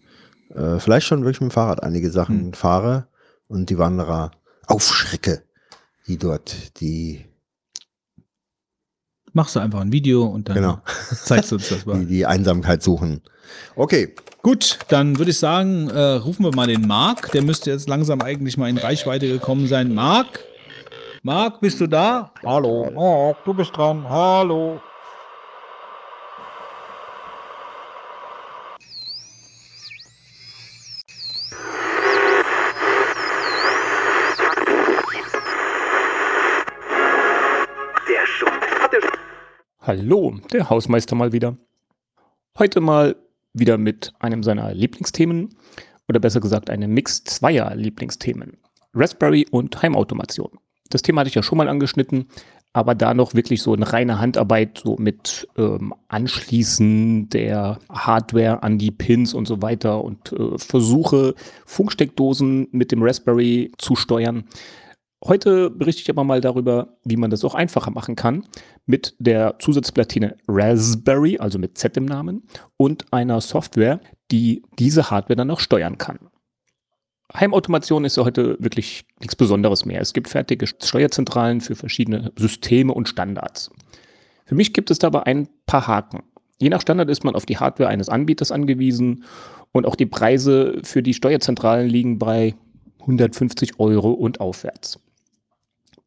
äh, vielleicht schon wirklich mit dem Fahrrad einige Sachen Hm. fahre und die Wanderer aufschrecke, die dort die Machst du einfach ein Video und dann Genau. zeigst du uns das mal. Die, die Einsamkeit suchen. Okay, Gut, dann würde ich sagen, äh, rufen wir mal den Marc. Der müsste jetzt langsam eigentlich mal in Reichweite gekommen sein. Marc? Marc, bist du da? Hallo, Marc, du bist dran. Hallo. Hallo, der Hausmeister mal wieder. Heute mal wieder mit einem seiner Lieblingsthemen oder besser gesagt einem Mix zweier Lieblingsthemen. Raspberry und Heimautomation. Das Thema hatte ich ja schon mal angeschnitten, aber da noch wirklich so eine reine Handarbeit, so mit ähm, Anschließen der Hardware an die Pins und so weiter und äh, Versuche, Funksteckdosen mit dem Raspberry zu steuern. Heute berichte ich aber mal darüber, wie man das auch einfacher machen kann mit der Zusatzplatine Raspberry, also mit Z im Namen, und einer Software, die diese Hardware dann auch steuern kann. Heimautomation ist ja heute wirklich nichts Besonderes mehr. Es gibt fertige Steuerzentralen für verschiedene Systeme und Standards. Für mich gibt es dabei ein paar Haken. Je nach Standard ist man auf die Hardware eines Anbieters angewiesen und auch die Preise für die Steuerzentralen liegen bei 150 Euro und aufwärts.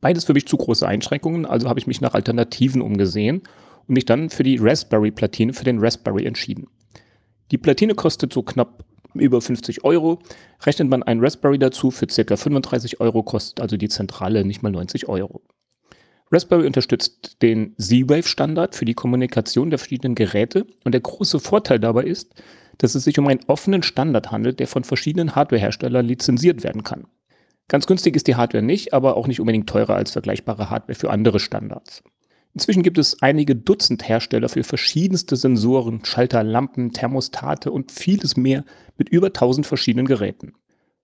Beides für mich zu große Einschränkungen, also habe ich mich nach Alternativen umgesehen und mich dann für die Raspberry-Platine für den Raspberry entschieden. Die Platine kostet so knapp über 50 Euro. Rechnet man einen Raspberry dazu für ca. 35 Euro, kostet also die Zentrale nicht mal 90 Euro. Raspberry unterstützt den Z-Wave-Standard für die Kommunikation der verschiedenen Geräte und der große Vorteil dabei ist, dass es sich um einen offenen Standard handelt, der von verschiedenen Hardwareherstellern lizenziert werden kann. Ganz günstig ist die Hardware nicht, aber auch nicht unbedingt teurer als vergleichbare Hardware für andere Standards. Inzwischen gibt es einige Dutzend Hersteller für verschiedenste Sensoren, Schalter, Lampen, Thermostate und vieles mehr mit über 1000 verschiedenen Geräten.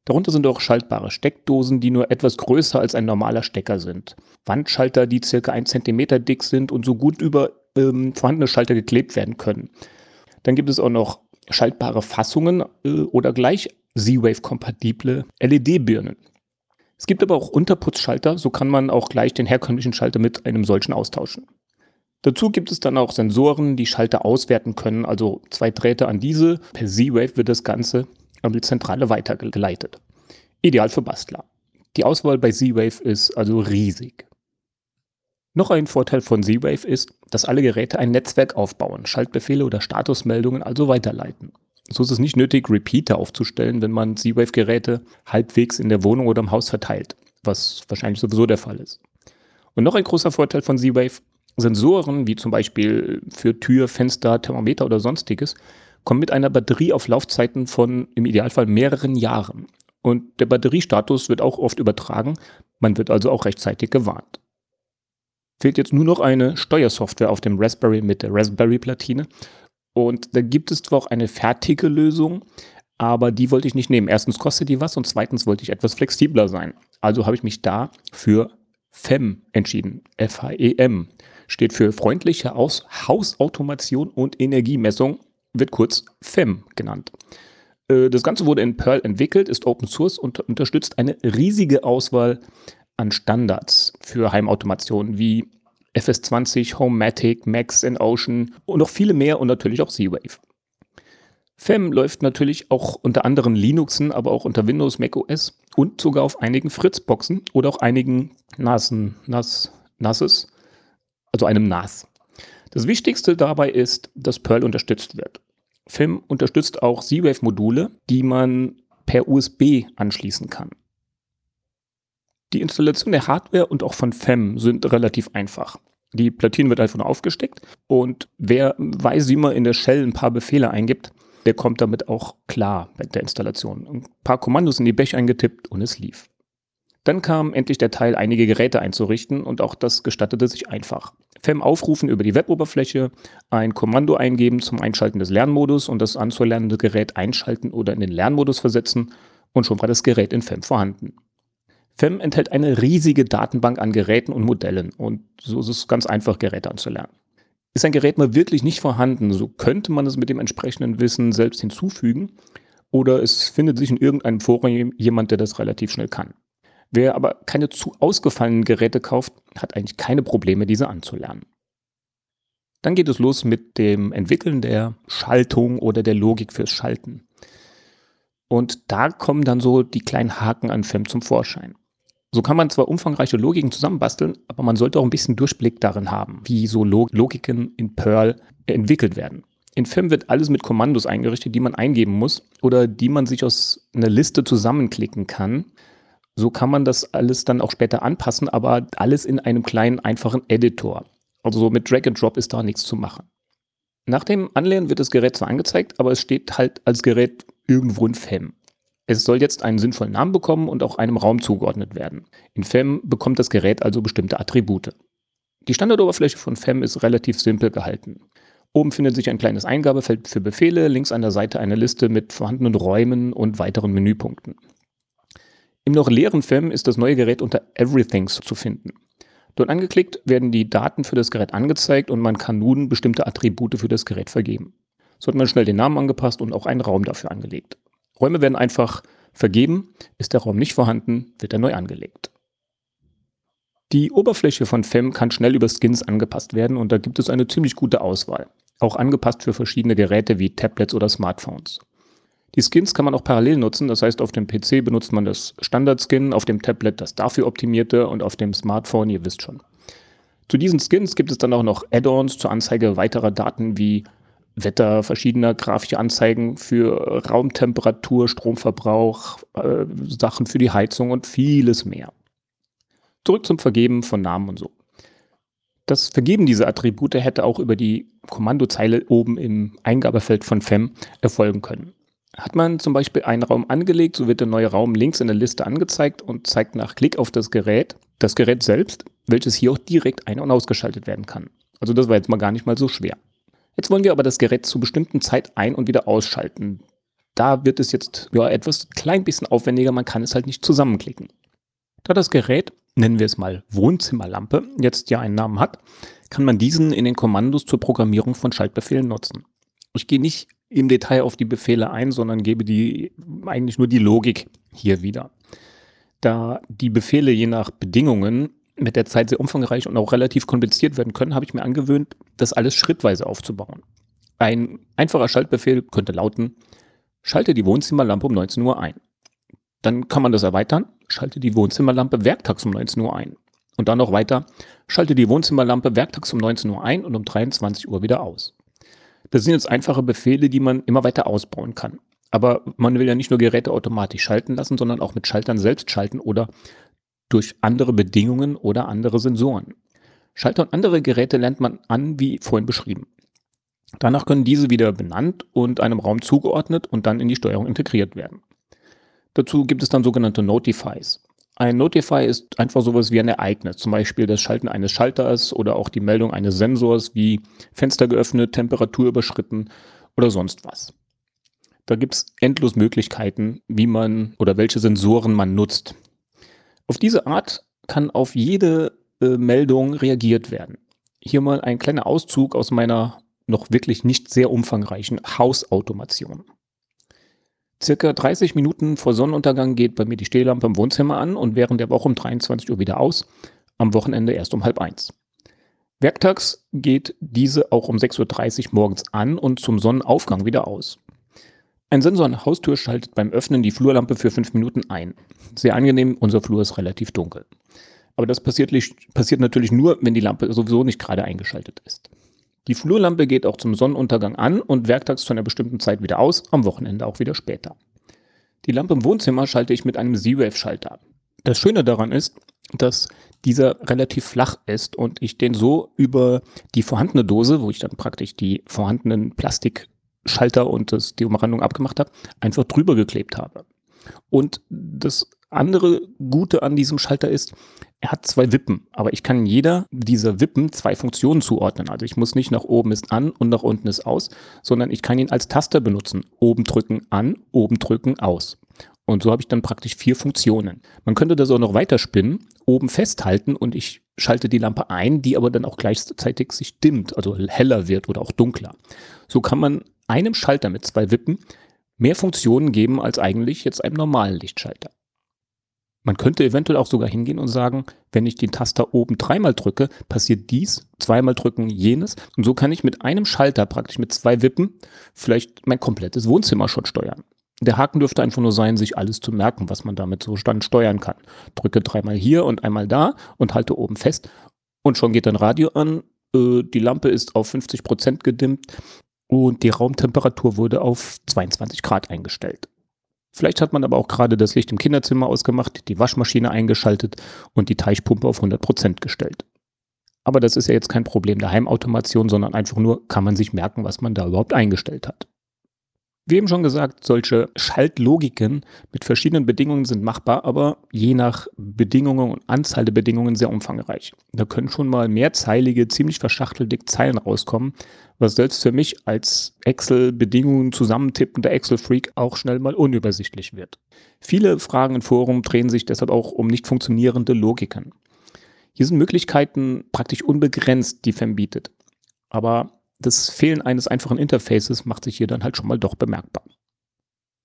Darunter sind auch schaltbare Steckdosen, die nur etwas größer als ein normaler Stecker sind. Wandschalter, die circa 1 cm dick sind und so gut über ähm, vorhandene Schalter geklebt werden können. Dann gibt es auch noch schaltbare Fassungen äh, oder gleich Z-Wave-kompatible LED-Birnen. Es gibt aber auch Unterputzschalter, so kann man auch gleich den herkömmlichen Schalter mit einem solchen austauschen. Dazu gibt es dann auch Sensoren, die Schalter auswerten können, also zwei Drähte an diese. Per Z-Wave wird das Ganze an die Zentrale weitergeleitet. Ideal für Bastler. Die Auswahl bei Z-Wave ist also riesig. Noch ein Vorteil von Z-Wave ist, dass alle Geräte ein Netzwerk aufbauen, Schaltbefehle oder Statusmeldungen also weiterleiten. So ist es nicht nötig, Repeater aufzustellen, wenn man Z-Wave-Geräte halbwegs in der Wohnung oder im Haus verteilt, was wahrscheinlich sowieso der Fall ist. Und noch ein großer Vorteil von Z-Wave, Sensoren, wie zum Beispiel für Tür, Fenster, Thermometer oder sonstiges, kommen mit einer Batterie auf Laufzeiten von im Idealfall mehreren Jahren. Und der Batteriestatus wird auch oft übertragen, man wird also auch rechtzeitig gewarnt. Fehlt jetzt nur noch eine Steuersoftware auf dem Raspberry mit der Raspberry-Platine und da gibt es zwar auch eine fertige Lösung, aber die wollte ich nicht nehmen. Erstens kostet die was und zweitens wollte ich etwas flexibler sein. Also habe ich mich da für FEM entschieden. F-H-E-M. Steht für freundliche Aus Hausautomation und Energiemessung, wird kurz FEM genannt. Äh, das Ganze wurde in Perl entwickelt, ist Open Source und unterstützt eine riesige Auswahl an Standards für Heimautomation wie FS20, Homematic, Max in Ocean und noch viele mehr und natürlich auch Z-Wave. FEM läuft natürlich auch unter anderen Linuxen, aber auch unter Windows, Mac OS und sogar auf einigen Fritzboxen oder auch einigen NASen, NAS, NASes, also einem NAS. Das Wichtigste dabei ist, dass Perl unterstützt wird. FEM unterstützt auch Z-Wave-Module, die man per USB anschließen kann. Die Installation der Hardware und auch von FEM sind relativ einfach. Die Platine wird einfach nur aufgesteckt und wer weiß, wie man in der Shell ein paar Befehle eingibt, der kommt damit auch klar mit der Installation. Ein paar Kommandos in die Bech eingetippt und es lief. Dann kam endlich der Teil, einige Geräte einzurichten und auch das gestattete sich einfach. FEM aufrufen über die Weboberfläche, ein Kommando eingeben zum Einschalten des Lernmodus und das anzulernende Gerät einschalten oder in den Lernmodus versetzen und schon war das Gerät in FEM vorhanden. FEM enthält eine riesige Datenbank an Geräten und Modellen und so ist es ganz einfach, Geräte anzulernen. Ist ein Gerät mal wirklich nicht vorhanden, so könnte man es mit dem entsprechenden Wissen selbst hinzufügen oder es findet sich in irgendeinem Forum jemand, der das relativ schnell kann. Wer aber keine zu ausgefallenen Geräte kauft, hat eigentlich keine Probleme, diese anzulernen. Dann geht es los mit dem Entwickeln der Schaltung oder der Logik fürs Schalten. Und da kommen dann so die kleinen Haken an FEM zum Vorschein. So kann man zwar umfangreiche Logiken zusammenbasteln, aber man sollte auch ein bisschen Durchblick darin haben, wie so Log Logiken in Perl entwickelt werden. In FEM wird alles mit Kommandos eingerichtet, die man eingeben muss oder die man sich aus einer Liste zusammenklicken kann. So kann man das alles dann auch später anpassen, aber alles in einem kleinen, einfachen Editor. Also mit Drag and Drop ist da nichts zu machen. Nach dem Anlernen wird das Gerät zwar angezeigt, aber es steht halt als Gerät irgendwo in FEM. Es soll jetzt einen sinnvollen Namen bekommen und auch einem Raum zugeordnet werden. In FEM bekommt das Gerät also bestimmte Attribute. Die Standardoberfläche von FEM ist relativ simpel gehalten. Oben findet sich ein kleines Eingabefeld für Befehle, links an der Seite eine Liste mit vorhandenen Räumen und weiteren Menüpunkten. Im noch leeren FEM ist das neue Gerät unter Everythings zu finden. Dort angeklickt werden die Daten für das Gerät angezeigt und man kann nun bestimmte Attribute für das Gerät vergeben. So hat man schnell den Namen angepasst und auch einen Raum dafür angelegt. Räume werden einfach vergeben. Ist der Raum nicht vorhanden, wird er neu angelegt. Die Oberfläche von FEM kann schnell über Skins angepasst werden und da gibt es eine ziemlich gute Auswahl. Auch angepasst für verschiedene Geräte wie Tablets oder Smartphones. Die Skins kann man auch parallel nutzen, das heißt auf dem PC benutzt man das Standard-Skin, auf dem Tablet das dafür optimierte und auf dem Smartphone, ihr wisst schon. Zu diesen Skins gibt es dann auch noch Add-ons zur Anzeige weiterer Daten wie Wetter, verschiedener grafische Anzeigen für Raumtemperatur, Stromverbrauch, äh, Sachen für die Heizung und vieles mehr. Zurück zum Vergeben von Namen und so. Das Vergeben dieser Attribute hätte auch über die Kommandozeile oben im Eingabefeld von FEM erfolgen können. Hat man zum Beispiel einen Raum angelegt, so wird der neue Raum links in der Liste angezeigt und zeigt nach Klick auf das Gerät das Gerät selbst, welches hier auch direkt ein- und ausgeschaltet werden kann. Also das war jetzt mal gar nicht mal so schwer. Jetzt wollen wir aber das Gerät zu bestimmten Zeit ein- und wieder ausschalten. Da wird es jetzt ja, etwas klein bisschen aufwendiger, man kann es halt nicht zusammenklicken. Da das Gerät, nennen wir es mal Wohnzimmerlampe, jetzt ja einen Namen hat, kann man diesen in den Kommandos zur Programmierung von Schaltbefehlen nutzen. Ich gehe nicht im Detail auf die Befehle ein, sondern gebe die eigentlich nur die Logik hier wieder. Da die Befehle je nach Bedingungen mit der Zeit sehr umfangreich und auch relativ kompliziert werden können, habe ich mir angewöhnt, das alles schrittweise aufzubauen. Ein einfacher Schaltbefehl könnte lauten, schalte die Wohnzimmerlampe um 19 Uhr ein. Dann kann man das erweitern, schalte die Wohnzimmerlampe werktags um 19 Uhr ein. Und dann noch weiter, schalte die Wohnzimmerlampe werktags um 19 Uhr ein und um 23 Uhr wieder aus. Das sind jetzt einfache Befehle, die man immer weiter ausbauen kann. Aber man will ja nicht nur Geräte automatisch schalten lassen, sondern auch mit Schaltern selbst schalten oder durch andere Bedingungen oder andere Sensoren. Schalter und andere Geräte lernt man an, wie vorhin beschrieben. Danach können diese wieder benannt und einem Raum zugeordnet und dann in die Steuerung integriert werden. Dazu gibt es dann sogenannte Notifies. Ein Notify ist einfach sowas wie ein Ereignis, zum Beispiel das Schalten eines Schalters oder auch die Meldung eines Sensors wie Fenster geöffnet, Temperatur überschritten oder sonst was. Da gibt es endlos Möglichkeiten, wie man oder welche Sensoren man nutzt. Auf diese Art kann auf jede äh, Meldung reagiert werden. Hier mal ein kleiner Auszug aus meiner noch wirklich nicht sehr umfangreichen Hausautomation. Circa 30 Minuten vor Sonnenuntergang geht bei mir die Stehlampe im Wohnzimmer an und während der Woche um 23 Uhr wieder aus, am Wochenende erst um halb eins. Werktags geht diese auch um 6.30 Uhr morgens an und zum Sonnenaufgang wieder aus. Ein Sensor an der Haustür schaltet beim Öffnen die Flurlampe für fünf Minuten ein. Sehr angenehm, unser Flur ist relativ dunkel. Aber das passiert, passiert natürlich nur, wenn die Lampe sowieso nicht gerade eingeschaltet ist. Die Flurlampe geht auch zum Sonnenuntergang an und werktags zu einer bestimmten Zeit wieder aus, am Wochenende auch wieder später. Die Lampe im Wohnzimmer schalte ich mit einem Z-Wave-Schalter. Das Schöne daran ist, dass dieser relativ flach ist und ich den so über die vorhandene Dose, wo ich dann praktisch die vorhandenen Plastikschalter und das, die Umrandung abgemacht habe, einfach drüber geklebt habe. Und das andere Gute an diesem Schalter ist, er hat zwei Wippen, aber ich kann jeder dieser Wippen zwei Funktionen zuordnen. Also ich muss nicht nach oben ist an und nach unten ist aus, sondern ich kann ihn als Taster benutzen. Oben drücken an, oben drücken aus. Und so habe ich dann praktisch vier Funktionen. Man könnte das auch noch weiter spinnen, oben festhalten und ich schalte die Lampe ein, die aber dann auch gleichzeitig sich dimmt, also heller wird oder auch dunkler. So kann man einem Schalter mit zwei Wippen mehr Funktionen geben als eigentlich jetzt einem normalen Lichtschalter. Man könnte eventuell auch sogar hingehen und sagen, wenn ich den Taster oben dreimal drücke, passiert dies, zweimal drücken jenes. Und so kann ich mit einem Schalter, praktisch mit zwei Wippen, vielleicht mein komplettes Wohnzimmer schon steuern. Der Haken dürfte einfach nur sein, sich alles zu merken, was man damit so dann steuern kann. Drücke dreimal hier und einmal da und halte oben fest. Und schon geht ein Radio an. Äh, die Lampe ist auf 50 Prozent gedimmt und die Raumtemperatur wurde auf 22 Grad eingestellt. Vielleicht hat man aber auch gerade das Licht im Kinderzimmer ausgemacht, die Waschmaschine eingeschaltet und die Teichpumpe auf 100 Prozent gestellt. Aber das ist ja jetzt kein Problem der Heimautomation, sondern einfach nur, kann man sich merken, was man da überhaupt eingestellt hat. Wie eben schon gesagt, solche Schaltlogiken mit verschiedenen Bedingungen sind machbar, aber je nach Bedingungen und Anzahl der Bedingungen sehr umfangreich. Da können schon mal mehrzeilige, ziemlich verschachtelte Zeilen rauskommen, was selbst für mich als Excel-Bedingungen zusammentippender Excel-Freak auch schnell mal unübersichtlich wird. Viele Fragen im Forum drehen sich deshalb auch um nicht funktionierende Logiken. Hier sind Möglichkeiten praktisch unbegrenzt, die FEM bietet. Aber das Fehlen eines einfachen Interfaces macht sich hier dann halt schon mal doch bemerkbar.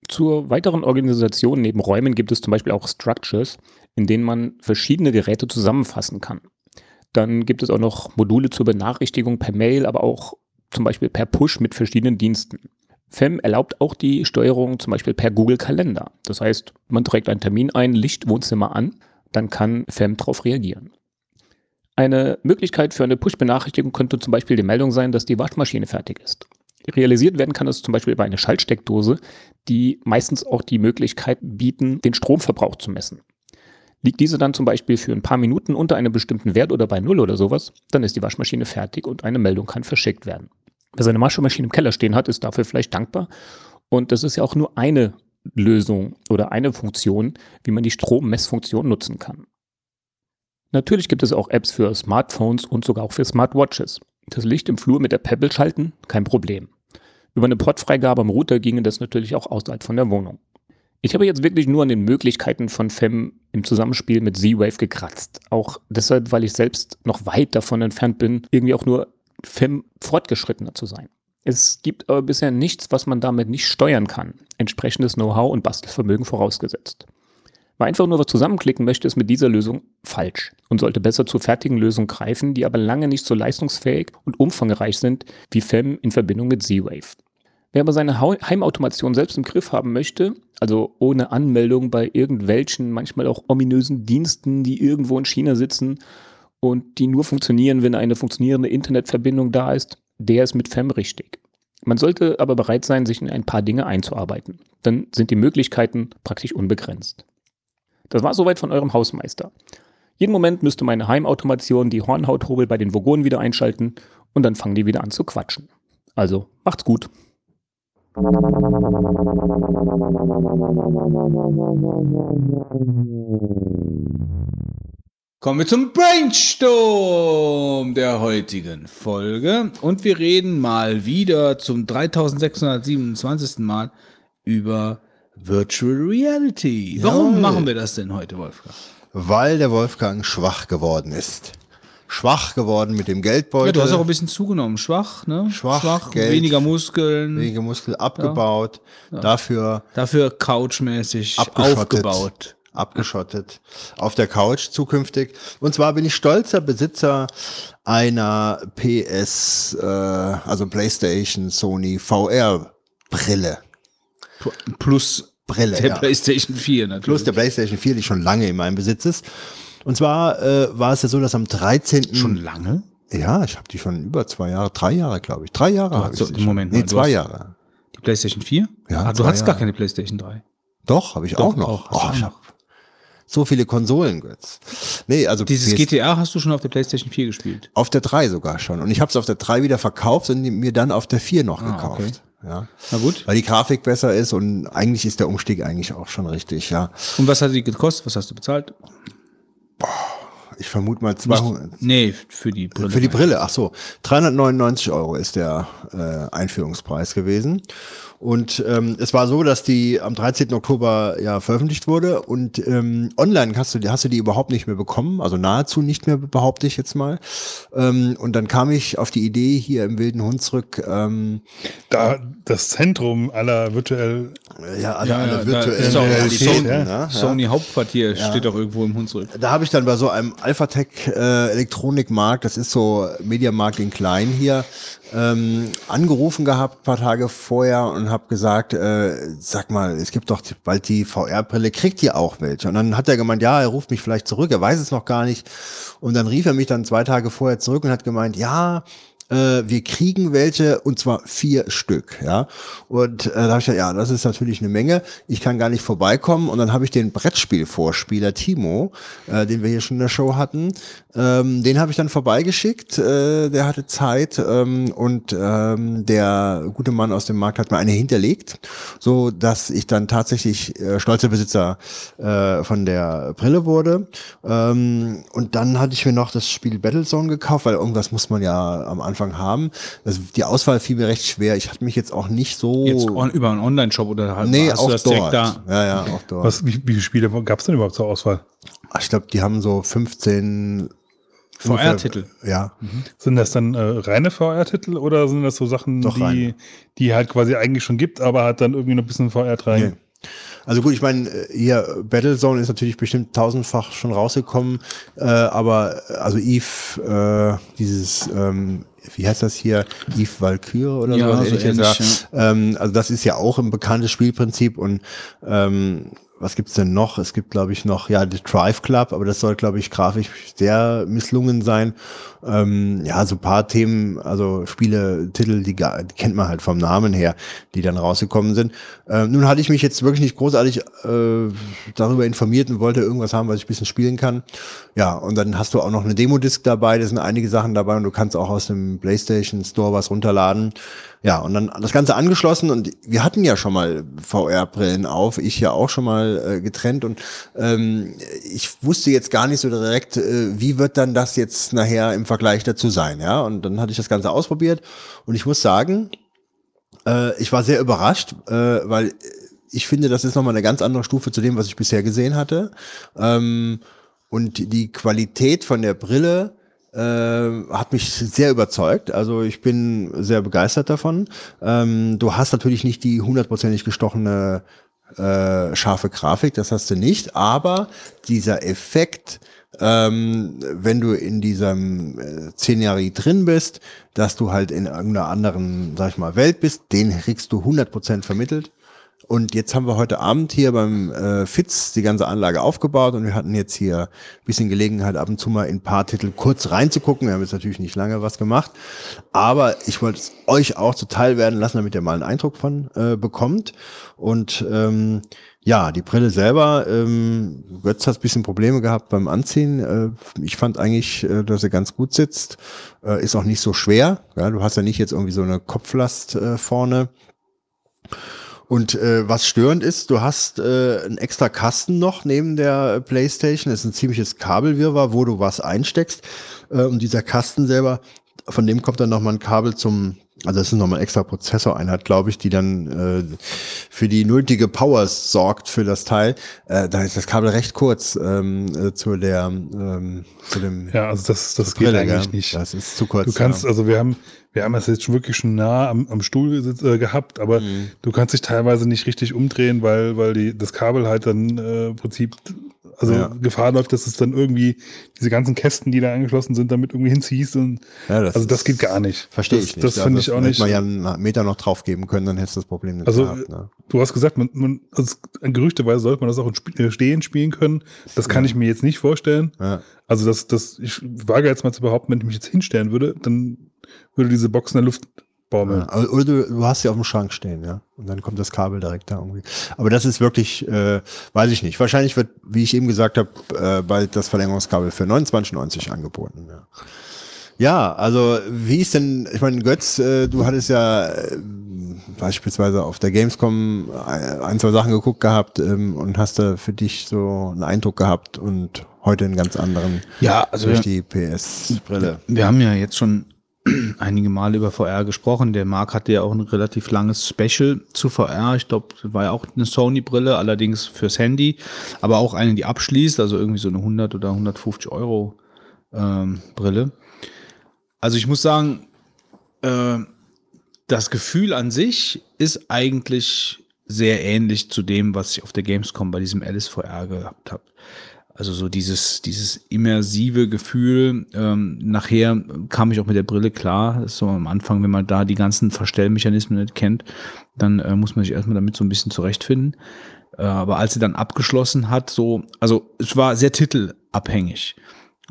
Zur weiteren Organisation neben Räumen gibt es zum Beispiel auch Structures, in denen man verschiedene Geräte zusammenfassen kann. Dann gibt es auch noch Module zur Benachrichtigung per Mail, aber auch zum Beispiel per Push mit verschiedenen Diensten. FEM erlaubt auch die Steuerung zum Beispiel per Google Kalender. Das heißt, man trägt einen Termin ein, Licht Wohnzimmer an, dann kann FEM darauf reagieren. Eine Möglichkeit für eine Push-Benachrichtigung könnte zum Beispiel die Meldung sein, dass die Waschmaschine fertig ist. Realisiert werden kann es zum Beispiel über eine Schaltsteckdose, die meistens auch die Möglichkeit bieten, den Stromverbrauch zu messen. Liegt diese dann zum Beispiel für ein paar Minuten unter einem bestimmten Wert oder bei Null oder sowas, dann ist die Waschmaschine fertig und eine Meldung kann verschickt werden. Wer seine Waschmaschine im Keller stehen hat, ist dafür vielleicht dankbar. Und das ist ja auch nur eine Lösung oder eine Funktion, wie man die Strommessfunktion nutzen kann. Natürlich gibt es auch Apps für Smartphones und sogar auch für Smartwatches. Das Licht im Flur mit der Pebble schalten, kein Problem. Über eine Portfreigabe am Router ginge das natürlich auch außerhalb von der Wohnung. Ich habe jetzt wirklich nur an den Möglichkeiten von FEM im Zusammenspiel mit Z-Wave gekratzt. Auch deshalb, weil ich selbst noch weit davon entfernt bin, irgendwie auch nur FEM fortgeschrittener zu sein. Es gibt aber bisher nichts, was man damit nicht steuern kann. Entsprechendes Know-how und Bastelvermögen vorausgesetzt. Wer einfach nur was zusammenklicken möchte, ist mit dieser Lösung falsch und sollte besser zur fertigen Lösung greifen, die aber lange nicht so leistungsfähig und umfangreich sind wie FEM in Verbindung mit Z-Wave. Wer aber seine Heimautomation selbst im Griff haben möchte, also ohne Anmeldung bei irgendwelchen, manchmal auch ominösen Diensten, die irgendwo in China sitzen und die nur funktionieren, wenn eine funktionierende Internetverbindung da ist, der ist mit FEM richtig. Man sollte aber bereit sein, sich in ein paar Dinge einzuarbeiten. Dann sind die Möglichkeiten praktisch unbegrenzt. Das war soweit von eurem Hausmeister. Jeden Moment müsste meine Heimautomation die Hornhauthobel bei den Vogonen wieder einschalten und dann fangen die wieder an zu quatschen. Also macht's gut. Kommen wir zum Brainstorm der heutigen Folge und wir reden mal wieder zum 3627. Mal über Virtual Reality. Warum Jawohl. machen wir das denn heute, Wolfgang? Weil der Wolfgang schwach geworden ist. Schwach geworden mit dem Geldbeutel. Ja, du hast auch ein bisschen zugenommen. Schwach, ne? Schwach, Geld. weniger Muskeln. wenige Muskel abgebaut. Dafür Dafür couchmäßig abgeschottet. aufgebaut. Abgeschottet. Auf der Couch zukünftig. Und zwar bin ich stolzer Besitzer einer PS, äh, also PlayStation Sony VR Brille. Plus Brille, der ja. PlayStation 4 natürlich. Plus der PlayStation 4, die schon lange in meinem Besitz ist. Und zwar äh, war es ja so, dass am 13. Schon lange? Ja, ich habe die schon über zwei Jahre, drei Jahre, glaube ich. Drei Jahre habe ich so- schon. Moment mal, Nee, zwei Jahre. Die PlayStation 4? Ja, Ah, du hattest gar keine PlayStation 3. Doch, habe ich Doch, auch noch. auch. Oh, ich noch. hab so viele Konsolen, Götz. Nee, also Dieses PS GTA hast du schon auf der PlayStation 4 gespielt. auf der 3 sogar schon. Und ich habe es auf der 3 wieder verkauft und mir dann auf der 4 noch Ah, gekauft. okay. Ja. Na gut. Weil die Grafik besser ist und eigentlich ist der Umstieg eigentlich auch schon richtig, ja. Und was hat die gekostet? Was hast du bezahlt? Ich vermute mal 200. Nee, für die Brille. Für die Brille, ach so. 399 Euro ist der äh, Einführungspreis gewesen. Und ähm, es war so, dass die am 13. Oktober ja veröffentlicht wurde und ähm, online hast du, hast du die überhaupt nicht mehr bekommen, also nahezu nicht mehr, behaupte ich jetzt mal. Ähm, und dann kam ich auf die Idee hier im Wilden Hunsrück, ähm, Da das Zentrum aller virtuell ja, alle, Ja, alle ja, virtuellen ist auch die Realitäten, Sony, ja, ja. Sony Hauptquartier steht doch irgendwo im Hunsrück. Da habe ich dann bei so einem Alphatec äh, Elektronikmarkt, das ist so Mediamarkt in klein hier, ähm, angerufen gehabt, paar Tage vorher und habe gesagt, äh, sag mal, es gibt doch bald die VR-Brille, kriegt ihr auch welche? Und dann hat er gemeint, ja, er ruft mich vielleicht zurück, er weiß es noch gar nicht. Und dann rief er mich dann zwei Tage vorher zurück und hat gemeint, ja, äh, wir kriegen welche und zwar vier Stück, ja. Und äh, da habe ich gesagt, ja, das ist natürlich eine Menge. Ich kann gar nicht vorbeikommen. Und dann habe ich den Brettspielvorspieler Timo, äh, den wir hier schon in der Show hatten, ähm, den habe ich dann vorbeigeschickt. Äh, der hatte Zeit ähm, und ähm, der gute Mann aus dem Markt hat mir eine hinterlegt, so dass ich dann tatsächlich äh, stolzer Besitzer äh, von der Brille wurde. Ähm, und dann hatte ich mir noch das Spiel Battlezone gekauft, weil irgendwas muss man ja am Anfang haben. Das, die Auswahl fiel mir recht schwer. Ich hatte mich jetzt auch nicht so. Jetzt on, über einen Online-Shop oder halt nee, hast auch du das dort. direkt da? Ja, ja, auch dort. Was, wie, wie viele Spiele gab es denn überhaupt zur Auswahl? Ach, Ich glaube, die haben so 15 VR-Titel. Ja. Sind das dann äh, reine VR-Titel oder sind das so Sachen, Doch, die, die halt quasi eigentlich schon gibt, aber hat dann irgendwie noch ein bisschen VR rein? Nee. Also gut, ich meine, äh, hier Battlezone ist natürlich bestimmt tausendfach schon rausgekommen, äh, aber also Eve, äh, dieses, ähm, wie heißt das hier, Eve Valkyrie oder Ja, so, so ähnlich, Ähm, also das ist ja auch ein bekanntes Spielprinzip und ähm, was gibt's denn noch? Es gibt, glaube ich, noch, ja, die Drive Club, aber das soll, glaube ich, grafisch sehr misslungen sein. Ähm, ja, so paar Themen, also Spiele, Titel, die, die kennt man halt vom Namen her, die dann rausgekommen sind. Ähm, nun hatte ich mich jetzt wirklich nicht großartig äh, darüber informiert und wollte irgendwas haben, was ich ein bisschen spielen kann. Ja, und dann hast du auch noch eine Demo-Disc dabei, da sind einige Sachen dabei und du kannst auch aus dem PlayStation Store was runterladen. Ja, und dann das Ganze angeschlossen und wir hatten ja schon mal VR-Brillen auf, ich ja auch schon mal äh, getrennt und ähm, ich wusste jetzt gar nicht so direkt, äh, wie wird dann das jetzt nachher im Vergleich dazu sein, ja, und dann hatte ich das Ganze ausprobiert und ich muss sagen, äh, ich war sehr überrascht, äh, weil ich finde, das ist nochmal eine ganz andere Stufe zu dem, was ich bisher gesehen hatte. Ähm, und die Qualität von der Brille äh, hat mich sehr überzeugt. Also ich bin sehr begeistert davon. Ähm, du hast natürlich nicht die hundertprozentig gestochene äh, scharfe Grafik, das hast du nicht, aber dieser Effekt, ähm, wenn du in diesem äh, Szenerie drin bist, dass du halt in irgendeiner anderen, sag ich mal, Welt bist, den kriegst du 100% vermittelt. Und jetzt haben wir heute Abend hier beim äh, Fitz die ganze Anlage aufgebaut und wir hatten jetzt hier ein bisschen Gelegenheit, ab und zu mal in ein paar Titel kurz reinzugucken. Wir haben jetzt natürlich nicht lange was gemacht, aber ich wollte es euch auch zuteil werden lassen, damit ihr mal einen Eindruck von äh, bekommt. Und ähm, ja, die Brille selber, ähm, Götz hat ein bisschen Probleme gehabt beim Anziehen. Äh, ich fand eigentlich, äh, dass er ganz gut sitzt. Äh, ist auch nicht so schwer. Ja, du hast ja nicht jetzt irgendwie so eine Kopflast äh, vorne. Und äh, was störend ist, du hast äh, einen extra Kasten noch neben der Playstation. Das ist ein ziemliches Kabelwirrwarr, wo du was einsteckst. Äh, und dieser Kasten selber, von dem kommt dann nochmal ein Kabel zum, also das ist nochmal eine extra Prozessoreinheit, glaube ich, die dann äh, für die nötige Power sorgt für das Teil. Äh, da ist das Kabel recht kurz ähm, äh, zu der ähm, zu dem Ja, also das, das geht Brille, eigentlich gell? nicht. Das ist zu kurz. Du kannst, ja. also wir haben, wir haben es jetzt schon wirklich schon nah am, am Stuhl äh, gehabt, aber Mhm. du kannst dich teilweise nicht richtig umdrehen, weil, weil die, das Kabel halt dann äh, im Prinzip, also Ja. Gefahr läuft, dass es dann irgendwie diese ganzen Kästen, die da angeschlossen sind, damit irgendwie hinziehst. Und, Ja, das also das geht gar nicht. Verstehe das, ich nicht. Das Ja, finde ich auch hätte nicht. man ja einen Meter noch drauf geben können, dann hättest du das Problem nicht Also, gehabt. Ne? Du hast gesagt, man, man, also gerüchteweise sollte man das auch in Sp äh, Stehen spielen können. Das kann ich mir jetzt nicht vorstellen. Ja. Also das, das, ich wage jetzt mal zu behaupten, wenn ich mich jetzt hinstellen würde, dann würde diese Box in der Luft baumeln. Ja, oder du, du hast sie auf dem Schrank stehen, ja. Und dann kommt das Kabel direkt da irgendwie. Aber das ist wirklich, äh, weiß ich nicht. Wahrscheinlich wird, wie ich eben gesagt habe, äh, bald das Verlängerungskabel für 29,90 angeboten. Ja. ja, also wie ist denn, ich meine, Götz, äh, du hattest ja äh, beispielsweise auf der Gamescom ein, ein, zwei Sachen geguckt gehabt ähm, und hast da für dich so einen Eindruck gehabt und heute einen ganz anderen Ja, also durch wir, die PS-Brille. wir haben ja jetzt schon einige Male über VR gesprochen. Der Marc hatte ja auch ein relativ langes Special zu VR. Ich glaube, war ja auch eine Sony-Brille, allerdings fürs Handy, aber auch eine, die abschließt, also irgendwie so eine 100 oder 150 Euro ähm, Brille. Also ich muss sagen, äh, das Gefühl an sich ist eigentlich sehr ähnlich zu dem, was ich auf der Gamescom bei diesem Alice VR gehabt habe. Also so dieses, dieses immersive Gefühl. Ähm, nachher kam ich auch mit der Brille klar. So am Anfang, wenn man da die ganzen Verstellmechanismen nicht kennt, dann äh, muss man sich erstmal damit so ein bisschen zurechtfinden. Äh, aber als sie dann abgeschlossen hat, so, also es war sehr titelabhängig.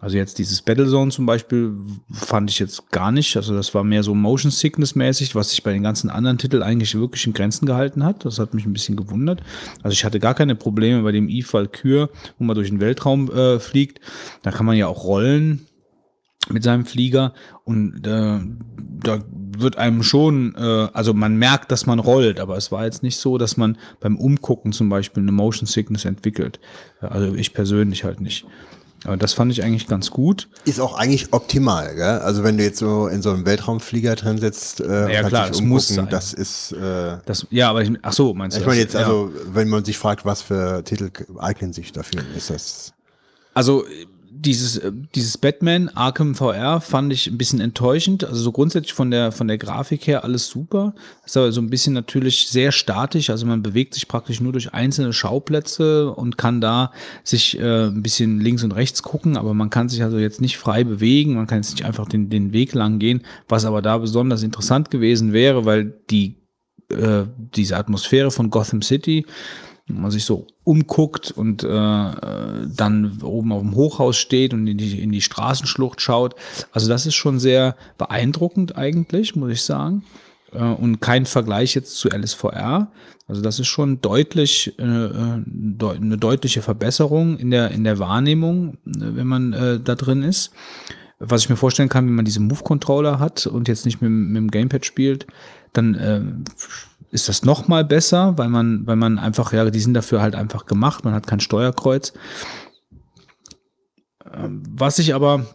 Also jetzt dieses Battlezone zum Beispiel fand ich jetzt gar nicht. Also das war mehr so Motion Sickness mäßig, was sich bei den ganzen anderen Titeln eigentlich wirklich in Grenzen gehalten hat. Das hat mich ein bisschen gewundert. Also ich hatte gar keine Probleme bei dem Eve Valkyr, wo man durch den Weltraum äh, fliegt. Da kann man ja auch rollen mit seinem Flieger und äh, da wird einem schon, äh, also man merkt, dass man rollt, aber es war jetzt nicht so, dass man beim Umgucken zum Beispiel eine Motion Sickness entwickelt. Also ich persönlich halt nicht. Aber das fand ich eigentlich ganz gut. Ist auch eigentlich optimal, gell? Also wenn du jetzt so in so einem Weltraumflieger drin sitzt, äh, ja, klar, das muss sein. das ist. Äh, das, ja, aber ich, ach so, meinst du? Ich meine jetzt, also wenn man sich fragt, was für Titel eignen sich dafür, ist das. Also dieses, äh, dieses Batman Arkham VR fand ich ein bisschen enttäuschend. Also so grundsätzlich von der, von der Grafik her alles super. Ist aber so ein bisschen natürlich sehr statisch. Also man bewegt sich praktisch nur durch einzelne Schauplätze und kann da sich äh, ein bisschen links und rechts gucken, aber man kann sich also jetzt nicht frei bewegen. Man kann jetzt nicht einfach den, den Weg lang gehen. Was aber da besonders interessant gewesen wäre, weil die, äh, diese Atmosphäre von Gotham City, man sich so umguckt und äh, dann oben auf dem Hochhaus steht und in die, in die Straßenschlucht schaut. Also das ist schon sehr beeindruckend eigentlich, muss ich sagen. Äh, und kein Vergleich jetzt zu LSVR. Also das ist schon deutlich äh, eine deutliche Verbesserung in der, in der Wahrnehmung, wenn man äh, da drin ist. Was ich mir vorstellen kann, wenn man diese Move-Controller hat und jetzt nicht mit, mit dem Gamepad spielt, dann äh, ist das noch mal besser, weil man, weil man einfach, ja, die sind dafür halt einfach gemacht, man hat kein Steuerkreuz. Ähm, was ich aber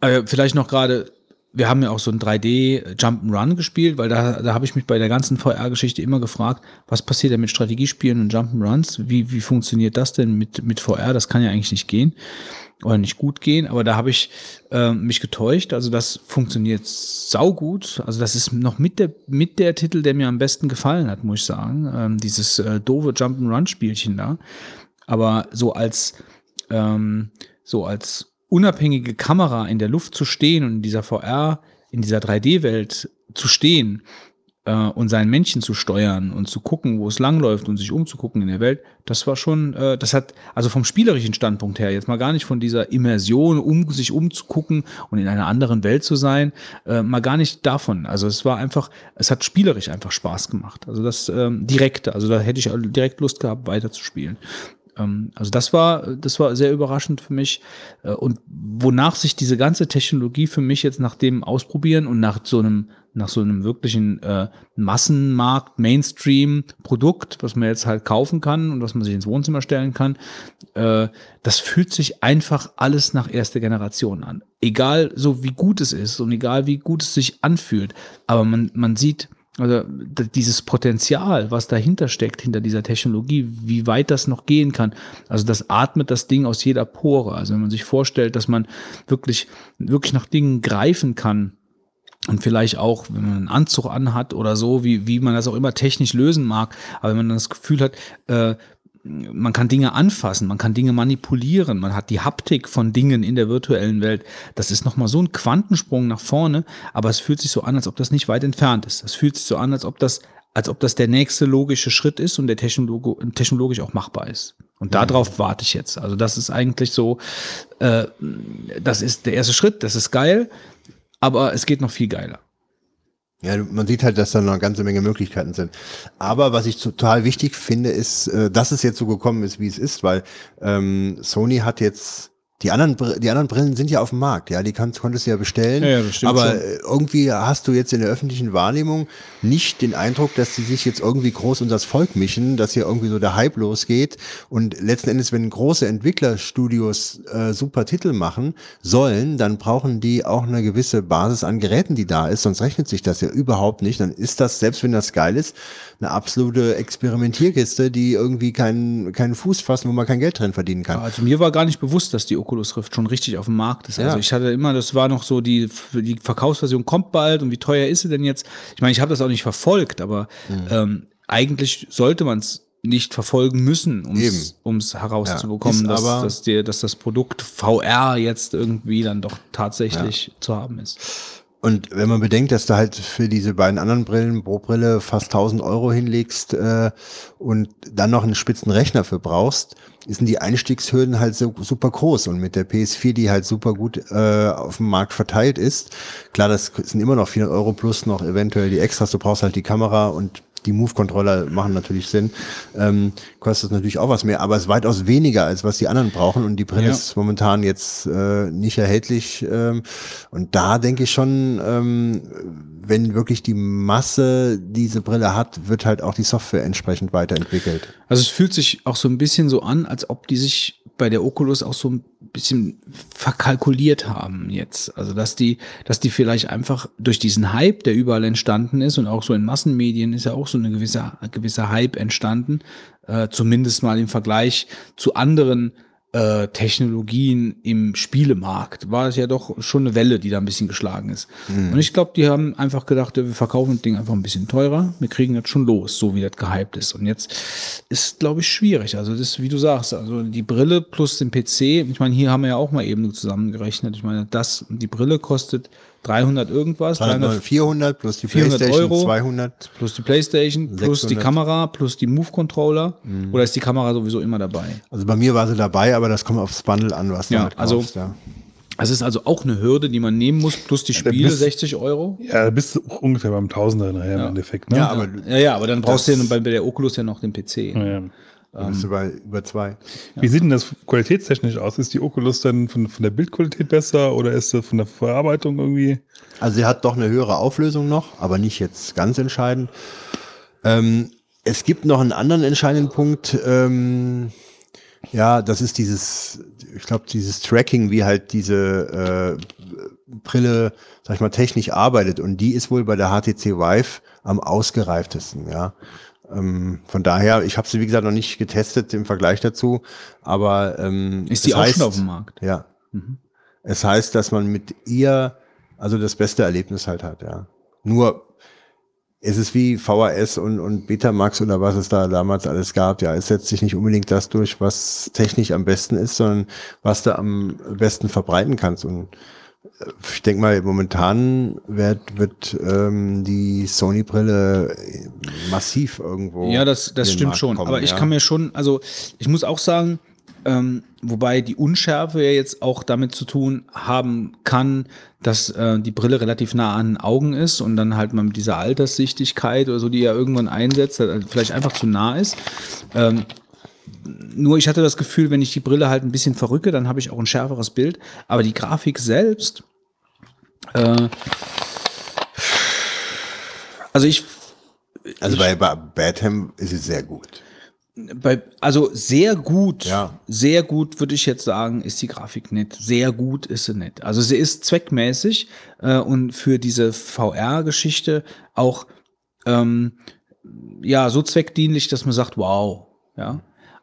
äh, vielleicht noch gerade, wir haben ja auch so ein 3D Jump'n'Run gespielt, weil da, da habe ich mich bei der ganzen VR-Geschichte immer gefragt, was passiert denn mit Strategiespielen und Jump'n'Runs? Wie, wie funktioniert das denn mit, mit VR? Das kann ja eigentlich nicht gehen oder nicht gut gehen, aber da habe ich äh, mich getäuscht. Also das funktioniert saugut. Also das ist noch mit der, mit der Titel, der mir am besten gefallen hat, muss ich sagen. Ähm, dieses äh, doofe Jump'n'Run-Spielchen da. Aber so als, ähm, so als unabhängige Kamera in der Luft zu stehen und in dieser VR, in dieser 3D-Welt zu stehen äh, und sein Männchen zu steuern und zu gucken, wo es langläuft und sich umzugucken in der Welt, das war schon, äh, das hat, also vom spielerischen Standpunkt her, jetzt mal gar nicht von dieser Immersion, um sich umzugucken und in einer anderen Welt zu sein, äh, mal gar nicht davon. Also es war einfach, es hat spielerisch einfach Spaß gemacht. Also das ähm, direkte, also da hätte ich direkt Lust gehabt, weiterzuspielen. Ähm, also das war, das war sehr überraschend für mich. Äh, und wonach sich diese ganze Technologie für mich jetzt nach dem Ausprobieren und nach so einem, nach so einem wirklichen äh, Massenmarkt, Mainstream-Produkt, was man jetzt halt kaufen kann und was man sich ins Wohnzimmer stellen kann, äh, das fühlt sich einfach alles nach erster Generation an. Egal so wie gut es ist und egal wie gut es sich anfühlt. Aber man, man sieht, also dieses Potenzial, was dahinter steckt, hinter dieser Technologie, wie weit das noch gehen kann. Also das atmet das Ding aus jeder Pore. Also wenn man sich vorstellt, dass man wirklich, wirklich nach Dingen greifen kann, und vielleicht auch, wenn man einen Anzug anhat oder so, wie, wie man das auch immer technisch lösen mag, aber wenn man das Gefühl hat, äh, man kann Dinge anfassen, man kann Dinge manipulieren, man hat die Haptik von Dingen in der virtuellen Welt. Das ist nochmal so ein Quantensprung nach vorne, aber es fühlt sich so an, als ob das nicht weit entfernt ist. Es fühlt sich so an, als ob das, als ob das der nächste logische Schritt ist und der technolog technologisch auch machbar ist. Und darauf warte ich jetzt. Also das ist eigentlich so, äh, das ist der erste Schritt, das ist geil, aber es geht noch viel geiler. Ja, man sieht halt, dass da noch eine ganze Menge Möglichkeiten sind. Aber was ich total wichtig finde, ist, äh, dass es jetzt so gekommen ist, wie es ist, weil ähm, Sony hat jetzt Die anderen, die anderen Brillen sind ja auf dem Markt, ja, die kannst, konntest du ja bestellen. Ja, ja, aber schon. äh, irgendwie hast du jetzt in der öffentlichen Wahrnehmung nicht den Eindruck, dass die sich jetzt irgendwie groß unter das Volk mischen, dass hier irgendwie so der Hype losgeht. Und letzten Endes, wenn große Entwicklerstudios äh, super Titel machen sollen, dann brauchen die auch eine gewisse Basis an Geräten, die da ist, sonst rechnet sich das ja überhaupt nicht. Dann ist das, selbst wenn das geil ist, eine absolute Experimentierkiste, die irgendwie keinen, keinen Fuß fassen, wo man kein Geld drin verdienen kann. Also mir war gar nicht bewusst, dass die Oculus Rift schon richtig auf dem Markt ist. Also Ja. ich hatte immer, das war noch so, die, die Verkaufsversion kommt bald und wie teuer ist sie denn jetzt? Ich meine, ich habe das auch nicht verfolgt, aber Mhm. ähm, eigentlich sollte man es nicht verfolgen müssen, um es herauszubekommen, Ja, dass, dass, dir, dass das Produkt VR jetzt irgendwie dann doch tatsächlich zu haben ist. Und wenn man bedenkt, dass du halt für diese beiden anderen Brillen pro Brille fast 1000 Euro hinlegst äh, und dann noch einen spitzen Rechner für brauchst, sind die Einstiegshürden halt so super groß. Und mit der PS4, die halt super gut äh, auf dem Markt verteilt ist, klar, das sind immer noch 400 Euro plus noch eventuell die Extras. Du brauchst halt die Kamera und die Move-Controller machen natürlich Sinn. Ähm, kostet natürlich auch was mehr, aber es ist weitaus weniger, als was die anderen brauchen. Und die Brille Ja. ist momentan jetzt äh, nicht erhältlich. Ähm, und da denke ich schon, ähm, wenn wirklich die Masse diese Brille hat, wird halt auch die Software entsprechend weiterentwickelt. Also es fühlt sich auch so ein bisschen so an, als ob die sich bei der Oculus auch so ein bisschen verkalkuliert haben jetzt. Also dass die, dass die vielleicht einfach durch diesen Hype, der überall entstanden ist und auch so in Massenmedien ist ja auch so eine gewisse, ein gewisser Hype entstanden, äh, zumindest mal im Vergleich zu anderen äh, Technologien im Spielemarkt war es ja doch schon eine Welle, die da ein bisschen geschlagen ist. Und ich glaube, die haben einfach gedacht, wir verkaufen das Ding einfach ein bisschen teurer, wir kriegen das schon los, so wie das gehypt ist. Und jetzt ist, glaube ich, schwierig. Also das, ist, wie du sagst, also die Brille plus den PC, ich meine, hier haben wir ja auch mal eben zusammengerechnet. Ich meine, das, die Brille kostet 300 irgendwas, 300 400 plus die 400 Playstation Euro. 200. plus die Playstation, plus die 600. Kamera, plus die Move-Controller. Oder ist die Kamera sowieso immer dabei? Also bei mir war sie dabei, aber das kommt aufs Bundle an, was du Ja, halt also- kaufst, ja. Es ist also auch eine Hürde, die man nehmen muss, plus die Spiele, bist- 60 Euro. Ja, da bist du ungefähr beim Tausender nachher im Endeffekt. Ne? Ja, aber Ja, ja, aber dann brauchst du ja bei der Oculus ja noch den PC. Ja, ja. da bist du bei über zwei. Wie sieht denn das qualitätstechnisch aus? Ist die Oculus dann von, von der Bildqualität besser oder ist sie von der Verarbeitung irgendwie? Also sie hat doch eine höhere Auflösung noch, aber nicht jetzt ganz entscheidend. Ähm, es gibt noch einen anderen entscheidenden Punkt. Ähm, ja, das ist dieses, ich glaube, dieses Tracking, wie halt diese äh, Brille, sag ich mal, technisch arbeitet. Und die ist wohl bei der HTC Vive am ausgereiftesten, ja. Ähm, von daher, ich habe sie wie gesagt noch nicht getestet im Vergleich dazu, aber ähm, Ist die es auch heißt, schon auf dem Markt? Ja. Es heißt, dass man mit ihr also das beste Erlebnis halt hat, ja. Nur es ist wie VHS und, und Betamax oder was es da damals alles gab. Ja, es setzt sich nicht unbedingt das durch, was technisch am besten ist, sondern was du am besten verbreiten kannst. Und ich denke mal, momentan wird, wird ähm, die Sony-Brille massiv irgendwo. Ja, das, das stimmt Markt schon. kommen, Aber ich ja. kann mir schon, also ich muss auch sagen, ähm, wobei die Unschärfe ja jetzt auch damit zu tun haben kann, dass äh, die Brille relativ nah an den Augen ist und dann halt mal mit dieser Alterssichtigkeit oder so, die ja irgendwann einsetzt, halt vielleicht einfach zu nah ist. Ähm, nur ich hatte das Gefühl, wenn ich die Brille halt ein bisschen verrücke, dann habe ich auch ein schärferes Bild. Aber die Grafik selbst, äh, also ich Also bei, bei Batham ist es sehr gut. bei, also sehr gut, Ja. sehr gut würde ich jetzt sagen, ist die Grafik nicht. Sehr gut ist sie nicht. Also sie ist zweckmäßig äh, und für diese VR-Geschichte auch ähm, ja so zweckdienlich, dass man sagt, wow, ja.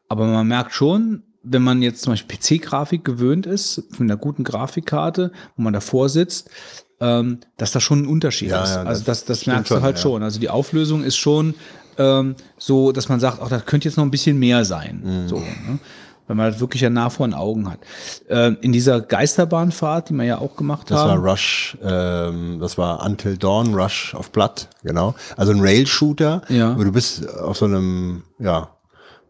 Aber man merkt schon, wenn man jetzt zum Beispiel PC-Grafik gewöhnt ist, von einer guten Grafikkarte, wo man davor sitzt, ähm, dass da schon ein Unterschied Ja, ist. ja, also das das, das merkst du schon, halt ja. schon. Also die Auflösung ist schon ähm, so, dass man sagt, auch das könnte jetzt noch ein bisschen mehr sein. Mhm. So, ne? Weil man das wirklich ja nah vor den Augen hat. Ähm, in dieser Geisterbahnfahrt, die wir ja auch gemacht Das war haben. Rush, ähm, das war Until Dawn, Rush of Blood, genau. Also ein Rail-Shooter, Ja. wo du bist auf so einem, ja,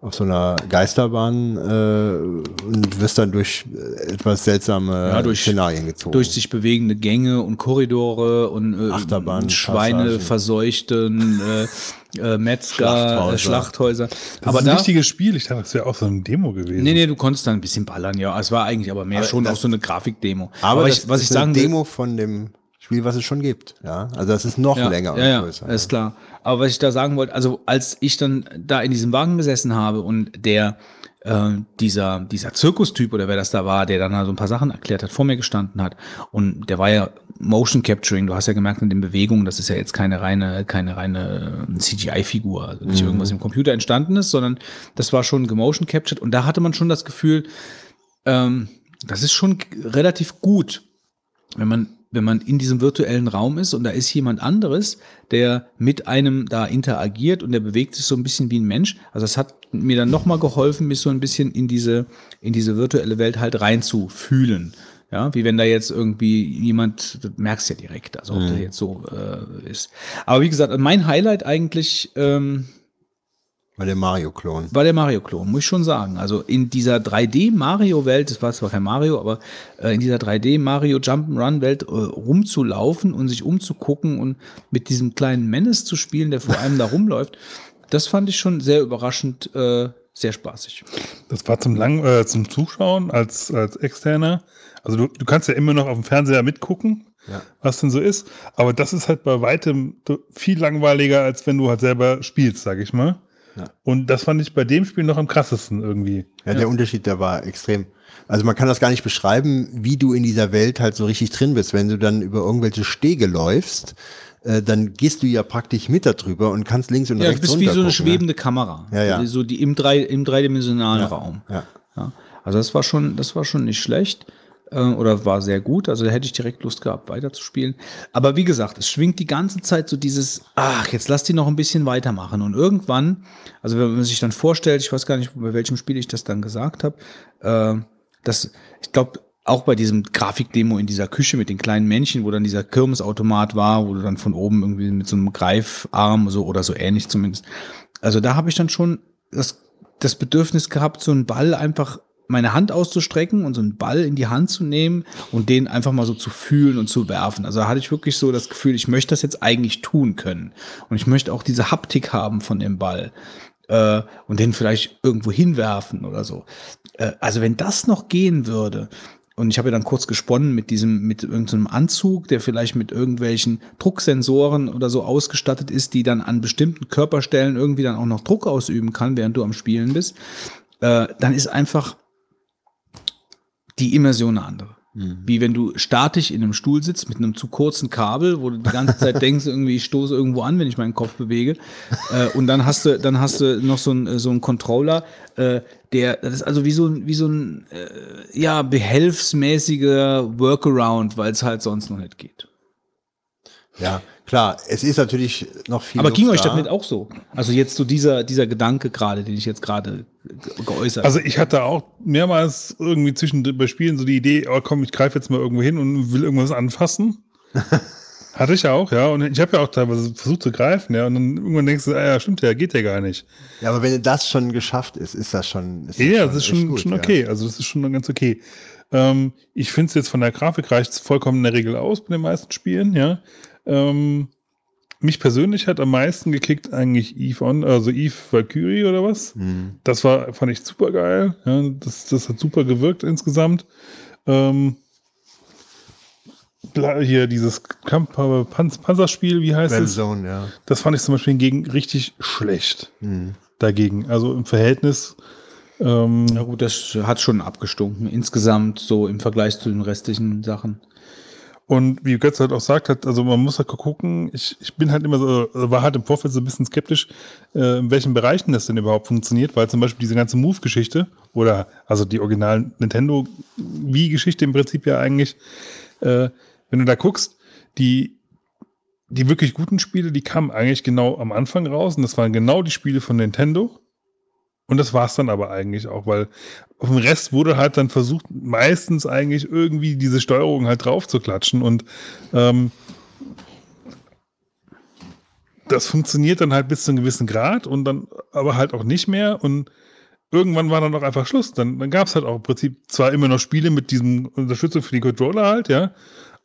auf so einer Geisterbahn äh, und wirst dann durch äh, etwas seltsame Ja, durch- Szenarien gezogen. durch sich bewegende Gänge und Korridore und äh, Achterbahn- Schweine Passagen. verseuchten äh, äh, Metzger, Schlachthäuser. Schlachthäuser. Äh, Schlachthäuser. Das Aber ist ein da, richtiges Spiel. Ich dachte, das wäre auch so eine Demo gewesen. nee, nee, du konntest dann ein bisschen ballern, ja. Es war eigentlich aber mehr Aber schon das- auch so eine Grafikdemo. aber ich, das was ist ich sagen Demo von dem Spiel, was es schon gibt. Ja, also das ist noch ja, länger ja, ja, größer. ist klar. Aber was ich da sagen wollte, also als ich dann da in diesem Wagen gesessen habe und der äh, dieser dieser Zirkustyp oder wer das da war, der dann so ein paar Sachen erklärt hat, vor mir gestanden hat und der war ja Motion Capturing. Du hast ja gemerkt in den Bewegungen, das ist ja jetzt keine reine keine reine CGI-Figur, also nicht irgendwas im Computer entstanden ist, sondern das war schon gemotion captured und da hatte man schon das Gefühl, ähm, das ist schon relativ gut, wenn man, wenn man in diesem virtuellen Raum ist und da ist jemand anderes, der mit einem da interagiert und der bewegt sich so ein bisschen wie ein Mensch. Also das hat mir dann nochmal geholfen, mich so ein bisschen in diese, in diese virtuelle Welt halt reinzufühlen. Ja, wie wenn da jetzt irgendwie jemand, du merkst ja direkt, also ob der jetzt so äh, ist. Aber wie gesagt, mein Highlight eigentlich ähm, Bei dem Mario-Klon. war der Mario-Klon, muss ich schon sagen. Also in dieser 3D-Mario-Welt, das war zwar kein Mario, aber äh, in dieser 3D-Mario-Jump'n'Run-Welt äh, rumzulaufen und sich umzugucken und mit diesem kleinen Menace zu spielen, der vor einem da rumläuft, das fand ich schon sehr überraschend, äh, sehr spaßig. Das war zum, Lang äh, zum Zuschauen als, als Externer. Also du, du kannst ja immer noch auf dem Fernseher mitgucken, Ja. was denn so ist. Aber das ist halt bei weitem viel langweiliger, als wenn du halt selber spielst, sag ich mal. Ja. Und das fand ich bei dem Spiel noch am krassesten irgendwie. Ja, der Unterschied, der war extrem. Also man kann das gar nicht beschreiben, wie du in dieser Welt halt so richtig drin bist. Wenn du dann über irgendwelche Stege läufst, äh, dann gehst du ja praktisch mit da drüber und kannst links und Ja, du rechts bist wie so eine ne? schwebende Kamera. Ja, ja. So die im, drei, im dreidimensionalen Ja, Raum. ja. Ja. Also das war schon, das war schon nicht schlecht äh, oder war sehr gut. Also da hätte ich direkt Lust gehabt, weiterzuspielen. Aber wie gesagt, es schwingt die ganze Zeit so dieses, ach, jetzt lass die noch ein bisschen weitermachen. Und irgendwann, also wenn man sich dann vorstellt, ich weiß gar nicht, bei welchem Spiel ich das dann gesagt habe, äh, dass, ich glaube, auch bei diesem Grafikdemo in dieser Küche mit den kleinen Männchen, wo dann dieser Kirmesautomat war, wo du dann von oben irgendwie mit so einem Greifarm so oder so ähnlich zumindest. Also da habe ich dann schon das, das Bedürfnis gehabt, so einen Ball einfach meine Hand auszustrecken und so einen Ball in die Hand zu nehmen und den einfach mal so zu fühlen und zu werfen. Also da hatte ich wirklich so das Gefühl, ich möchte das jetzt eigentlich tun können. Und ich möchte auch diese Haptik haben von dem Ball äh, und den vielleicht irgendwo hinwerfen oder so. Äh, also wenn das noch gehen würde, und ich habe ja dann kurz gesponnen mit diesem, mit irgendeinem Anzug, der vielleicht mit irgendwelchen Drucksensoren oder so ausgestattet ist, die dann an bestimmten Körperstellen irgendwie dann auch noch Druck ausüben kann, während du am Spielen bist, äh, dann ist einfach die Immersion eine andere. Wie wenn du statisch in einem Stuhl sitzt mit einem zu kurzen Kabel, wo du die ganze Zeit denkst, irgendwie ich stoße irgendwo an, wenn ich meinen Kopf bewege. Äh, und dann hast du, dann hast du noch so einen so einen Controller, äh, der, das ist also wie so ein, wie so ein äh, ja, behelfsmäßiger Workaround, weil es halt sonst noch nicht geht. Ja, klar. Es ist natürlich noch viel. Aber ging Luft euch das da. nicht auch so? Also jetzt so dieser, dieser Gedanke gerade, den ich jetzt gerade ge- geäußert Also ich hatte auch mehrmals irgendwie zwischen bei Spielen so die Idee, oh komm, ich greife jetzt mal irgendwo hin und will irgendwas anfassen. hatte ich auch, ja. Und ich habe ja auch teilweise versucht zu greifen, ja. Und dann irgendwann denkst du, ah, ja, stimmt ja, geht ja gar nicht. Ja, aber wenn das schon geschafft ist, ist das schon. Ist Ja, das ist schon, gut, schon ja. okay. Also das ist schon ganz okay. Ähm, ich finde es jetzt von der Grafik reicht es vollkommen in der Regel aus bei den meisten Spielen, ja. Ähm, mich persönlich hat am meisten gekickt eigentlich Eve on, also Eve Valkyrie oder was. Mhm. Das war, fand ich super geil. Ja, das, das hat super gewirkt insgesamt. Ähm, hier dieses Kampf Panz Panzerspiel, wie heißt es? Zone, ja. Das fand ich zum Beispiel hingegen richtig schlecht Mhm. dagegen. Also im Verhältnis. Ähm, Ja gut, das hat schon abgestunken. Insgesamt so im Vergleich zu den restlichen Sachen. Und wie Götz halt auch sagt, hat, also man muss halt gucken, ich, ich bin halt immer so, also war halt im Vorfeld so ein bisschen skeptisch, äh, in welchen Bereichen das denn überhaupt funktioniert, weil zum Beispiel diese ganze Move-Geschichte oder also die originalen Nintendo Wii-Geschichte im Prinzip ja eigentlich, äh, wenn du da guckst, die, die wirklich guten Spiele, die kamen eigentlich genau am Anfang raus und das waren genau die Spiele von Nintendo. Und das war's dann aber eigentlich auch, weil auf dem Rest wurde halt dann versucht, meistens eigentlich irgendwie diese Steuerung halt drauf zu klatschen und ähm, das funktioniert dann halt bis zu einem gewissen Grad und dann aber halt auch nicht mehr und irgendwann war dann doch einfach Schluss. Dann, dann gab es halt auch im Prinzip zwar immer noch Spiele mit diesem Unterstützung für die Controller halt, ja.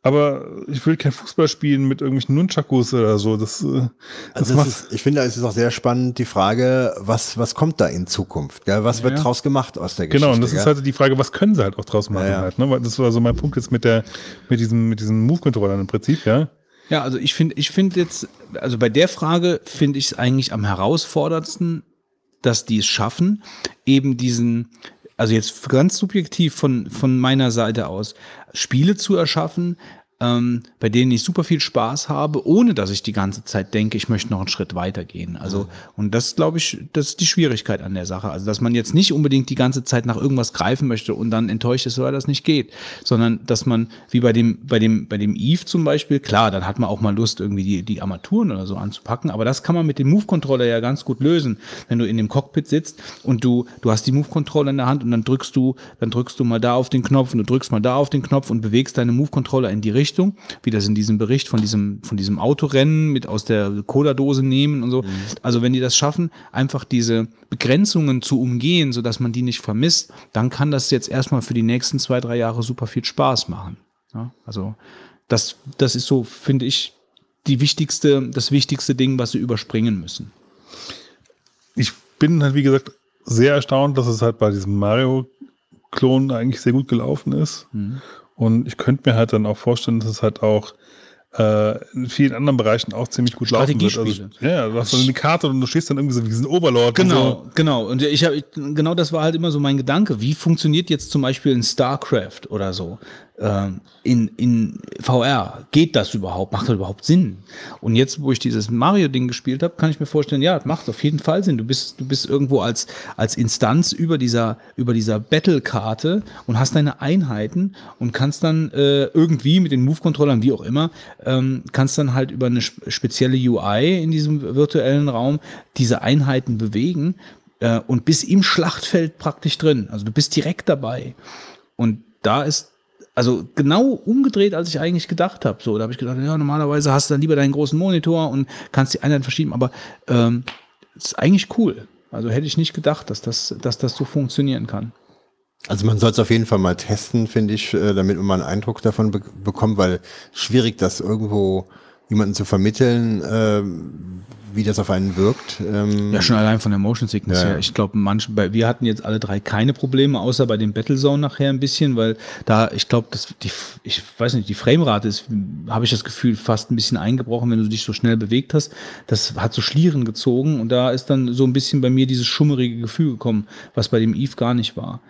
Aber ich will kein Fußball spielen mit irgendwelchen Nunchakus oder so. Das, äh, das Also das ist, ich finde, es ist auch sehr spannend die Frage, was, was kommt da in Zukunft? Ja, was wird Ja. draus gemacht aus der Geschichte? Genau, und das ist gell? halt die Frage, was können sie halt auch draus machen Ja, ja. halt, ne? Weil das war so mein Punkt jetzt mit der, mit diesem, mit diesen Move-Controllern im Prinzip, ja. Ja, also ich finde, ich finde jetzt, also bei der Frage finde ich es eigentlich am herausforderndsten, dass die es schaffen, eben diesen, also jetzt ganz subjektiv von, von meiner Seite aus, Spiele zu erschaffen, ähm, bei denen ich super viel Spaß habe, ohne dass ich die ganze Zeit denke, ich möchte noch einen Schritt weitergehen. Also, und das glaube ich, das ist die Schwierigkeit an der Sache. Also, dass man jetzt nicht unbedingt die ganze Zeit nach irgendwas greifen möchte und dann enttäuscht ist, weil das nicht geht, sondern dass man, wie bei dem, bei dem, bei dem Eve zum Beispiel, klar, dann hat man auch mal Lust, irgendwie die, die Armaturen oder so anzupacken, aber das kann man mit dem Move-Controller ja ganz gut lösen. Wenn du in dem Cockpit sitzt und du, du hast die Move-Controller in der Hand und dann drückst du, dann drückst du mal da auf den Knopf und du drückst mal da auf den Knopf und bewegst deine Move-Controller in die Richtung, wie das in diesem Bericht von diesem, von diesem Autorennen mit aus der Cola-Dose nehmen und so. Also wenn die das schaffen, einfach diese Begrenzungen zu umgehen, sodass man die nicht vermisst, dann kann das jetzt erstmal für die nächsten zwei, drei Jahre super viel Spaß machen. Ja, also das, das ist so, finde ich, die wichtigste, das wichtigste Ding, was sie überspringen müssen. Ich bin halt, wie gesagt, sehr erstaunt, dass es halt bei diesem Mario-Klon eigentlich sehr gut gelaufen ist. Mhm. Und ich könnte mir halt dann auch vorstellen, dass es halt auch äh, in vielen anderen Bereichen auch ziemlich gut laufen wird. Also, ja, du hast so eine Karte und du stehst dann irgendwie so wie diesen Oberlord. und Genau, So. genau. Und ich habe genau das war halt immer so mein Gedanke. Wie funktioniert jetzt zum Beispiel ein StarCraft oder so in, in VR? Geht das überhaupt? Macht das überhaupt Sinn? Und jetzt, wo ich dieses Mario-Ding gespielt habe, kann ich mir vorstellen, ja, das macht auf jeden Fall Sinn. Du bist, du bist irgendwo als, als Instanz über dieser, über dieser Battle-Karte und hast deine Einheiten und kannst dann äh, irgendwie mit den Move-Controllern, wie auch immer, ähm, kannst dann halt über eine sp- spezielle UI in diesem virtuellen Raum diese Einheiten bewegen äh, und bist im Schlachtfeld praktisch drin. Also du bist direkt dabei. Und da ist also genau umgedreht, als ich eigentlich gedacht habe. So, da habe ich gedacht, ja, normalerweise hast du dann lieber deinen großen Monitor und kannst die Einheiten verschieben, aber ähm, ist eigentlich cool. Also hätte ich nicht gedacht, dass das, dass das so funktionieren kann. Also man soll es auf jeden Fall mal testen, finde ich, äh, damit man mal einen Eindruck davon be bekommt, weil schwierig, das irgendwo jemanden zu vermitteln, ähm, wie das auf einen wirkt. Ähm, Ja, schon allein von der Motion Sickness Ja, her. Ich glaube, manche, bei, wir hatten jetzt alle drei keine Probleme, außer bei dem Battlezone nachher ein bisschen, weil da, ich glaube, die, ich weiß nicht, die Framerate ist, habe ich das Gefühl, fast ein bisschen eingebrochen, wenn du dich so schnell bewegt hast. Das hat so Schlieren gezogen und da ist dann so ein bisschen bei mir dieses schummerige Gefühl gekommen, was bei dem Eve gar nicht war.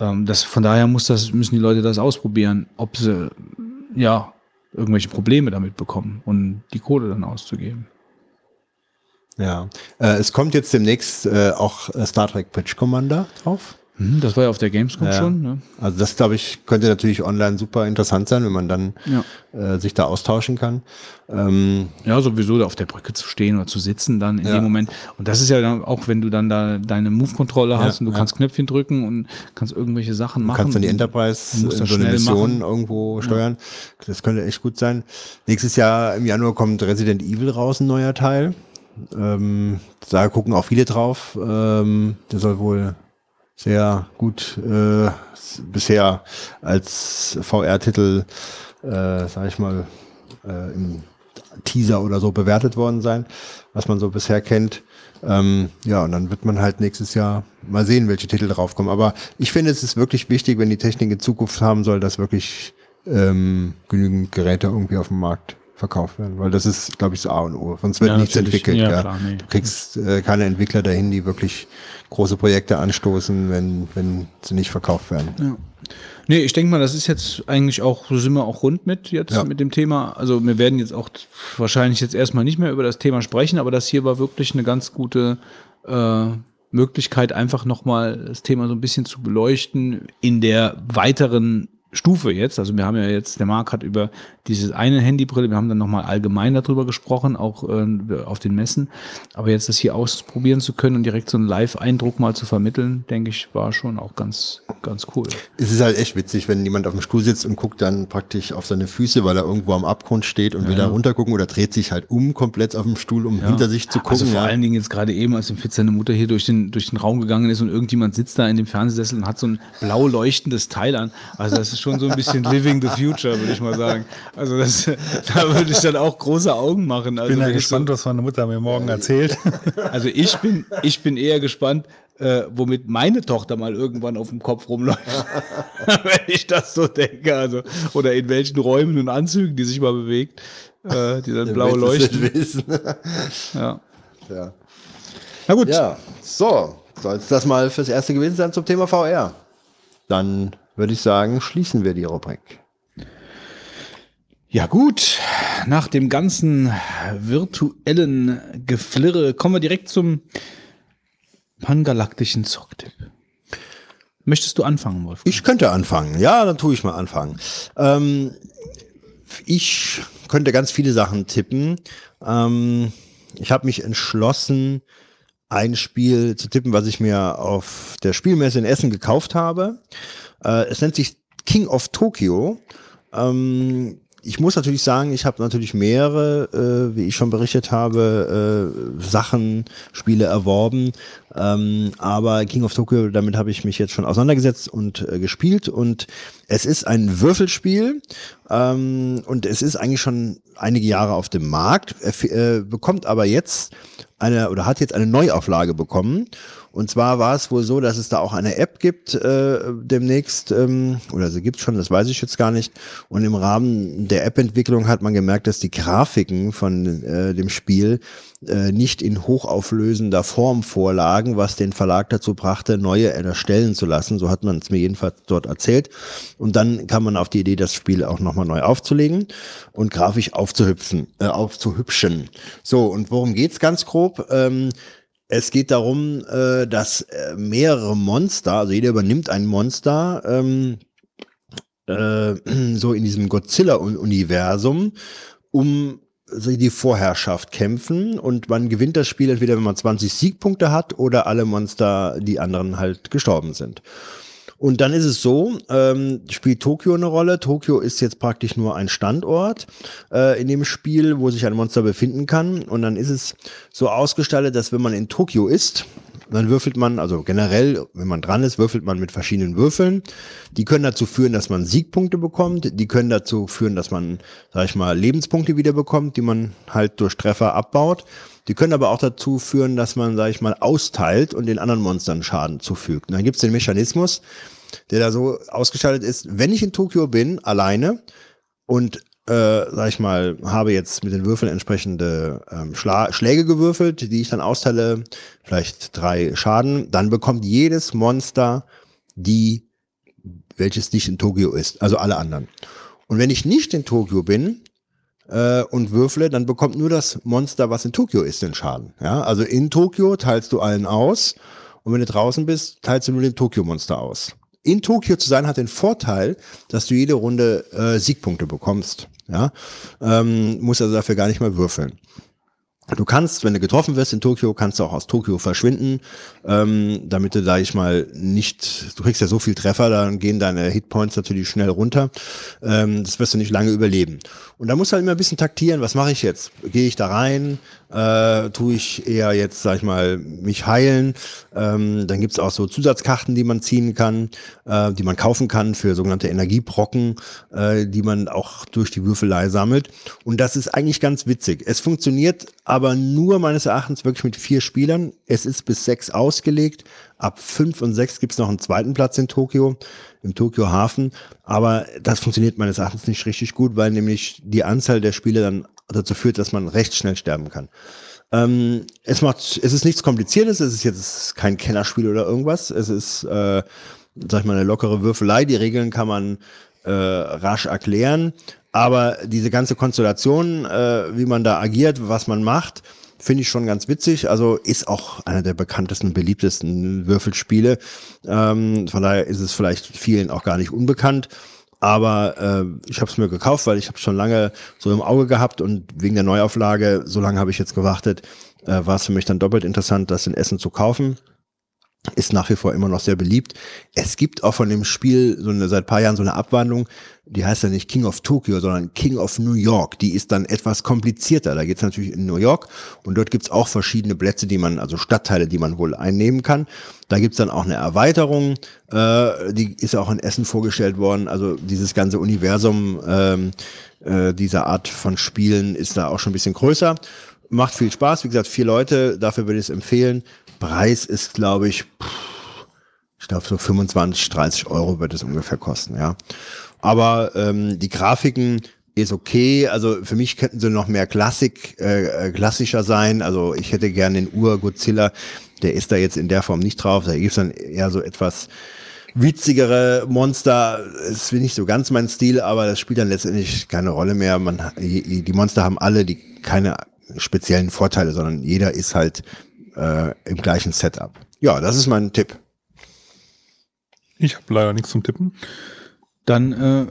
Ähm, das, von daher muss das, müssen die Leute das ausprobieren, ob sie, ja, irgendwelche Probleme damit bekommen und die Kohle dann auszugeben. ja. Äh, es kommt jetzt demnächst äh, auch äh, Star Trek Patch Commander drauf. Hm, Das war ja auf der Gamescom Ja. schon, ne? Also das, glaube ich, könnte natürlich online super interessant sein, wenn man dann Ja. äh, sich da austauschen kann. Ähm, Ja, sowieso da auf der Brücke zu stehen oder zu sitzen dann in Ja. dem Moment. Und das ist ja dann auch, wenn du dann da deine Move-Controller hast und du kannst Knöpfchen drücken und kannst irgendwelche Sachen Du machen. kannst dann die Enterprise musst in so eine Mission machen. irgendwo steuern. Das könnte echt gut sein. Nächstes Jahr im Januar kommt Resident Evil raus, ein neuer Teil. Ähm, da gucken auch viele drauf. Ähm, der soll wohl sehr gut äh, bisher als VR-Titel, äh, sag ich mal, äh, im Teaser oder so bewertet worden sein, was man so bisher kennt. Ähm, ja, und dann wird man halt nächstes Jahr mal sehen, welche Titel draufkommen. Aber ich finde, es ist wirklich wichtig, wenn die Technik in Zukunft haben soll, dass wirklich ähm, genügend Geräte irgendwie auf dem Markt verkauft werden. Weil das ist, glaube ich, das A und O. Sonst wird Ja, nichts entwickelt. Ja, Ja, klar, nee. Du kriegst äh, keine Entwickler dahin, die wirklich große Projekte anstoßen, wenn, wenn sie nicht verkauft werden. Ja. Nee, ich denke mal, das ist jetzt eigentlich auch, so sind wir auch rund mit jetzt Ja. mit dem Thema. Also wir werden jetzt auch wahrscheinlich jetzt erstmal nicht mehr über das Thema sprechen, aber das hier war wirklich eine ganz gute äh, Möglichkeit, einfach nochmal das Thema so ein bisschen zu beleuchten in der weiteren Stufe jetzt. Also wir haben ja jetzt, der Marc hat über dieses eine Handybrille, wir haben dann nochmal allgemein darüber gesprochen, auch äh, auf den Messen. Aber jetzt das hier ausprobieren zu können und direkt so einen Live-Eindruck mal zu vermitteln, denke ich, war schon auch ganz, ganz cool. Es ist halt echt witzig, wenn jemand auf dem Stuhl sitzt und guckt dann praktisch auf seine Füße, weil er irgendwo am Abgrund steht und will da runtergucken oder dreht sich halt um komplett auf dem Stuhl, um hinter sich zu gucken. Also vor ja. allen Dingen jetzt gerade eben, als im Fit seine Mutter hier durch den, durch den Raum gegangen ist und irgendjemand sitzt da in dem Fernsehsessel und hat so ein blau leuchtendes Teil an. Also das ist schon so ein bisschen living the future, würde ich mal sagen. Also das, da würde ich dann auch große Augen machen. Also bin ja gespannt, was meine Mutter mir morgen erzählt. So, also ich bin, ich bin eher gespannt, äh, womit meine Tochter mal irgendwann auf dem Kopf rumläuft. Wenn ich das so denke. Also, oder in welchen Räumen und Anzügen die sich mal bewegt, äh, die dann blau leuchten. Ja. ja. Na gut. ja, so, soll es das mal fürs Erste gewesen sein zum Thema VR. Dann würde ich sagen, schließen wir die Rubrik. Ja gut, nach dem ganzen virtuellen Geflirre kommen wir direkt zum pangalaktischen Zocktipp. Möchtest du anfangen, Wolf? Ich könnte anfangen. Ja, dann tue ich mal anfangen. Ähm, ich könnte ganz viele Sachen tippen. Ähm, ich habe mich entschlossen, ein Spiel zu tippen, was ich mir auf der Spielmesse in Essen gekauft habe. Äh, es nennt sich King of Tokyo. Ähm, ich muss natürlich sagen, ich habe natürlich mehrere, äh, wie ich schon berichtet habe, äh, Sachen, Spiele erworben. Ähm, aber King of Tokyo, damit habe ich mich jetzt schon auseinandergesetzt und äh, gespielt. Und es ist ein Würfelspiel. Ähm, und es ist eigentlich schon einige Jahre auf dem Markt. Äh, bekommt aber jetzt eine oder hat jetzt eine Neuauflage bekommen. Und zwar war es wohl so, dass es da auch eine App gibt äh, demnächst, ähm, oder sie gibt schon, das weiß ich jetzt gar nicht. Und im Rahmen der App-Entwicklung hat man gemerkt, dass die Grafiken von äh, dem Spiel äh, nicht in hochauflösender Form vorlagen, was den Verlag dazu brachte, neue erstellen zu lassen. So hat man es mir jedenfalls dort erzählt. Und dann kam man auf die Idee, das Spiel auch nochmal neu aufzulegen und grafisch aufzuhüpfen, äh, aufzuhübschen. So, und worum geht's ganz grob? Ähm, es geht darum, äh, dass äh, mehrere Monster, also jeder übernimmt ein Monster, ähm, äh, so in diesem Godzilla-Universum, um die Vorherrschaft kämpfen und man gewinnt das Spiel entweder, wenn man 20 Siegpunkte hat oder alle Monster, die anderen halt gestorben sind. Und dann ist es so, ähm, spielt Tokio eine Rolle. Tokio ist jetzt praktisch nur ein Standort äh, in dem Spiel, wo sich ein Monster befinden kann. Und dann ist es so ausgestaltet, dass wenn man in Tokio ist, dann würfelt man, also generell, wenn man dran ist, würfelt man mit verschiedenen Würfeln. Die können dazu führen, dass man Siegpunkte bekommt. Die können dazu führen, dass man, sag ich mal, Lebenspunkte wieder bekommt, die man halt durch Treffer abbaut. Die können aber auch dazu führen, dass man, sag ich mal, austeilt und den anderen Monstern Schaden zufügt. Und dann gibt es den Mechanismus, der da so ausgestaltet ist, wenn ich in Tokio bin, alleine und äh, sag ich mal, habe jetzt mit den Würfeln entsprechende ähm, Schla Schläge gewürfelt, die ich dann austeile, vielleicht drei Schaden, dann bekommt jedes Monster die, welches nicht in Tokio ist, also alle anderen. Und wenn ich nicht in Tokio bin, äh, und würfle, dann bekommt nur das Monster, was in Tokio ist, den Schaden. Ja, also in Tokio teilst du allen aus und wenn du draußen bist, teilst du nur dem Tokio-Monster aus. In Tokio zu sein hat den Vorteil, dass du jede Runde äh, Siegpunkte bekommst. Ja, ähm, musst also dafür gar nicht mehr würfeln. Du kannst, wenn du getroffen wirst in Tokio, kannst du auch aus Tokio verschwinden, ähm, damit du, sag ich mal, nicht, du kriegst ja so viel Treffer, dann gehen deine Hitpoints natürlich schnell runter. Ähm, das wirst du nicht lange überleben. Und da musst du halt immer ein bisschen taktieren, was mache ich jetzt? Gehe ich da rein? Äh, tue ich eher jetzt, sag ich mal, mich heilen? Ähm, dann gibt's auch so Zusatzkarten, die man ziehen kann, äh, die man kaufen kann für sogenannte Energiebrocken, äh, die man auch durch die Würfelei sammelt. Und das ist eigentlich ganz witzig. Es funktioniert aber nur meines Erachtens wirklich mit vier Spielern. Es ist bis sechs ausgelegt. Ab fünf und sechs gibt's noch einen zweiten Platz in Tokio, im Tokio Hafen. Aber das funktioniert meines Erachtens nicht richtig gut, weil nämlich die Anzahl der Spiele dann dazu führt, dass man recht schnell sterben kann. Ähm, es macht, es ist nichts Kompliziertes, es ist jetzt kein Kennerspiel oder irgendwas. Es ist, äh, sag ich mal, eine lockere Würfelei. Die Regeln kann man äh, rasch erklären. Aber diese ganze Konstellation, äh, wie man da agiert, was man macht, finde ich schon ganz witzig. Also ist auch einer der bekanntesten, beliebtesten Würfelspiele. Ähm, von daher ist es vielleicht vielen auch gar nicht unbekannt. Aber äh, ich habe es mir gekauft, weil ich habe schon lange so im Auge gehabt und wegen der Neuauflage, so lange habe ich jetzt gewartet, äh, war es für mich dann doppelt interessant, das in Essen zu kaufen. ist nach wie vor immer noch sehr beliebt. Es gibt auch von dem Spiel so eine, seit ein paar Jahren so eine Abwandlung, die heißt ja nicht King of Tokyo, sondern King of New York. Die ist dann etwas komplizierter. Da geht's natürlich in New York und dort gibt's auch verschiedene Plätze, die man, also Stadtteile, die man wohl einnehmen kann. Da gibt's dann auch eine Erweiterung, äh, die ist auch in Essen vorgestellt worden. Also dieses ganze Universum ähm, äh, dieser Art von Spielen ist da auch schon ein bisschen größer. Macht viel Spaß, wie gesagt, vier Leute, dafür würde ich es empfehlen. Preis ist, glaube ich, ich glaube so 25, 30 Euro wird es ungefähr kosten, ja. Aber ähm, die Grafiken ist okay. Also für mich könnten sie noch mehr Klassik, äh, klassischer sein. Also ich hätte gerne den Ur-Godzilla. Der ist da jetzt in der Form nicht drauf. Da gibt es dann eher so etwas witzigere Monster. Ist nicht so ganz mein Stil, aber das spielt dann letztendlich keine Rolle mehr. Man, die Monster haben alle die keine speziellen Vorteile, sondern jeder ist halt äh, im gleichen Setup. Ja, das ist mein Tipp. Ich habe leider nichts zum Tippen. Dann äh,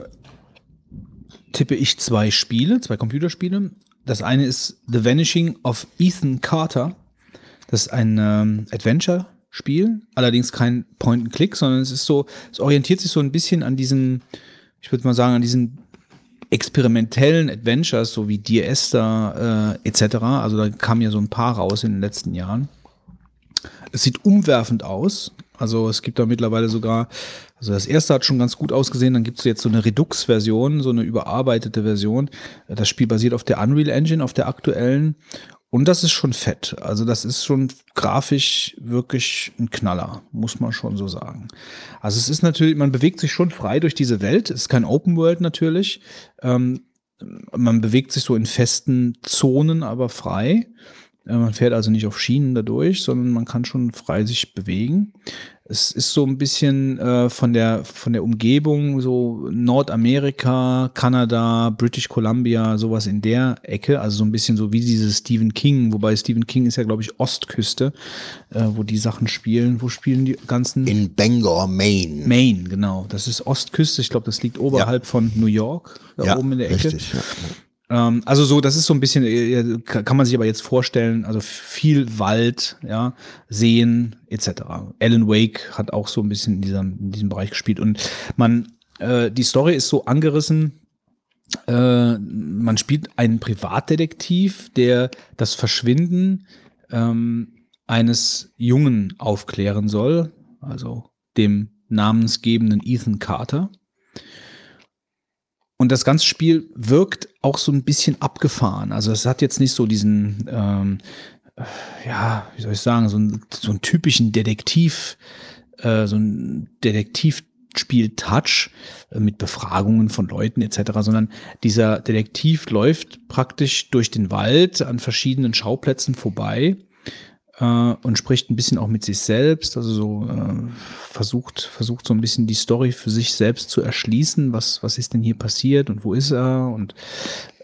tippe ich zwei Spiele, zwei Computerspiele. Das eine ist The Vanishing of Ethan Carter. Das ist ein ähm, Adventure-Spiel, allerdings kein Point-and-Click, sondern es ist so, es orientiert sich so ein bisschen an diesen, ich würde mal sagen, an diesen experimentellen Adventures, so wie Dear Esther äh, etc. Also da kamen ja so ein paar raus in den letzten Jahren. Es sieht umwerfend aus. Also es gibt da mittlerweile sogar, also das erste hat schon ganz gut ausgesehen, dann gibt es jetzt so eine Redux-Version, so eine überarbeitete Version. Das Spiel basiert auf der Unreal Engine, auf der aktuellen. Und das ist schon fett. Also das ist schon grafisch wirklich ein Knaller, muss man schon so sagen. Also es ist natürlich, man bewegt sich schon frei durch diese Welt. Es ist kein Open World natürlich. Ähm, man bewegt sich so in festen Zonen, aber frei. Äh, man fährt also nicht auf Schienen dadurch, sondern man kann schon frei sich bewegen. Es ist so ein bisschen äh, von, der, von der Umgebung, so Nordamerika, Kanada, British Columbia, sowas in der Ecke. Also so ein bisschen so wie dieses Stephen King, wobei Stephen King ist ja, glaube ich, Ostküste, äh, wo die Sachen spielen. Wo spielen die ganzen? In Bangor, Maine. Maine, genau. Das ist Ostküste. Ich glaube, das liegt oberhalb ja. von New York, da ja, oben in der Ecke. Richtig, ja. Ähm, also so, das ist so ein bisschen, äh, kann man sich aber jetzt vorstellen, also viel Wald, ja, Seen etc. Alan Wake hat auch so ein bisschen in diesem, in diesem Bereich gespielt und man, äh, die Story ist so angerissen, äh, man spielt einen Privatdetektiv, der das Verschwinden ähm, eines Jungen aufklären soll, also dem namensgebenden Ethan Carter. Und das ganze Spiel wirkt auch so ein bisschen abgefahren. Also es hat jetzt nicht so diesen, ähm, ja, wie soll ich sagen, so, ein, so einen typischen Detektiv, äh, so ein Detektivspiel-Touch äh, mit Befragungen von Leuten etc., sondern dieser Detektiv läuft praktisch durch den Wald an verschiedenen Schauplätzen vorbei äh, und spricht ein bisschen auch mit sich selbst, also so äh, versucht, versucht so ein bisschen die Story für sich selbst zu erschließen, was, was ist denn hier passiert und wo ist er? Und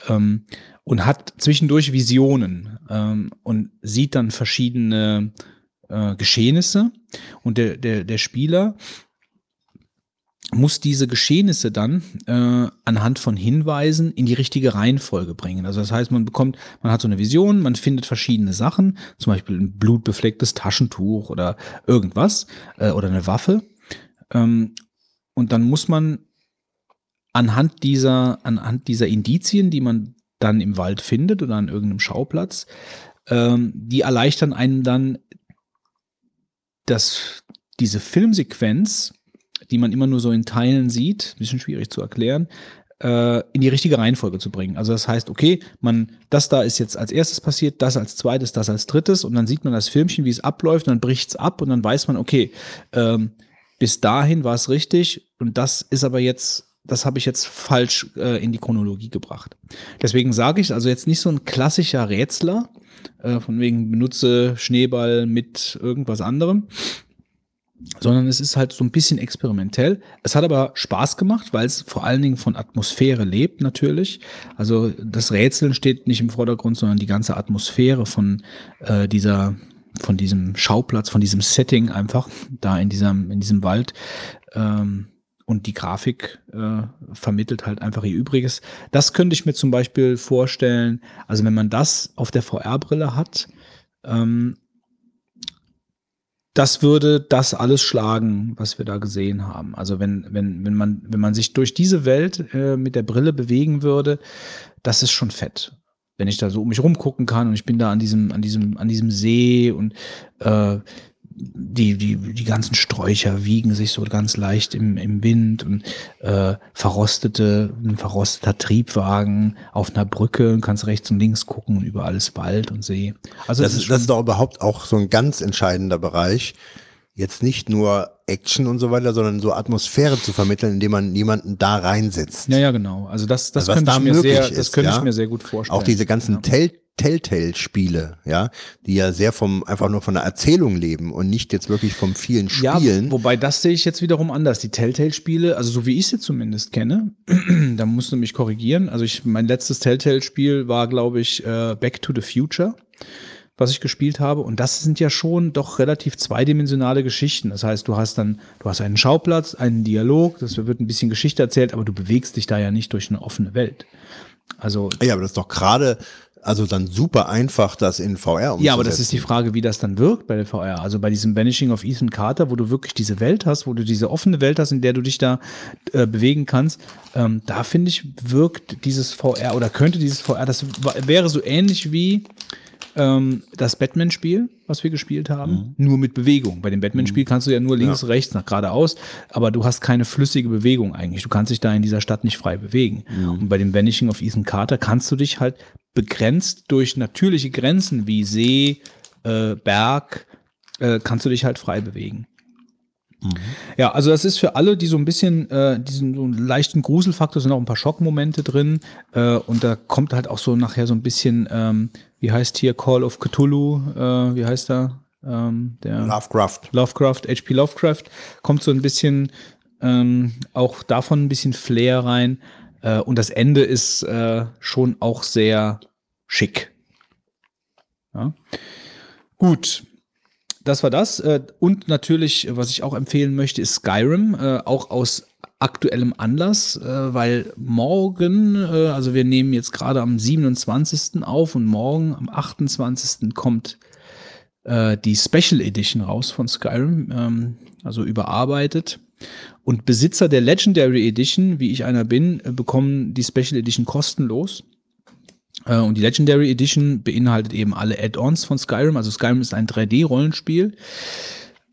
ähm, und hat zwischendurch Visionen ähm, und sieht dann verschiedene äh, Geschehnisse. Und der, der, der Spieler muss diese Geschehnisse dann äh, anhand von Hinweisen in die richtige Reihenfolge bringen. Also das heißt, man bekommt, man hat so eine Vision, man findet verschiedene Sachen, zum Beispiel ein blutbeflecktes Taschentuch oder irgendwas äh, oder eine Waffe. Ähm, und dann muss man anhand dieser, anhand dieser Indizien, die man dann im Wald findet oder an irgendeinem Schauplatz, ähm, die erleichtern einen dann, dass diese Filmsequenz die man immer nur so in Teilen sieht, bisschen schwierig zu erklären, äh, in die richtige Reihenfolge zu bringen. Also das heißt, okay, man, das da ist jetzt als erstes passiert, das als zweites, das als drittes und dann sieht man das Filmchen, wie es abläuft und dann bricht es ab und dann weiß man, okay, ähm, bis dahin war es richtig und das ist aber jetzt das habe ich jetzt falsch äh, in die Chronologie gebracht. Deswegen sage ich, also jetzt nicht so ein klassischer Rätsler, äh, von wegen benutze Schneeball mit irgendwas anderem, sondern es ist halt so ein bisschen experimentell. Es hat aber Spaß gemacht, weil es vor allen Dingen von Atmosphäre lebt natürlich. Also das Rätseln steht nicht im Vordergrund, sondern die ganze Atmosphäre von äh, dieser von diesem Schauplatz, von diesem Setting einfach da in diesem in diesem Wald ähm, und die Grafik äh, vermittelt halt einfach ihr Übriges. Das könnte ich mir zum Beispiel vorstellen. Also wenn man das auf der VR-Brille hat ähm, das würde das alles schlagen, was wir da gesehen haben. Also wenn, wenn, wenn man, wenn man sich durch diese Welt äh, mit der Brille bewegen würde, das ist schon fett. Wenn ich da so um mich rumgucken kann und ich bin da an diesem, an diesem, an diesem See und äh, die, die, die ganzen Sträucher wiegen sich so ganz leicht im, im Wind und äh, verrostete, ein verrosteter Triebwagen auf einer Brücke und kannst rechts und links gucken und überall ist Wald und See. Also das, ist, das ist doch überhaupt auch so ein ganz entscheidender Bereich. Jetzt nicht nur Action und so weiter, sondern so Atmosphäre zu vermitteln, indem man jemanden da reinsetzt. Ja, ja, genau. Also das, das Also könnte da ich mir sehr, ist, das könnte ja. ich mir sehr gut vorstellen. Auch diese ganzen ja. Tell Telltale-Spiele, ja, die ja sehr vom, einfach nur von der Erzählung leben und nicht jetzt wirklich vom vielen Ja, Spielen. wobei das sehe ich jetzt wiederum anders. Die Telltale-Spiele, also so wie ich sie zumindest kenne, da musst du mich korrigieren. Also ich, mein letztes Telltale-Spiel war, glaube ich, äh, Back to the Future, was ich gespielt habe. Und das sind ja schon doch relativ zweidimensionale Geschichten. Das heißt, du hast dann, du hast einen Schauplatz, einen Dialog, das wird ein bisschen Geschichte erzählt, aber du bewegst dich da ja nicht durch eine offene Welt. Also ja, aber das ist doch gerade, also dann super einfach, das in VR umzusetzen. Ja, aber das ist die Frage, wie das dann wirkt bei der VR. Also bei diesem Vanishing of Ethan Carter, wo du wirklich diese Welt hast, wo du diese offene Welt hast, in der du dich da äh, bewegen kannst, ähm, da finde ich, wirkt dieses VR oder könnte dieses VR, das wäre so ähnlich wie ähm, das Batman-Spiel, was wir gespielt haben, nur mit Bewegung. Bei dem Batman-Spiel kannst du ja nur links, rechts, nach geradeaus, aber du hast keine flüssige Bewegung eigentlich. Du kannst dich da in dieser Stadt nicht frei bewegen. Und bei dem Vanishing of Ethan Carter kannst du dich halt begrenzt durch natürliche Grenzen wie See, äh, Berg, äh, kannst du dich halt frei bewegen. Ja, also das ist für alle, die so ein bisschen äh, diesen so einen leichten Gruselfaktor, sind auch ein paar Schockmomente drin äh, und da kommt halt auch so nachher so ein bisschen, ähm, wie heißt hier Call of Cthulhu, äh, wie heißt er? Ähm, der Lovecraft. Lovecraft, HP Lovecraft, kommt so ein bisschen ähm, auch davon ein bisschen Flair rein. Äh, und das Ende ist äh, schon auch sehr schick. Ja. Gut. Das war das. Äh, Und natürlich, was ich auch empfehlen möchte, ist Skyrim, äh, auch aus aktuellem Anlass, weil morgen, also wir nehmen jetzt gerade am 27. auf und morgen am 28. kommt die Special Edition raus von Skyrim, ähm, also überarbeitet. Und Besitzer der Legendary Edition, wie ich einer bin, äh, bekommen die Special Edition kostenlos. Äh, und die Legendary Edition beinhaltet eben alle Add-ons von Skyrim. Also Skyrim ist ein 3D-Rollenspiel,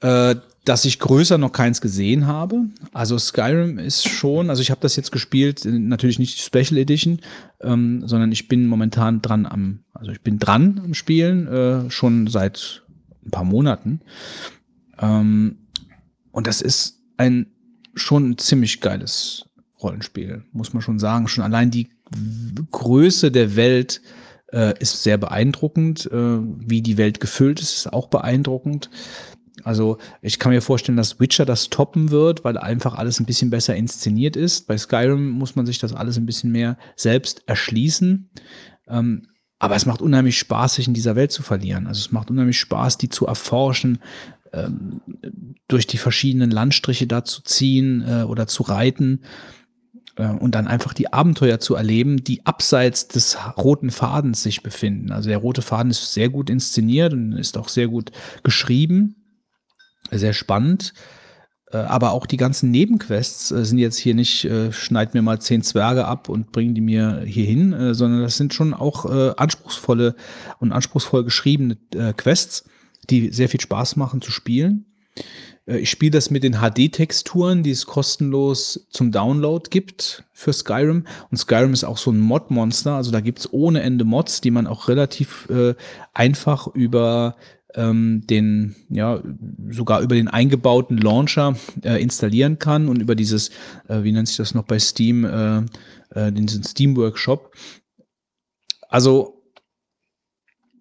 äh, dass ich größer noch keins gesehen habe. Also Skyrim ist schon, also ich habe das jetzt gespielt, natürlich nicht die Special Edition, ähm, sondern ich bin momentan dran am, also ich bin dran am Spielen, schon seit ein paar Monaten. Ähm, und das ist ein schon ein ziemlich geiles Rollenspiel, muss man schon sagen. Schon allein die Größe der Welt äh, ist sehr beeindruckend. Äh, wie die Welt gefüllt ist, ist auch beeindruckend. Also ich kann mir vorstellen, dass Witcher das toppen wird, weil einfach alles ein bisschen besser inszeniert ist. Bei Skyrim muss man sich das alles ein bisschen mehr selbst erschließen. Ähm, aber es macht unheimlich Spaß, sich in dieser Welt zu verlieren. Also es macht unheimlich Spaß, die zu erforschen, ähm, durch die verschiedenen Landstriche da zu ziehen äh, oder zu reiten äh, und dann einfach die Abenteuer zu erleben, die abseits des roten Fadens sich befinden. Also der rote Faden ist sehr gut inszeniert und ist auch sehr gut geschrieben, sehr spannend. Äh, Aber auch die ganzen Nebenquests äh, sind jetzt hier nicht, äh, schneid mir mal zehn Zwerge ab und bring die mir hier hin, sondern das sind schon auch anspruchsvolle und anspruchsvoll geschriebene Quests, die sehr viel Spaß machen zu spielen. Äh, Ich spiele das mit den HD-Texturen, die es kostenlos zum Download gibt für Skyrim. Und Skyrim ist auch so ein Mod-Monster. Also da gibt es ohne Ende Mods, die man auch relativ äh, einfach über ähm, den, ja, sogar über den eingebauten Launcher äh, installieren kann und über dieses, äh, wie nennt sich das noch bei Steam, äh, äh, diesen Steam Workshop. Also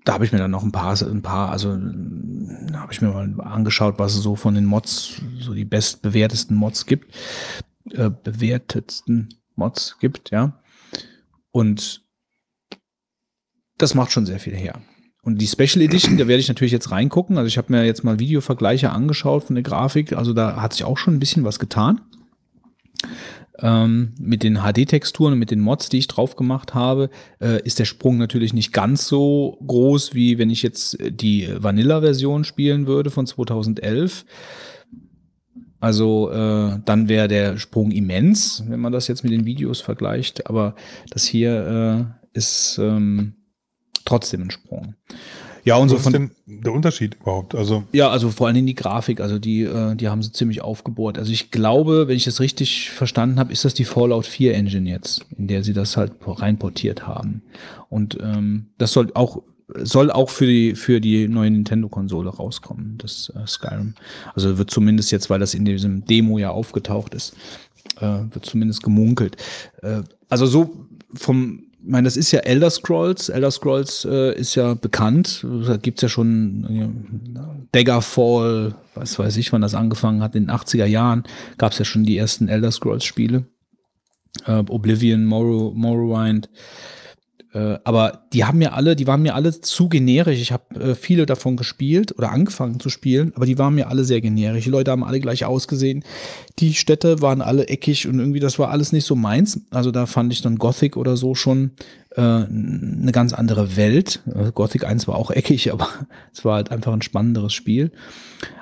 da habe ich mir dann noch ein paar, ein paar, also habe ich mir mal angeschaut, was es so von den Mods, so die bestbewertesten Mods gibt, äh, bewertetsten Mods gibt, ja. Und das macht schon sehr viel her. Und die Special Edition, da werde ich natürlich jetzt reingucken. Also ich habe mir jetzt mal Videovergleiche angeschaut von der Grafik. Also da hat sich auch schon ein bisschen was getan. Ähm, mit den HD-Texturen und mit den Mods, die ich drauf gemacht habe, äh, ist der Sprung natürlich nicht ganz so groß, wie wenn ich jetzt die Vanilla-Version spielen würde von 2011. Also äh, dann wäre der Sprung immens, wenn man das jetzt mit den Videos vergleicht. Aber das hier äh, ist ähm, trotzdem ein Sprung. Ja, und so Was ist von der Unterschied überhaupt? Also, ja, also vor allen Dingen die Grafik, also die, äh, die haben sie ziemlich aufgebohrt. Also ich glaube, wenn ich das richtig verstanden habe, ist das die Fallout 4 Engine jetzt, in der sie das halt reinportiert haben. Und ähm, das soll auch soll auch für die für die neue Nintendo-Konsole rauskommen, das äh, Skyrim. Also wird zumindest jetzt, weil das in diesem Demo ja aufgetaucht ist, äh, wird zumindest gemunkelt. Äh, also so vom meine, das ist ja Elder Scrolls. Elder Scrolls äh, ist ja bekannt. Da gibt's ja schon äh, Daggerfall, was weiß ich, wann das angefangen hat. In den 80er Jahren gab's ja schon die ersten Elder Scrolls-Spiele. Äh, Oblivion, Morrow, Morrowind. Äh, aber die haben mir alle, die waren mir alle zu generisch. Ich habe äh, viele davon gespielt oder angefangen zu spielen, aber die waren mir alle sehr generisch. Die Leute haben alle gleich ausgesehen. Die Städte waren alle eckig und irgendwie das war alles nicht so meins. Also da fand ich dann Gothic oder so schon äh, eine ganz andere Welt. Äh, Gothic 1 war auch eckig, aber es war halt einfach ein spannenderes Spiel.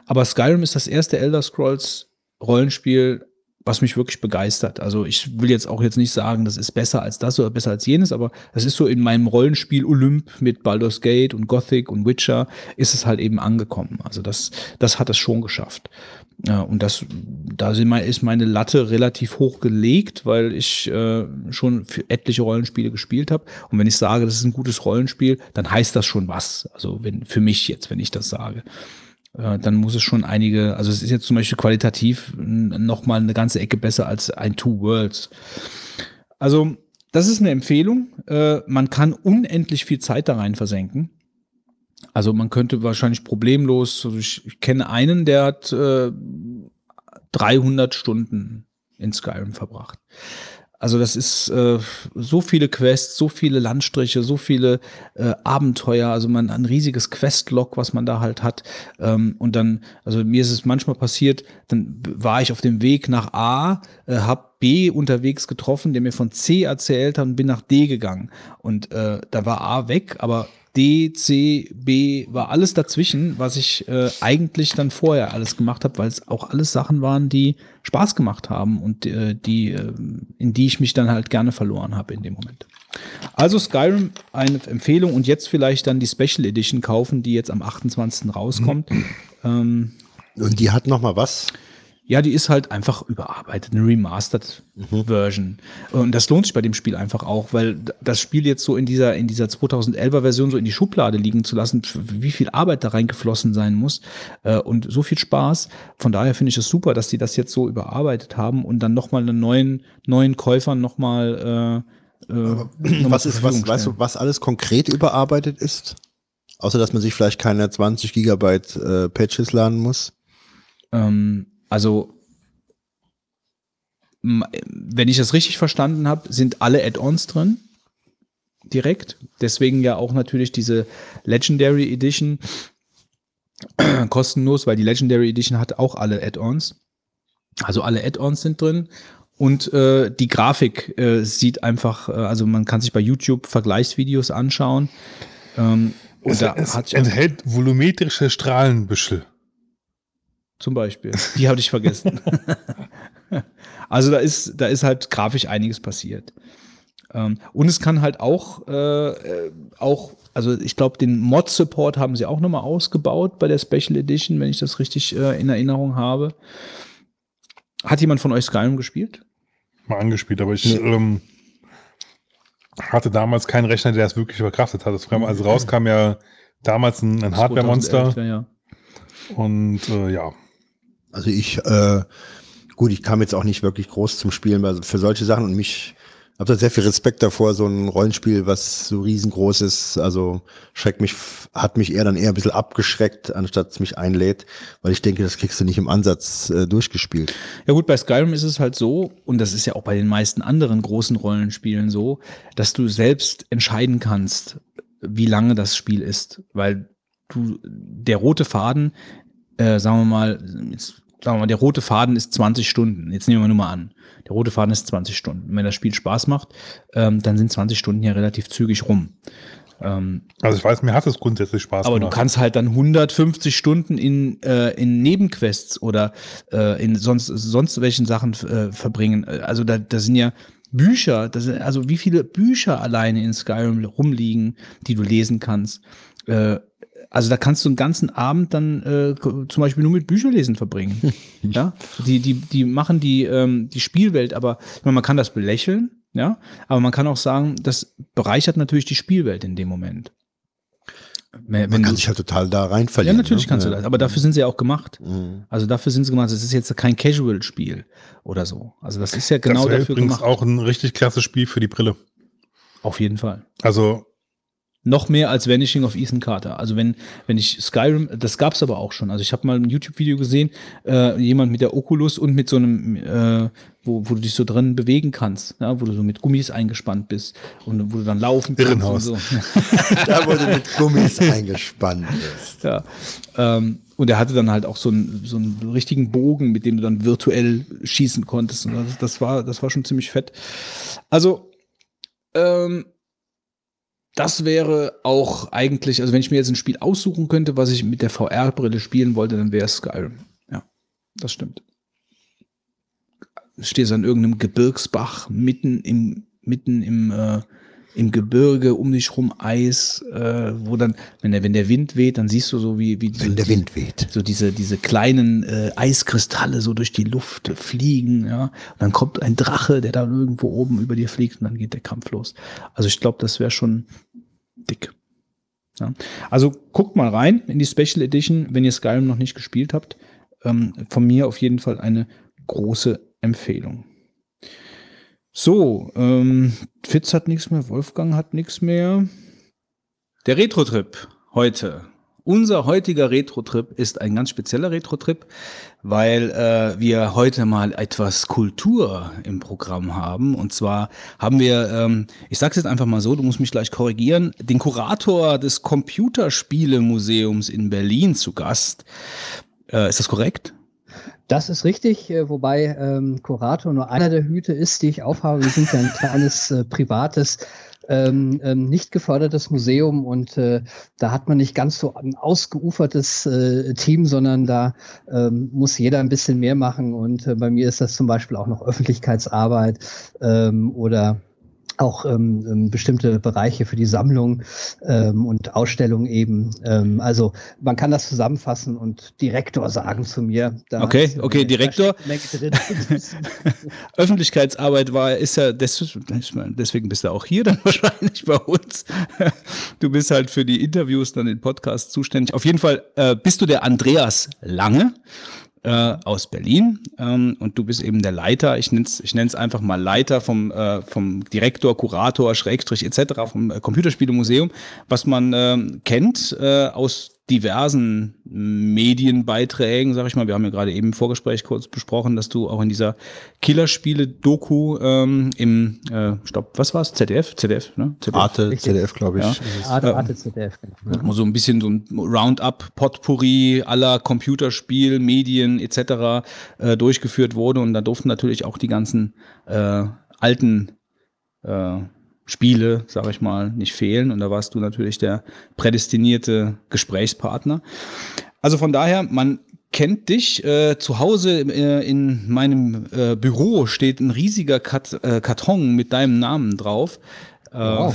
Aber Skyrim ist das erste Elder Scrolls Rollenspiel, was mich wirklich begeistert. Also ich will jetzt auch jetzt nicht sagen, das ist besser als das oder besser als jenes, aber es ist so in meinem Rollenspiel Olymp mit Baldur's Gate und Gothic und Witcher ist es halt eben angekommen. Also das, das hat es schon geschafft. Und das, da ist meine Latte relativ hoch gelegt, weil ich äh, schon für etliche Rollenspiele gespielt habe. Und wenn ich sage, das ist ein gutes Rollenspiel, dann heißt das schon was. Also wenn für mich jetzt, wenn ich das sage äh, dann muss es schon einige, also es ist jetzt zum Beispiel qualitativ noch mal eine ganze Ecke besser als ein Two Worlds. Also das ist eine Empfehlung. Äh, man kann unendlich viel Zeit da rein versenken. Also man könnte wahrscheinlich problemlos, also ich, ich kenne einen, der hat äh, 300 Stunden in Skyrim verbracht. Also das ist äh, so viele Quests, so viele Landstriche, so viele äh, Abenteuer, also man ein riesiges Questlog, was man da halt hat. Ähm, und dann, also mir ist es manchmal passiert, dann war ich auf dem Weg nach A, äh, hab B unterwegs getroffen, der mir von C erzählt hat und bin nach D gegangen. Und äh, da war A weg, aber D, C, B war alles dazwischen, was ich äh, eigentlich dann vorher alles gemacht habe, weil es auch alles Sachen waren, die Spaß gemacht haben und äh, die, äh, in die ich mich dann halt gerne verloren habe in dem Moment. Also Skyrim eine Empfehlung und jetzt vielleicht dann die Special Edition kaufen, die jetzt am 28. rauskommt. Ähm, Und die hat noch mal was? Ja, die ist halt einfach überarbeitet, eine Remastered Version. Und das lohnt sich bei dem Spiel einfach auch, weil das Spiel jetzt so in dieser, in dieser 2011er Version so in die Schublade liegen zu lassen, wie viel Arbeit da reingeflossen sein muss äh, und so viel Spaß. Von daher finde ich es super, dass die das jetzt so überarbeitet haben und dann nochmal einen neuen, neuen Käufern nochmal äh, äh, mal Was ist, was, weißt du, was alles konkret überarbeitet ist? Außer, dass man sich vielleicht keine 20 Gigabyte äh, Patches laden muss. Ähm, also, wenn ich das richtig verstanden habe, sind alle Add-ons drin. Direkt. Deswegen ja auch natürlich diese Legendary Edition kostenlos, weil die Legendary Edition hat auch alle Add-ons. Also alle Add-ons sind drin. Und äh, die Grafik äh, sieht einfach, äh, also man kann sich bei YouTube Vergleichsvideos anschauen. Ähm, und es, da es enthält volumetrische Strahlenbüschel. Zum Beispiel. Die hatte ich vergessen. also da ist, da ist halt grafisch einiges passiert. Ähm, und es kann halt auch, äh, auch, also ich glaube, den Mod-Support haben sie auch nochmal ausgebaut bei der Special Edition, wenn ich das richtig äh, in Erinnerung habe. Hat jemand von euch Skyrim gespielt? Mal angespielt, aber ich ähm, hatte damals keinen Rechner, der das wirklich verkraftet hat. Also rauskam ja damals ein, ein Hardware-Monster 2011, Ja, ja. und äh, ja. Also ich, äh, gut, ich kam jetzt auch nicht wirklich groß zum Spielen also für solche Sachen und mich habe da sehr viel Respekt davor, so ein Rollenspiel, was so riesengroß ist, also schreckt mich, hat mich eher dann eher ein bisschen abgeschreckt, anstatt es mich einlädt, weil ich denke, das kriegst du nicht im Ansatz äh, durchgespielt. Ja gut, bei Skyrim ist es halt so, und das ist ja auch bei den meisten anderen großen Rollenspielen so, dass du selbst entscheiden kannst, wie lange das Spiel ist. Weil du, der rote Faden, äh, sagen wir mal, jetzt sagen wir mal, der rote Faden ist 20 Stunden. Jetzt nehmen wir nur mal an. Der rote Faden ist 20 Stunden. Und wenn das Spiel Spaß macht, ähm, dann sind 20 Stunden ja relativ zügig rum. Ähm, Also ich weiß, mir hat es grundsätzlich Spaß aber du gemacht. kannst halt dann 150 Stunden in, äh, in Nebenquests oder äh, in sonst, sonst welchen Sachen äh, verbringen. Also da, da sind ja Bücher, das sind, also wie viele Bücher alleine in Skyrim rumliegen, die du lesen kannst. Äh, also da kannst du einen ganzen Abend dann äh, zum Beispiel nur mit Bücherlesen verbringen. ja, die, die, die machen die, ähm, die Spielwelt, aber ich meine, man kann das belächeln, ja, aber man kann auch sagen, das bereichert natürlich die Spielwelt in dem Moment. Wenn, Man kann du- sich halt total da rein ja, verlieren. natürlich ne? kannst du Ja. das, aber dafür sind sie ja auch gemacht. Mhm. Also dafür sind sie gemacht. Das ist jetzt kein Casual-Spiel oder so. Also das ist ja genau das dafür übrigens gemacht. auch ein richtig klasse Spiel für die Brille. Auf jeden Fall. Also Noch mehr als Vanishing of Ethan Carter. Also wenn, wenn ich Skyrim, das gab's aber auch schon. Also ich habe mal ein YouTube-Video gesehen, äh, jemand mit der Oculus und mit so einem, äh, wo, wo du dich so drin bewegen kannst, ja, wo du so mit Gummis eingespannt bist und wo du dann laufen kannst Irrenhaus. und so. Da wurde mit Gummis eingespannt ist. Ja. Ähm, und er hatte dann halt auch so einen, so einen richtigen Bogen, mit dem du dann virtuell schießen konntest. Und das, das, war, das war schon ziemlich fett. Also, ähm, das wäre auch eigentlich, also wenn ich mir jetzt ein Spiel aussuchen könnte, was ich mit der VR-Brille spielen wollte, dann wäre es Skyrim. Ja, das stimmt. Du stehst an irgendeinem Gebirgsbach mitten im, mitten im, äh, im Gebirge, um dich rum Eis, äh, wo dann, wenn der, wenn der Wind weht, dann siehst du so wie, wie Wenn der Wind weht. so diese, diese kleinen äh, Eiskristalle so durch die Luft fliegen, ja. Und dann kommt ein Drache, der da irgendwo oben über dir fliegt und dann geht der Kampf los. Also ich glaube, das wäre schon dick. Ja. Also guckt mal rein in die Special Edition, wenn ihr Skyrim noch nicht gespielt habt. Ähm, von mir auf jeden Fall eine große Empfehlung. So, ähm, Fitz hat nichts mehr, Wolfgang hat nichts mehr. Der Retro-Trip heute. Unser heutiger Retro-Trip ist ein ganz spezieller Retro-Trip, weil äh, wir heute mal etwas Kultur im Programm haben. Und zwar haben wir, ähm, ich sag's jetzt einfach mal so, du musst mich gleich korrigieren, den Kurator des Computerspielemuseums in Berlin zu Gast. Äh, ist das korrekt? Das ist richtig, äh, wobei ähm, Kurator nur einer der Hüte ist, die ich aufhabe. Wir sind ja ein kleines äh, privates, ähm, ähm, nicht gefördertes Museum und äh, da hat man nicht ganz so ein ausgeufertes äh, Team, sondern da ähm, muss jeder ein bisschen mehr machen. Und äh, bei mir ist das zum Beispiel auch noch Öffentlichkeitsarbeit ähm, oder auch ähm, ähm, bestimmte Bereiche für die Sammlung ähm, und Ausstellung eben. Ähm, also man kann das zusammenfassen und Direktor sagen zu mir. Okay, okay, Direktor. Öffentlichkeitsarbeit war, ist ja, deswegen bist du auch hier dann wahrscheinlich bei uns. Du bist halt für die Interviews, dann den Podcast zuständig. Auf jeden Fall äh, bist du der Andreas Lange äh, aus Berlin ähm, und du bist eben der Leiter, ich nenne es ich nenn's einfach mal Leiter vom, äh, vom Direktor, Kurator, Schrägstrich etc. vom äh, Computerspielemuseum, was man ähm, kennt äh, aus diversen Medienbeiträgen, sag ich mal. Wir haben ja gerade eben im Vorgespräch kurz besprochen, dass du auch in dieser Killerspiele-Doku ähm, im, äh, stopp, was war's? ZDF? ZDF, ne? ZDF. Arte, Richtig. ZDF, glaube ich. Ja. Arte, Arte ZDF. genau. Wo so ein bisschen so ein Roundup, Potpourri aller Computerspiel, Medien etc. Äh, durchgeführt wurde. Und da durften natürlich auch die ganzen äh, alten äh, Spiele, sag ich mal, nicht fehlen. Und da warst du natürlich der prädestinierte Gesprächspartner. Also von daher, man kennt dich. Äh, zu Hause äh, in meinem äh, Büro steht ein riesiger Kat äh, Karton mit deinem Namen drauf. Äh, Wow.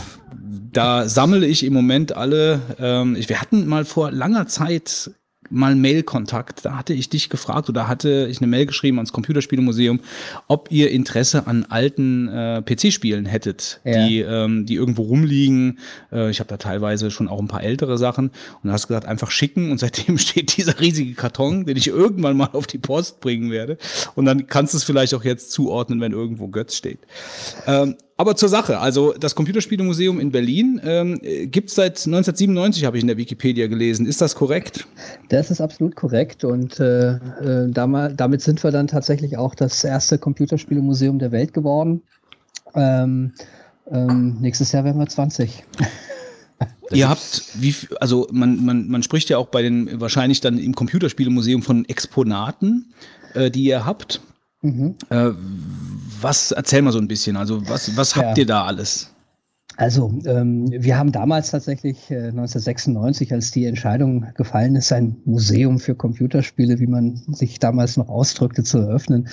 Da sammle ich im Moment alle. Ähm, ich, wir hatten mal vor langer Zeit mal Mail-Kontakt. Da hatte ich dich gefragt oder hatte ich eine Mail geschrieben ans Computerspielemuseum, ob ihr Interesse an alten äh, PC-Spielen hättet, Ja. die, ähm, die irgendwo rumliegen. Äh, ich habe da teilweise schon auch ein paar ältere Sachen und du hast gesagt, einfach schicken und seitdem steht dieser riesige Karton, den ich irgendwann mal auf die Post bringen werde. Und dann kannst du es vielleicht auch jetzt zuordnen, wenn irgendwo Götz steht. Ähm, aber zur Sache, also das Computerspielemuseum in Berlin ähm, gibt es seit 1997, habe ich in der Wikipedia gelesen. Ist das korrekt? Das ist absolut korrekt und äh, äh, damit sind wir dann tatsächlich auch das erste Computerspielemuseum der Welt geworden. Ähm, ähm, nächstes Jahr werden wir 20. Ihr habt, wie, also man, man, man spricht ja auch bei den, wahrscheinlich dann im Computerspielemuseum von Exponaten. äh, die ihr habt. Mhm. Äh, was, erzähl mal so ein bisschen, also was, was habt Ja. ihr da alles? Also, ähm, wir haben damals tatsächlich äh, 1996, als die Entscheidung gefallen ist, ein Museum für Computerspiele, wie man sich damals noch ausdrückte, zu eröffnen,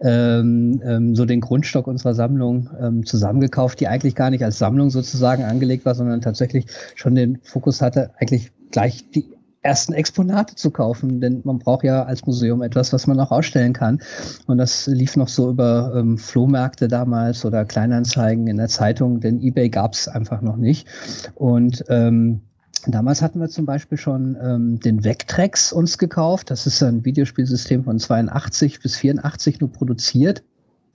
ähm, ähm, so den Grundstock unserer Sammlung ähm, zusammengekauft, die eigentlich gar nicht als Sammlung sozusagen angelegt war, sondern tatsächlich schon den Fokus hatte, eigentlich gleich die ersten Exponate zu kaufen, denn man braucht ja als Museum etwas, was man auch ausstellen kann. Und das lief noch so über ähm, Flohmärkte damals oder Kleinanzeigen in der Zeitung, denn eBay gab es einfach noch nicht. Und ähm, Damals hatten wir zum Beispiel schon ähm, den Vectrex uns gekauft. Das ist ein Videospielsystem von 82 bis 84 nur produziert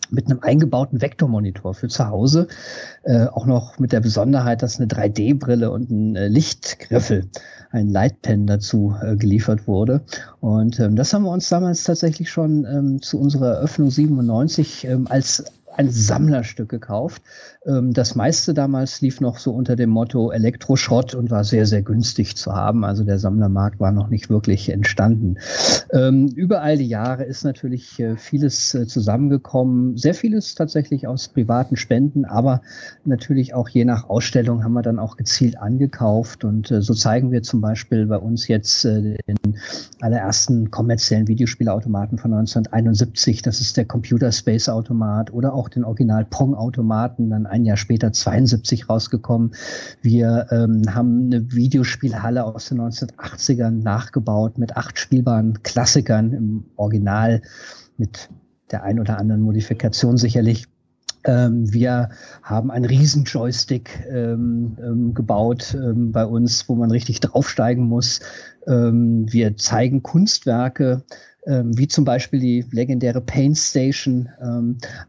mit einem eingebauten Vektormonitor für zu Hause. Äh, auch noch mit der Besonderheit, dass eine 3D-Brille und ein äh, Lichtgriffel, ein Lightpen dazu äh, geliefert wurde. Und ähm, das haben wir uns damals tatsächlich schon ähm, zu unserer Eröffnung 97 ähm, als ein Sammlerstück gekauft. Ähm, das meiste damals lief noch so unter dem Motto Elektroschrott und war sehr, sehr günstig zu haben. Also der Sammlermarkt war noch nicht wirklich entstanden. Ähm, über all die Jahre ist natürlich äh, vieles äh, zusammengekommen. Sehr vieles tatsächlich aus privaten Spenden, aber natürlich auch je nach Ausstellung haben wir dann auch gezielt angekauft. Und äh, so zeigen wir zum Beispiel bei uns jetzt den allerersten kommerziellen Videospielautomaten von 1971. Das ist der Computer Space Automat oder auch den Original Pong-Automaten, dann ein Jahr später 72 rausgekommen. Wir ähm, haben eine Videospielhalle aus den 1980ern nachgebaut mit acht spielbaren Klassikern im Original mit der ein oder anderen Modifikation sicherlich. Ähm, wir haben einen riesen Joystick ähm, ähm, gebaut ähm, bei uns, wo man richtig draufsteigen muss. Ähm, wir zeigen Kunstwerke, ähm, wie zum Beispiel die legendäre Pain Station,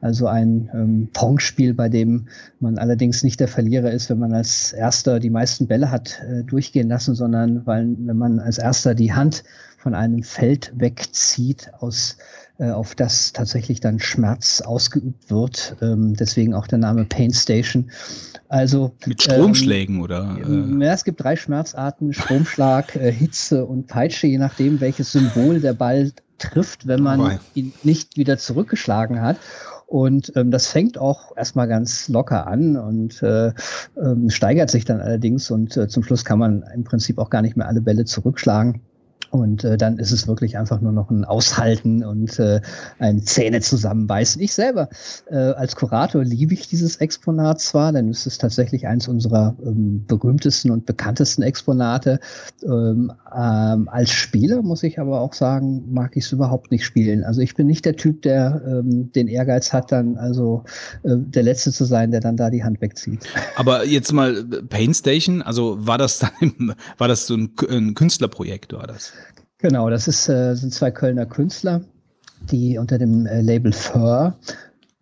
also ein ähm, Pong-Spiel, bei dem man allerdings nicht der Verlierer ist, wenn man als Erster die meisten Bälle hat äh, durchgehen lassen, sondern weil, wenn man als Erster die Hand von einem Feld wegzieht, aus, auf das tatsächlich dann Schmerz ausgeübt wird. Ähm, deswegen auch der Name Pain Station. Also Mit Stromschlägen oder? ähm, Äh, ja, es gibt drei Schmerzarten, Stromschlag, äh, Hitze und Peitsche, je nachdem, welches Symbol der Ball trifft, wenn man Wobei. ihn nicht wieder zurückgeschlagen hat. Und ähm, das fängt auch erstmal ganz locker an und äh, ähm, steigert sich dann allerdings und äh, zum Schluss kann man im Prinzip auch gar nicht mehr alle Bälle zurückschlagen. Und äh, dann ist es wirklich einfach nur noch ein Aushalten und äh, ein Zähne zusammenbeißen. Ich selber äh, als Kurator liebe ich dieses Exponat zwar, denn es ist tatsächlich eins unserer ähm, berühmtesten und bekanntesten Exponate. Ähm, ähm, als Spieler muss ich aber auch sagen, mag ich es überhaupt nicht spielen. Also ich bin nicht der Typ, der ähm, den Ehrgeiz hat, dann also äh, der Letzte zu sein, der dann da die Hand wegzieht. aber jetzt mal äh, Pain Station, also war das dann, war das so ein, ein Künstlerprojekt, war das? Genau, das ist, äh, sind zwei Kölner Künstler, die unter dem äh, Label Fur,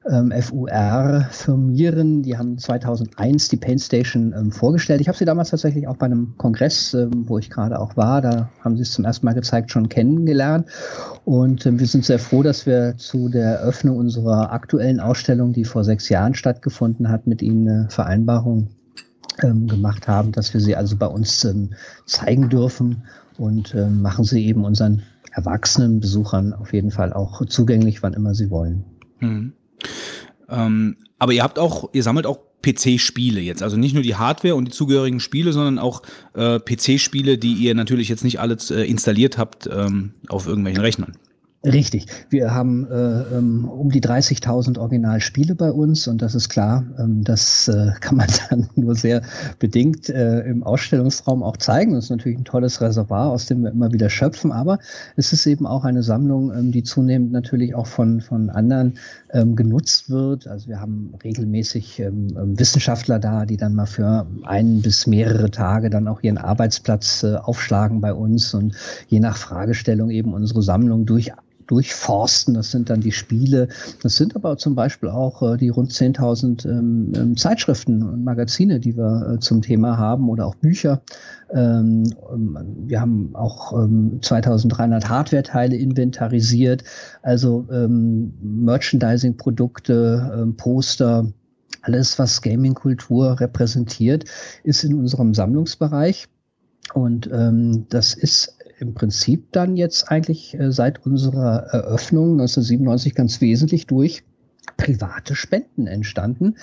ähm, FUR, firmieren. Die haben 2001 die Paint Station ähm, vorgestellt. Ich habe sie damals tatsächlich auch bei einem Kongress, ähm, wo ich gerade auch war, da haben sie es zum ersten Mal gezeigt, schon kennengelernt. Und ähm, wir sind sehr froh, dass wir zu der Eröffnung unserer aktuellen Ausstellung, die vor sechs Jahren stattgefunden hat, mit ihnen eine Vereinbarung ähm, gemacht haben, dass wir sie also bei uns ähm, zeigen dürfen und ähm, machen sie eben unseren erwachsenen Besuchern auf jeden Fall auch zugänglich, wann immer sie wollen. Mhm. Ähm, aber ihr habt auch, ihr sammelt auch PC-Spiele jetzt, also nicht nur die Hardware und die zugehörigen Spiele, sondern auch äh, PC-Spiele, die ihr natürlich jetzt nicht alles äh, installiert habt ähm, auf irgendwelchen Rechnern. Richtig. Wir haben äh, ähm, um die 30.000 Originalspiele bei uns und das ist klar, ähm, das äh, kann man dann nur sehr bedingt äh, im Ausstellungsraum auch zeigen. Das ist natürlich ein tolles Reservoir, aus dem wir immer wieder schöpfen, aber es ist eben auch eine Sammlung, ähm, die zunehmend natürlich auch von, von anderen ähm, genutzt wird. Also wir haben regelmäßig ähm, ähm, Wissenschaftler da, die dann mal für ein bis mehrere Tage dann auch ihren Arbeitsplatz äh, aufschlagen bei uns und je nach Fragestellung eben unsere Sammlung durch durchforsten. Das sind dann die Spiele. Das sind aber zum Beispiel auch äh, die rund 10.000 ähm, ähm, Zeitschriften und Magazine, die wir äh, zum Thema haben oder auch Bücher. Ähm, ähm, wir haben auch ähm, 2300 Hardware-Teile inventarisiert, also ähm, Merchandising-Produkte, Poster. Alles, was Gaming-Kultur repräsentiert, ist in unserem Sammlungsbereich. Und ähm, das ist im Prinzip dann jetzt eigentlich äh, seit unserer Eröffnung 1997 ganz wesentlich durch private Spenden entstanden,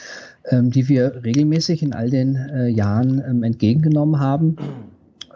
ähm, die wir regelmäßig in all den äh, Jahren ähm, entgegengenommen haben.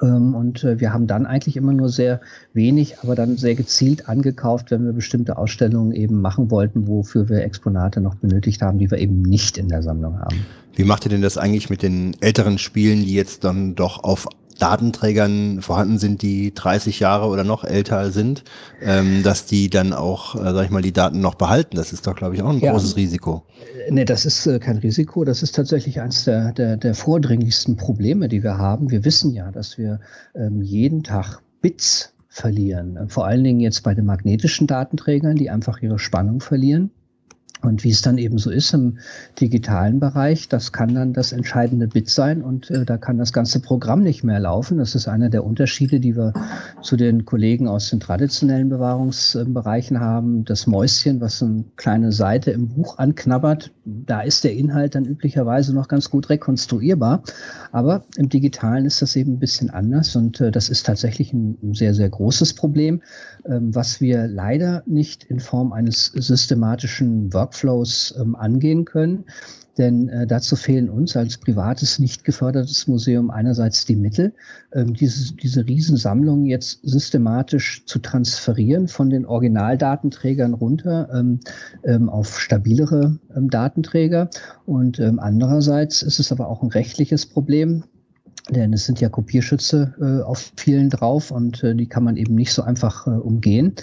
Ähm, und äh, wir haben dann eigentlich immer nur sehr wenig, aber dann sehr gezielt angekauft, wenn wir bestimmte Ausstellungen eben machen wollten, wofür wir Exponate noch benötigt haben, die wir eben nicht in der Sammlung haben. Wie macht ihr denn das eigentlich mit den älteren Spielen, die jetzt dann doch auf Datenträgern vorhanden sind, die 30 Jahre oder noch älter sind, ähm, dass die dann auch, äh, sag ich mal, die Daten noch behalten. Das ist doch, glaube ich, auch ein ja. großes Risiko. Äh, nee, das ist äh, kein Risiko. Das ist tatsächlich eines der, der, der vordringlichsten Probleme, die wir haben. Wir wissen ja, dass wir ähm, jeden Tag Bits verlieren. Vor allen Dingen jetzt bei den magnetischen Datenträgern, die einfach ihre Spannung verlieren. Und wie es dann eben so ist im digitalen Bereich, das kann dann das entscheidende Bit sein und äh, da kann das ganze Programm nicht mehr laufen. Das ist einer der Unterschiede, die wir zu den Kollegen aus den traditionellen Bewahrungsbereichen haben. Das Mäuschen, was eine kleine Seite im Buch anknabbert, da ist der Inhalt dann üblicherweise noch ganz gut rekonstruierbar. Aber im digitalen ist das eben ein bisschen anders und äh, das ist tatsächlich ein, ein sehr, sehr großes Problem, ähm, was wir leider nicht in Form eines systematischen Workflows ähm, angehen können. Denn äh, dazu fehlen uns als privates, nicht gefördertes Museum einerseits die Mittel, ähm, diese, diese Riesensammlung jetzt systematisch zu transferieren von den Originaldatenträgern runter ähm, ähm, auf stabilere ähm, Datenträger. Und ähm, andererseits ist es aber auch ein rechtliches Problem. Denn es sind ja Kopierschütze äh, auf vielen drauf und äh, die kann man eben nicht so einfach äh, umgehen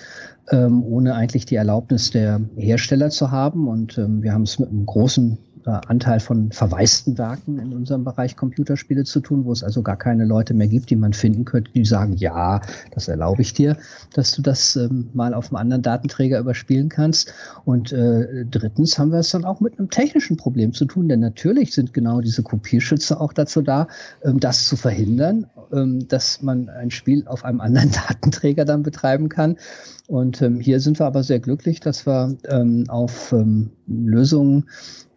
ähm, ohne eigentlich die Erlaubnis der Hersteller zu haben. Und ähm, wir haben es mit einem großen Anteil von verwaisten Werken in unserem Bereich Computerspiele zu tun, wo es also gar keine Leute mehr gibt, die man finden könnte, die sagen, ja, das erlaube ich dir, dass du das ähm, mal auf einem anderen Datenträger überspielen kannst. Und äh, drittens haben wir es dann auch mit einem technischen Problem zu tun, denn natürlich sind genau diese Kopierschützer auch dazu da, ähm, das zu verhindern, ähm, dass man ein Spiel auf einem anderen Datenträger dann betreiben kann. Und ähm, hier sind wir aber sehr glücklich, dass wir ähm, auf ähm, Lösungen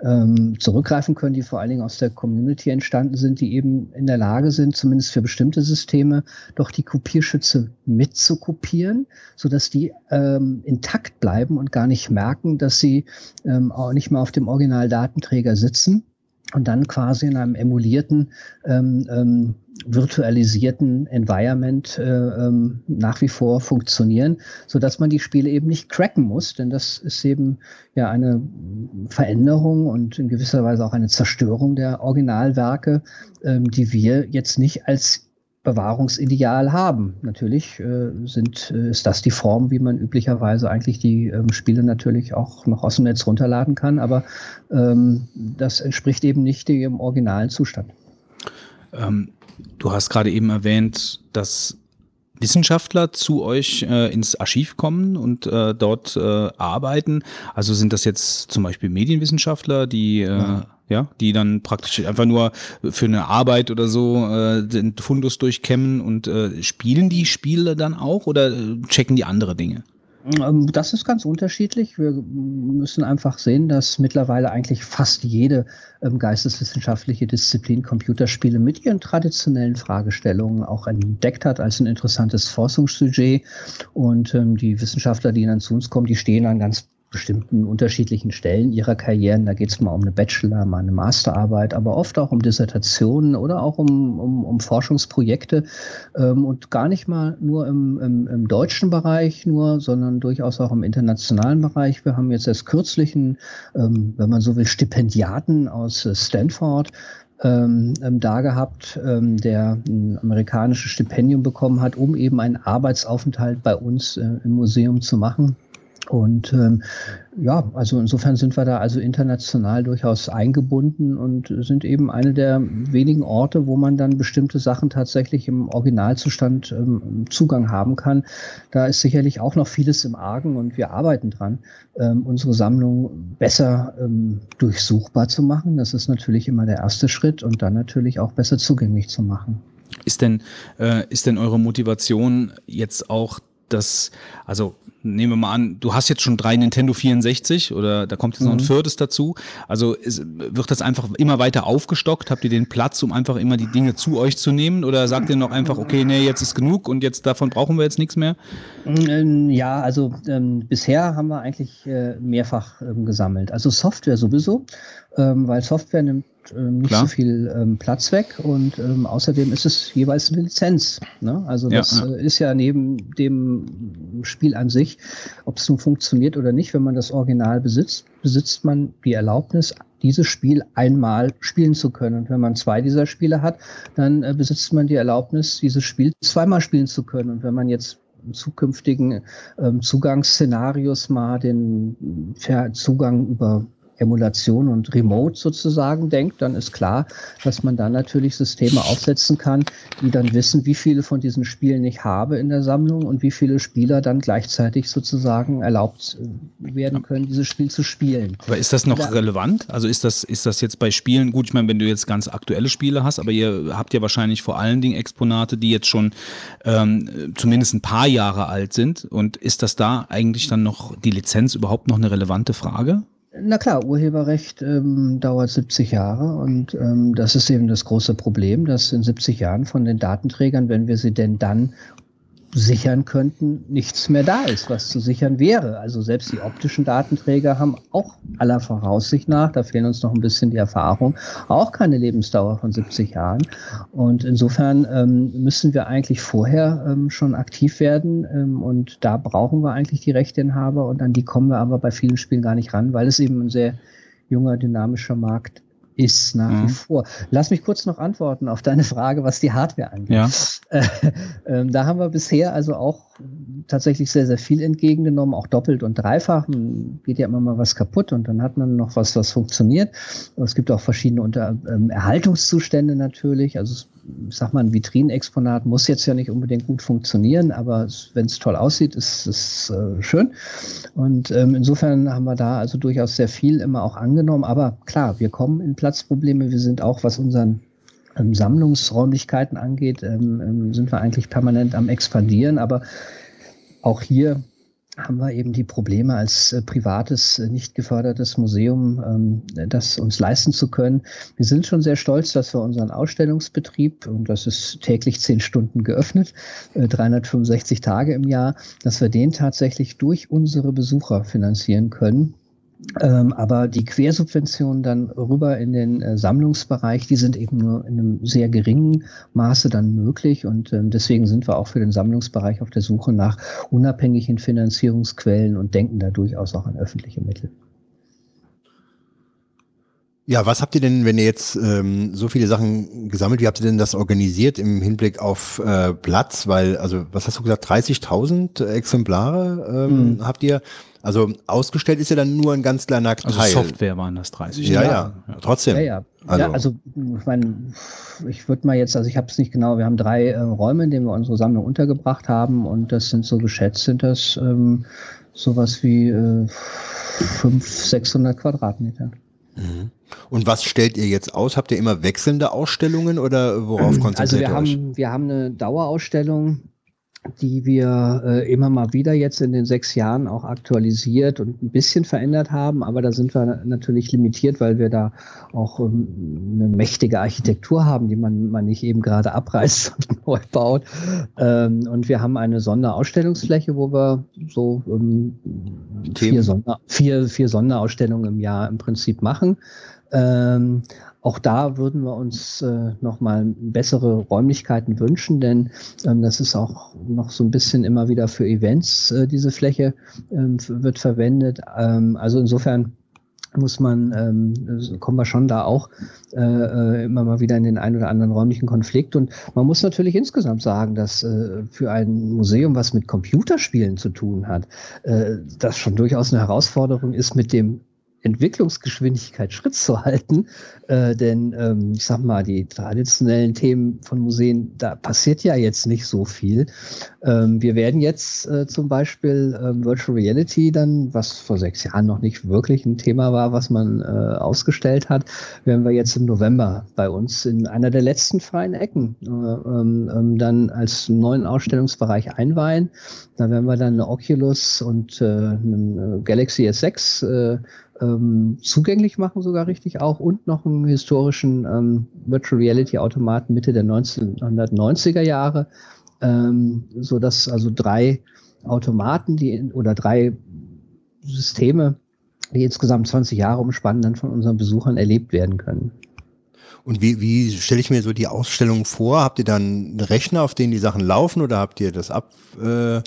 ähm, zurückgreifen können, die vor allen Dingen aus der Community entstanden sind, die eben in der Lage sind, zumindest für bestimmte Systeme, doch die Kopierschütze mitzukopieren, sodass die ähm, intakt bleiben und gar nicht merken, dass sie ähm, auch nicht mehr auf dem Originaldatenträger sitzen und dann quasi in einem emulierten ähm, ähm, virtualisierten Environment äh, ähm, nach wie vor funktionieren, so dass man die Spiele eben nicht cracken muss, denn das ist eben ja eine Veränderung und in gewisser Weise auch eine Zerstörung der Originalwerke, ähm, die wir jetzt nicht als Bewahrungsideal haben. Natürlich äh, sind, äh, ist das die Form, wie man üblicherweise eigentlich die ähm, Spiele natürlich auch noch aus dem Netz runterladen kann, aber ähm, das entspricht eben nicht dem originalen Zustand. Ähm, Du hast gerade eben erwähnt, dass Wissenschaftler zu euch äh, ins Archiv kommen und äh, dort äh, arbeiten. Also sind das jetzt zum Beispiel Medienwissenschaftler, die äh, ja. Ja. die dann praktisch einfach nur für eine Arbeit oder so äh, den Fundus durchkämmen und äh, spielen die Spiele dann auch oder äh, checken die andere Dinge? Ähm, das ist ganz unterschiedlich. Wir müssen einfach sehen, dass mittlerweile eigentlich fast jede ähm, geisteswissenschaftliche Disziplin Computerspiele mit ihren traditionellen Fragestellungen auch entdeckt hat als ein interessantes Forschungssujet. Und ähm, die Wissenschaftler, die dann zu uns kommen, die stehen an ganz bestimmten unterschiedlichen Stellen ihrer Karrieren. Da geht es mal um eine Bachelor, mal eine Masterarbeit, aber oft auch um Dissertationen oder auch um, um, um Forschungsprojekte ähm, und gar nicht mal nur im, im, im, deutschen Bereich nur, sondern durchaus auch im internationalen Bereich. Wir haben jetzt erst kürzlich einen, ähm, wenn man so will, Stipendiaten aus äh, Stanford, ähm, ähm, da gehabt, ähm, der ein amerikanisches Stipendium bekommen hat, um eben einen Arbeitsaufenthalt bei uns äh, im Museum zu machen. Und ähm, ja, also insofern sind wir da also international durchaus eingebunden und sind eben eine der wenigen Orte, wo man dann bestimmte Sachen tatsächlich im Originalzustand ähm, Zugang haben kann. Da ist sicherlich auch noch vieles im Argen und wir arbeiten dran, ähm, unsere Sammlung besser ähm, durchsuchbar zu machen. Das ist natürlich immer der erste Schritt und dann natürlich auch besser zugänglich zu machen. Ist denn, äh, ist denn eure Motivation jetzt auch das, also nehmen wir mal an, du hast jetzt schon drei Nintendo 64 oder da kommt jetzt noch ein viertes dazu. Also ist, wird das einfach immer weiter aufgestockt? Habt ihr den Platz, um einfach immer die Dinge zu euch zu nehmen? Oder sagt ihr noch einfach, okay, nee, jetzt ist genug und jetzt davon brauchen wir jetzt nichts mehr? Ähm, Ja, also ähm, bisher haben wir eigentlich äh, mehrfach ähm, gesammelt. Also Software sowieso, ähm, weil Software nimmt ähm, nicht Klar. so viel ähm, Platz weg und ähm, außerdem ist es jeweils eine Lizenz. Ne? Also Ja, das ja. Äh, ist ja neben dem Spiel an sich, ob es nun funktioniert oder nicht, wenn man das Original besitzt, besitzt man die Erlaubnis, dieses Spiel einmal spielen zu können. Und wenn man zwei dieser Spiele hat, dann äh, besitzt man die Erlaubnis, dieses Spiel zweimal spielen zu können. Und wenn man jetzt zukünftigen ähm, Zugangsszenarios mal den Zugang über Emulation und Remote sozusagen denkt, dann ist klar, dass man dann natürlich Systeme aufsetzen kann, die dann wissen, wie viele von diesen Spielen ich habe in der Sammlung und wie viele Spieler dann gleichzeitig sozusagen erlaubt äh, werden können, dieses Spiel zu spielen. Aber ist das noch Ja. relevant? Also ist das, ist das jetzt bei Spielen, gut, ich meine, wenn du jetzt ganz aktuelle Spiele hast, aber ihr habt ja wahrscheinlich vor allen Dingen Exponate, die jetzt schon ähm, zumindest ein paar Jahre alt sind. Und ist das da eigentlich dann noch die Lizenz überhaupt noch eine relevante Frage? Na klar, Urheberrecht ähm, dauert 70 Jahre und ähm, das ist eben das große Problem, dass in 70 Jahren von den Datenträgern, wenn wir sie denn dann sichern könnten, nichts mehr da ist, was zu sichern wäre. Also selbst die optischen Datenträger haben auch aller Voraussicht nach, da fehlen uns noch ein bisschen die Erfahrung, auch keine Lebensdauer von 70 Jahren. Und insofern ähm, müssen wir eigentlich vorher ähm, schon aktiv werden ähm, und da brauchen wir eigentlich die Rechteinhaber und an die kommen wir aber bei vielen Spielen gar nicht ran, weil es eben ein sehr junger, dynamischer Markt ist nach Mhm. wie vor. Lass mich kurz noch antworten auf deine Frage, was die Hardware angeht. Ja. Äh, ähm, da haben wir bisher also auch tatsächlich sehr, sehr viel entgegengenommen, auch doppelt und dreifach. Man Geht ja immer mal was kaputt und dann hat man noch was, was funktioniert. Es gibt auch verschiedene Unter ähm, Erhaltungszustände natürlich. Also es- sag mal, ein Vitrinexponat muss jetzt ja nicht unbedingt gut funktionieren, aber wenn es toll aussieht, ist es äh, schön. Und ähm, insofern haben wir da also durchaus sehr viel immer auch angenommen. Aber klar, wir kommen in Platzprobleme. Wir sind auch, was unseren ähm, Sammlungsräumlichkeiten angeht, ähm, ähm, sind wir eigentlich permanent am expandieren. Aber auch hier haben wir eben die Probleme als äh, privates, äh, nicht gefördertes Museum, ähm, das uns leisten zu können. Wir sind schon sehr stolz, dass wir unseren Ausstellungsbetrieb, und das ist täglich zehn Stunden geöffnet, äh, 365 Tage im Jahr, dass wir den tatsächlich durch unsere Besucher finanzieren können. Ähm, aber die Quersubventionen dann rüber in den äh, Sammlungsbereich, die sind eben nur in einem sehr geringen Maße dann möglich. Und ähm, deswegen sind wir auch für den Sammlungsbereich auf der Suche nach unabhängigen Finanzierungsquellen und denken da durchaus auch an öffentliche Mittel. Ja, was habt ihr denn, wenn ihr jetzt ähm, so viele Sachen gesammelt, wie habt ihr denn das organisiert im Hinblick auf äh, Platz? Weil, also, was hast du gesagt, 30.000 Exemplare ähm, habt ihr? Also ausgestellt ist ja dann nur ein ganz kleiner Also Teil. Software waren das 30. Ja, ja, trotzdem. Ja, ja. Also- ja, also ich meine, ich würde mal jetzt, also ich habe es nicht genau, wir haben drei äh, Räume, in denen wir unsere Sammlung untergebracht haben und das sind so geschätzt, sind das ähm, sowas wie äh, 500, 600 Quadratmeter. Mhm. Und was stellt ihr jetzt aus? Habt ihr immer wechselnde Ausstellungen oder worauf konzentriert Also wir ihr euch? haben, wir haben eine Dauerausstellung, die wir äh, immer mal wieder jetzt in den sechs Jahren auch aktualisiert und ein bisschen verändert haben, aber da sind wir natürlich limitiert, weil wir da auch ähm, eine mächtige Architektur haben, die man, man nicht eben gerade abreißt und neu baut. Ähm, und wir haben eine Sonderausstellungsfläche, wo wir so ähm, vier? Sonder, vier, vier Sonderausstellungen im Jahr im Prinzip machen. Ähm, auch da würden wir uns äh, nochmal bessere Räumlichkeiten wünschen, denn ähm, das ist auch noch so ein bisschen immer wieder für Events, äh, diese Fläche ähm, wird verwendet. Ähm, also insofern muss man, ähm, kommen wir schon da auch äh, äh, immer mal wieder in den einen oder anderen räumlichen Konflikt. Und man muss natürlich insgesamt sagen, dass äh, für ein Museum, was mit Computerspielen zu tun hat, äh, das schon durchaus eine Herausforderung ist, mit dem Entwicklungsgeschwindigkeit Schritt zu halten. Äh, denn ähm, ich sag mal, die traditionellen Themen von Museen, da passiert ja jetzt nicht so viel. Ähm, wir werden jetzt äh, zum Beispiel ähm, Virtual Reality dann, was vor sechs Jahren noch nicht wirklich ein Thema war, was man äh, ausgestellt hat, werden wir jetzt im November bei uns in einer der letzten freien Ecken äh, ähm, ähm dann als neuen Ausstellungsbereich einweihen. Da werden wir dann eine Oculus und äh, einen äh, Galaxy S6 äh, ähm, zugänglich machen, sogar richtig auch, und noch einen historischen ähm, Virtual Reality Automaten Mitte der 1990er Jahre, ähm, so dass also drei Automaten, die oder drei Systeme, die insgesamt 20 Jahre umspannen, dann von unseren Besuchern erlebt werden können. Und wie, wie stelle ich mir so die Ausstellung vor? Habt ihr dann einen Rechner, auf den die Sachen laufen oder habt ihr das ab, äh,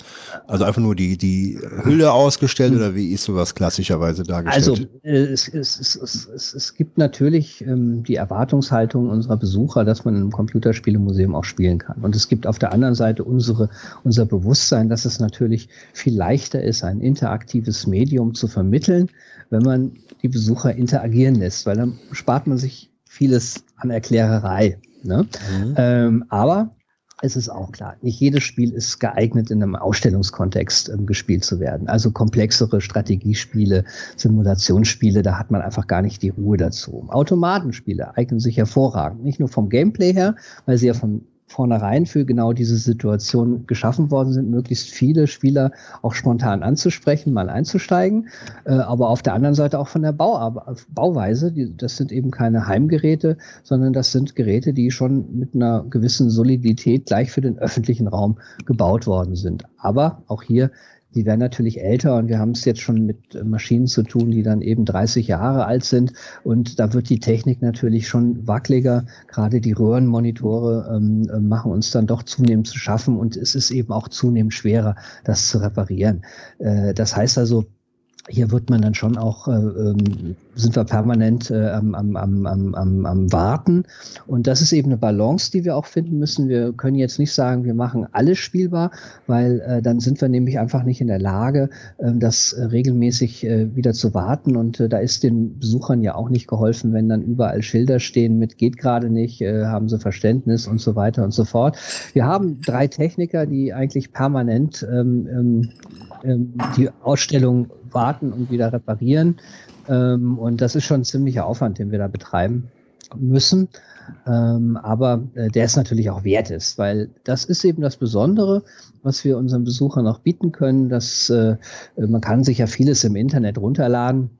also einfach nur die, die Hülle ausgestellt oder wie ist sowas klassischerweise dargestellt? Also äh, es, es, es, es, es gibt natürlich ähm, die Erwartungshaltung unserer Besucher, dass man im Computerspielemuseum auch spielen kann. Und es gibt auf der anderen Seite unsere, unser Bewusstsein, dass es natürlich viel leichter ist, ein interaktives Medium zu vermitteln, wenn man die Besucher interagieren lässt, weil dann spart man sich vieles an Erklärerei. Ne? Mhm. Ähm, aber es ist auch klar, nicht jedes Spiel ist geeignet, in einem Ausstellungskontext ähm, gespielt zu werden. Also komplexere Strategiespiele, Simulationsspiele, da hat man einfach gar nicht die Ruhe dazu. Automatenspiele eignen sich hervorragend, nicht nur vom Gameplay her, weil sie ja von vornherein für genau diese Situation geschaffen worden sind, möglichst viele Spieler auch spontan anzusprechen, mal einzusteigen. Äh, aber auf der anderen Seite auch von der Bau Bauweise. Die, das sind eben keine Heimgeräte, sondern das sind Geräte, die schon mit einer gewissen Solidität gleich für den öffentlichen Raum gebaut worden sind. Aber auch hier die werden natürlich älter und wir haben es jetzt schon mit Maschinen zu tun, die dann eben 30 Jahre alt sind und da wird die Technik natürlich schon wackeliger. Gerade die Röhrenmonitore ähm, äh, machen uns dann doch zunehmend zu schaffen und es ist eben auch zunehmend schwerer, das zu reparieren. Äh, das heißt also, hier wird man dann schon auch, äh, ähm, sind wir permanent äh, am, am, am, am, am Warten. Und das ist eben eine Balance, die wir auch finden müssen. Wir können jetzt nicht sagen, wir machen alles spielbar, weil äh, dann sind wir nämlich einfach nicht in der Lage, äh, das regelmäßig äh, wieder zu warten. Und äh, da ist den Besuchern ja auch nicht geholfen, wenn dann überall Schilder stehen mit geht gerade nicht, äh, haben sie Verständnis und so weiter und so fort. Wir haben drei Techniker, die eigentlich permanent ähm, ähm, ähm die Ausstellung warten und wieder reparieren. Ähm, und das ist schon ein ziemlicher Aufwand, den wir da betreiben müssen. Ähm, aber äh, der ist natürlich auch wert ist, weil das ist eben das Besondere, was wir unseren Besuchern auch bieten können, dass äh, man kann sich ja vieles im Internet runterladen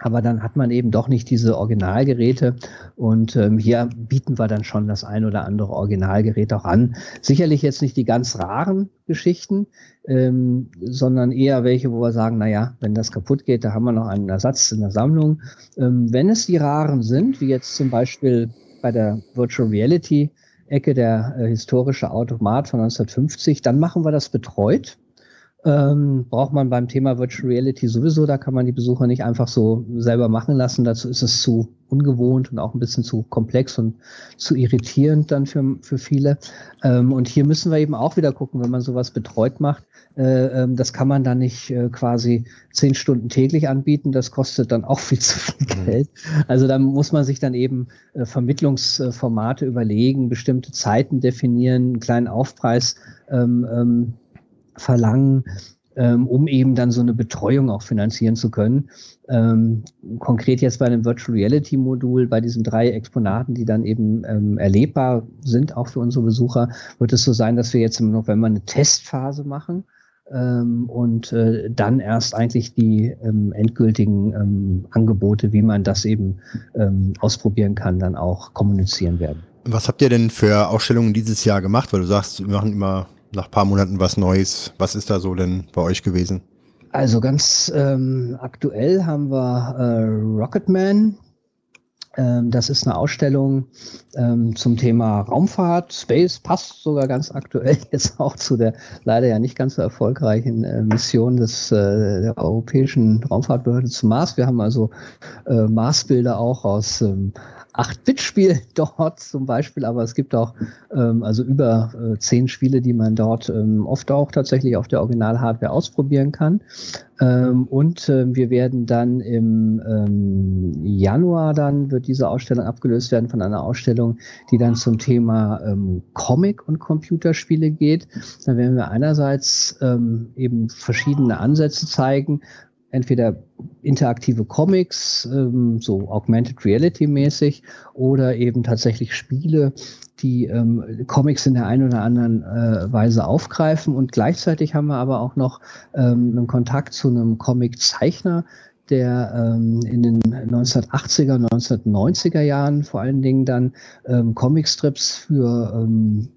aber dann hat man eben doch nicht diese Originalgeräte. Und ähm, hier bieten wir dann schon das ein oder andere Originalgerät auch an. Sicherlich jetzt nicht die ganz raren Geschichten, ähm, sondern eher welche, wo wir sagen, na ja, wenn das kaputt geht, da haben wir noch einen Ersatz in der Sammlung. Ähm, wenn es die raren sind, wie jetzt zum Beispiel bei der Virtual Reality Ecke der äh, historische Automat von 1950, dann machen wir das betreut. Ähm, braucht man beim Thema Virtual Reality sowieso, da kann man die Besucher nicht einfach so selber machen lassen. Dazu ist es zu ungewohnt und auch ein bisschen zu komplex und zu irritierend dann für, für viele. Ähm, und hier müssen wir eben auch wieder gucken, wenn man sowas betreut macht. Äh, ähm, das kann man dann nicht äh, quasi zehn Stunden täglich anbieten. Das kostet dann auch viel zu viel mhm. Geld. Also da muss man sich dann eben äh, Vermittlungsformate überlegen, bestimmte Zeiten definieren, einen kleinen Aufpreis ähm, ähm, verlangen, ähm, um eben dann so eine Betreuung auch finanzieren zu können. Ähm, konkret jetzt bei einem Virtual Reality Modul, bei diesen drei Exponaten, die dann eben ähm, erlebbar sind, auch für unsere Besucher, wird es so sein, dass wir jetzt im November eine Testphase machen ähm, und äh, dann erst eigentlich die ähm, endgültigen ähm, Angebote, wie man das eben ähm, ausprobieren kann, dann auch kommunizieren werden. Was habt ihr denn für Ausstellungen dieses Jahr gemacht? Weil du sagst, wir machen immer nach ein paar Monaten was Neues. Was ist da so denn bei euch gewesen? Also ganz ähm, aktuell haben wir äh, Rocketman. Ähm, das ist eine Ausstellung ähm, zum Thema Raumfahrt. Space passt sogar ganz aktuell jetzt auch zu der leider ja nicht ganz so erfolgreichen äh, Mission des, äh, der Europäischen Raumfahrtbehörde zum Mars. Wir haben also äh, Marsbilder auch aus ähm, 8-Bit-Spiel dort zum Beispiel, aber es gibt auch ähm, also über äh, zehn Spiele, die man dort ähm, oft auch tatsächlich auf der Original-Hardware ausprobieren kann. Ähm, und äh, wir werden dann im ähm, Januar dann wird diese Ausstellung abgelöst werden von einer Ausstellung, die dann zum Thema ähm, Comic und Computerspiele geht. Da werden wir einerseits ähm, eben verschiedene Ansätze zeigen, entweder interaktive Comics, ähm, so Augmented Reality mäßig, oder eben tatsächlich Spiele, die ähm, Comics in der einen oder anderen äh, Weise aufgreifen. Und gleichzeitig haben wir aber auch noch ähm, einen Kontakt zu einem Comiczeichner, der ähm, in den 1980er, 1990er Jahren vor allen Dingen dann ähm, Comicstrips für ähm,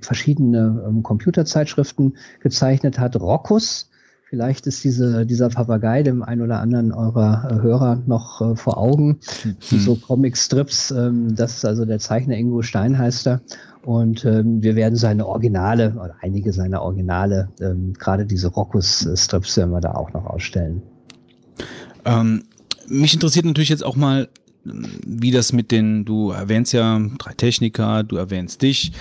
verschiedene ähm, Computerzeitschriften gezeichnet hat. Rockus Vielleicht ist diese, dieser Papagei dem einen oder anderen eurer äh, Hörer noch äh, vor Augen. Mhm. So Comic-Strips, ähm, das ist also der Zeichner Ingo Steinheister. Und ähm, wir werden seine Originale oder einige seiner Originale, ähm, gerade diese Rockus-Strips, werden wir da auch noch ausstellen. Ähm, mich interessiert natürlich jetzt auch mal, wie das mit den, du erwähnst ja drei Techniker, du erwähnst dich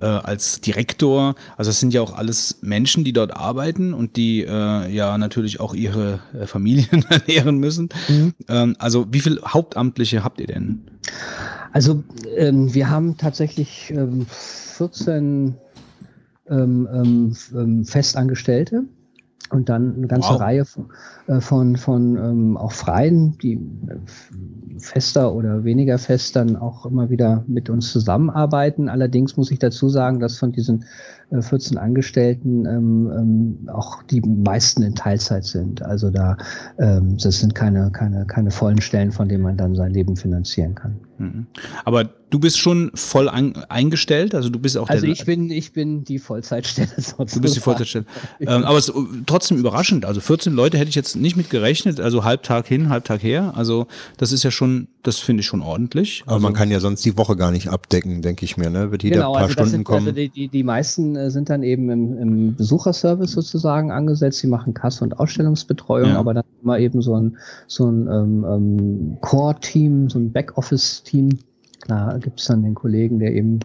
äh, als Direktor. Also das sind ja auch alles Menschen, die dort arbeiten und die äh, ja natürlich auch ihre äh, Familien ernähren müssen. Mhm. Ähm, also wie viele Hauptamtliche habt ihr denn? Also ähm, wir haben tatsächlich ähm, 14 ähm, ähm, ähm, Festangestellte und dann eine ganze wow. Reihe von, äh, von, von ähm, auch Freien, die äh, fester oder weniger fest dann auch immer wieder mit uns zusammenarbeiten. Allerdings muss ich dazu sagen, dass von diesen 14 äh, Angestellten ähm, ähm, auch die meisten in Teilzeit sind. Also da ähm, das sind keine, keine, keine vollen Stellen, von denen man dann sein Leben finanzieren kann. Mhm. Aber du bist schon voll an, eingestellt, also du bist auch Also ich bin, ich bin die Vollzeitstelle sozusagen. Du bist die Vollzeitstelle. ähm, aber es ist trotzdem überraschend. Also 14 Leute hätte ich jetzt nicht mit gerechnet, also Halbtag hin, Halbtag her. Also das ist ja schon, das finde ich schon ordentlich. Aber also, man kann ja sonst die Woche gar nicht abdecken, denke ich mir, ne? Wird jeder genau, paar also Stunden sind, kommen. Also die, die, die meisten äh, sind dann eben im, im Besucherservice sozusagen angesetzt. Sie machen Kasse- und Ausstellungsbetreuung, ja. aber dann immer eben so ein, so ein ähm, ähm, Core-Team, so ein Backoffice-Team. Klar gibt es dann den Kollegen, der eben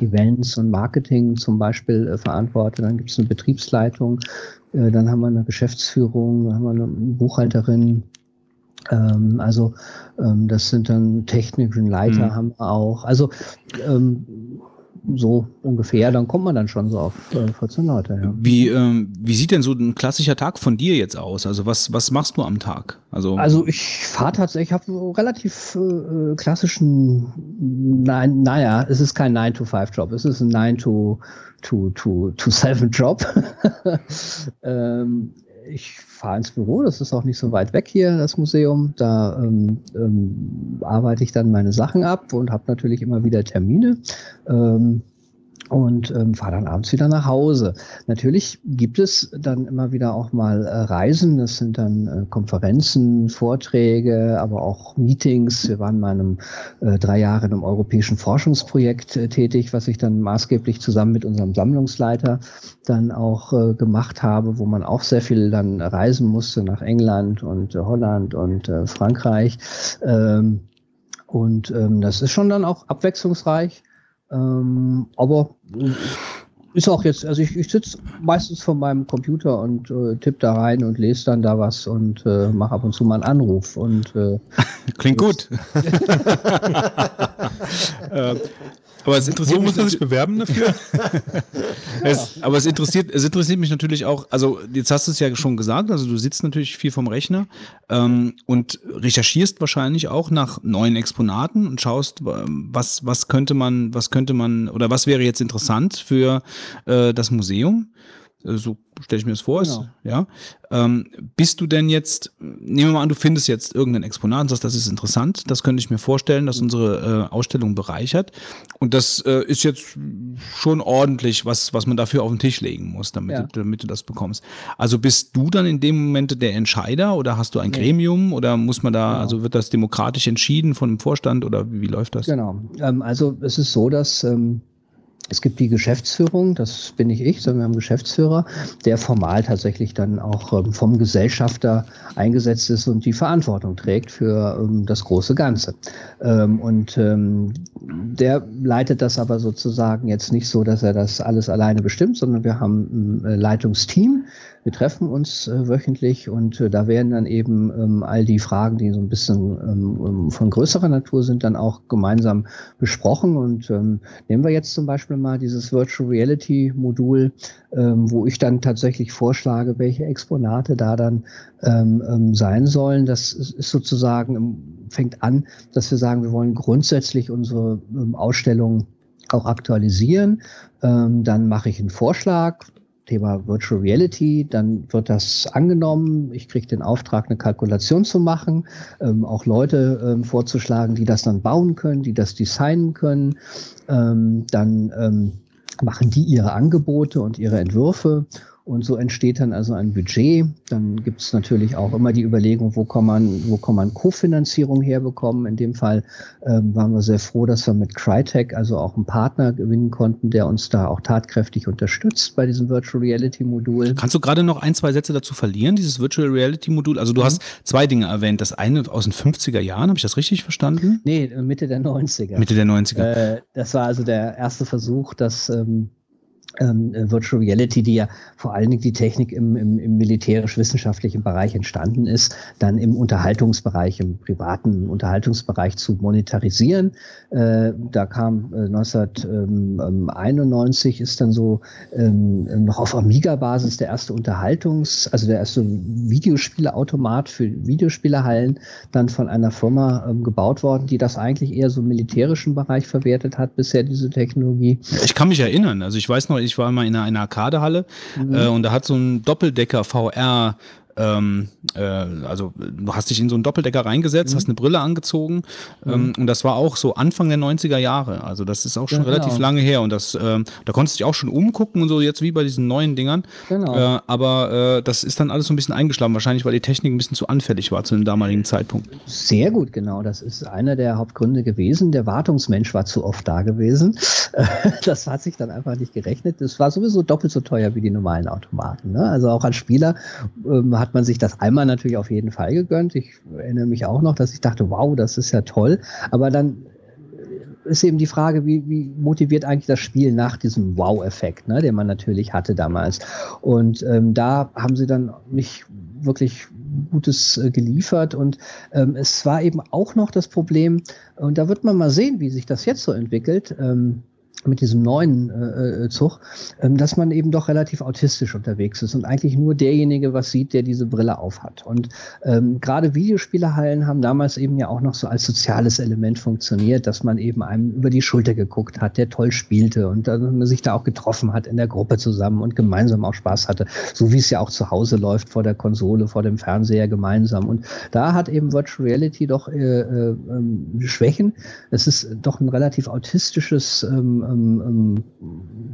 Events und Marketing zum Beispiel äh, verantwortet. Dann gibt es eine Betriebsleitung, äh, dann haben wir eine Geschäftsführung, dann haben wir eine Buchhalterin. Ähm, also ähm, das sind dann technischen Leiter mhm. haben wir auch. Also ähm, so ungefähr, dann kommt man dann schon so auf äh, 14 Leute. Ja. Wie, ähm, wie sieht denn so ein klassischer Tag von dir jetzt aus? Also was, was machst du am Tag? Also, also ich fahre tatsächlich, ich habe einen relativ äh, klassischen, nein, naja, es ist kein 9-to-5-Job, es ist ein 9-to-7-Job. ähm, ich fahre ins Büro, das ist auch nicht so weit weg hier, das Museum. Da ähm, ähm, arbeite ich dann meine Sachen ab und habe natürlich immer wieder Termine. Ähm, und ähm, fahre dann abends wieder nach Hause. Natürlich gibt es dann immer wieder auch mal äh, Reisen, das sind dann äh, Konferenzen, Vorträge, aber auch Meetings. Wir waren mal einem, äh, drei Jahre in einem europäischen Forschungsprojekt äh, tätig, was ich dann maßgeblich zusammen mit unserem Sammlungsleiter dann auch äh, gemacht habe, wo man auch sehr viel dann reisen musste nach England und äh, Holland und äh, Frankreich. Ähm, und ähm, das ist schon dann auch abwechslungsreich. Ähm, aber ist auch jetzt, also ich, ich sitze meistens vor meinem Computer und äh, tippe da rein und lese dann da was und äh, mache ab und zu mal einen Anruf. Und, äh, Klingt gut. aber es interessiert Wo muss man sich bewerben dafür? es, aber es interessiert, es interessiert mich natürlich auch, also jetzt hast du es ja schon gesagt, also du sitzt natürlich viel vom Rechner ähm, und recherchierst wahrscheinlich auch nach neuen Exponaten und schaust, was, was könnte man, was könnte man oder was wäre jetzt interessant für äh, das Museum. Äh, so stelle ich mir das vor. Genau. ja. Ähm, bist du denn jetzt, nehmen wir mal an, du findest jetzt irgendein Exponat und sagst, das ist interessant, das könnte ich mir vorstellen, dass unsere äh, Ausstellung bereichert. Und das äh, ist jetzt schon ordentlich, was, was man dafür auf den Tisch legen muss, damit, ja. du, damit du das bekommst. Also bist du dann in dem Moment der Entscheider oder hast du ein nee. Gremium oder muss man da, genau. also wird das demokratisch entschieden von dem Vorstand oder wie, wie läuft das? Genau. Ähm, also es ist so, dass ähm, es gibt die Geschäftsführung, das bin nicht ich, sondern wir haben einen Geschäftsführer, der formal tatsächlich dann auch ähm, vom Gesellschafter eingesetzt ist und die Verantwortung trägt für ähm, das große Ganze. Ähm, und der leitet das aber sozusagen jetzt nicht so, dass er das alles alleine bestimmt, sondern wir haben ein äh, Leitungsteam, wir treffen uns äh, wöchentlich und äh, da werden dann eben ähm, all die Fragen, die so ein bisschen ähm, ähm, von größerer Natur sind, dann auch gemeinsam besprochen. Und ähm, nehmen wir jetzt zum Beispiel mal dieses Virtual Reality Modul, ähm, wo ich dann tatsächlich vorschlage, welche Exponate da dann ähm, sein sollen. Das ist sozusagen, fängt an, dass wir sagen, wir wollen grundsätzlich unsere Ausstellung auch aktualisieren. Ähm, dann mache ich einen Vorschlag, Thema Virtual Reality, dann wird das angenommen. Ich kriege den Auftrag, eine Kalkulation zu machen, ähm, auch Leute ähm, vorzuschlagen, die das dann bauen können, die das designen können. Ähm, dann ähm, machen die ihre Angebote und ihre Entwürfe und so entsteht dann also ein Budget. Dann gibt es natürlich auch immer die Überlegung, wo kann man, wo kann man Kofinanzierung herbekommen. In dem Fall ähm, waren wir sehr froh, dass wir mit Crytek also auch einen Partner gewinnen konnten, der uns da auch tatkräftig unterstützt bei diesem Virtual Reality Modul. Kannst du gerade noch ein, zwei Sätze dazu verlieren, dieses Virtual Reality Modul? Also du Mhm. hast zwei Dinge erwähnt. Das eine aus den 50er Jahren, habe ich das richtig verstanden? Nee, Mitte der 90er. Mitte der 90er. Äh, das war also der erste Versuch, dass ähm, ähm, äh, Virtual Reality, die ja vor allen Dingen die Technik im, im, im militärisch-wissenschaftlichen Bereich entstanden ist, dann im Unterhaltungsbereich, im privaten Unterhaltungsbereich zu monetarisieren. Äh, da kam äh, 1991 ist dann so ähm, noch auf Amiga-Basis der erste Unterhaltungs-, also der erste Videospieleautomat für Videospielehallen dann von einer Firma ähm, gebaut worden, die das eigentlich eher so im militärischen Bereich verwertet hat, bisher diese Technologie. Ich kann mich erinnern. Also ich weiß noch, ich war mal in einer, einer Arcadehalle äh, und da hat so ein Doppeldecker VR ähm, äh, also du hast dich in so einen Doppeldecker reingesetzt, hast eine Brille angezogen ähm, und das war auch so Anfang der 90er Jahre. Also das ist auch schon genau. relativ lange her und das, ähm, da konntest du dich auch schon umgucken und so jetzt wie bei diesen neuen Dingern. Genau. Äh, aber äh, das ist dann alles so ein bisschen eingeschlafen, wahrscheinlich weil die Technik ein bisschen zu anfällig war zu dem damaligen Zeitpunkt. Sehr gut, genau. Das ist einer der Hauptgründe gewesen. Der Wartungsmensch war zu oft da gewesen. Das hat sich dann einfach nicht gerechnet. Das war sowieso doppelt so teuer wie die normalen Automaten. Ne? Also auch als Spieler ähm, hat man sich das einmal natürlich auf jeden Fall gegönnt. Ich erinnere mich auch noch, dass ich dachte, wow, das ist ja toll. Aber dann ist eben die Frage, wie, wie motiviert eigentlich das Spiel nach diesem Wow-Effekt, ne, den man natürlich hatte damals. Und ähm, da haben sie dann nicht wirklich Gutes äh, geliefert. Und ähm, es war eben auch noch das Problem, und da wird man mal sehen, wie sich das jetzt so entwickelt. Ähm, mit diesem neuen äh, äh, Zug, ähm, dass man eben doch relativ autistisch unterwegs ist und eigentlich nur derjenige was sieht, der diese Brille aufhat. Und ähm, gerade Videospielehallen haben damals eben ja auch noch so als soziales Element funktioniert, dass man eben einem über die Schulter geguckt hat, der toll spielte und dann man sich da auch getroffen hat in der Gruppe zusammen und gemeinsam auch Spaß hatte, so wie es ja auch zu Hause läuft vor der Konsole, vor dem Fernseher gemeinsam. Und da hat eben Virtual Reality doch äh, äh, ähm, Schwächen. Es ist doch ein relativ autistisches ähm, ähm, ähm,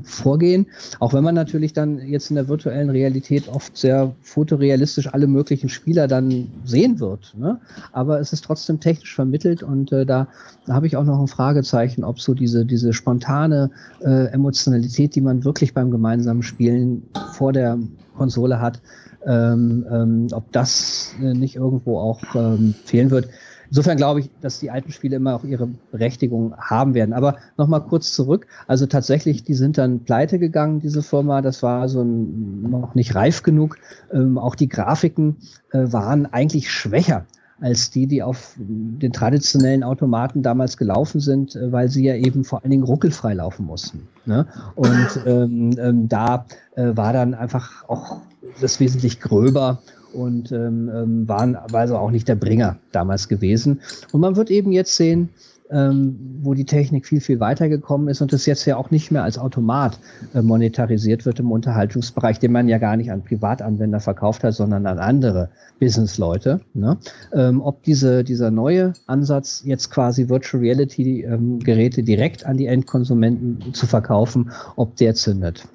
Vorgehen, auch wenn man natürlich dann jetzt in der virtuellen Realität oft sehr fotorealistisch alle möglichen Spieler dann sehen wird. Ne? Aber es ist trotzdem technisch vermittelt und äh, da, da habe ich auch noch ein Fragezeichen, ob so diese, diese spontane äh, Emotionalität, die man wirklich beim gemeinsamen Spielen vor der Konsole hat, ähm, ähm, ob das äh, nicht irgendwo auch ähm, fehlen wird. Insofern glaube ich, dass die alten Spiele immer auch ihre Berechtigung haben werden. Aber nochmal kurz zurück. Also tatsächlich, die sind dann pleite gegangen, diese Firma. Das war so ein, noch nicht reif genug. Ähm, auch die Grafiken äh, waren eigentlich schwächer als die, die auf den traditionellen Automaten damals gelaufen sind, äh, weil sie ja eben vor allen Dingen ruckelfrei laufen mussten. Ne? Und ähm, ähm, da äh, war dann einfach auch das wesentlich gröber und ähm, ähm, waren war also auch nicht der Bringer damals gewesen. Und man wird eben jetzt sehen, ähm, wo die Technik viel, viel weitergekommen ist und es jetzt ja auch nicht mehr als Automat äh, monetarisiert wird im Unterhaltungsbereich, den man ja gar nicht an Privatanwender verkauft hat, sondern an andere Businessleute. Ne? Ähm, ob diese, dieser neue Ansatz, jetzt quasi Virtual Reality ähm, Geräte direkt an die Endkonsumenten zu verkaufen, ob der zündet.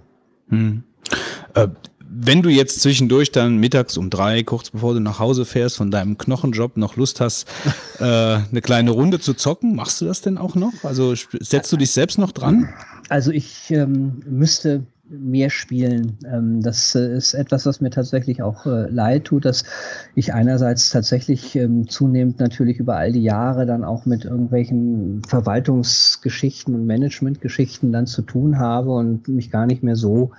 Hm. Äh, wenn du jetzt zwischendurch dann mittags um drei, kurz bevor du nach Hause fährst, von deinem Knochenjob noch Lust hast, äh, eine kleine Runde zu zocken, machst du das denn auch noch? Also setzt du dich selbst noch dran? Also ich ähm, müsste mehr spielen. Ähm, das äh, ist etwas, was mir tatsächlich auch äh, leid tut, dass ich einerseits tatsächlich ähm, zunehmend natürlich über all die Jahre dann auch mit irgendwelchen Verwaltungsgeschichten und Managementgeschichten dann zu tun habe und mich gar nicht mehr so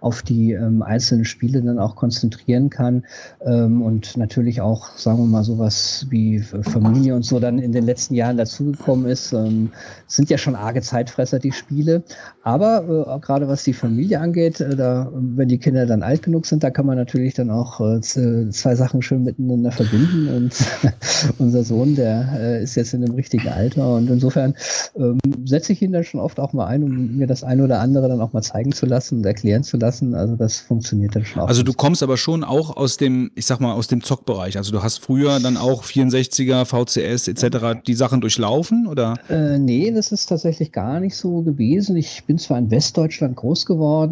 auf die ähm, einzelnen Spiele dann auch konzentrieren kann ähm, und natürlich auch, sagen wir mal, sowas wie Familie und so dann in den letzten Jahren dazugekommen ist. Ähm, sind ja schon arge Zeitfresser, die Spiele. Aber äh, gerade was die Familie angeht, äh, da, wenn die Kinder dann alt genug sind, da kann man natürlich dann auch äh, zwei Sachen schön miteinander verbinden. Und unser Sohn, der äh, ist jetzt in einem richtigen Alter. Und insofern ähm, setze ich ihn dann schon oft auch mal ein, um mir das eine oder andere dann auch mal zeigen zu lassen und erklären zu lassen. Also das funktioniert dann schon auch. Also du kommst aber schon auch aus dem, ich sag mal, aus dem Zockbereich. Also du hast früher dann auch 64er, VCS etc. die Sachen durchlaufen, oder? Äh, nee, das ist tatsächlich gar nicht so gewesen. Ich bin zwar in Westdeutschland groß geworden,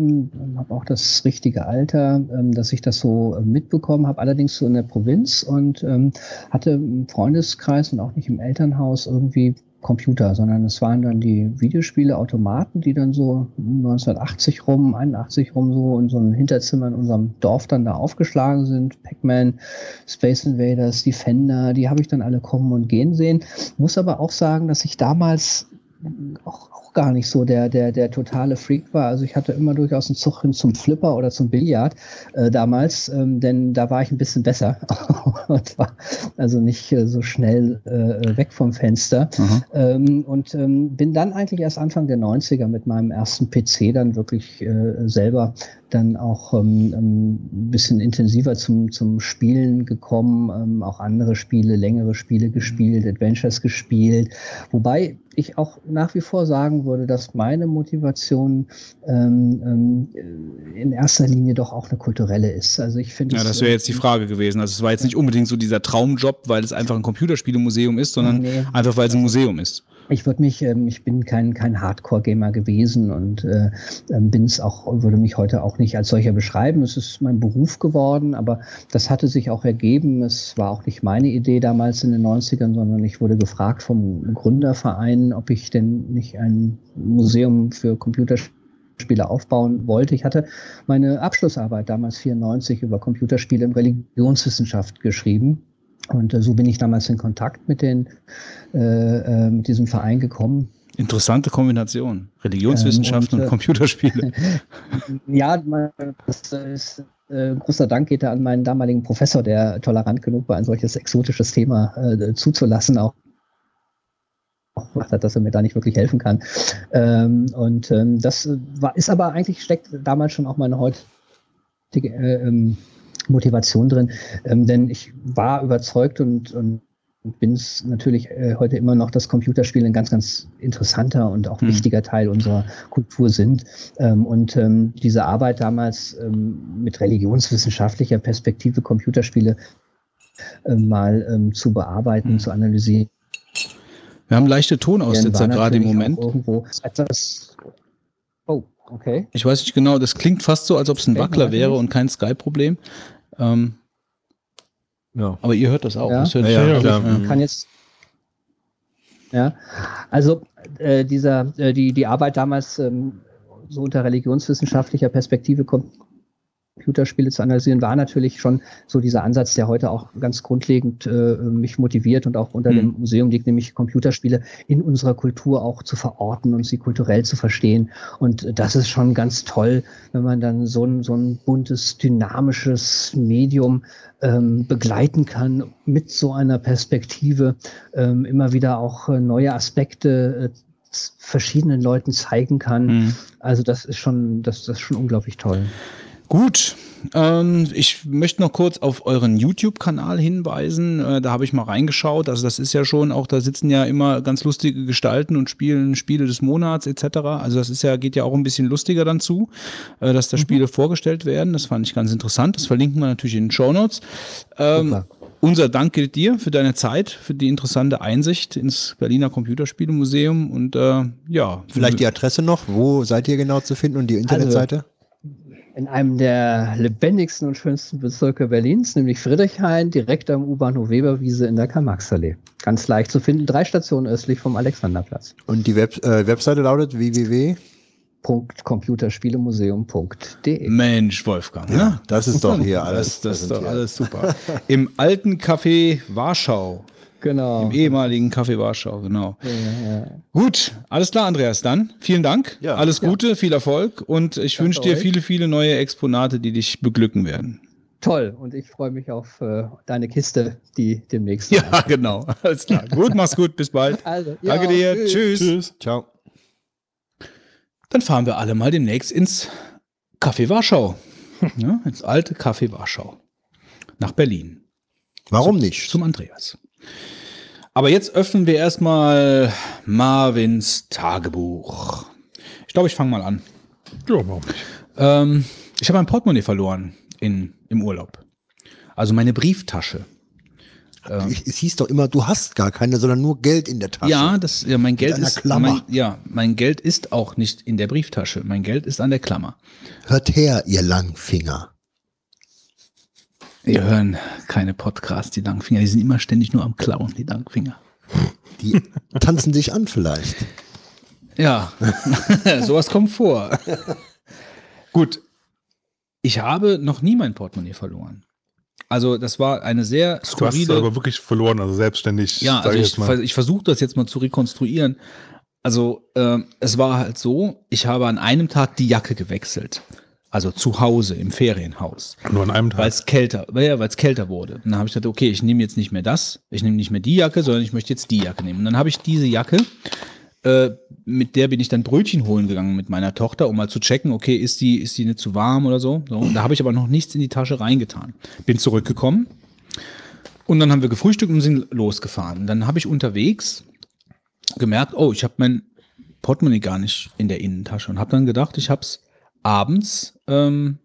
habe auch das richtige Alter, ähm, dass ich das so äh, mitbekommen habe, allerdings so in der Provinz und ähm, hatte im Freundeskreis und auch nicht im Elternhaus irgendwie Computer, sondern es waren dann die Videospiele, Automaten, die dann so 1980 rum, 81 rum so in so einem Hinterzimmer in unserem Dorf dann da aufgeschlagen sind. Pac-Man, Space Invaders, Defender, die habe ich dann alle kommen und gehen sehen. Muss aber auch sagen, dass ich damals auch, auch gar nicht so der, der, der totale Freak war. Also ich hatte immer durchaus einen Zug hin zum Flipper oder zum Billard äh, damals, ähm, denn da war ich ein bisschen besser und war also nicht äh, so schnell äh, weg vom Fenster. Ähm, und ähm, bin dann eigentlich erst Anfang der 90er mit meinem ersten PC dann wirklich äh, selber dann auch ähm, ähm, ein bisschen intensiver zum, zum Spielen gekommen, ähm, auch andere Spiele, längere Spiele gespielt, Adventures gespielt. Wobei ich auch nach wie vor sagen würde, dass meine Motivation ähm, ähm, in erster Linie doch auch eine kulturelle ist. Also ich finde. Ja, das wäre jetzt die Frage gewesen. Also es war jetzt nicht unbedingt so dieser Traumjob, weil es einfach ein Computerspielemuseum ist, sondern Nee. einfach weil es ein Museum ist. Ich würde mich, ähm, ich bin kein, kein Hardcore-Gamer gewesen und äh, ähm, bin es auch, würde mich heute auch nicht als solcher beschreiben. Es ist mein Beruf geworden, aber das hatte sich auch ergeben. Es war auch nicht meine Idee damals in den 90ern, sondern ich wurde gefragt vom Gründerverein, ob ich denn nicht ein Museum für Computerspiele aufbauen wollte. Ich hatte meine Abschlussarbeit damals 94 über Computerspiele und Religionswissenschaft geschrieben. Und äh, so bin ich damals in Kontakt mit den äh, äh, mit diesem Verein gekommen. Interessante Kombination. Religionswissenschaften Ähm, und, und, äh, Computerspiele. Ja, das ist äh, großer Dank geht da an meinen damaligen Professor, der tolerant genug war, ein solches exotisches Thema äh, zuzulassen, auch gemacht hat, dass er mir da nicht wirklich helfen kann. Ähm, und ähm, das war, ist aber eigentlich steckt damals schon auch meine heutige äh, ähm, Motivation drin, ähm, denn ich war überzeugt und, und bin es natürlich äh, heute immer noch, dass Computerspiele ein ganz, ganz interessanter und auch Hm. wichtiger Teil unserer Kultur sind. Ähm, und ähm, diese Arbeit damals ähm, mit religionswissenschaftlicher Perspektive Computerspiele ähm, mal ähm, zu bearbeiten, Hm. zu analysieren. Wir haben leichte Tonaussetzer gerade im Moment. auch Irgendwo etwas. Oh, okay. Ich weiß nicht genau, das klingt fast so, als ob es ein Wackler wäre und kein Skype-Problem. Ähm, Ja. aber ihr hört das auch. Ja. Das hört Ja, ja, Also kann jetzt. Ja, also äh, dieser, äh, die, die Arbeit damals ähm, so unter religionswissenschaftlicher Perspektive Computerspiele zu analysieren, war natürlich schon so dieser Ansatz, der heute auch ganz grundlegend äh, mich motiviert und auch unter Mhm. dem Museum liegt, nämlich Computerspiele in unserer Kultur auch zu verorten und sie kulturell zu verstehen. Und das ist schon ganz toll, wenn man dann so ein, so ein buntes, dynamisches Medium ähm, begleiten kann mit so einer Perspektive, ähm, immer wieder auch äh, neue Aspekte äh, verschiedenen Leuten zeigen kann. Mhm. Also das ist schon, das, das ist schon unglaublich toll. Gut, ähm, ich möchte noch kurz auf euren YouTube-Kanal hinweisen. Äh, da habe ich mal reingeschaut. Also das ist ja schon auch, da sitzen ja immer ganz lustige Gestalten und spielen Spiele des Monats etc. Also das ist ja, geht ja auch ein bisschen lustiger dann zu, äh, dass da Spiele vorgestellt werden. Das fand ich ganz interessant. Das verlinken wir natürlich in den Shownotes. Ähm, Super. unser Dank gilt dir für deine Zeit, für die interessante Einsicht ins Berliner Computerspielemuseum und äh, ja. Vielleicht die Adresse noch. Wo seid ihr genau zu finden und die Internetseite? In einem der lebendigsten und schönsten Bezirke Berlins, nämlich Friedrichshain, direkt am U-Bahnhof Weberwiese in der Karl-Marx-Allee. Ganz leicht zu finden, drei Stationen östlich vom Alexanderplatz. Und die Web äh, Webseite lautet www. www.computerspielemuseum.de. Mensch, Wolfgang. Ja, ne? das ist doch hier alles Das, das ist doch alles super. Im alten Café Warschau. Genau. Im ehemaligen Café Warschau, genau. Gut, alles klar, Andreas. Dann vielen Dank. Ja. alles Gute, viel Erfolg und ich wünsche dir euch. viele, viele neue Exponate, die dich beglücken werden. Toll. Und ich freue mich auf äh, deine Kiste, die demnächst. Ja, genau. Alles klar. gut, mach's gut. Bis bald. Also, ja, Danke dir. Tschüss. Tschüss. Ciao. Dann fahren wir alle mal demnächst ins Café Warschau. Ja, ins alte Café Warschau. Nach Berlin. Warum nicht? Zum Andreas. Aber jetzt öffnen wir erstmal Marvins Tagebuch. Ich glaube, ich fange mal an. Ja, warum nicht? Ähm, ich habe mein Portemonnaie verloren in, im Urlaub. Also meine Brieftasche. Ich- Es hieß doch immer, du hast gar keine, sondern nur Geld in der Tasche. Ja, das, ja, mein Geld ist, Klammer. mein, ja, mein Geld ist auch nicht in der Brieftasche. Mein Geld ist an der Klammer. Hört her, ihr Langfinger. Wir hören keine Podcasts, die Langfinger. Die sind immer ständig nur am Klauen, die Langfinger. Die tanzen dich an vielleicht. Ja, sowas kommt vor. Gut, ich habe noch nie mein Portemonnaie verloren. Also das war eine sehr Du hast es skurrile... aber wirklich verloren, also selbstständig. Ja, also ich ich, ich versuche das jetzt mal zu rekonstruieren. Also ähm, es war halt so, ich habe an einem Tag die Jacke gewechselt. Also zu Hause im Ferienhaus. Nur an einem Weil Tag. es kälter, ja, weil es kälter wurde. Und dann habe ich gedacht, okay, ich nehme jetzt nicht mehr das, ich nehme nicht mehr die Jacke, sondern ich möchte jetzt die Jacke nehmen. Und dann habe ich diese Jacke, äh, mit der bin ich dann Brötchen holen gegangen mit meiner Tochter, um mal zu checken, okay, ist die, ist die nicht zu warm oder so. so. Und da habe ich aber noch nichts in die Tasche reingetan. Bin zurückgekommen und dann haben wir gefrühstückt und sind losgefahren. Und dann habe ich unterwegs gemerkt, oh, ich habe mein Portemonnaie gar nicht in der Innentasche und habe dann gedacht, ich habe es abends, ähm,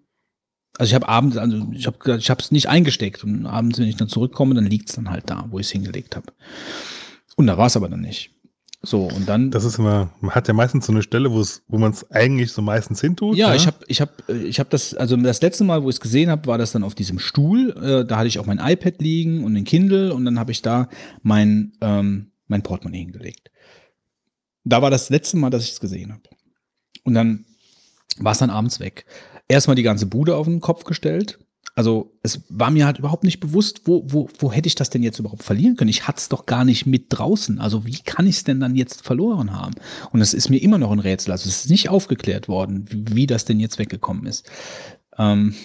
also ich habe abends, also ich habe ich habe es nicht eingesteckt und abends, wenn ich dann zurückkomme, dann liegt es dann halt da, wo ich es hingelegt habe. Und da war es aber dann nicht. So, und dann. Das ist immer, man hat ja meistens so eine Stelle, wo es, wo man es eigentlich so meistens hintut. Ja, ich habe ich hab, ich hab das, also das letzte Mal, wo ich es gesehen habe, war das dann auf diesem Stuhl. Äh, da hatte ich auch mein iPad liegen und den Kindle und dann habe ich da mein, ähm, mein Portemonnaie hingelegt. Da war das letzte Mal, dass ich es gesehen habe. Und dann war es dann abends weg. Erstmal die ganze Bude auf den Kopf gestellt. Also es war mir halt überhaupt nicht bewusst, wo, wo, wo hätte ich das denn jetzt überhaupt verlieren können? Ich hatte es doch gar nicht mit draußen. Also wie kann ich es denn dann jetzt verloren haben? Und es ist mir immer noch ein Rätsel. Also es ist nicht aufgeklärt worden, wie, wie das denn jetzt weggekommen ist. Ähm,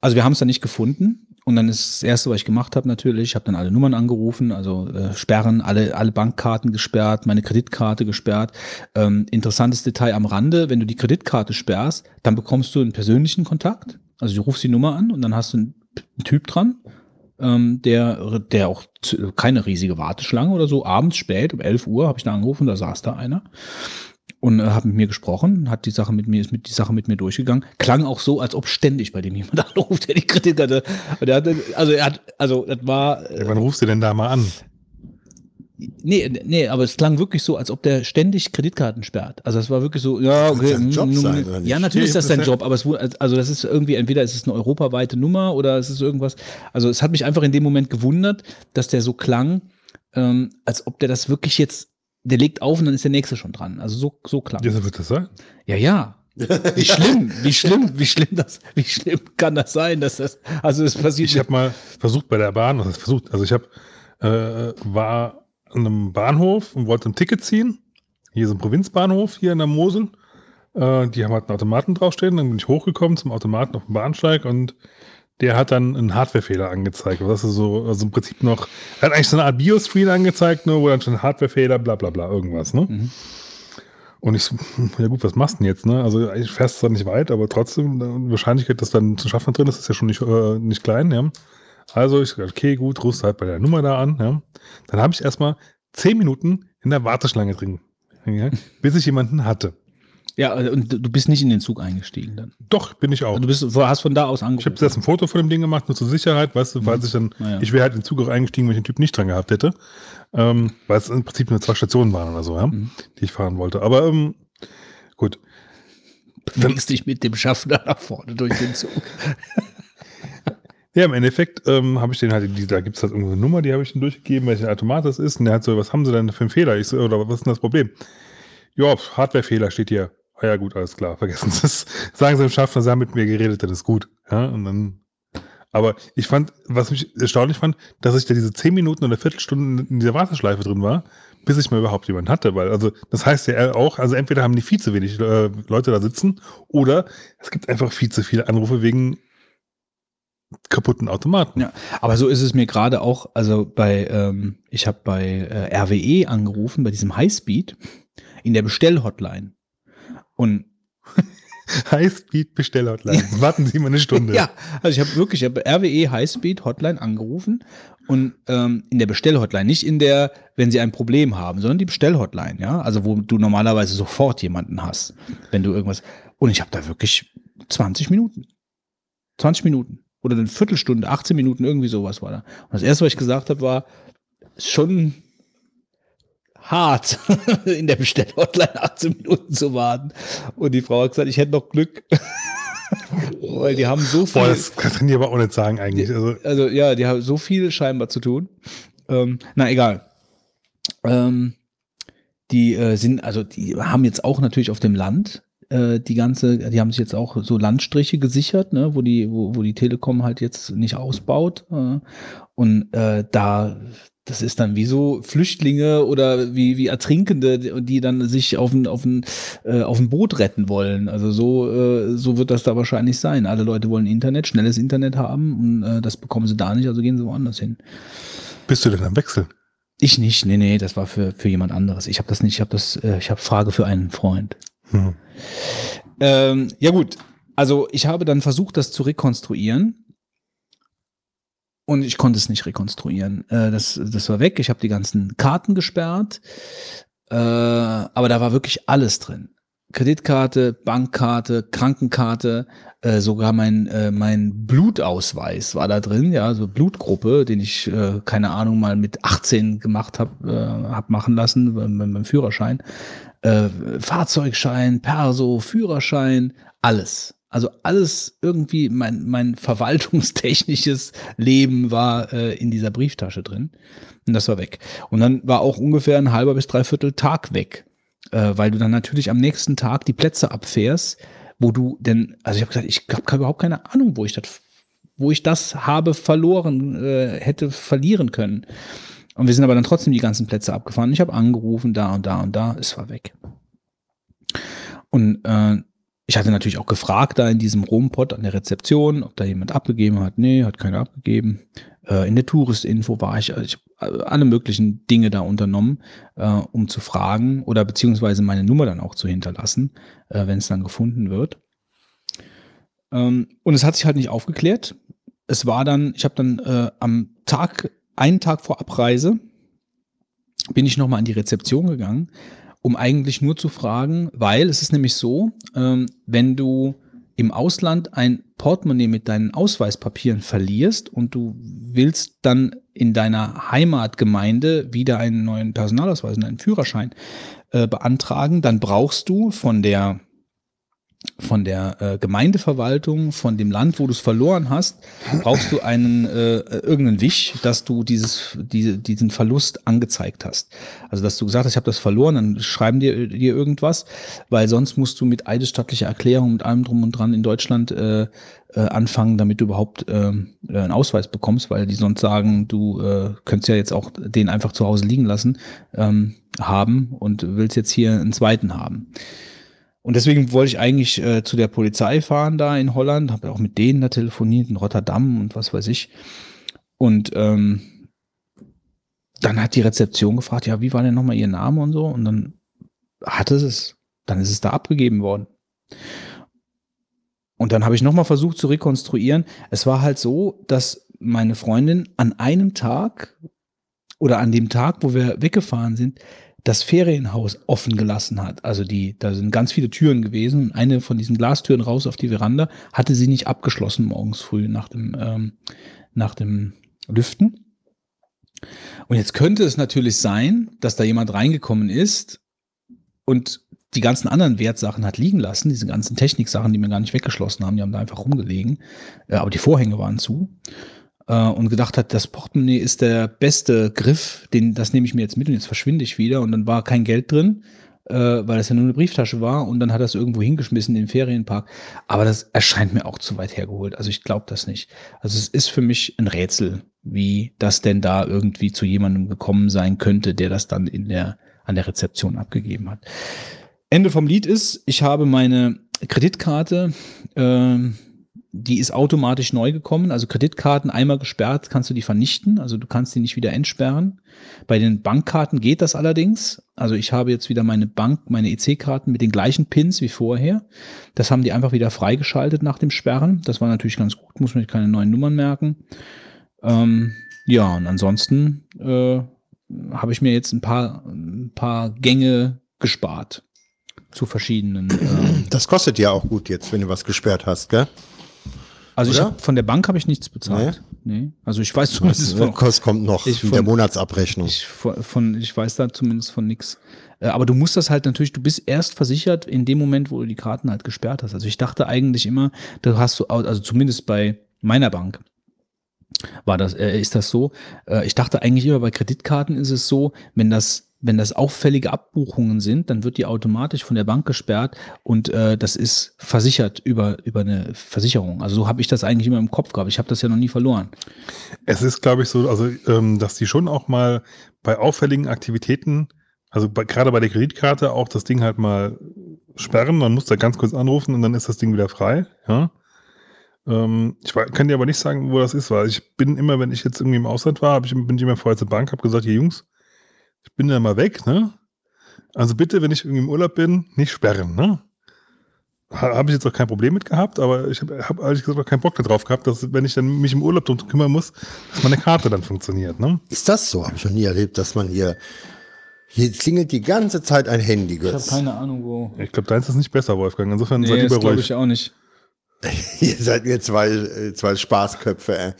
also wir haben es dann nicht gefunden. Und dann ist das Erste, was ich gemacht habe, natürlich, ich habe dann alle Nummern angerufen, also äh, sperren, alle, alle Bankkarten gesperrt, meine Kreditkarte gesperrt. Ähm, interessantes Detail am Rande, wenn du die Kreditkarte sperrst, dann bekommst du einen persönlichen Kontakt. Also du rufst die Nummer an und dann hast du einen, einen Typ dran, ähm, der, der auch keine riesige Warteschlange oder so, abends spät, um 11 Uhr habe ich da angerufen, da saß da einer und äh, hat mit mir gesprochen, hat die Sache mit mir, ist mit die Sache mit mir durchgegangen. Klang auch so, als ob ständig bei dem jemand anruft, der die Kreditkarte. Der hatte, also er hat, also das war. Ja, wann rufst du denn da mal an? Nee, nee, aber es klang wirklich so, als ob der ständig Kreditkarten sperrt. Also es war wirklich so, ja, okay. sein mm, Job sein, oder nicht? Ja, natürlich ist das sein Job, aber es wurde, also das ist irgendwie, entweder ist es eine europaweite Nummer oder es ist irgendwas. Also es hat mich einfach in dem Moment gewundert, dass der so klang, ähm, als ob der das wirklich jetzt, der legt auf und dann ist der nächste schon dran. Also so, so klang. Ja, so wird das sein. Ja, ja. Wie schlimm, wie schlimm, wie schlimm das, wie schlimm kann das sein, dass das, also es passiert. Ich habe mal versucht bei der Bahn, was heißt versucht, also ich habe, äh, war an einem Bahnhof und wollte ein Ticket ziehen. Hier ist ein Provinzbahnhof hier in der Mosel. Äh, die haben halt einen Automaten draufstehen. Dann bin ich hochgekommen zum Automaten auf dem Bahnsteig und der hat dann einen Hardwarefehler angezeigt. Das ist so, also im Prinzip noch, er hat eigentlich so eine Art Bioscreen angezeigt, nur wo dann schon Hardwarefehler, bla bla bla, irgendwas, ne? Mhm. Und ich so, ja gut, was machst du denn jetzt, ne? Also eigentlich fährst du zwar nicht weit, aber trotzdem, die Wahrscheinlichkeit, dass dann zu schaffen drin ist, ist ja schon nicht, äh, nicht klein, ja. Also ich gesagt, okay, gut, rufst halt bei der Nummer da an, ja. Dann habe ich erstmal zehn Minuten in der Warteschlange drin, ja, bis ich jemanden hatte. Ja, und du bist nicht in den Zug eingestiegen dann. Doch, bin ich auch. Du bist, hast von da aus Ich habe jetzt ein Foto von dem Ding gemacht, nur zur Sicherheit, weißt du, falls ich dann, Naja. ich wäre halt in den Zug auch eingestiegen, wenn ich den Typ nicht dran gehabt hätte. Ähm, weil es im Prinzip nur zwei Stationen waren oder so, ja, Mhm. die ich fahren wollte. Aber ähm, gut. bewegst dich mit dem Schaffner nach vorne durch den Zug. Ja, im Endeffekt ähm, habe ich den halt, die, da gibt es halt irgendeine Nummer, die habe ich ihm durchgegeben, welcher Automat das ist. Und der hat so, was haben sie denn für einen Fehler? Ich so, oder was ist denn das Problem? Ja, Hardwarefehler steht hier. Ah ja gut, alles klar, vergessen Sie es. Sagen Sie dem Schaffner, Sie haben mit mir geredet, dann ist gut. Ja, und dann. Aber ich fand, was mich erstaunlich fand, dass ich da diese zehn Minuten oder Viertelstunde in dieser Warteschleife drin war, bis ich mal überhaupt jemanden hatte. Weil, also, das heißt ja auch, also entweder haben die viel zu wenig äh, Leute da sitzen oder es gibt einfach viel zu viele Anrufe wegen kaputten Automaten. Ja, aber so ist es mir gerade auch, also bei, ähm, ich habe bei äh, RWE angerufen, bei diesem Highspeed, in der Bestellhotline. Und Highspeed Bestellhotline. Warten Sie mal eine Stunde. ja, also ich habe wirklich, ich habe RWE Highspeed Hotline angerufen und ähm, in der Bestellhotline, nicht in der, wenn Sie ein Problem haben, sondern die Bestellhotline, ja, also wo du normalerweise sofort jemanden hast, wenn du irgendwas. Und ich habe da wirklich 20 Minuten. 20 Minuten. Oder eine Viertelstunde, 18 Minuten, irgendwie sowas war da. Und das erste, was ich gesagt habe, war schon hart, in der Bestellhotline 18 Minuten zu warten. Und die Frau hat gesagt, ich hätte noch Glück. Weil die haben so viel. Boah, das kann ich aber auch nicht sagen eigentlich. Also, Also ja, die haben so viel scheinbar zu tun. Ähm, na egal. Ähm, die äh, sind, also die haben jetzt auch natürlich auf dem Land äh, die ganze, die haben sich jetzt auch so Landstriche gesichert, ne, wo die, wo, wo die Telekom halt jetzt nicht ausbaut. Äh, und äh, da, das ist dann wie so Flüchtlinge oder wie, wie Ertrinkende, die dann sich auf ein, auf ein, äh, auf ein Boot retten wollen. Also so, äh, so wird das da wahrscheinlich sein. Alle Leute wollen Internet, schnelles Internet haben und äh, das bekommen sie da nicht, also gehen sie woanders hin. bist du denn am Wechsel? Ich nicht, nee, nee, das war für, für jemand anderes. Ich habe das nicht, ich habe das, äh, ich habe Frage für einen Freund. Hm. Ähm, ja gut, also ich habe dann versucht, das zu rekonstruieren. Und ich konnte es nicht rekonstruieren. Äh, das, das war weg. Ich habe die ganzen Karten gesperrt. Äh, aber da war wirklich alles drin. Kreditkarte, Bankkarte, Krankenkarte, äh, sogar mein, äh, mein Blutausweis war da drin, ja, so Blutgruppe, den ich, äh, keine Ahnung, mal mit 18 gemacht habe, äh, hab machen lassen beim, beim beim Führerschein. Äh, Fahrzeugschein, Perso, Führerschein, alles. Also alles irgendwie, mein, mein verwaltungstechnisches Leben war äh, in dieser Brieftasche drin. Und das war weg. Und dann war auch ungefähr ein halber bis dreiviertel Tag weg. Äh, weil du dann natürlich am nächsten Tag die Plätze abfährst, wo du denn, also ich habe gesagt, ich habe überhaupt keine Ahnung, wo ich das, wo ich das habe verloren, äh, hätte verlieren können. Und wir sind aber dann trotzdem die ganzen Plätze abgefahren. Ich habe angerufen, da und da und da, es war weg. Und äh, ich hatte natürlich auch gefragt da in diesem Rompot an der Rezeption, ob da jemand abgegeben hat. Nee, hat keiner abgegeben. Äh, in der Touristinfo war ich, also ich habe alle möglichen Dinge da unternommen, äh, um zu fragen oder beziehungsweise meine Nummer dann auch zu hinterlassen, äh, wenn es dann gefunden wird. Ähm, und es hat sich halt nicht aufgeklärt. Es war dann, ich habe dann äh, am Tag, einen Tag vor Abreise, bin ich nochmal an die Rezeption gegangen, um eigentlich nur zu fragen, weil es ist nämlich so, ähm, wenn du im Ausland ein Portemonnaie mit deinen Ausweispapieren verlierst und du willst dann in deiner Heimatgemeinde wieder einen neuen Personalausweis und einen Führerschein äh, beantragen, dann brauchst du von der von der äh, Gemeindeverwaltung, von dem Land, wo du es verloren hast, brauchst du einen äh, irgendeinen Wisch, dass du dieses, diese, diesen Verlust angezeigt hast. Also dass du gesagt hast, ich habe das verloren, dann schreiben dir, dir irgendwas, weil sonst musst du mit eidesstattlicher Erklärung, mit allem drum und dran in Deutschland äh, äh, anfangen, damit du überhaupt äh, einen Ausweis bekommst, weil die sonst sagen, du äh, könntest ja jetzt auch den einfach zu Hause liegen lassen ähm, haben und willst jetzt hier einen zweiten haben. Und deswegen wollte ich eigentlich äh, zu der Polizei fahren da in Holland, habe auch mit denen da telefoniert, in Rotterdam und was weiß ich. Und ähm, dann hat die Rezeption gefragt, ja, wie war denn nochmal ihr Name und so? Und dann hatte es, dann ist es da abgegeben worden. Und dann habe ich nochmal versucht zu rekonstruieren. Es war halt so, dass meine Freundin an einem Tag oder an dem Tag, wo wir weggefahren sind, das Ferienhaus offen gelassen hat. Also die, da sind ganz viele Türen gewesen eine von diesen Glastüren raus auf die Veranda hatte sie nicht abgeschlossen morgens früh nach dem, ähm, nach dem Lüften. Und jetzt könnte es natürlich sein, dass da jemand reingekommen ist und die ganzen anderen Wertsachen hat liegen lassen, diese ganzen Techniksachen, die mir gar nicht weggeschlossen haben, die haben da einfach rumgelegen, äh, aber die Vorhänge waren zu äh, und gedacht hat, das Portemonnaie ist der beste Griff, den, das nehme ich mir jetzt mit und jetzt verschwinde ich wieder und dann war kein Geld drin. äh, weil das ja nur eine Brieftasche war und dann hat er es irgendwo hingeschmissen in den Ferienpark. Aber das erscheint mir auch zu weit hergeholt. Also ich glaube das nicht. Also es ist für mich ein Rätsel, wie das denn da irgendwie zu jemandem gekommen sein könnte, der das dann in der, an der Rezeption abgegeben hat. Ende vom Lied ist, ich habe meine Kreditkarte, ähm, die ist automatisch neu gekommen. Also Kreditkarten einmal gesperrt, kannst du die vernichten. Also du kannst die nicht wieder entsperren. Bei den Bankkarten geht das allerdings. Also ich habe jetzt wieder meine Bank, meine EC-Karten mit den gleichen Pins wie vorher. Das haben die einfach wieder freigeschaltet nach dem Sperren. Das war natürlich ganz gut, muss man keine neuen Nummern merken. Ähm, ja, und ansonsten äh, habe ich mir jetzt ein paar, ein paar Gänge gespart zu verschiedenen. Äh, Das kostet ja auch gut jetzt, wenn du was gesperrt hast, gell? Also ich Oder? hab, von der Bank habe ich nichts bezahlt. Nee. Also ich weiß zumindest Das von, Kost kommt noch Ich in der von- Monatsabrechnung. ich, von, von, ich weiß da zumindest von nix. Äh, Aber du musst das halt natürlich, du bist erst versichert in dem Moment, wo du die Karten halt gesperrt hast. Also ich dachte eigentlich immer, du hast so, also zumindest bei meiner Bank war das, äh, ist das so. Äh, ich dachte eigentlich immer, bei Kreditkarten ist es so, wenn das wenn das auffällige Abbuchungen sind, dann wird die automatisch von der Bank gesperrt und äh, das ist versichert über, über eine Versicherung. Also so habe ich das eigentlich immer im Kopf gehabt. Ich habe das ja noch nie verloren. Es ist, glaube ich, so, also, ähm, dass die schon auch mal bei auffälligen Aktivitäten, also bei, gerade bei der Kreditkarte, auch das Ding halt mal sperren. Man muss da ganz kurz anrufen und dann ist das Ding wieder frei. Ja. Ähm, ich kann dir aber nicht sagen, wo das ist, weil ich bin immer, wenn ich jetzt irgendwie im Ausland war, ich, bin ich immer vorher zur Bank, habe gesagt, hier Jungs, ich bin da mal weg, ne? Also bitte, wenn ich irgendwie im Urlaub bin, nicht sperren, ne? Ha- Habe ich jetzt auch kein Problem mit gehabt, aber ich habe hab ehrlich gesagt auch keinen Bock darauf gehabt, dass wenn ich dann mich im Urlaub drum kümmern muss, dass meine Karte dann funktioniert, ne? Ist das so? Habe ich noch nie erlebt, dass man hier. Hier klingelt die ganze Zeit ein Handy, Ich habe Götz. keine Ahnung, wo. Ich glaube, deins ist nicht besser, Wolfgang. Insofern seid Nee, lieber das glaube ich auch nicht. Ihr seid mir zwei, äh, zwei Spaßköpfe. Ey.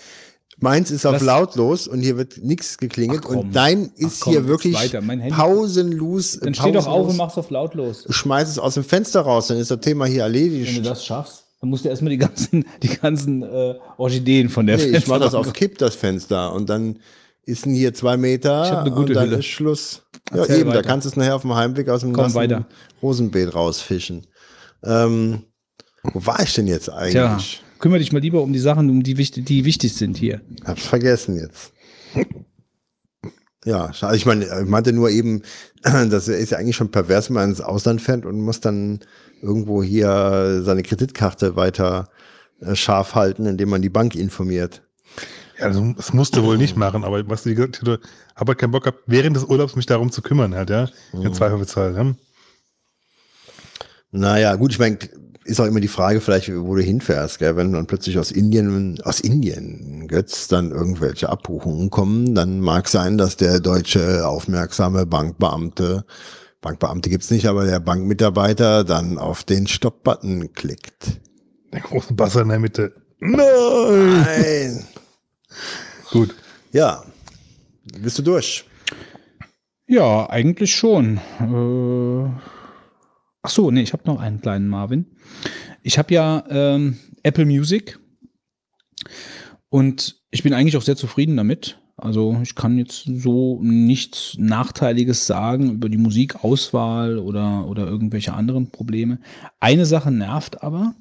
Meins ist auf Das- lautlos und hier wird nichts geklingelt. Und dein ist komm, hier wirklich weiter. Mein Handy- pausenlos. Dann steh doch auf und mach's auf lautlos. Du schmeißt es aus dem Fenster raus, dann ist das Thema hier Wenn du erledigt. das schaffst, dann musst du erstmal die ganzen, die ganzen äh, Orchideen von der Nee, ich mach das auf Kipp, das Fenster. Und dann ist denn hier zwei Meter Ich hab eine gute und dann Hülle. ist Schluss. Ja, Erzähl eben, da weiter. kannst du es nachher auf dem Heimweg aus dem. Rosenbeet rausfischen. Ähm, wo war ich denn jetzt Tja, eigentlich? Kümmere dich mal lieber um die Sachen, um die, wichtig- die wichtig sind hier. Hab's vergessen jetzt. Ja, schade. ich meine, ich meinte nur eben, das ist ja eigentlich schon pervers, wenn man ins Ausland fährt und muss dann irgendwo hier seine Kreditkarte weiter äh, scharf halten, indem man die Bank informiert. Ja, also, das musste wohl nicht machen, aber was wie gesagt, ich habe halt keinen Bock gehabt, während des Urlaubs mich darum zu kümmern, halt, ja. Mhm. In Zweifelsfall, ja. Naja, gut, ich meine, ist auch immer die Frage, vielleicht, wo du hinfährst, gell? wenn dann plötzlich aus Indien, aus Indien, Götz, dann irgendwelche Abbuchungen kommen, dann mag sein, dass der deutsche aufmerksame Bankbeamte, Bankbeamte gibt's nicht, aber der Bankmitarbeiter dann auf den Stopp-Button klickt. Der große Basser in der Mitte. Nein! Nein! Gut. Ja, bist du durch? Ja, eigentlich schon. Äh, ach so, nee, ich habe noch einen kleinen Marvin. Ich habe ja ähm, Apple Music und ich bin eigentlich auch sehr zufrieden damit. Also ich kann jetzt so nichts Nachteiliges sagen über die Musikauswahl oder, oder irgendwelche anderen Probleme. Eine Sache nervt aber.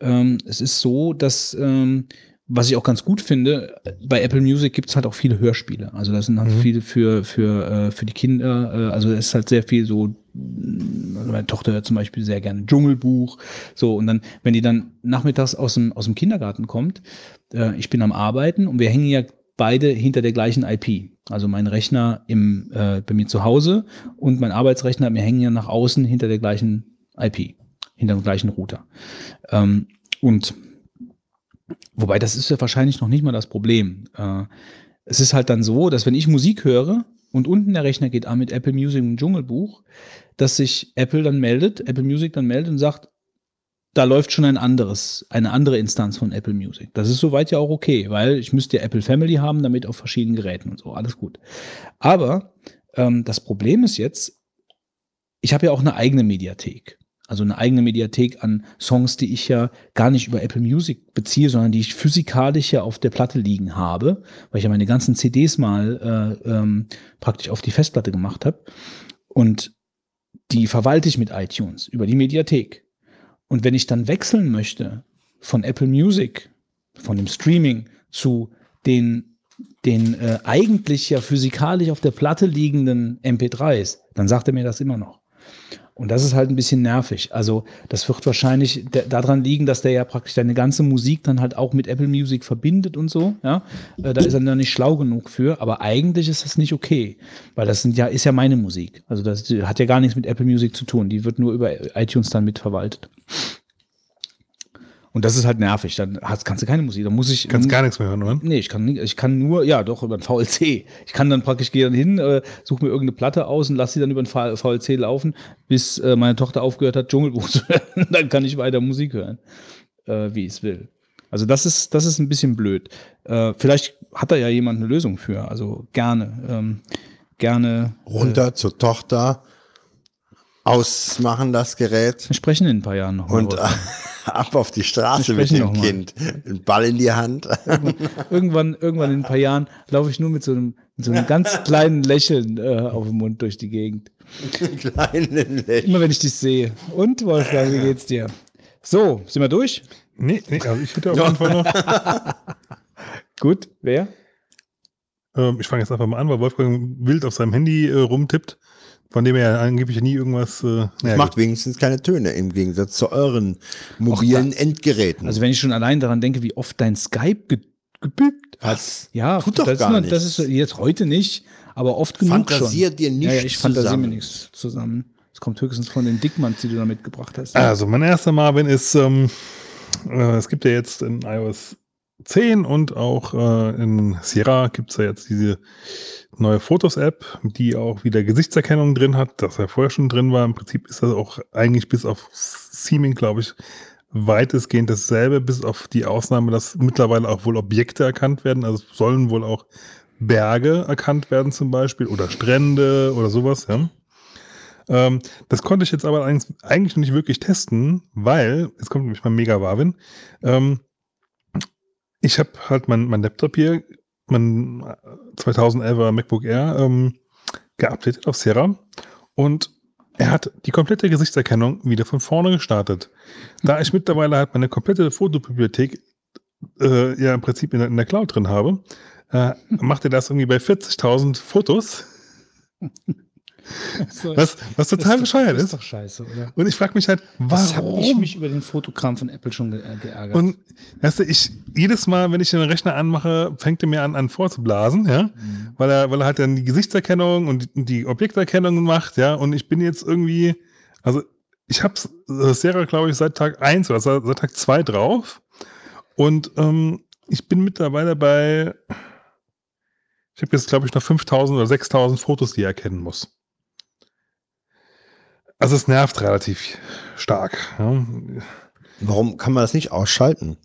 Ähm, es ist so, dass ähm, was ich auch ganz gut finde, bei Apple Music gibt es halt auch viele Hörspiele. Also das sind halt viele für, für, äh, für die Kinder. Äh, also es ist halt sehr viel so, also meine Tochter hört zum Beispiel sehr gerne Dschungelbuch. So, und dann, wenn die dann nachmittags aus dem, aus dem Kindergarten kommt, äh, ich bin am Arbeiten und wir hängen ja beide hinter der gleichen IP. Also mein Rechner im, äh, bei mir zu Hause und mein Arbeitsrechner, wir hängen ja nach außen hinter der gleichen IP, hinter dem gleichen Router. Ähm, und Wobei, das ist ja wahrscheinlich noch nicht mal das Problem. Äh, es ist halt dann so, dass wenn ich Musik höre und unten der Rechner geht an mit Apple Music und Dschungelbuch, dass sich Apple dann meldet, Apple Music dann meldet und sagt, da läuft schon ein anderes, eine andere Instanz von Apple Music. Das ist soweit ja auch okay, weil ich müsste ja Apple Family haben, damit auf verschiedenen Geräten und so, alles gut. Aber ähm, das Problem ist jetzt, ich habe ja auch eine eigene Mediathek. Also eine eigene Mediathek an Songs, die ich ja gar nicht über Apple Music beziehe, sondern die ich physikalisch ja auf der Platte liegen habe, weil ich ja meine ganzen CDs mal äh, ähm, praktisch auf die Festplatte gemacht habe. Und die verwalte ich mit iTunes über die Mediathek. Und wenn ich dann wechseln möchte von Apple Music, von dem Streaming zu den, den äh, eigentlich ja physikalisch auf der Platte liegenden MP3s, dann sagt er mir das immer noch. Und das ist halt ein bisschen nervig. Also, das wird wahrscheinlich daran liegen, dass der ja praktisch deine ganze Musik dann halt auch mit Apple Music verbindet und so. Ja, äh, da ist er dann nicht schlau genug für. Aber eigentlich ist das nicht okay, weil das sind ja ist ja meine Musik. Also das hat ja gar nichts mit Apple Music zu tun. Die wird nur über iTunes dann mitverwaltet. Und das ist halt nervig. Dann hast, kannst du keine Musik. Dann muss ich. Kannst gar nichts mehr hören, oder? Nee, ich kann, nicht, ich kann nur, ja, doch, über ein VLC. Ich kann dann praktisch, gehe dann hin, äh, suche mir irgendeine Platte aus und lasse sie dann über ein VLC laufen, bis äh, meine Tochter aufgehört hat, Dschungelbuch zu hören. dann kann ich weiter Musik hören, äh, wie ich es will. Also das ist, das ist ein bisschen blöd. Äh, vielleicht hat da ja jemand eine Lösung für. Also gerne. Ähm, gerne. Runter zur Tochter, ausmachen das Gerät. Wir sprechen in ein paar Jahren noch. Und ab auf die Straße mit dem Kind. Ein Ball in die Hand. Irgendwann, irgendwann in ein paar Jahren laufe ich nur mit so einem, mit so einem ganz kleinen Lächeln äh, auf dem Mund durch die Gegend. Kleinen Lächeln. Immer wenn ich dich sehe. Und Wolfgang, wie geht's dir? So, sind wir durch? Nee, nee also ich hätte auf jeden Fall noch. Gut, wer? Ähm, ich fange jetzt einfach mal an, weil Wolfgang wild auf seinem Handy äh, rumtippt von dem er angeblich nie irgendwas. Äh, naja, macht gut. wenigstens keine Töne im Gegensatz zu euren mobilen da, Endgeräten. Also wenn ich schon allein daran denke, wie oft dein Skype ge gebügt hat. Ja, tut doch das gar ist, Das ist jetzt heute nicht, aber oft genug Fantasier schon. dir nicht ja, ja, ich fantasiere mir nichts zusammen. Es kommt höchstens von den Dickmanns, die du da mitgebracht hast. Also mein erster Marvin ist, ähm, äh, es gibt ja jetzt in iOS 10 und auch äh, in Sierra gibt es ja jetzt diese neue Fotos-App, die auch wieder Gesichtserkennung drin hat, das ja vorher schon drin war. Im Prinzip ist das auch eigentlich bis auf Seeming, glaube ich, weitestgehend dasselbe, bis auf die Ausnahme, dass mittlerweile auch wohl Objekte erkannt werden. Also sollen wohl auch Berge erkannt werden zum Beispiel oder Strände oder sowas, ja. Ähm, das konnte ich jetzt aber eigentlich, eigentlich nicht wirklich testen, weil, jetzt kommt nämlich mein Mega Warwin, ähm, ich habe halt mein, mein Laptop hier mein 2011er MacBook Air ähm, geupdatet auf Sierra und er hat die komplette Gesichtserkennung wieder von vorne gestartet. Da ich mittlerweile halt meine komplette Fotobibliothek äh, ja im Prinzip in der, in der Cloud drin habe, äh, macht er das irgendwie bei 40.000 Fotos. So, was, was total bescheuert ist. ist doch scheiße, oder? Und ich frage mich halt, warum? habe ich mich über den Fotogramm von Apple schon ge äh, geärgert. Und weißt du, ich, jedes Mal, wenn ich den Rechner anmache, fängt er mir an, an vorzublasen, ja, mhm. weil er, weil er halt dann die Gesichtserkennung und die, die Objekterkennung macht, ja, und ich bin jetzt irgendwie, also ich habe Sierra, glaube ich, seit Tag 1 oder seit, seit Tag 2 drauf und ähm, ich bin mittlerweile bei, ich habe jetzt, glaube ich, noch 5000 oder 6000 Fotos, die er erkennen muss. Also es nervt relativ stark. Ja. Warum kann man das nicht ausschalten?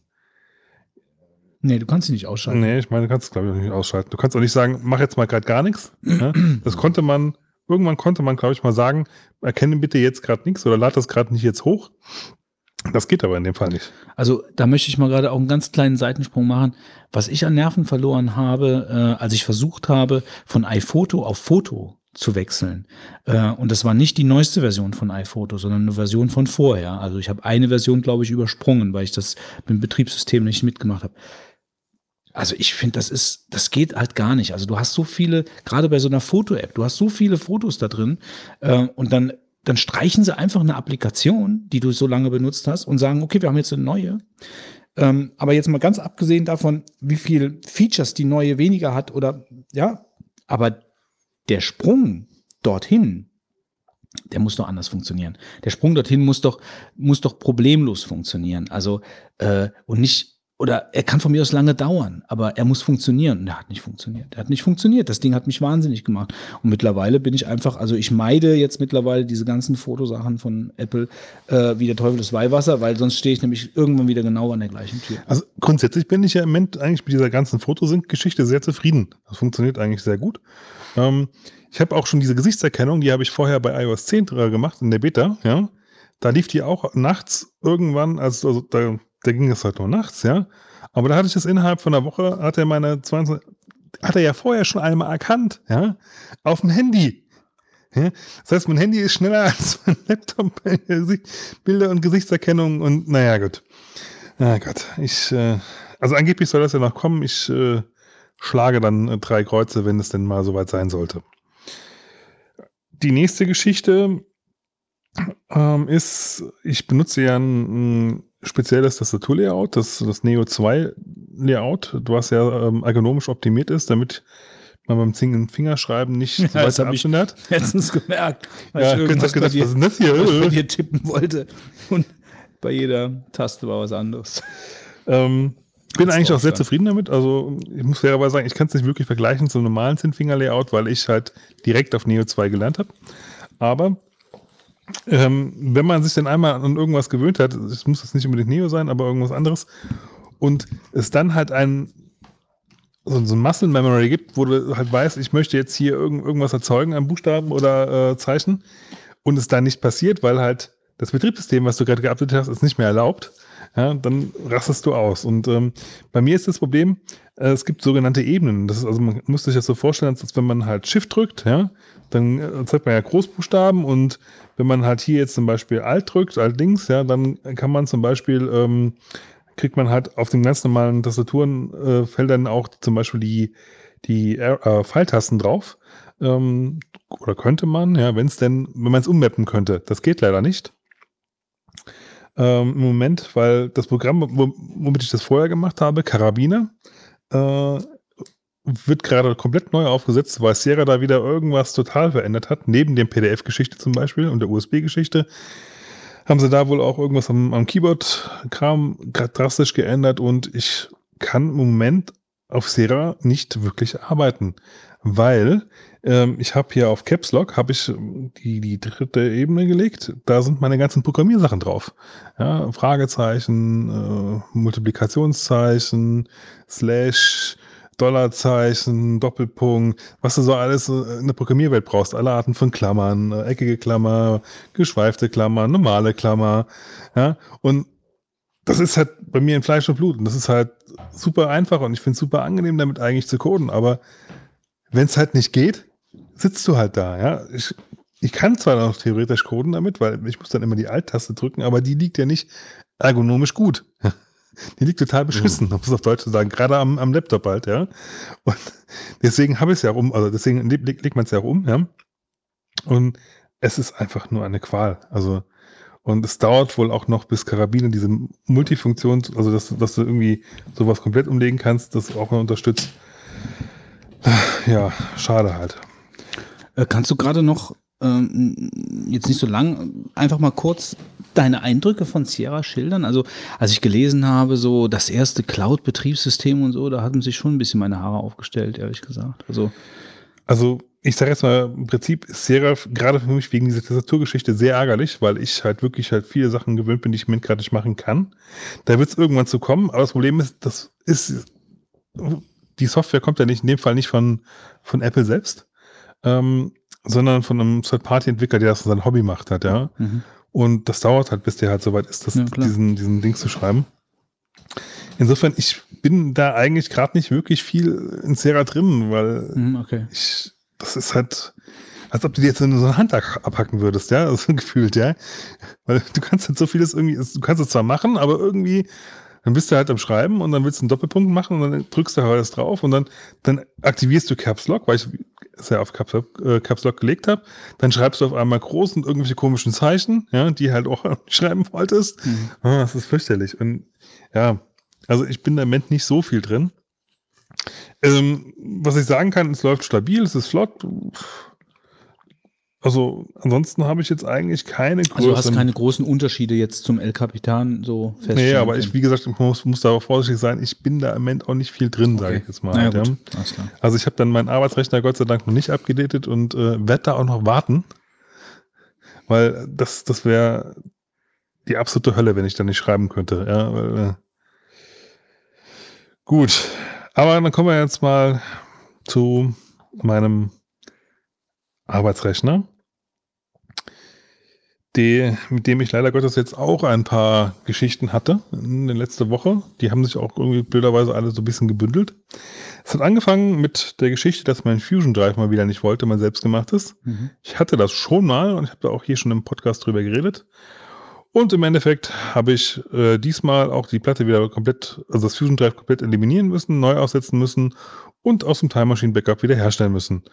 Nee, du kannst sie nicht ausschalten. Nee, ich meine, du kannst es, glaube ich, auch nicht ausschalten. Du kannst auch nicht sagen, mach jetzt mal gerade gar nichts. Ja. Das konnte man, irgendwann konnte man, glaube ich, mal sagen, erkenne bitte jetzt gerade nichts oder lad das gerade nicht jetzt hoch. Das geht aber in dem Fall nicht. Also da möchte ich mal gerade auch einen ganz kleinen Seitensprung machen. Was ich an Nerven verloren habe, äh, als ich versucht habe, von iPhoto auf Foto zu wechseln. Äh, und das war nicht die neueste Version von iPhoto, sondern eine Version von vorher. Also ich habe eine Version, glaube ich, übersprungen, weil ich das mit dem Betriebssystem nicht mitgemacht habe. Also ich finde, das ist, das geht halt gar nicht. Also du hast so viele, gerade bei so einer Foto-App, du hast so viele Fotos da drin äh, und dann, dann streichen sie einfach eine Applikation, die du so lange benutzt hast und sagen, okay, wir haben jetzt eine neue. Ähm, aber jetzt mal ganz abgesehen davon, wie viel Features die neue weniger hat oder ja, aber der Sprung dorthin, der muss doch anders funktionieren. Der Sprung dorthin muss doch, muss doch problemlos funktionieren. Also, äh, und nicht, oder er kann von mir aus lange dauern, aber er muss funktionieren. Und er hat nicht funktioniert. Er hat nicht funktioniert. Das Ding hat mich wahnsinnig gemacht. Und mittlerweile bin ich einfach, also ich meide jetzt mittlerweile diese ganzen Fotosachen von Apple äh, wie der Teufel des Weihwasser, weil sonst stehe ich nämlich irgendwann wieder genau an der gleichen Tür. Also grundsätzlich bin ich ja im Moment eigentlich mit dieser ganzen Fotosync-Geschichte sehr zufrieden. Das funktioniert eigentlich sehr gut. Ähm, ich habe auch schon diese Gesichtserkennung, die habe ich vorher bei iOS 10 gemacht, in der Beta, ja. Da lief die auch nachts irgendwann, also, also da, da ging es halt nur nachts, ja. Aber da hatte ich das innerhalb von einer Woche, hat er meine 20, hat er ja vorher schon einmal erkannt, ja, auf dem Handy. Ja? Das heißt, mein Handy ist schneller als mein Laptop bei Bilder und Gesichtserkennung und naja, gut. Na Gott, ich, äh, also angeblich soll das ja noch kommen. Ich äh, schlage dann äh, drei Kreuze, wenn es denn mal soweit sein sollte. Die nächste Geschichte ähm, ist, ich benutze ja ein, ein spezielles Tastaturlayout, das, das Neo 2 Layout, was ja ähm, ergonomisch optimiert ist, damit man beim Fingerschreiben nicht Ja, das weiter abschneidet. letztens gemerkt, weil Ja, ich irgendwas gedacht, dir, was ist das hier? was bei dir tippen wollte. Und bei jeder Taste war was anderes. Ähm, bin Kannst eigentlich auch sehr sagen. zufrieden damit. Also ich muss fairerweise sagen, ich kann es nicht wirklich vergleichen zum normalen Zinnfinger-Layout, weil ich halt direkt auf Neo 2 gelernt habe. Aber ähm, wenn man sich dann einmal an irgendwas gewöhnt hat, es muss jetzt nicht unbedingt Neo sein, aber irgendwas anderes, und es dann halt ein so, ein Muscle Memory gibt, wo du halt weißt, ich möchte jetzt hier irgend, irgendwas erzeugen, einen Buchstaben oder äh, Zeichen, und es dann nicht passiert, weil halt das Betriebssystem, was du gerade geupdatet hast, es nicht mehr erlaubt, ja, dann rastest du aus. Und ähm, bei mir ist das Problem, äh, es gibt sogenannte Ebenen. Das ist, also man muss sich das so vorstellen, als wenn man halt Shift drückt, ja, dann äh, zeigt man ja Großbuchstaben und wenn man halt hier jetzt zum Beispiel Alt drückt, Alt links, ja, dann kann man zum Beispiel, ähm, kriegt man halt auf den ganz normalen Tastaturenfeldern äh, auch zum Beispiel die, die äh, Pfeiltasten drauf. Ähm, oder könnte man, ja, wenn es denn, wenn man es ummappen könnte. Das geht leider nicht ähm, im Moment, weil das Programm, wo- womit ich das vorher gemacht habe, Karabiner, äh, wird gerade komplett neu aufgesetzt, weil Sierra da wieder irgendwas total verändert hat. Neben dem PDF-Geschichte zum Beispiel und der USB-Geschichte haben sie da wohl auch irgendwas am, am Keyboard-Kram drastisch geändert und ich kann im Moment auf Sierra nicht wirklich arbeiten, weil ähm, ich habe hier auf Caps Lock habe ich die, die dritte Ebene gelegt. Da sind meine ganzen Programmiersachen drauf. Ja, Fragezeichen, äh, Multiplikationszeichen, Slash, Dollarzeichen, Doppelpunkt, was du so alles äh, in der Programmierwelt brauchst. Alle Arten von Klammern, äh, eckige Klammer, geschweifte Klammer, normale Klammer. Ja, und das ist halt bei mir in Fleisch und Blut. Und das ist halt super einfach und ich finde es super angenehm, damit eigentlich zu coden. Aber wenn es halt nicht geht, sitzt du halt da. Ja? Ich, ich kann zwar noch theoretisch coden damit, weil ich muss dann immer die Alt-Taste drücken, aber die liegt ja nicht ergonomisch gut. Die liegt total beschissen, um es auf Deutsch zu sagen, gerade am, am Laptop halt, ja. Und deswegen habe ich es ja um, also deswegen legt, legt man es ja um, ja. Und es ist einfach nur eine Qual. Also, und es dauert wohl auch noch, bis Karabiner diese Multifunktion, also dass, dass du irgendwie sowas komplett umlegen kannst, das auch noch unterstützt. Ja, schade halt. Äh, kannst du gerade noch, ähm, jetzt nicht so lang, einfach mal kurz deine Eindrücke von Sierra schildern? Also, als ich gelesen habe, so das erste Cloud-Betriebssystem und so, da hatten sich schon ein bisschen meine Haare aufgestellt, ehrlich gesagt. Also, Also, ich sage jetzt mal, im Prinzip ist Sierra gerade für mich wegen dieser Tastaturgeschichte sehr ärgerlich, weil ich halt wirklich halt viele Sachen gewöhnt bin, die ich Moment gerade nicht machen kann. Da wird es irgendwann zu kommen, aber das Problem ist, das ist, die Software kommt ja nicht, in dem Fall nicht von, von Apple selbst, ähm, sondern von einem Third-Party-Entwickler, der das sein Hobby macht hat, ja. mhm. Und das dauert halt, bis der halt soweit ist, das, Ja, diesen, diesen Ding zu schreiben. Insofern, ich bin da eigentlich gerade nicht wirklich viel in Sierra drin, weil Mhm, okay. ich, das ist halt, als ob du dir jetzt so eine Hand ab- abhacken würdest, ja, so gefühlt, ja. Weil du kannst halt so vieles irgendwie, du kannst es zwar machen, aber irgendwie, dann bist du halt am Schreiben und dann willst du einen Doppelpunkt machen und dann drückst du halt alles drauf und dann, dann aktivierst du Caps Lock, weil ich ja auf Caps Lock, äh, Caps Lock gelegt habe. Dann schreibst du auf einmal groß und irgendwelche komischen Zeichen, ja, die halt auch schreiben wolltest. Mhm. Ah, das ist fürchterlich. Und ja, also ich bin da im Moment nicht so viel drin. Ähm, was ich sagen kann, es läuft stabil, es ist flott. Also ansonsten habe ich jetzt eigentlich keine Also, du hast keine großen Unterschiede jetzt zum El Capitan so feststellen Nee, aber ich, wie gesagt, ich muss, muss da auch vorsichtig sein. Ich bin da im Moment auch nicht viel drin, sage Okay. ich jetzt mal. Naja, ja. alles klar. Also ich habe dann meinen Arbeitsrechner Gott sei Dank noch nicht abgedatet und äh, werde da auch noch warten. Weil das, das wäre die absolute Hölle, wenn ich da nicht schreiben könnte. Ja, weil, äh, gut. Aber dann kommen wir jetzt mal zu meinem Arbeitsrechner. Die, mit dem ich leider Gottes jetzt auch ein paar Geschichten hatte in der letzten Woche. Die haben sich auch irgendwie blöderweise alle so ein bisschen gebündelt. Es hat angefangen mit der Geschichte, dass mein Fusion Drive mal wieder nicht wollte, mein selbstgemachtes. Mhm. Ich hatte das schon mal und ich habe da auch hier schon im Podcast drüber geredet. Und im Endeffekt habe ich äh, diesmal auch die Platte wieder komplett, also das Fusion Drive komplett eliminieren müssen, neu aufsetzen müssen und aus dem Time Machine Backup wieder herstellen müssen.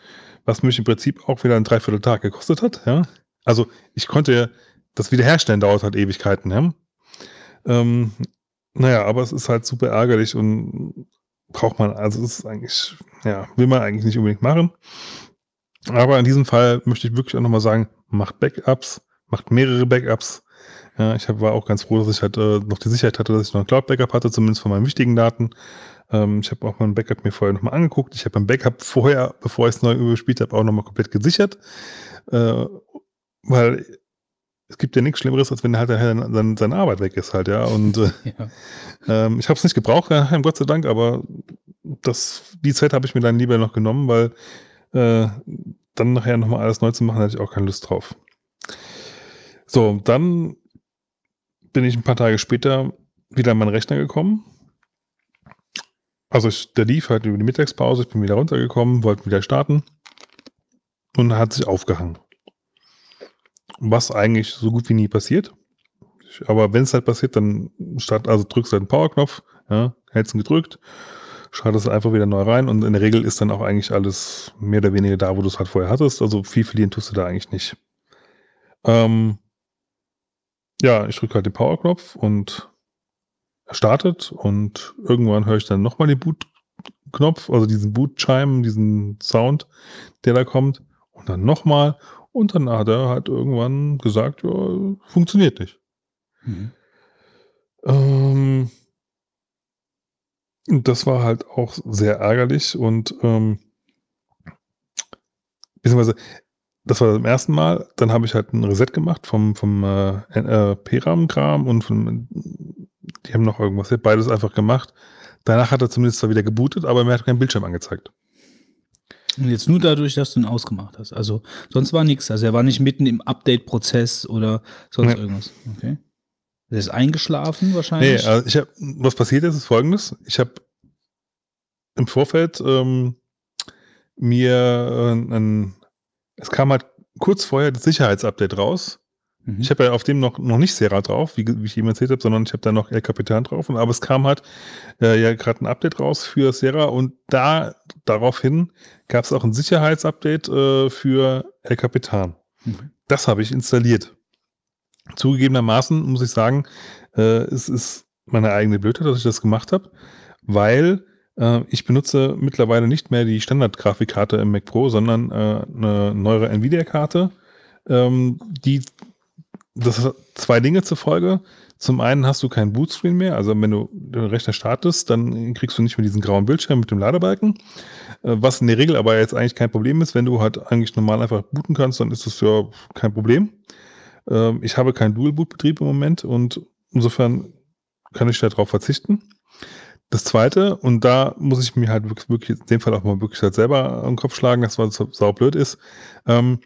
Was mich im Prinzip auch wieder ein Dreivierteltag gekostet hat. Ja? Also ich konnte das Wiederherstellen dauert halt Ewigkeiten. Ja? Ähm, naja, aber es ist halt super ärgerlich und braucht man, also es ist eigentlich, ja, will man eigentlich nicht unbedingt machen. Aber in diesem Fall möchte ich wirklich auch nochmal sagen, macht Backups, macht mehrere Backups. Ja, ich hab, war auch ganz froh, dass ich halt äh, noch die Sicherheit hatte, dass ich noch ein Cloud-Backup hatte, zumindest von meinen wichtigen Daten. Ähm, ich habe auch mein Backup mir vorher nochmal angeguckt. Ich habe mein Backup vorher, bevor ich es neu überspielt habe, auch nochmal komplett gesichert. Äh, weil es gibt ja nichts Schlimmeres, als wenn halt dann seine Arbeit weg ist halt, ja. Und äh, Ja. ähm, ich habe es nicht gebraucht, Gott sei Dank, aber das, die Zeit habe ich mir dann lieber noch genommen, weil äh, dann nachher nochmal alles neu zu machen, hatte ich auch keine Lust drauf. So, dann bin ich ein paar Tage später wieder an meinen Rechner gekommen. Also ich, der lief halt über die Mittagspause, ich bin wieder runtergekommen, wollte wieder starten und hat sich aufgehangen. Was eigentlich so gut wie nie passiert. Aber wenn es halt passiert, dann start, also drückst du halt den Powerknopf, ja, hältst ihn gedrückt, schaltest einfach wieder neu rein und in der Regel ist dann auch eigentlich alles mehr oder weniger da, wo du es halt vorher hattest. Also viel verlieren tust du da eigentlich nicht. Ähm, ja, ich drücke halt den Powerknopf und er startet und irgendwann höre ich dann nochmal den Boot-Knopf, also diesen Boot-Chime, diesen Sound, der da kommt und dann nochmal und dann hat er halt irgendwann gesagt, ja, funktioniert nicht. Mhm. Ähm, das war halt auch sehr ärgerlich und ähm, beziehungsweise das war das erste Mal, dann habe ich halt ein Reset gemacht vom, vom äh, äh, PRAM-Kram und vom, die haben noch irgendwas, beides einfach gemacht. Danach hat er zumindest zwar wieder gebootet, aber mir hat kein Bildschirm angezeigt. Und jetzt nur dadurch, dass du ihn ausgemacht hast. Also sonst war nichts. Also er war nicht mitten im Update-Prozess oder sonst Nee. irgendwas. Okay. Er ist eingeschlafen Nee, wahrscheinlich. also ich habe, was passiert ist, ist folgendes. Ich habe im Vorfeld ähm, mir äh, ein, es kam halt kurz vorher das Sicherheitsupdate raus. Mhm. Ich habe ja auf dem noch, noch nicht Sera drauf, wie, wie ich eben erzählt habe, sondern ich habe da noch El Capitan drauf. Und, aber es kam halt äh, ja gerade ein Update raus für Sera und da daraufhin gab es auch ein Sicherheitsupdate äh, für El Capitan. Mhm. Das habe ich installiert. Zugegebenermaßen muss ich sagen, äh, es ist meine eigene Blödheit, dass ich das gemacht habe, weil äh, ich benutze mittlerweile nicht mehr die Standard-Grafikkarte im Mac Pro, sondern äh, eine neuere Nvidia-Karte, ähm, die das hat zwei Dinge zur Folge. Zum einen hast du keinen Bootscreen mehr, also wenn du den Rechner startest, dann kriegst du nicht mehr diesen grauen Bildschirm mit dem Ladebalken, äh, was in der Regel aber jetzt eigentlich kein Problem ist. Wenn du halt eigentlich normal einfach booten kannst, dann ist das ja kein Problem. Ähm, ich habe keinen Dual-Boot-Betrieb im Moment und insofern kann ich darauf verzichten. Das zweite, und da muss ich mir halt wirklich, wirklich in dem Fall auch mal wirklich halt selber am Kopf schlagen, das was saublöd ist. Ähm,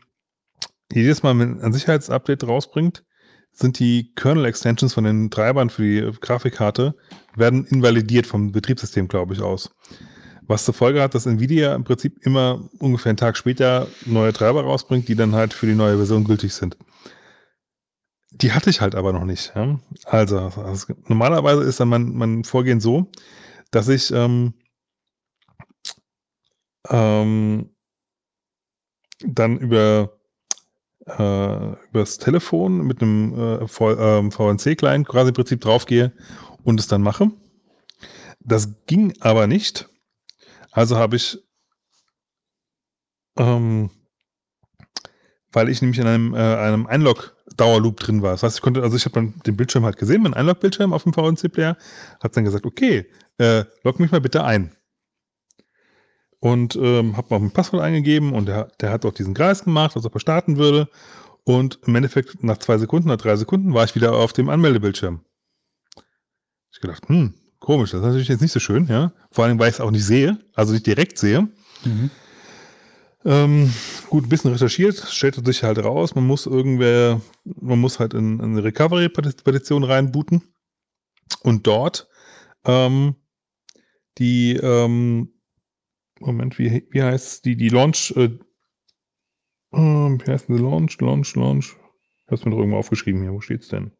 jedes Mal, wenn ein Sicherheitsupdate rausbringt, sind die Kernel-Extensions von den Treibern für die Grafikkarte werden invalidiert vom Betriebssystem, glaube ich, aus. Was zur Folge hat, dass Nvidia im Prinzip immer ungefähr einen Tag später neue Treiber rausbringt, die dann halt für die neue Version gültig sind. Die hatte ich halt aber noch nicht. Also, also, normalerweise ist dann mein, mein Vorgehen so, dass ich ähm, ähm, dann über äh, übers Telefon mit einem äh, v, ähm, VNC-Client quasi im Prinzip draufgehe und es dann mache. Das ging aber nicht. Also habe ich, ähm, weil ich nämlich in einem, äh, einem Einlog-Dauerloop drin war. Das heißt, ich konnte, also ich habe dann den Bildschirm halt gesehen, meinen Einlog-Bildschirm auf dem VNC-Player, habe dann gesagt, okay, äh, log mich mal bitte ein. Und ähm, habe auch ein Passwort eingegeben und der, der hat auch diesen Kreis gemacht, als ob er starten würde. Und im Endeffekt nach zwei Sekunden, nach drei Sekunden war ich wieder auf dem Anmeldebildschirm. Ich gedacht, hm, komisch, das ist natürlich jetzt nicht so schön, ja. Vor allem, weil ich es auch nicht sehe, also nicht direkt sehe. Mhm. Ähm, gut, ein bisschen recherchiert, stellte sich halt raus, man muss irgendwer, man muss halt in, in eine Recovery-Petition reinbooten und dort ähm, die, ähm, Moment, wie, wie heißt die, die Launch, äh, ähm, wie heißt die Launch, Launch, Launch? Ich hab's mir doch irgendwo aufgeschrieben hier, wo steht's denn?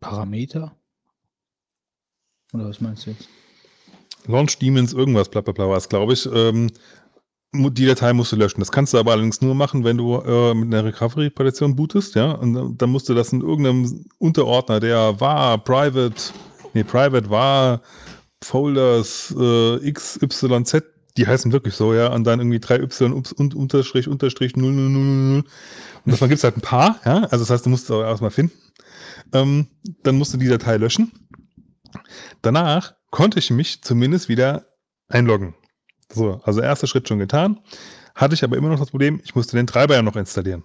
Parameter? Oder was meinst du jetzt? Launch Demons, irgendwas, bla bla bla war es, glaube ich. Ähm, die Datei musst du löschen. Das kannst du aber allerdings nur machen, wenn du äh, mit einer Recovery-Partition bootest, ja. Und dann musst du das in irgendeinem Unterordner, der war Private, nee, Private war Folders äh, XYZ, die heißen wirklich so, ja, und dann irgendwie 3Y ups- und Unterstrich, Unterstrich 0000. Und davon gibt es halt ein paar, ja. Also das heißt, du musst es auch erstmal finden. Ähm, dann musst du die Datei löschen. Danach konnte ich mich zumindest wieder einloggen. So, also erster Schritt schon getan. Hatte ich aber immer noch das Problem, ich musste den Treiber ja noch installieren.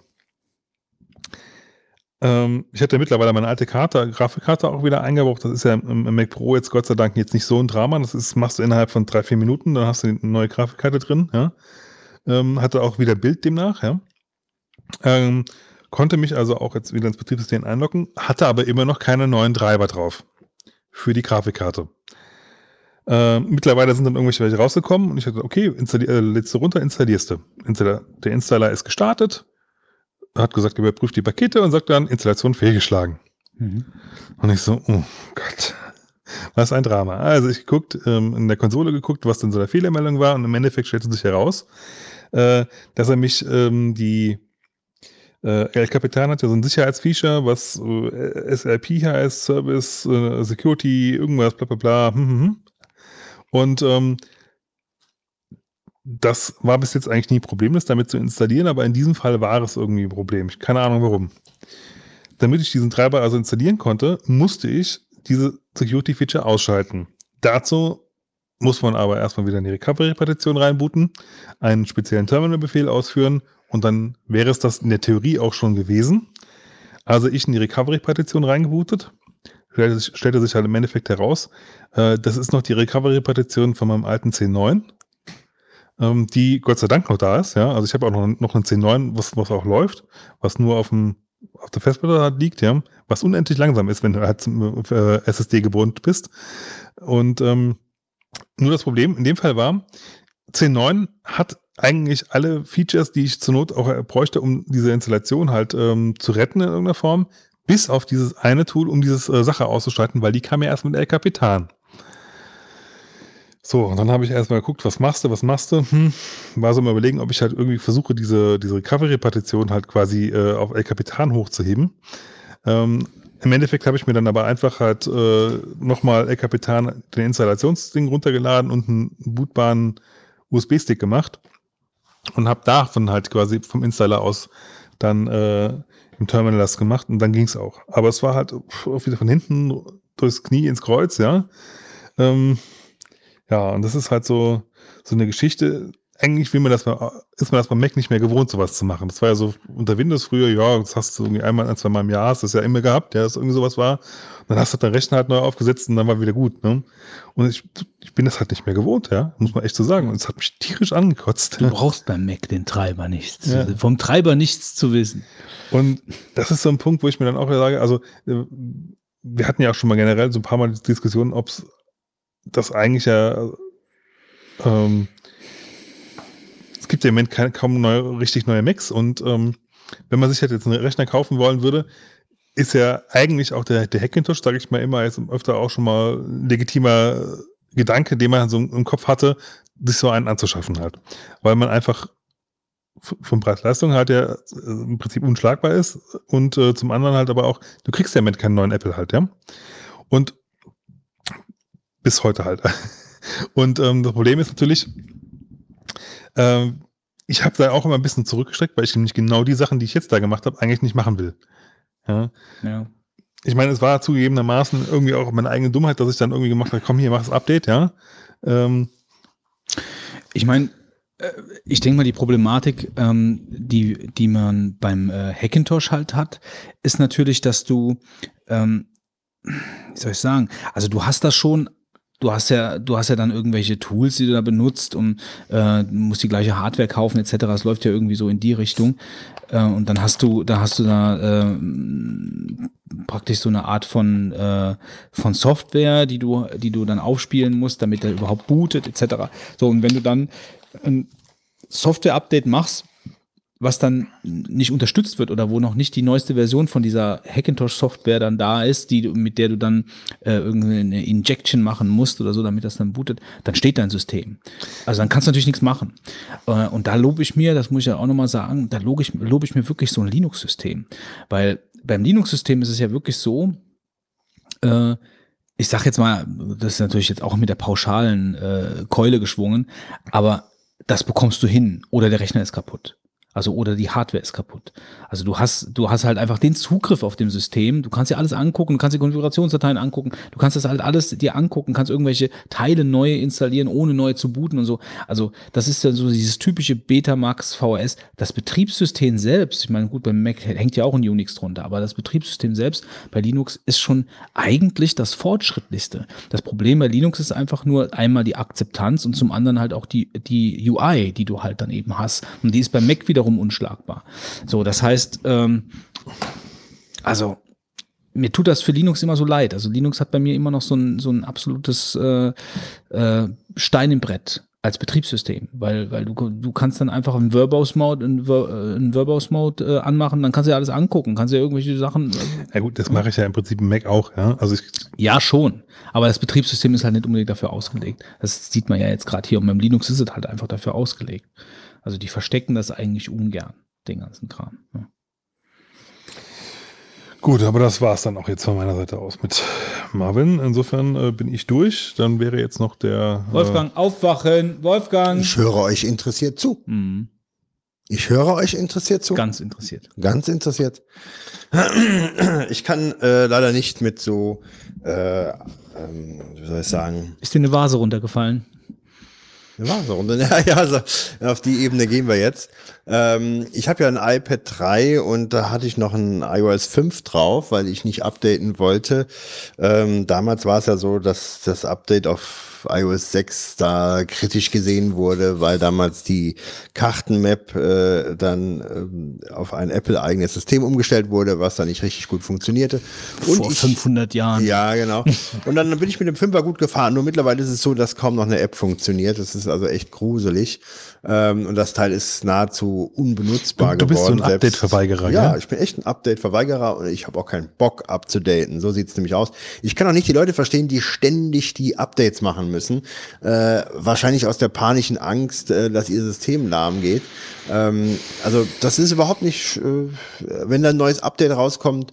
Ähm, ich hatte mittlerweile meine alte Karte, Grafikkarte auch wieder eingebaut. Das ist ja im, im Mac Pro jetzt Gott sei Dank jetzt nicht so ein Drama. Das ist, machst du innerhalb von drei, vier Minuten, dann hast du eine neue Grafikkarte drin. Ja. Ähm, hatte auch wieder Bild demnach, ja. Ähm, konnte mich also auch jetzt wieder ins Betriebssystem einloggen, hatte aber immer noch keine neuen Treiber drauf für die Grafikkarte. Äh, mittlerweile sind dann irgendwelche welche rausgekommen und ich dachte, okay, installier, äh, lädst du runter, installierst du. Installer, der Installer ist gestartet, hat gesagt, überprüft die Pakete und sagt dann, Installation fehlgeschlagen. Und ich so, oh Gott, was ein Drama. Also ich geguckt, ähm, in der Konsole geguckt, was denn so der Fehlermeldung war und im Endeffekt stellte sich heraus, äh, dass er mich ähm, die äh, El Capitan hat ja so ein Sicherheitsfeature, was äh, SRP heißt, Service, äh, Security, irgendwas, bla bla bla. Hm, hm, hm. Und ähm, das war bis jetzt eigentlich nie problemlos, damit zu installieren, aber in diesem Fall war es irgendwie ein Problem. Ich keine Ahnung warum. Damit ich diesen Treiber also installieren konnte, musste ich diese Security-Feature ausschalten. Dazu muss man aber erstmal wieder in die Recovery-Partition reinbooten, einen speziellen Terminal-Befehl ausführen und dann wäre es das in der Theorie auch schon gewesen. Also ich in die Recovery-Partition reingebootet. Stellte sich, stellte sich halt im Endeffekt heraus, äh, das ist noch die Recovery-Partition von meinem alten 10.9, ähm, die Gott sei Dank noch da ist. Ja? Also ich habe auch noch, noch einen 10.9, was, was auch läuft, was nur auf, dem, auf der Festplatte liegt, ja, was unendlich langsam ist, wenn du halt zum äh, SSD gebunden bist. Und ähm, nur das Problem in dem Fall war, 10.9 hat eigentlich alle Features, die ich zur Not auch äh, bräuchte, um diese Installation halt ähm, zu retten in irgendeiner Form, bis auf dieses eine Tool, um diese äh, Sache auszuschalten, weil die kam ja erst mit El Capitan. So, und dann habe ich erstmal geguckt, was machst du, was machst du? Hm, war so mal überlegen, ob ich halt irgendwie versuche, diese, diese Recovery-Partition halt quasi äh, auf El Capitan hochzuheben. Ähm, Im Endeffekt habe ich mir dann aber einfach halt äh, nochmal El Capitan den Installationsding runtergeladen und einen bootbaren USB-Stick gemacht und habe davon halt quasi vom Installer aus dann äh, im Terminal das gemacht und dann ging es auch. Aber es war halt pf, wieder von hinten durchs Knie ins Kreuz, ja. Ähm, ja, und das ist halt so, so eine Geschichte. Eigentlich will man das mal, ist man das beim Mac nicht mehr gewohnt, sowas zu machen. Das war ja so unter Windows früher, ja, das hast du irgendwie einmal, ein, zwei Mal im Jahr, hast du das ja immer gehabt, ja, dass irgendwie sowas war. Und dann hast du deinen Rechner halt neu aufgesetzt und dann war wieder gut, ne? Und ich, ich bin das halt nicht mehr gewohnt, ja, muss man echt so sagen. Und es hat mich tierisch angekotzt. Du brauchst beim Mac den Treiber nichts. Ja. Vom Treiber nichts zu wissen. Und das ist so ein Punkt, wo ich mir dann auch sage, also äh, wir hatten ja auch schon mal generell so ein paar Mal die Diskussion, ob es das eigentlich ja ähm, es gibt ja im Moment keine, kaum neue, richtig neue Macs und ähm, wenn man sich halt jetzt einen Rechner kaufen wollen würde, ist ja eigentlich auch der, der Hackintosh, sage ich mal immer, jetzt öfter auch schon mal legitimer Gedanke, den man so im Kopf hatte, sich so einen anzuschaffen halt. Weil man einfach von Preis-Leistung halt ja äh, im Prinzip unschlagbar ist und äh, zum anderen halt aber auch, du kriegst ja mit keinen neuen Apple halt, ja. Und bis heute halt. Und ähm, das Problem ist natürlich, ähm, ich habe da auch immer ein bisschen zurückgestreckt, weil ich nämlich genau die Sachen, die ich jetzt da gemacht habe, eigentlich nicht machen will. Ja. Ja. Ich meine, es war zugegebenermaßen irgendwie auch meine eigene Dummheit, dass ich dann irgendwie gemacht habe, komm hier, mach das Update, ja. Ähm, Ich meine, äh, ich denke mal, die Problematik, ähm, die, die man beim äh, Hackintosh halt hat, ist natürlich, dass du, ähm, wie soll ich sagen, also du hast da schon du hast ja, du hast ja dann irgendwelche Tools, die du da benutzt und äh, musst die gleiche Hardware kaufen etc. Es läuft ja irgendwie so in die Richtung. Äh, und dann hast du, da hast du da äh, praktisch so eine Art von äh, von Software, die du, die du dann aufspielen musst, damit er überhaupt bootet etc. So und wenn du dann ein Software-Update machst, was dann nicht unterstützt wird oder wo noch nicht die neueste Version von dieser Hackintosh-Software dann da ist, die, mit der du dann äh, irgendeine Injection machen musst oder so, damit das dann bootet, dann steht dein System. Also dann kannst du natürlich nichts machen. Äh, und da lobe ich mir, das muss ich ja auch nochmal sagen, da lobe ich, lobe ich mir wirklich so ein Linux-System. Weil beim Linux-System ist es ja wirklich so, äh, ich sag jetzt mal, das ist natürlich jetzt auch mit der pauschalen äh, Keule geschwungen, aber das bekommst du hin oder der Rechner ist kaputt. Also oder die Hardware ist kaputt. Also du hast, du hast halt einfach den Zugriff auf dem System. Du kannst dir alles angucken, du kannst die Konfigurationsdateien angucken, du kannst das halt alles dir angucken, kannst irgendwelche Teile neu installieren, ohne neu zu booten und so. Also das ist ja so dieses typische Betamax VS. Das Betriebssystem selbst, ich meine, gut, beim Mac hängt ja auch ein Unix drunter, aber das Betriebssystem selbst bei Linux ist schon eigentlich das fortschrittlichste. Das Problem bei Linux ist einfach nur einmal die Akzeptanz und zum anderen halt auch die, die UI, die du halt dann eben hast. Und die ist beim Mac wiederum unschlagbar. So, das heißt, ähm, also mir tut das für Linux immer so leid. Also Linux hat bei mir immer noch so ein, so ein absolutes äh, äh, Stein im Brett als Betriebssystem, weil, weil du, du kannst dann einfach einen Verbose-Mode einen Ver, äh, Verbose-Mode äh, anmachen, dann kannst du ja alles angucken, kannst du ja irgendwelche Sachen. Äh, Ja gut, das mache ich ja im Prinzip im Mac auch, ja. Also ich, ja, schon. Aber das Betriebssystem ist halt nicht unbedingt dafür ausgelegt. Das sieht man ja jetzt gerade hier. Und beim Linux ist es halt einfach dafür ausgelegt. Also die verstecken das eigentlich ungern, den ganzen Kram. Ja. gut, aber das war es dann auch jetzt von meiner Seite aus mit Marvin. Insofern äh, bin ich durch. Dann wäre jetzt noch der äh, Wolfgang, aufwachen! Wolfgang! Ich höre euch interessiert zu. Mhm. Ich höre euch interessiert zu. Ganz interessiert. Ganz interessiert. Ich kann äh, leider nicht mit so, äh, ähm, wie soll ich sagen, Ist dir eine Vase runtergefallen? Eine Vaserunde. Ja, ja, also auf die Ebene gehen wir jetzt. Ähm, ich habe ja ein iPad 3 und da hatte ich noch ein iOS 5 drauf, weil ich nicht updaten wollte. Ähm, damals war es ja so, dass das Update auf iOS 6 da kritisch gesehen wurde, weil damals die Kartenmap äh, dann ähm, auf ein Apple-eigenes System umgestellt wurde, was da nicht richtig gut funktionierte. Und Vor ich, 500 Jahren. ja, genau. Und dann bin ich mit dem Fünfer gut gefahren. Nur mittlerweile ist es so, dass kaum noch eine App funktioniert. Das ist also echt gruselig. Ähm, und das Teil ist nahezu unbenutzbar Du- du bist so geworden. ein Update-Verweigerer, Ja, gell? ich bin echt ein Update-Verweigerer und ich habe auch keinen Bock abzudaten. So sieht's nämlich aus. Ich kann auch nicht die Leute verstehen, die ständig die Updates machen müssen. Äh, wahrscheinlich aus der panischen Angst, äh, dass ihr System lahm geht. Ähm, also das ist überhaupt nicht, äh, wenn da ein neues Update rauskommt,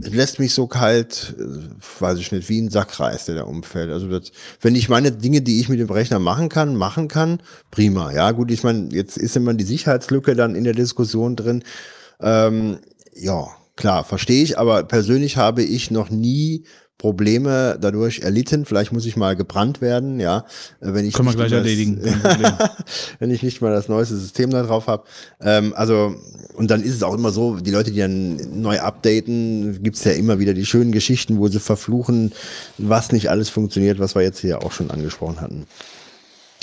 lässt mich so kalt, äh, weiß ich nicht, wie ein Sackreis, der da umfällt. Also das, wenn ich meine Dinge, die ich mit dem Rechner machen kann, machen kann, prima. Ja, gut, ich meine, jetzt ist immer die Sicherheitslücke dann in der Diskussion drin. Ähm, ja, klar, verstehe ich, aber persönlich habe ich noch nie Probleme dadurch erlitten. Vielleicht muss ich mal gebrannt werden, ja. äh, Wenn ich Können wir nicht gleich erledigen. wenn ich nicht mal das neueste System da drauf habe. Ähm, also, und dann ist es auch immer so, die Leute, die dann neu updaten, gibt's ja immer wieder die schönen Geschichten, wo sie verfluchen, was nicht alles funktioniert, was wir jetzt hier auch schon angesprochen hatten.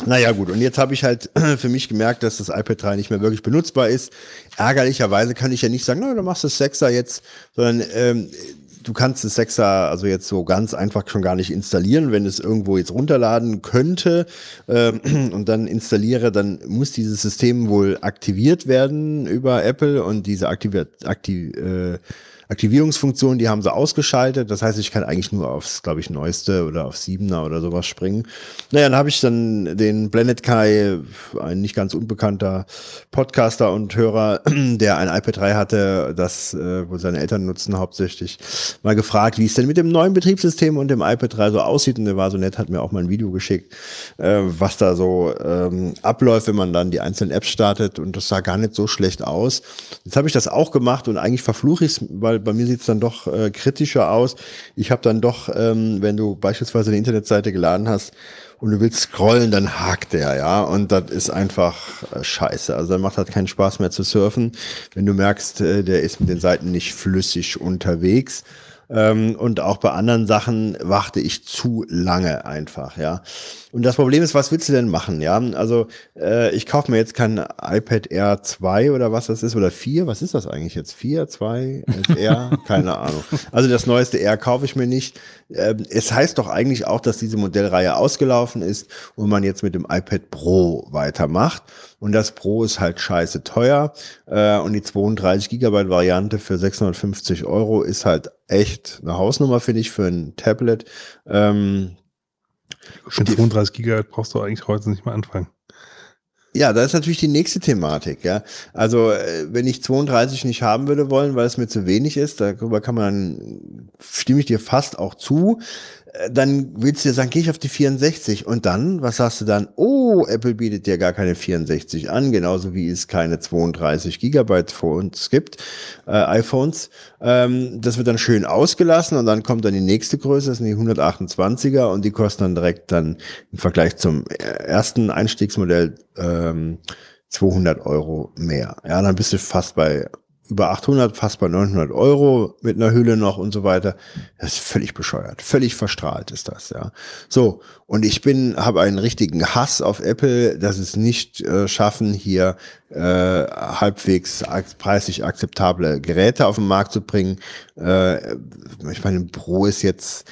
Naja gut, und jetzt habe ich halt für mich gemerkt, dass das iPad 3 nicht mehr wirklich benutzbar ist. Ärgerlicherweise kann ich ja nicht sagen, na, du machst das 6er jetzt, sondern ähm, du kannst das 6er also jetzt so ganz einfach schon gar nicht installieren. Wenn es irgendwo jetzt runterladen könnte ähm, und dann installiere, dann muss dieses System wohl aktiviert werden über Apple und diese aktiviert, aktiv, äh, Aktivierungsfunktion, die haben sie ausgeschaltet. Das heißt, ich kann eigentlich nur aufs, glaube ich, neueste oder auf Siebener oder sowas springen. Naja, dann habe ich dann den Blended Kai, ein nicht ganz unbekannter Podcaster und Hörer, der ein iPad 3 hatte, das äh, wohl seine Eltern nutzen hauptsächlich, mal gefragt, wie es denn mit dem neuen Betriebssystem und dem iPad 3 so aussieht. Und der war so nett, hat mir auch mal ein Video geschickt, äh, was da so ähm, abläuft, wenn man dann die einzelnen Apps startet. Und das sah gar nicht so schlecht aus. Jetzt habe ich das auch gemacht und eigentlich verfluche ich es, weil bei mir sieht es dann doch äh, kritischer aus. Ich habe dann doch, ähm, wenn du beispielsweise eine Internetseite geladen hast und du willst scrollen, dann hakt der, ja. Und das ist einfach äh, scheiße. Also dann macht halt keinen Spaß mehr zu surfen, wenn du merkst, äh, der ist mit den Seiten nicht flüssig unterwegs. Ähm, und auch bei anderen Sachen warte ich zu lange einfach, ja. Und das Problem ist, was willst du denn machen, ja? Also äh, ich kaufe mir jetzt kein iPad Air 2 oder was das ist, oder 4, was ist das eigentlich jetzt? 4, 2, R, keine Ahnung. Also das neueste R kaufe ich mir nicht. Ähm, es heißt doch eigentlich auch, dass diese Modellreihe ausgelaufen ist und man jetzt mit dem iPad Pro weitermacht. Und das Pro ist halt scheiße teuer. Äh, und die 32 Gigabyte Variante für 650 Euro ist halt echt eine Hausnummer, finde ich, für ein Tablet. Ähm, Mit 32 Gigabyte brauchst du eigentlich heute nicht mehr anfangen. Ja, das ist natürlich die nächste Thematik, ja. Also, äh, wenn ich 32 nicht haben würde wollen, weil es mir zu wenig ist, darüber kann man, stimme ich dir fast auch zu, dann willst du dir sagen, gehe ich auf die 64 und dann, was sagst du dann? Oh, Apple bietet dir gar keine 64 an, genauso wie es keine 32 Gigabyte Phones gibt, äh, iPhones. Ähm, das wird dann schön ausgelassen und dann kommt dann die nächste Größe, das sind die 128er und die kosten dann direkt dann im Vergleich zum ersten Einstiegsmodell ähm, 200 Euro mehr. Ja, dann bist du fast bei über 800, fast bei 900 Euro mit einer Hülle noch und so weiter. Das ist völlig bescheuert, völlig verstrahlt ist das, ja. So und ich bin, habe einen richtigen Hass auf Apple, dass es nicht äh, schaffen, hier äh, halbwegs ak preislich akzeptable Geräte auf den Markt zu bringen. Äh, ich meine, Pro ist jetzt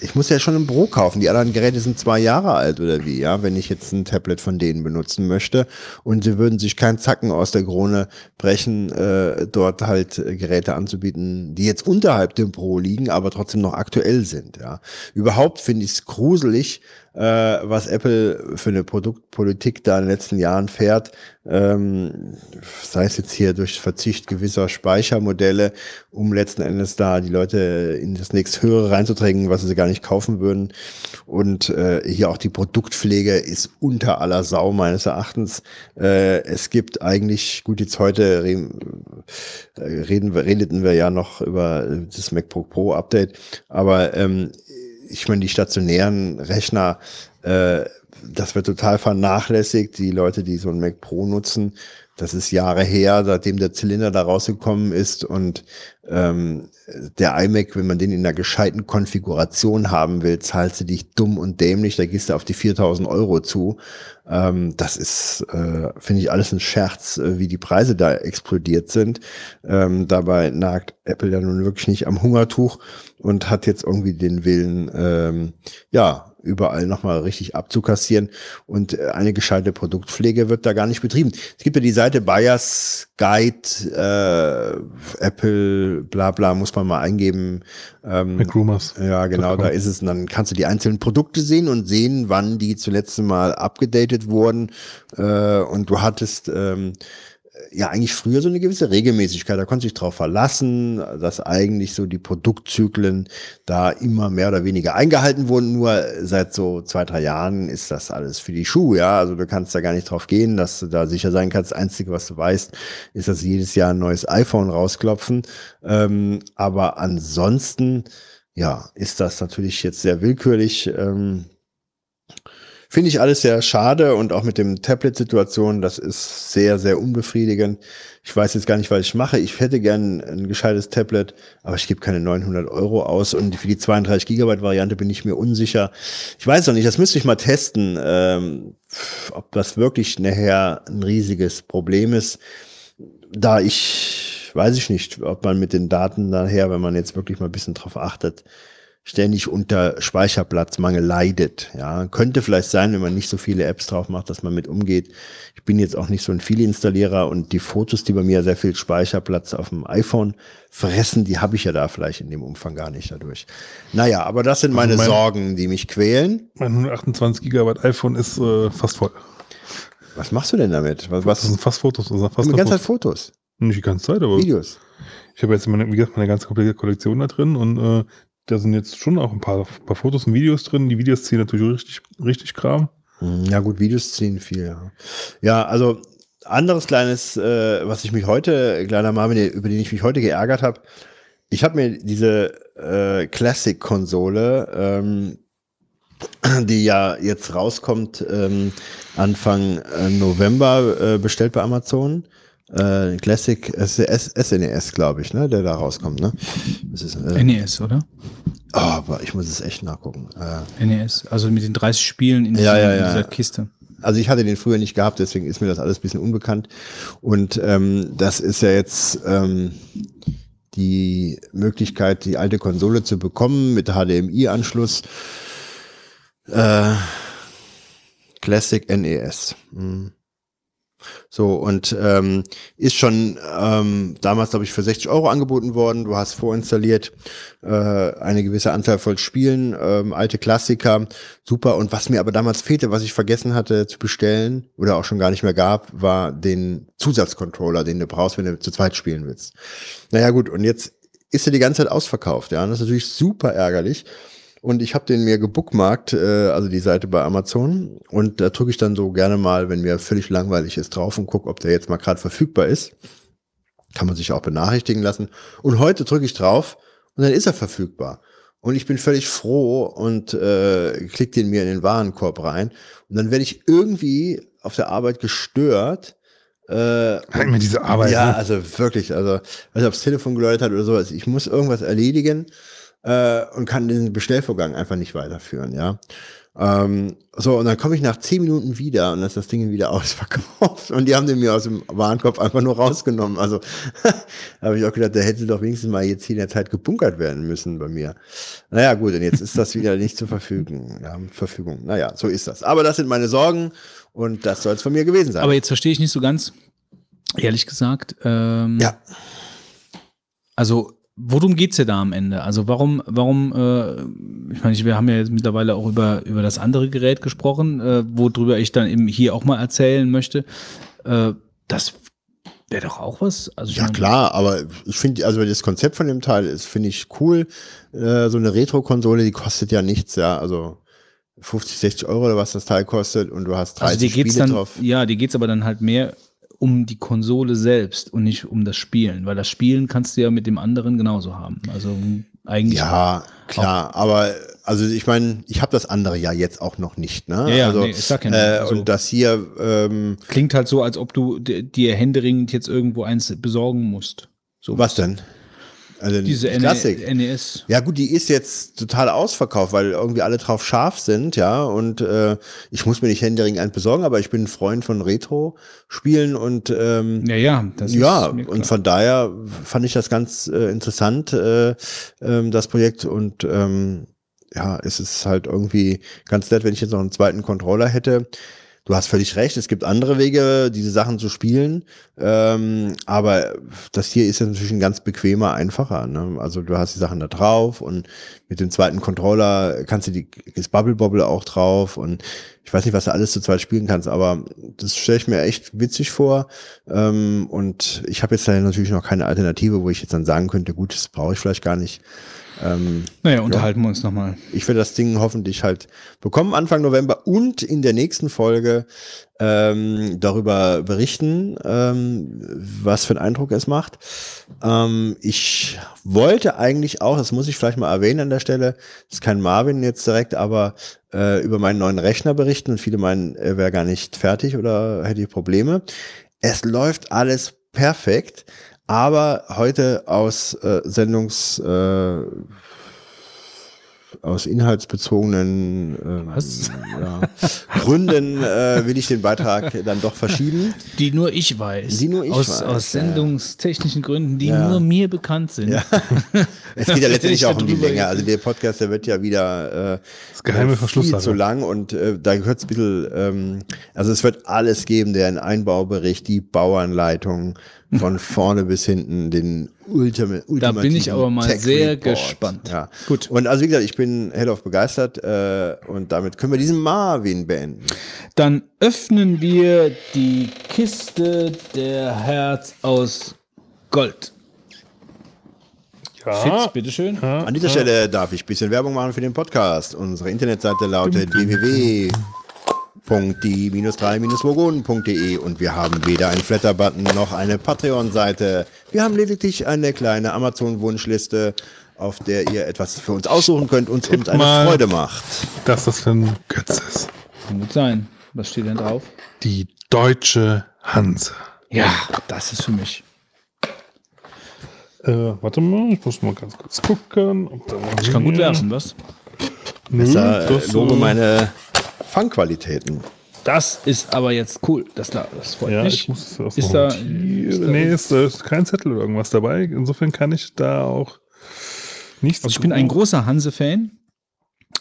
ich muss ja schon ein Pro kaufen. Die anderen Geräte sind zwei Jahre alt oder wie, ja, wenn ich jetzt ein Tablet von denen benutzen möchte. Und sie würden sich keinen Zacken aus der Krone brechen, äh, dort halt Geräte anzubieten, die jetzt unterhalb dem Pro liegen, aber trotzdem noch aktuell sind, ja. Überhaupt finde ich es gruselig, äh, was Apple für eine Produktpolitik da in den letzten Jahren fährt, ähm, sei es jetzt hier durch Verzicht gewisser Speichermodelle, um letzten Endes da die Leute in das nächste höhere reinzudrängen, was sie gar nicht kaufen würden. Und äh, hier auch die Produktpflege ist unter aller Sau meines Erachtens. Äh, es gibt eigentlich, gut, jetzt heute reden, reden redeten wir ja noch über das MacBook Pro Update, aber ähm, ich meine, die stationären Rechner, äh, das wird total vernachlässigt. Die Leute, die so ein Mac Pro nutzen, das ist Jahre her, seitdem der Zylinder da rausgekommen ist und ähm, der iMac, wenn man den in einer gescheiten Konfiguration haben will, zahlst du dich dumm und dämlich, da gehst du auf die 4000 Euro zu. Ähm, das ist, äh, finde ich, alles ein Scherz, äh, wie die Preise da explodiert sind. Ähm, dabei nagt Apple ja nun wirklich nicht am Hungertuch und hat jetzt irgendwie den Willen, ähm, ja, überall nochmal richtig abzukassieren. Und äh, eine gescheite Produktpflege wird da gar nicht betrieben. Es gibt ja die Seite Buyers Guide, äh, Apple, bla bla, muss man mal eingeben. Ähm. Ja, genau, da ist es. Und dann kannst du die einzelnen Produkte sehen und sehen, wann die zuletzt mal abgedatet wurden. Äh, und du hattest ähm, ja eigentlich früher so eine gewisse Regelmäßigkeit. Da konnte sich drauf verlassen, dass eigentlich so die Produktzyklen da immer mehr oder weniger eingehalten wurden. Nur seit so zwei, drei Jahren ist das alles für die Schuhe. Ja, also du kannst da gar nicht drauf gehen, dass du da sicher sein kannst. Das Einzige, was du weißt, ist, dass jedes Jahr ein neues iPhone rausklopfen. Ähm, aber ansonsten, ja, ist das natürlich jetzt sehr willkürlich. Ähm, Finde ich alles sehr schade und auch mit dem Tablet-Situation, das ist sehr, sehr unbefriedigend. Ich weiß jetzt gar nicht, was ich mache. Ich hätte gern ein gescheites Tablet, aber ich gebe keine 900 Euro aus und für die 32 Gigabyte Variante bin ich mir unsicher. Ich weiß noch nicht, das müsste ich mal testen, ähm, ob das wirklich nachher ein riesiges Problem ist. Da ich, weiß ich nicht, ob man mit den Daten nachher, wenn man jetzt wirklich mal ein bisschen drauf achtet, ständig unter Speicherplatzmangel leidet. Ja, könnte vielleicht sein, wenn man nicht so viele Apps drauf macht, dass man mit umgeht. Ich bin jetzt auch nicht so ein Viele-Installierer und die Fotos, die bei mir sehr viel Speicherplatz auf dem iPhone fressen, die habe ich ja da vielleicht in dem Umfang gar nicht dadurch. Naja, aber das sind meine mein, Sorgen, die mich quälen. Mein 128 Gigabyte iPhone ist äh, fast voll. Was machst du denn damit? Was, was? Das sind fast Fotos. Das sind fast die ganze Zeit Fotos. Nicht die ganze Zeit, aber. Videos. Ich habe jetzt meine, wie gesagt, meine ganze komplette Kollektion da drin und äh, da sind jetzt schon auch ein paar, paar Fotos und Videos drin. Die Videos ziehen natürlich richtig, richtig Kram. Hm, ja, gut, Videos ziehen viel, ja. Ja, also anderes kleines, äh, was ich mich heute, kleiner Marvin, über den ich mich heute geärgert habe. Ich habe mir diese äh, Classic-Konsole, ähm, die ja jetzt rauskommt, ähm, Anfang äh, November äh, bestellt bei Amazon. Äh, Classic SNES, glaube ich, ne, der da rauskommt, ne? Das ist, äh, NES, oder? oh, aber ich muss es echt nachgucken. Äh, NES, also mit den 30 Spielen in, Ja, diesem- ja, in ja. dieser Kiste. Also ich hatte den früher nicht gehabt, deswegen ist mir das alles ein bisschen unbekannt. Und ähm, das ist ja jetzt ähm, die Möglichkeit, die alte Konsole zu bekommen mit HDMI-Anschluss. Äh, Classic NES. Hm. So, und ähm, ist schon ähm, damals, glaube ich, für 60 Euro angeboten worden. Du hast vorinstalliert äh, eine gewisse Anzahl von Spielen, ähm, alte Klassiker, super. Und was mir aber damals fehlte, was ich vergessen hatte zu bestellen oder auch schon gar nicht mehr gab, war den Zusatzcontroller, den du brauchst, wenn du zu zweit spielen willst. Naja gut, und jetzt ist er die ganze Zeit ausverkauft. Ja, und das ist natürlich super ärgerlich. Und ich habe den mir gebookmarkt, äh, also die Seite bei Amazon. Und da drücke ich dann so gerne mal, wenn mir völlig langweilig ist, drauf und gucke, ob der jetzt mal gerade verfügbar ist. Kann man sich auch benachrichtigen lassen. Und heute drücke ich drauf und dann ist er verfügbar. Und ich bin völlig froh und äh, klick den mir in den Warenkorb rein. Und dann werde ich irgendwie auf der Arbeit gestört. Äh, Halt mir diese Arbeit. ja, ne? also wirklich, also, also aufs Telefon geläutet hat oder sowas. Ich muss irgendwas erledigen äh, und kann den Bestellvorgang einfach nicht weiterführen, ja. Ähm, so, und dann komme ich nach zehn Minuten wieder und dann ist das Ding wieder ausverkauft. Und die haben den mir aus dem Warenkorb einfach nur rausgenommen. Also habe ich auch gedacht, der hätte doch wenigstens mal jetzt hier in der Zeit gebunkert werden müssen bei mir. Naja, gut, und jetzt ist das wieder nicht zur Verfügung. Ja, Verfügung. Naja, so ist das. Aber das sind meine Sorgen und das soll es von mir gewesen sein. Aber jetzt verstehe ich nicht so ganz, ehrlich gesagt. Ähm, ja. Also, worum geht's dir da am Ende? Also, warum, warum, äh, ich meine, wir haben ja jetzt mittlerweile auch über, über das andere Gerät gesprochen, äh, worüber ich dann eben hier auch mal erzählen möchte. Äh, das wäre doch auch was. Also, Ja, meine, klar, aber ich finde, also das Konzept von dem Teil ist, finde ich cool. Äh, so eine Retro-Konsole, die kostet ja nichts, ja, also 50, 60 Euro oder was das Teil kostet und du hast 30 Also, dir geht's Spiele dann, drauf. ja, dir geht's aber dann halt mehr um die Konsole selbst und nicht um das Spielen, weil das Spielen kannst du ja mit dem anderen genauso haben. Also, eigentlich. Ja, klar, aber also ich meine, ich habe das andere ja jetzt auch noch nicht, ne? Ja, ja, also, nee, ich sag ja nur, äh, also- und das hier, ähm, Klingt halt so, als ob du dir händeringend jetzt irgendwo eins besorgen musst. So was denn? Also Diese die Klassik. NES. Ja gut, die ist jetzt total ausverkauft, weil irgendwie alle drauf scharf sind, ja. Und äh, ich muss mir nicht händeringend einen besorgen, aber ich bin ein Freund von Retro-Spielen und ähm, Ja, ja, das ja, ist und von daher fand ich das ganz äh, interessant, äh, ähm, das Projekt. Und ähm, ja, es ist halt irgendwie ganz nett, wenn ich jetzt noch einen zweiten Controller hätte. Du hast völlig recht, es gibt andere Wege, diese Sachen zu spielen. Ähm, aber das hier ist ja natürlich ein ganz bequemer, einfacher. Ne? Also du hast die Sachen da drauf und mit dem zweiten Controller kannst du die, das Bubble Bobble auch drauf und ich weiß nicht, was du alles zu zweit spielen kannst, aber das stelle ich mir echt witzig vor. Ähm, und ich habe jetzt da natürlich noch keine Alternative, wo ich jetzt dann sagen könnte, gut, das brauche ich vielleicht gar nicht. Ähm, Naja, unterhalten wir uns nochmal. ich werde das Ding hoffentlich halt bekommen Anfang November und in der nächsten Folge ähm, darüber berichten, ähm, was für einen Eindruck es macht. Ähm, ich wollte eigentlich auch, das muss ich vielleicht mal erwähnen an der Stelle, das ist kein Marvin jetzt direkt, aber äh, über meinen neuen Rechner berichten und viele meinen, er wäre gar nicht fertig oder hätte ich Probleme. Es läuft alles perfekt, aber heute aus äh, Sendungs äh, aus inhaltsbezogenen ähm, Was? Ja, Gründen äh, will ich den Beitrag dann doch verschieben. Die nur ich weiß. Die nur ich aus, weiß, Aus ja. sendungstechnischen Gründen, die Ja. nur mir bekannt sind. Ja. Es geht ja letztendlich ich auch um die Länge. Also der Podcast, der wird ja wieder äh, Das geheime äh, viel zu lang und äh, da gehört es ein bisschen, ähm, also es wird alles geben, der Einbaubericht, die Bauanleitung von vorne bis hinten, den Ultima, Da bin ich aber mal Tech sehr Report. gespannt. Ja. Gut. Und also wie gesagt, ich bin hellauf begeistert äh, und damit können wir diesen Marvin beenden. Dann öffnen wir die Kiste der Herz aus Gold. Fitz, Ja, bitteschön. An dieser Stelle darf ich ein bisschen Werbung machen für den Podcast. Unsere Internetseite lautet www.die-3-vogonen.de und wir haben weder einen Flatter-Button noch eine Patreon-Seite. Wir haben lediglich eine kleine Amazon-Wunschliste, auf der ihr etwas für uns aussuchen könnt und uns eine mal. Freude macht. dass das für ein Götz ist. Kann gut sein. Was steht denn drauf? Die deutsche Hanse. Ja, das ist für mich. Äh, warte mal, ich muss mal ganz kurz gucken. Ob da Ich kann gut werfen, was? Nö, Besser das, äh, lobe äh, meine Fangqualitäten. Das ist aber jetzt cool. Das, da, das freut Ja, mich. ich muss das Ist da- ist da- nee, ist, ist kein Zettel oder irgendwas dabei. Insofern kann ich da auch nichts. Also ich bin ein großer Hanse-Fan.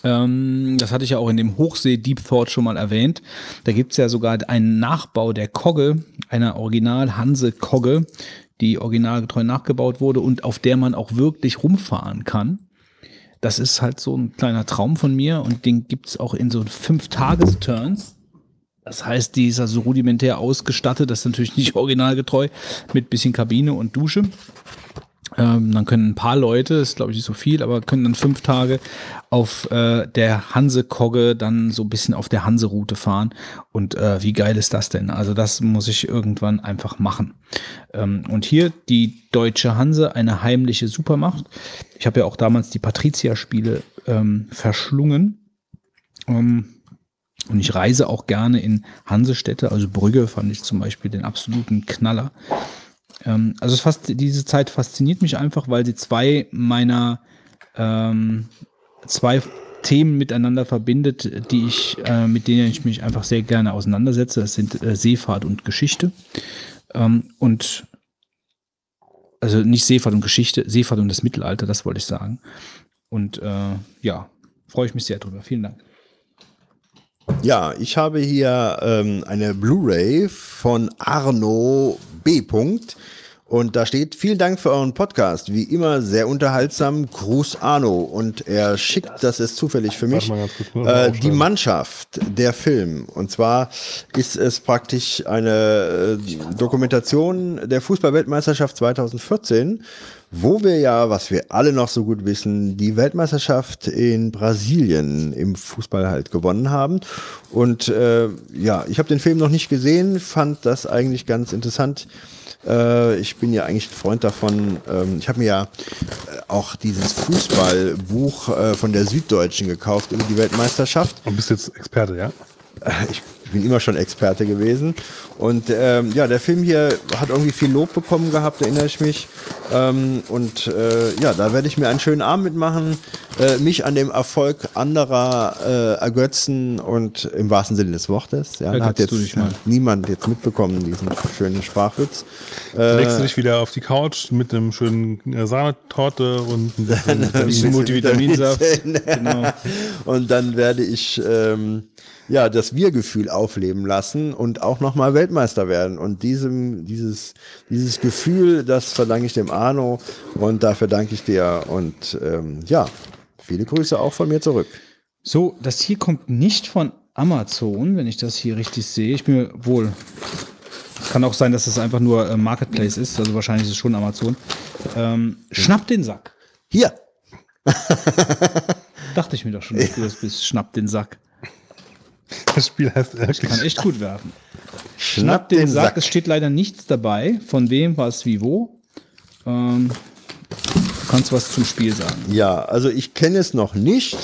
Ähm, das hatte ich ja auch in dem Hochsee Deep Thought schon mal erwähnt. Da gibt's ja sogar einen Nachbau der Kogge, einer Original-Hanse-Kogge, die originalgetreu nachgebaut wurde und auf der man auch wirklich rumfahren kann. Das ist halt so ein kleiner Traum von mir und den gibt's auch in so Fünf-Tages-Turns. Das heißt, die ist also rudimentär ausgestattet, das ist natürlich nicht originalgetreu, mit bisschen Kabine und Dusche. Ähm, dann können ein paar Leute, ist glaube ich nicht so viel, aber können dann fünf Tage auf äh, der Hanse-Kogge dann so ein bisschen auf der Hanse-Route fahren. Und äh, wie geil ist das denn? Also das muss ich irgendwann einfach machen. Ähm, und hier die deutsche Hanse, eine heimliche Supermacht. Ich habe ja auch damals die Patricia-Spiele ähm, verschlungen. Ähm, und ich reise auch gerne in Hansestädte, also Brügge fand ich zum Beispiel den absoluten Knaller. Ähm, also fast, diese Zeit fasziniert mich einfach, weil sie zwei meiner ähm, zwei Themen miteinander verbindet, die ich, äh, mit denen ich mich einfach sehr gerne auseinandersetze. Das sind äh, Seefahrt und Geschichte. Ähm, und also nicht Seefahrt und Geschichte, Seefahrt und das Mittelalter, das wollte ich sagen. Und äh, ja, freue ich mich sehr drüber. Vielen Dank. Ja, ich habe hier ähm, eine Blu-ray von Arno B. Punkt. Und da steht, vielen Dank für euren Podcast. Wie immer sehr unterhaltsam. Gruß Arno. Und er schickt, das ist zufällig für mich, äh, die Mannschaft, der Film. Und zwar ist es praktisch eine äh, Dokumentation der Fußballweltmeisterschaft 2014, wo wir ja, was wir alle noch so gut wissen, die Weltmeisterschaft in Brasilien im Fußball halt gewonnen haben. Und äh, ja, ich habe den Film noch nicht gesehen, fand das eigentlich ganz interessant. Äh, ich bin ja eigentlich ein Freund davon. Ähm, ich habe mir ja äh, auch dieses Fußballbuch äh, von der Süddeutschen gekauft über die Weltmeisterschaft. Und bist jetzt Experte, ja? Ich bin immer schon Experte gewesen. Und ähm, ja, der Film hier hat irgendwie viel Lob bekommen gehabt, erinnere ich mich. Ähm, und äh, ja, da werde ich mir einen schönen Abend mitmachen, äh, mich an dem Erfolg anderer äh, ergötzen und im wahrsten Sinne des Wortes. Ja, da hat jetzt du dich mal. niemand jetzt mitbekommen, diesen schönen Sprachwitz. Legst du dich wieder auf die Couch mit einem schönen äh, Sahnetorte und ein bisschen, Ein bisschen Multivitaminsaft. Genau. Und dann werde ich ähm, ja das Wir-Gefühl aufleben lassen und auch nochmal Weltmeister werden. Und diesem, dieses, dieses Gefühl, das verdanke ich dem Arno und dafür danke ich dir. Und ähm, ja, viele Grüße auch von mir zurück. So, das hier kommt nicht von Amazon, wenn ich das hier richtig sehe. Ich bin mir wohl. Es kann auch sein, dass es einfach nur äh, Marketplace ist. Also wahrscheinlich ist es schon Amazon. Ähm, schnapp den Sack. Hier, Dachte ich mir doch schon, dass du das bist. Schnapp den Sack. Das Spiel heißt Ich kann wirklich. echt gut werfen. Schnapp den, Sack. Es steht leider nichts dabei. Von wem, was, wie, wo. Ähm, du kannst was zum Spiel sagen. Ja, also ich kenne es noch nicht.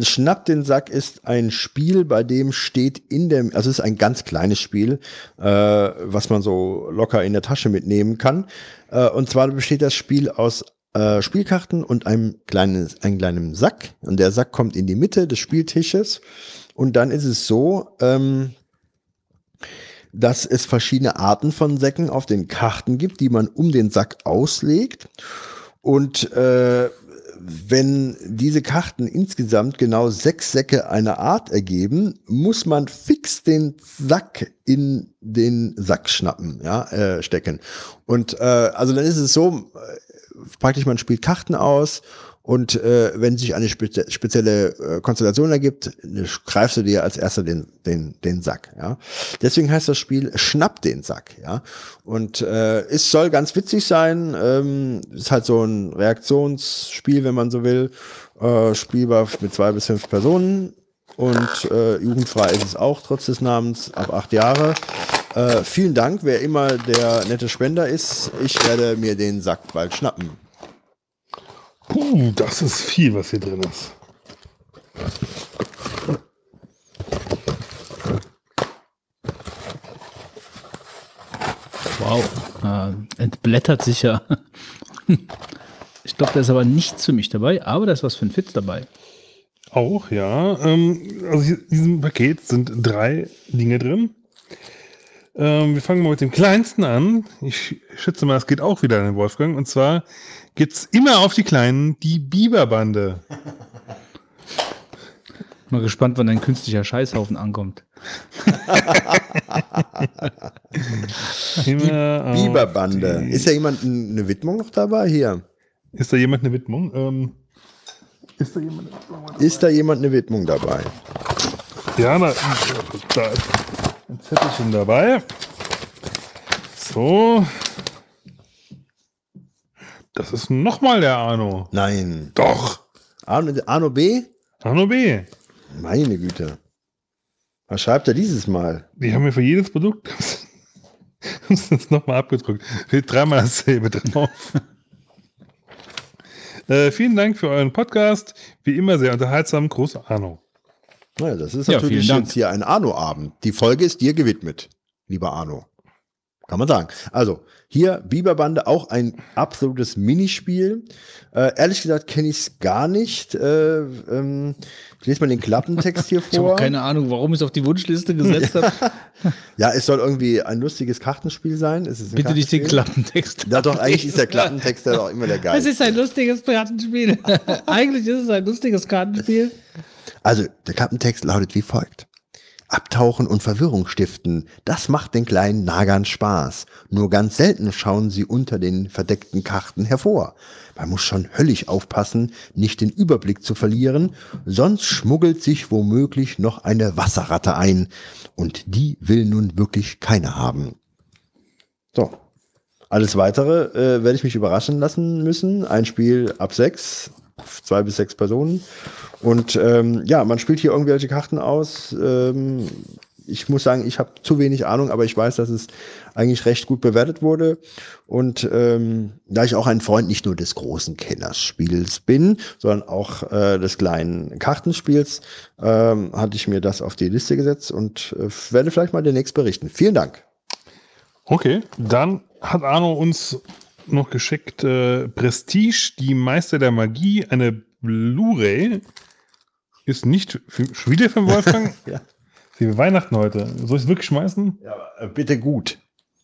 Schnapp den Sack ist ein Spiel, bei dem steht in dem, also es ist ein ganz kleines Spiel, äh, was man so locker in der Tasche mitnehmen kann. Äh, und zwar besteht das Spiel aus äh, Spielkarten und einem kleinen, einem kleinen Sack. Und der Sack kommt in die Mitte des Spieltisches. Und dann ist es so, ähm, dass es verschiedene Arten von Säcken auf den Karten gibt, die man um den Sack auslegt. Und äh, wenn diese Karten insgesamt genau sechs Säcke einer Art ergeben, muss man fix den Sack in den Sack schnappen, ja, äh, stecken. Und äh, also dann ist es so, äh, praktisch man spielt Karten aus und äh, wenn sich eine spezi spezielle äh, Konstellation ergibt, äh, greifst du dir als erster den, den, den Sack. Ja? Deswegen heißt das Spiel Schnapp den Sack. Ja? Und äh, es soll ganz witzig sein. Ähm, ist halt so ein Reaktionsspiel, wenn man so will. Äh, spielbar mit zwei bis fünf Personen. Und äh, jugendfrei ist es auch, trotz des Namens, ab acht Jahre. Äh, vielen Dank, wer immer der nette Spender ist. Ich werde mir den Sack bald schnappen. Puh, das ist viel, was hier drin ist. Wow. Äh, entblättert sich ja. Ich glaube, da ist aber nichts für mich dabei, aber da ist was für ein Fitz dabei. Auch, ja. Ähm, also hier, in diesem Paket sind drei Dinge drin. Ähm, wir fangen mal mit dem kleinsten an. Ich schätze mal, es geht auch wieder an den Wolfgang. Und zwar gibt's immer auf die Kleinen die Biberbande. Mal gespannt, wann ein künstlicher Scheißhaufen ankommt. Auf Biberbande. die- Ist ja jemand eine Widmung noch dabei? Hier. Ist da jemand eine Widmung? Ähm, ist da jemand eine Widmung? Ist da jemand eine Widmung dabei? Ja, da, da ist ein Zettelchen dabei. So. Das ist nochmal der Arno. Nein. Doch. Arno, Arno B? Arno B. Meine Güte. Was schreibt er dieses Mal? Die haben mir für jedes Produkt das nochmal abgedrückt. Steht dreimal dasselbe drauf. äh, vielen Dank für euren Podcast. Wie immer sehr unterhaltsam. Gruß Arno. Naja, das ist Ja, natürlich Dank. jetzt hier ein Arno-Abend. Die Folge ist dir gewidmet, lieber Arno. Kann man sagen. Also, hier Biberbande, auch ein absolutes Minispiel. Äh, ehrlich gesagt kenne ich es gar nicht. Äh, ähm, ich lese mal den Klappentext hier Ich habe vor. keine Ahnung, warum ich es auf die Wunschliste gesetzt habe. Ja, es soll irgendwie ein lustiges Kartenspiel sein. Es Bitte nicht den. Klappentext. Ja, doch, eigentlich ist der Klappentext ja doch immer der Es geilste. ist ein lustiges Kartenspiel. Eigentlich ist es ein lustiges Kartenspiel. Also, der Klappentext lautet wie folgt. Abtauchen und Verwirrung stiften, das macht den kleinen Nagern Spaß. Nur ganz selten schauen sie unter den verdeckten Karten hervor. Man muss schon höllisch aufpassen, nicht den Überblick zu verlieren, sonst schmuggelt sich womöglich noch eine Wasserratte ein. Und die will nun wirklich keiner haben. So. Alles weitere äh, werde ich mich überraschen lassen müssen. Ein Spiel ab sechs, zwei bis sechs Personen. Und ähm, ja, man spielt hier irgendwelche Karten aus. Ähm, ich muss sagen, ich habe zu wenig Ahnung, aber ich weiß, dass es eigentlich recht gut bewertet wurde. Und ähm, da ich auch ein Freund nicht nur des großen Kennerspiels bin, sondern auch äh, des kleinen Kartenspiels, ähm, hatte ich mir das auf die Liste gesetzt und äh, werde vielleicht mal demnächst berichten. Vielen Dank. Okay, dann hat Arno uns noch geschickt äh, Prestige, die Meister der Magie, eine Blu-ray. Ist nicht für, schon wieder für den Wolfgang. Ja. Sie Weihnachten heute. Soll ich es wirklich schmeißen? Ja, äh, bitte gut.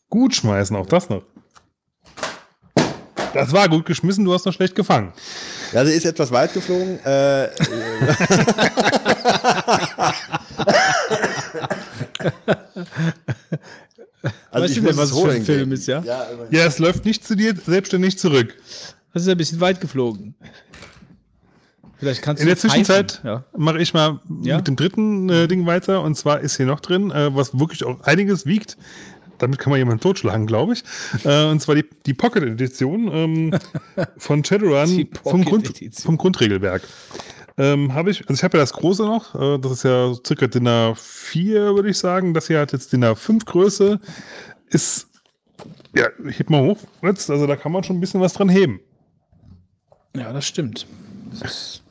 Gut schmeißen, auch das noch. Das war gut geschmissen, du hast noch schlecht gefangen. Ja, sie ist etwas weit geflogen. Äh, also Weißt ich du denn, was es für ein Film ist, ja? Ja, Ja, es läuft nicht zu dir selbstständig zurück. Das ist ein bisschen weit geflogen. Vielleicht kannst In du der Zwischenzeit. Ja. mache ich mal Ja. mit dem dritten äh, Ding weiter. Und zwar ist hier noch drin, äh, was wirklich auch einiges wiegt. Damit kann man jemanden totschlagen, glaube ich. Äh, und zwar die, die Pocket Edition ähm, von Shadowrun Die vom, Grund, Pocket-Edition. vom Grundregelwerk. Ähm, habe ich, also ich habe ja das große noch, äh, das ist ja circa DIN A4, würde ich sagen. Das hier hat jetzt DIN A5 Größe. Ist, ja, heb mal hoch, jetzt, also da kann man schon ein bisschen was dran heben. ja, das stimmt. Das ist,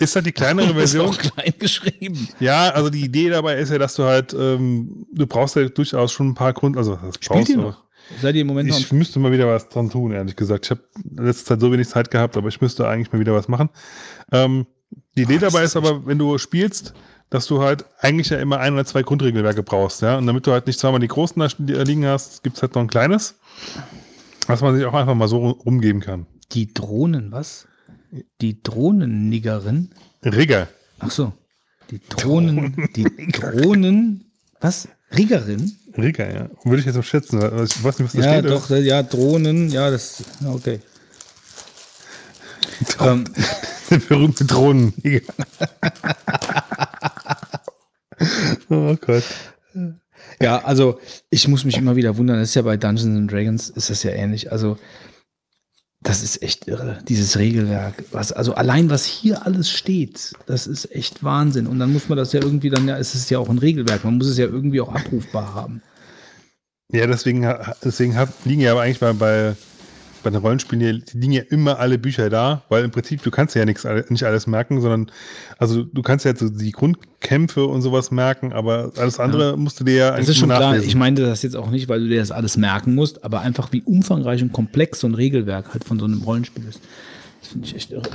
Ist halt die kleinere ist Version. auch klein geschrieben. Ja, also die Idee dabei ist ja, dass du halt, ähm, du brauchst ja durchaus schon ein paar Grund, also das Spielt brauchst ihr du- noch? Seid ihr im Moment? Ich müsste mal wieder was dran tun, ehrlich gesagt. Ich habe in letzter Zeit so wenig Zeit gehabt, aber ich müsste eigentlich mal wieder was machen. Ähm, die Idee dabei ist aber, wenn du spielst, dass du halt eigentlich ja immer ein oder zwei Grundregelwerke brauchst, ja. Und damit du halt nicht zweimal die großen da st- liegen hast, gibt's halt noch ein kleines, was man sich auch einfach mal so ru- rumgeben kann. Die Drohnen, was? Die Drohnenniggerin? Rigger. Ach so. Die Drohnen, die Drohnen, was? Riggerin? Rigger, ja. Würde ich jetzt mal schätzen. weil Ich weiß nicht, was da Ja, steht. doch, ja, Drohnen, ja, das, okay. ähm, Der berühmte Drohnen. oh Gott. ja, also ich muss mich immer wieder wundern, das ist ja bei Dungeons and Dragons ist das ja ähnlich. Also das ist echt irre, dieses Regelwerk. Was, also allein was hier alles steht, das ist echt Wahnsinn. Und dann muss man das ja irgendwie dann, ja, es ist ja auch ein Regelwerk, man muss es ja irgendwie auch abrufbar haben. Ja, deswegen, deswegen hat, liegen ja aber eigentlich bei, bei, bei den Rollenspielen, die liegen ja immer alle Bücher da, weil im Prinzip du kannst ja nichts, nicht alles merken, sondern also du kannst ja so die Grundkämpfe und sowas merken, aber alles andere musst du dir ja Das ist schon klar. Ich meinte das jetzt auch nicht, weil du dir das alles merken musst, aber einfach wie umfangreich und komplex so ein Regelwerk halt von so einem Rollenspiel ist. Das finde ich echt irre.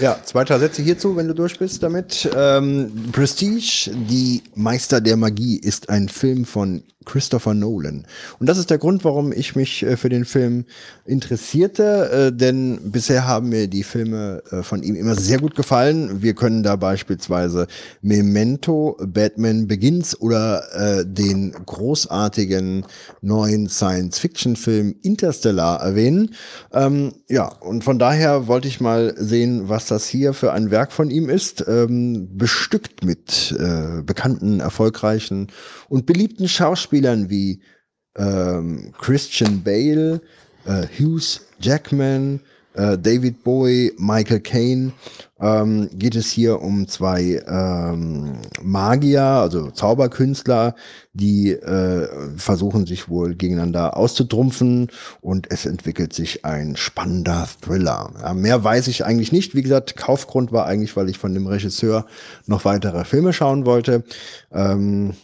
Ja, zwei, drei Sätze hierzu, wenn du durch bist damit. Ähm, Prestige, die Meister der Magie, ist ein Film von Christopher Nolan. Und das ist der Grund, warum ich mich äh, für den Film interessierte, äh, denn bisher haben mir die Filme äh, von ihm immer sehr gut gefallen. Wir können da beispielsweise Memento, Batman Begins oder den großartigen neuen Science-Fiction-Film Interstellar erwähnen. Ähm, ja, und von daher wollte ich mal sehen, was das hier für ein Werk von ihm ist, ähm, bestückt mit bekannten, erfolgreichen und beliebten Schauspielern wie ähm, Christian Bale, äh, Hughes Jackman, äh, David Bowie, Michael Caine, ähm, geht es hier um zwei ähm, Magier, also Zauberkünstler, die äh, versuchen sich wohl gegeneinander auszutrumpfen und es entwickelt sich ein spannender Thriller. Ja, mehr weiß ich eigentlich nicht. Wie gesagt, Kaufgrund war eigentlich, weil ich von dem Regisseur noch weitere Filme schauen wollte. Ähm,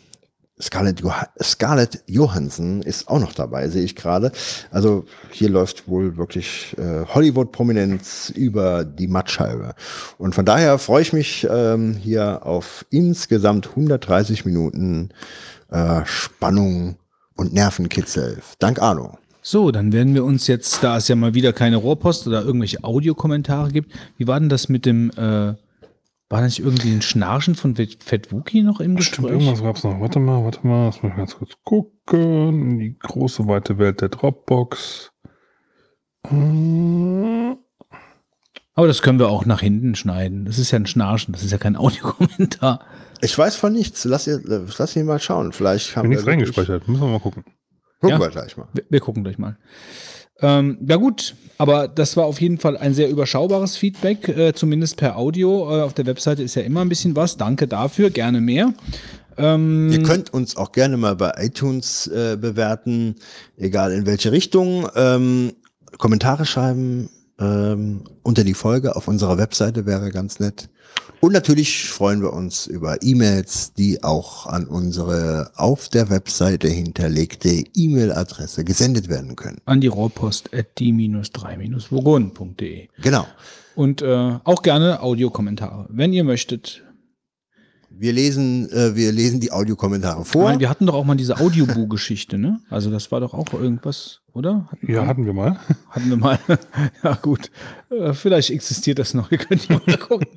Scarlett, Joh Scarlett Johansson ist auch noch dabei, sehe ich gerade. Also hier läuft wohl wirklich äh, Hollywood-Prominenz über die Mattscheibe. Und von daher freue ich mich ähm, hier auf insgesamt 130 Minuten äh, Spannung und Nervenkitzel. Dank Arno. So, dann werden wir uns jetzt, da es ja mal wieder keine Rohrpost oder irgendwelche Audiokommentare gibt, wie war denn das mit dem äh, war da nicht irgendwie ein Schnarchen von Fett Wookie noch im Stimmt, Gespräch? irgendwas gab es noch. Warte mal, warte mal, lass mal ganz kurz gucken. Die große weite Welt der Dropbox. Äh, Aber das können wir auch nach hinten schneiden. Das ist ja ein Schnarchen, das ist ja kein Audiokommentar. Ich weiß von nichts. Lass, ihr, lass ihn mal schauen. Vielleicht haben Bin nichts wir wirklich- reingespeichert. Müssen wir mal gucken. Gucken Ja. wir gleich mal. Wir, wir gucken gleich mal. Ähm, ja gut, aber das war auf jeden Fall ein sehr überschaubares Feedback, äh, zumindest per Audio. Äh, auf der Webseite ist ja immer ein bisschen was. Danke dafür, gerne mehr. Ähm, Ihr könnt uns auch gerne mal bei iTunes äh, bewerten, egal in welche Richtung. Ähm, Kommentare schreiben ähm, unter die Folge auf unserer Webseite wäre ganz nett. Und natürlich freuen wir uns über E-Mails, die auch an unsere auf der Webseite hinterlegte E-Mail-Adresse gesendet werden können. an die Rohrpost at die-3-vogonen.de. Genau. Und äh, auch gerne Audiokommentare, wenn ihr möchtet. Wir lesen, äh, wir lesen die Audiokommentare vor. meine, wir hatten doch auch mal diese Audioboo-Geschichte, ne? Also das war doch auch irgendwas, oder? Hatten, Ja, hatten wir mal. hatten wir mal. ja, gut. Äh, vielleicht existiert das noch. Ihr könnt ja mal gucken.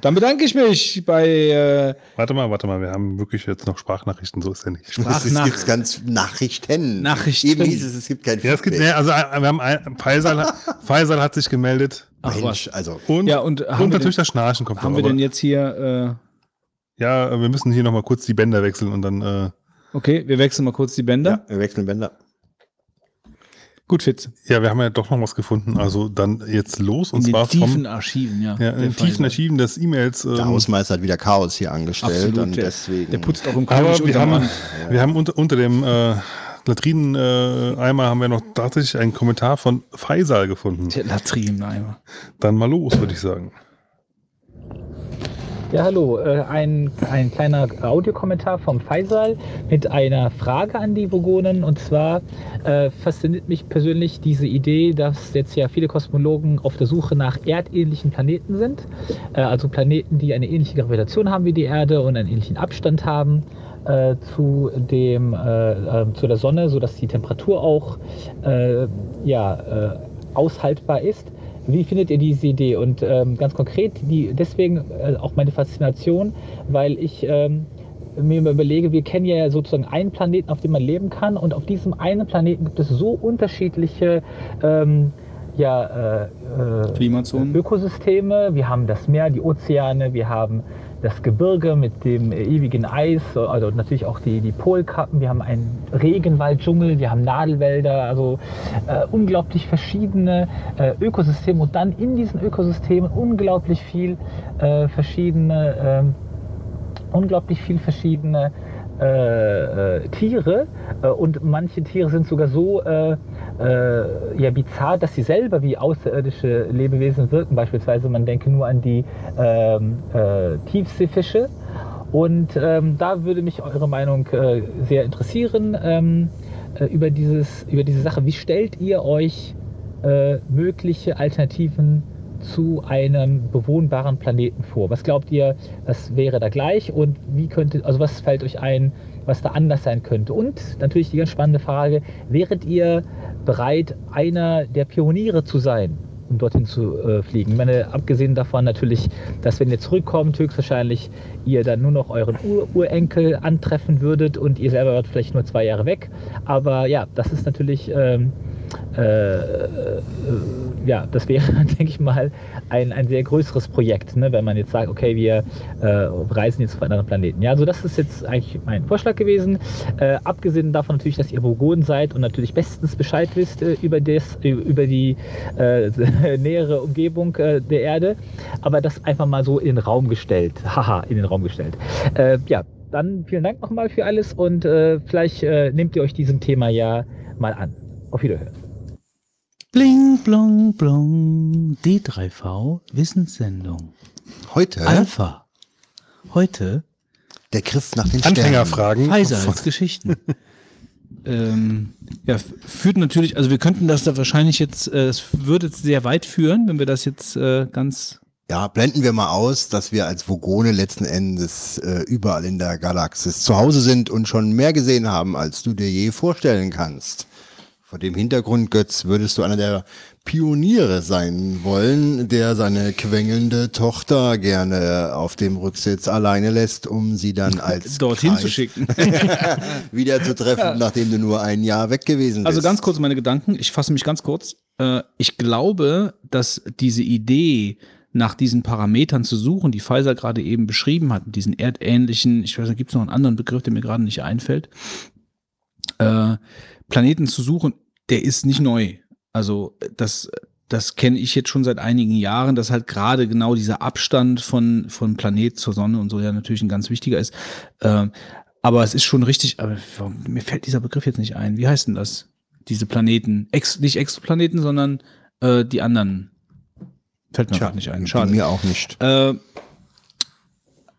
Dann bedanke ich mich bei äh, Warte mal, warte mal. Wir haben wirklich jetzt noch Sprachnachrichten. So ist ja nicht. es Sprachnach- gibt ganz Nachrichten. Nachrichten. Eben hieß es, es gibt kein Ja, es gibt, Feedback. nee, also äh, wir haben ein, Faisal, Faisal hat sich gemeldet. Ach Mensch, was. also Und, Ja, und haben und wir natürlich denn- das Schnarchen kommt Haben wir denn jetzt hier, Ja, wir müssen hier nochmal kurz die Bänder wechseln und dann, äh, äh, okay, wir wechseln mal kurz die Bänder. ja, wir wechseln Bänder. Gut, Fitz. ja, wir haben ja doch noch was gefunden. Also dann jetzt los und In den zwar tiefen vom, Archiven, ja. ja, in den Der Fall. tiefen Archiven des E-Mails. Der ähm, Hausmeister hat wieder Chaos hier angestellt Absolut, und der, deswegen. der putzt auch im Aber König wir haben, wir haben unter, unter dem äh, Latrineneimer haben wir noch tatsächlich einen Kommentar von Faisal gefunden. Der Latrineneimer. Dann mal los, würde ich sagen. Ja, hallo. Äh, ein, ein kleiner Audiokommentar vom Faisal mit einer Frage an die Vogonen. Und zwar äh, fasziniert mich persönlich diese Idee, dass jetzt ja viele Kosmologen auf der Suche nach erdähnlichen Planeten sind. Äh, also Planeten, die eine ähnliche Gravitation haben wie die Erde und einen ähnlichen Abstand haben äh, zu, dem, äh, äh, zu der Sonne, sodass die Temperatur auch ja, aushaltbar ist. Wie findet ihr diese Idee? Und ähm, ganz konkret, die, deswegen äh, auch meine Faszination, weil ich ähm, mir immer überlege, wir kennen ja sozusagen einen Planeten, auf dem man leben kann. Und auf diesem einen Planeten gibt es so unterschiedliche ähm, ja, äh, äh, Klimazonen. Ökosysteme. Wir haben das Meer, die Ozeane, wir haben das Gebirge mit dem äh, ewigen Eis, also natürlich auch die, die Polkappen. Wir haben einen Regenwalddschungel, wir haben Nadelwälder, also äh, unglaublich verschiedene äh, Ökosysteme und dann in diesen Ökosystemen unglaublich viel äh, verschiedene, ähm, unglaublich viel verschiedene äh, äh, Tiere äh, und manche Tiere sind sogar so äh, ja, bizarr, dass sie selber wie außerirdische Lebewesen wirken. Beispielsweise, man denke nur an die ähm, äh, Tiefseefische. Und ähm, da würde mich eure Meinung äh, sehr interessieren ähm, äh, über, dieses, über diese Sache. Wie stellt ihr euch äh, mögliche Alternativen zu einem bewohnbaren Planeten vor? Was glaubt ihr, was wäre da gleich und wie könnte, also was fällt euch ein, was da anders sein könnte? Und natürlich die ganz spannende Frage, wäret ihr bereit, einer der Pioniere zu sein, um dorthin zu äh, fliegen? Ich meine, abgesehen davon natürlich, dass wenn ihr zurückkommt, höchstwahrscheinlich ihr dann nur noch euren Ur Urenkel antreffen würdet und ihr selber wart vielleicht nur zwei Jahre weg. Aber ja, das ist natürlich ähm, äh, äh, ja, das wäre, denke ich mal, ein, ein sehr größeres Projekt, ne, wenn man jetzt sagt, okay, wir äh, reisen jetzt auf anderen Planeten. Ja, also das ist jetzt eigentlich mein Vorschlag gewesen. Äh, abgesehen davon natürlich, dass ihr Vogonen seid und natürlich bestens Bescheid wisst äh, über, das, über die äh, nähere Umgebung äh, der Erde, aber das einfach mal so in den Raum gestellt. Haha, in den Raum gestellt. Äh, ja, dann vielen Dank nochmal für alles und äh, vielleicht äh, nehmt ihr euch diesem Thema ja mal an. Auf Wiederhören. Bling, blong, blong. D3V Wissenssendung. Heute Alpha. Heute der Griff nach den Sternen. Anfängerfragen. Pfizer als Geschichten. ähm, ja, führt natürlich, also wir könnten das da wahrscheinlich jetzt, äh, es würde jetzt sehr weit führen, wenn wir das jetzt äh, ganz Ja, blenden wir mal aus, dass wir als Vogone letzten Endes äh, überall in der Galaxis zu Hause sind und schon mehr gesehen haben, als du dir je vorstellen kannst. Vor dem Hintergrund, Götz, würdest du einer der Pioniere sein wollen, der seine quengelnde Tochter gerne auf dem Rücksitz alleine lässt, um sie dann als dorthin zu schicken. wieder zu treffen, nachdem du nur ein Jahr weg gewesen bist. Also ganz kurz meine Gedanken, ich fasse mich ganz kurz. Äh, ich glaube, dass diese Idee, nach diesen Parametern zu suchen, die Pfizer gerade eben beschrieben hat, mit diesen erdähnlichen, ich weiß nicht, gibt es noch einen anderen Begriff, der mir gerade nicht einfällt, äh, Planeten zu suchen, der ist nicht neu. Also das, das kenne ich jetzt schon seit einigen Jahren, dass halt gerade genau dieser Abstand von, von Planet zur Sonne und so ja natürlich ein ganz wichtiger ist. Ähm, aber es ist schon richtig, aber mir fällt dieser Begriff jetzt nicht ein. Wie heißt denn das? Diese Planeten, Ex, nicht Exoplaneten, sondern äh, die anderen. Fällt mir Tja, gerade nicht ein. Schade. Mir auch nicht. Äh,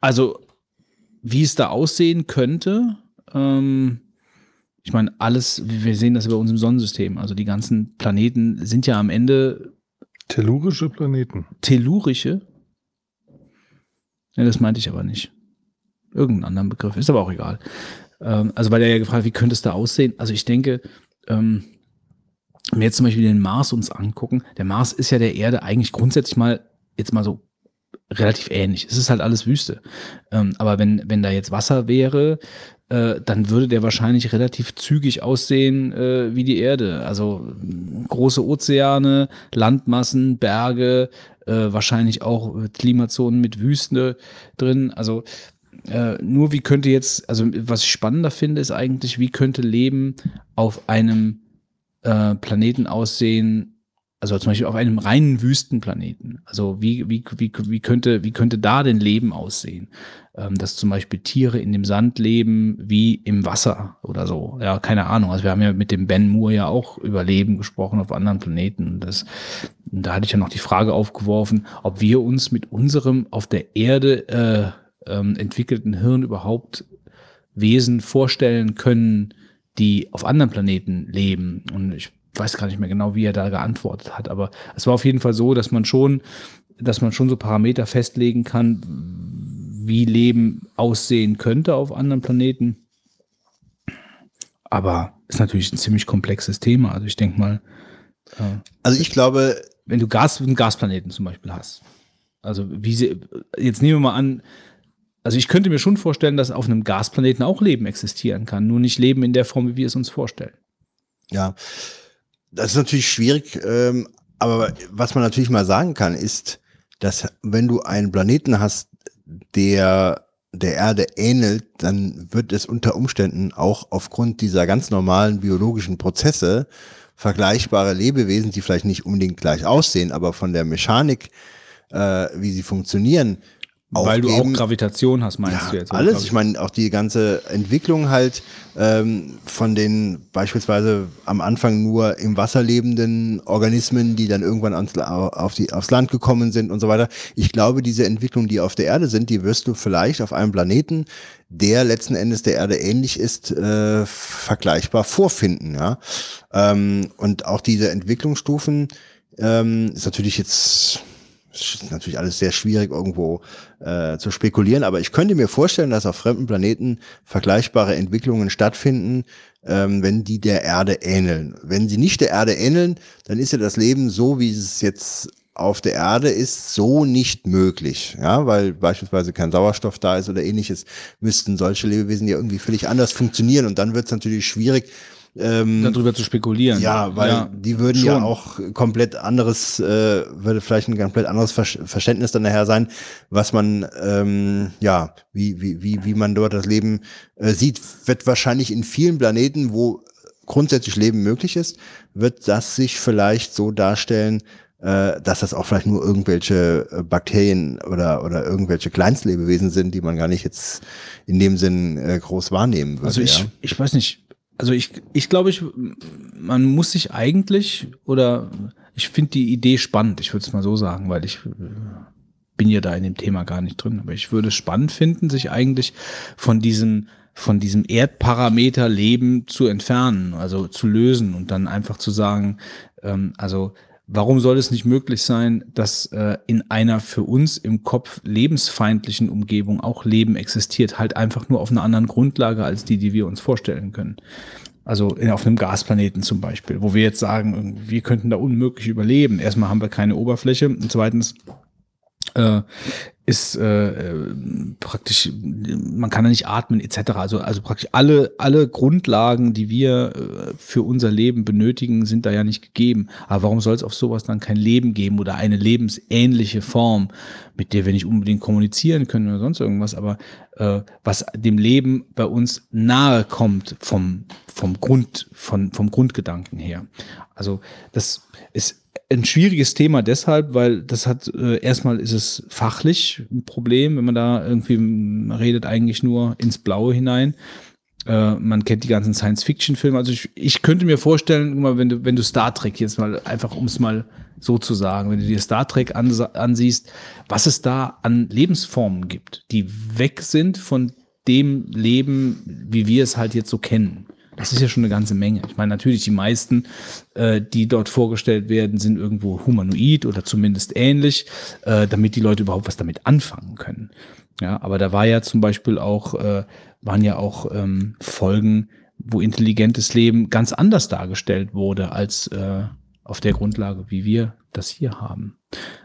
also, wie es da aussehen könnte, ähm, ich meine, alles, wir sehen das über uns im Sonnensystem. Also die ganzen Planeten sind ja am Ende Tellurische Planeten. tellurische. Ja, das meinte ich aber nicht. Irgendeinen anderen Begriff, ist aber auch egal. Ähm, also, weil er ja gefragt hat, wie könnte es da aussehen? Also, ich denke, ähm, wenn wir jetzt zum Beispiel den Mars uns angucken, der Mars ist ja der Erde eigentlich grundsätzlich mal, jetzt mal so relativ ähnlich. Es ist halt alles Wüste. Ähm, aber wenn, wenn da jetzt Wasser wäre, äh, dann würde der wahrscheinlich relativ zügig aussehen äh, wie die Erde. Also mh, große Ozeane, Landmassen, Berge, äh, wahrscheinlich auch äh, Klimazonen mit Wüste drin. Also äh, nur wie könnte jetzt, also was ich spannender finde, ist eigentlich, wie könnte Leben auf einem äh, Planeten aussehen, also zum Beispiel auf einem reinen Wüstenplaneten. Also wie, wie, wie, wie, könnte, wie könnte da denn Leben aussehen? Ähm, dass zum Beispiel Tiere in dem Sand leben wie im Wasser oder so. Ja, keine Ahnung. Also wir haben ja mit dem Ben Moore ja auch über Leben gesprochen auf anderen Planeten. Das, da hatte ich ja noch die Frage aufgeworfen, ob wir uns mit unserem auf der Erde äh, ähm, entwickelten Hirn überhaupt Wesen vorstellen können, die auf anderen Planeten leben. Und ich weiß gar nicht mehr genau, wie er da geantwortet hat, aber es war auf jeden Fall so, dass man schon, dass man schon so Parameter festlegen kann, wie Leben aussehen könnte auf anderen Planeten. Aber ist natürlich ein ziemlich komplexes Thema. Also ich denke mal, äh, Also ich glaube, wenn du Gas, einen Gasplaneten zum Beispiel hast. Also wie sie, jetzt nehmen wir mal an, also ich könnte mir schon vorstellen, dass auf einem Gasplaneten auch Leben existieren kann, nur nicht Leben in der Form, wie wir es uns vorstellen. Ja, das ist natürlich schwierig, ähm, aber was man natürlich mal sagen kann, ist, dass wenn du einen Planeten hast, der der Erde ähnelt, dann wird es unter Umständen auch aufgrund dieser ganz normalen biologischen Prozesse vergleichbare Lebewesen, die vielleicht nicht unbedingt gleich aussehen, aber von der Mechanik, äh, wie sie funktionieren, Weil du auch aufgeben. Gravitation hast, meinst Ja, du jetzt? oder? alles. Ich meine, auch die ganze Entwicklung halt ähm, von den beispielsweise am Anfang nur im Wasser lebenden Organismen, die dann irgendwann ans, auf die, aufs Land gekommen sind und so weiter. Ich glaube, diese Entwicklung, die auf der Erde sind, die wirst du vielleicht auf einem Planeten, der letzten Endes der Erde ähnlich ist, äh, vergleichbar vorfinden. Ja? Ähm, und auch diese Entwicklungsstufen ähm, ist natürlich jetzt es ist natürlich alles sehr schwierig irgendwo äh, zu spekulieren, aber ich könnte mir vorstellen, dass auf fremden Planeten vergleichbare Entwicklungen stattfinden, ähm, wenn die der Erde ähneln. Wenn sie nicht der Erde ähneln, dann ist ja das Leben so, wie es jetzt auf der Erde ist, so nicht möglich. Ja, weil beispielsweise kein Sauerstoff da ist oder ähnliches, müssten solche Lebewesen ja irgendwie völlig anders funktionieren und dann wird es natürlich schwierig, ähm, darüber zu spekulieren. ja, weil die würden ja schon. auch komplett anderes, äh, würde vielleicht ein komplett anderes Ver Verständnis dann nachher sein, was man, ähm, ja, wie, wie, wie, wie man dort das Leben äh, sieht, wird wahrscheinlich in vielen Planeten, wo grundsätzlich Leben möglich ist, wird das sich vielleicht so darstellen, äh, dass das auch vielleicht nur irgendwelche äh, Bakterien oder, oder irgendwelche Kleinstlebewesen sind, die man gar nicht jetzt in dem Sinn äh, groß wahrnehmen würde. Also ich, ja. ich weiß nicht. Also ich, ich glaube, ich, man muss sich eigentlich oder ich finde die Idee spannend, ich würde es mal so sagen, weil ich äh, bin ja da in dem Thema gar nicht drin, aber ich würde es spannend finden, sich eigentlich von diesem von diesem Erdparameter Leben zu entfernen, also zu lösen und dann einfach zu sagen, ähm, also warum soll es nicht möglich sein, dass äh, in einer für uns im Kopf lebensfeindlichen Umgebung auch Leben existiert, halt einfach nur auf einer anderen Grundlage als die, die wir uns vorstellen können. Also in, auf einem Gasplaneten zum Beispiel, wo wir jetzt sagen, wir könnten da unmöglich überleben. Erstmal haben wir keine Oberfläche und zweitens äh, ist äh, äh, praktisch, man kann da nicht atmen etc. Also, also praktisch alle, alle Grundlagen, die wir äh, für unser Leben benötigen, sind da ja nicht gegeben. Aber warum soll es auf sowas dann kein Leben geben oder eine lebensähnliche Form, mit der wir nicht unbedingt kommunizieren können oder sonst irgendwas, aber äh, was dem Leben bei uns nahe kommt vom, vom Grund, von, vom Grundgedanken her. Also das ist ein schwieriges Thema deshalb, weil das hat äh, erstmal ist es fachlich ein Problem, wenn man da irgendwie man redet eigentlich nur ins Blaue hinein. Äh, man kennt die ganzen Science-Fiction-Filme. Also ich, ich könnte mir vorstellen, wenn du wenn du Star Trek jetzt mal einfach um es mal so zu sagen, wenn du dir Star Trek ansiehst, was es da an Lebensformen gibt, die weg sind von dem Leben, wie wir es halt jetzt so kennen. Das ist ja schon eine ganze Menge. Ich meine, natürlich die meisten, äh, die dort vorgestellt werden, sind irgendwo humanoid oder zumindest ähnlich, äh, damit die Leute überhaupt was damit anfangen können. Ja, aber da war ja zum Beispiel auch, äh, waren ja auch ähm, Folgen, wo intelligentes Leben ganz anders dargestellt wurde als äh, auf der Grundlage, wie wir das hier haben.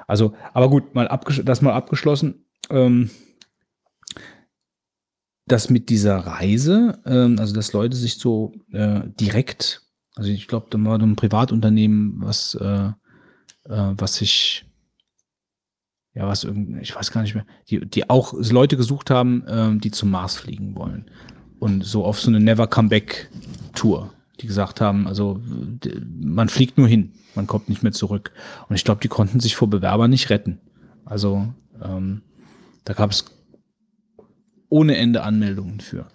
Also, aber gut, mal das mal abgeschlossen. Ähm, das mit dieser Reise, ähm, also dass Leute sich so äh, direkt, also ich glaube, da war ein Privatunternehmen, was, äh, äh, was sich, ja, was irgendwie, ich weiß gar nicht mehr, die, die auch Leute gesucht haben, ähm, die zum Mars fliegen wollen. Und so auf so eine Never Come Back Tour, die gesagt haben, also man fliegt nur hin, man kommt nicht mehr zurück. Und ich glaube, die konnten sich vor Bewerbern nicht retten. Also ähm, da gab es ohne Ende Anmeldungen für.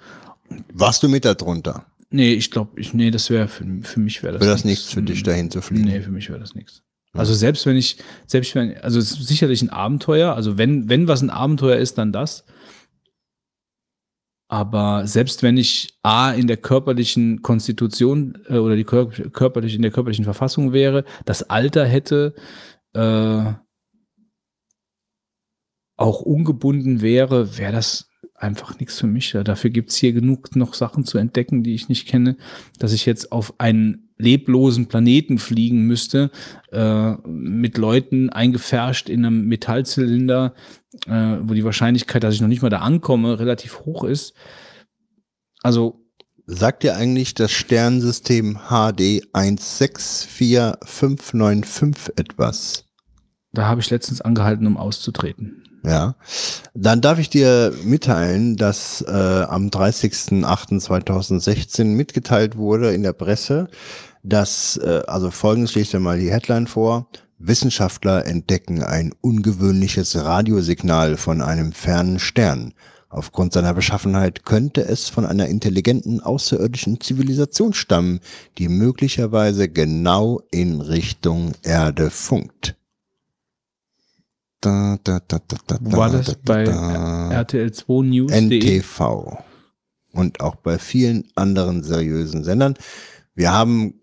Warst du mit darunter? Nee, ich glaube, ich, nee, das wäre für, für mich wäre das, Wäre das nichts für dich, dahin zu fliegen? Nee, für mich wäre das nichts. Also selbst wenn ich, selbst wenn, also es ist sicherlich ein Abenteuer, also wenn, wenn was ein Abenteuer ist, dann das. Aber selbst wenn ich A in der körperlichen Konstitution äh, oder die kör körperlich, in der körperlichen Verfassung wäre, das Alter hätte, äh, auch ungebunden wäre, wäre das einfach nichts für mich. Dafür gibt's hier genug noch Sachen zu entdecken, die ich nicht kenne, dass ich jetzt auf einen leblosen Planeten fliegen müsste, äh, mit Leuten eingefärscht in einem Metallzylinder, äh, wo die Wahrscheinlichkeit, dass ich noch nicht mal da ankomme, relativ hoch ist. Also Sagt dir eigentlich das Sternensystem HD 164595 etwas? da habe ich letztens angehalten, um auszutreten. Ja. Dann darf ich dir mitteilen, dass äh, am 30.08.2016 mitgeteilt wurde in der Presse, dass, äh, also folgendes lese ich dir mal die Headline vor, Wissenschaftler entdecken ein ungewöhnliches Radiosignal von einem fernen Stern. Aufgrund seiner Beschaffenheit könnte es von einer intelligenten außerirdischen Zivilisation stammen, die möglicherweise genau in Richtung Erde funkt. Da, da, da, da, da, Wo war das da, da, bei da. RTL 2 News.de? NTV und auch bei vielen anderen seriösen Sendern. Wir haben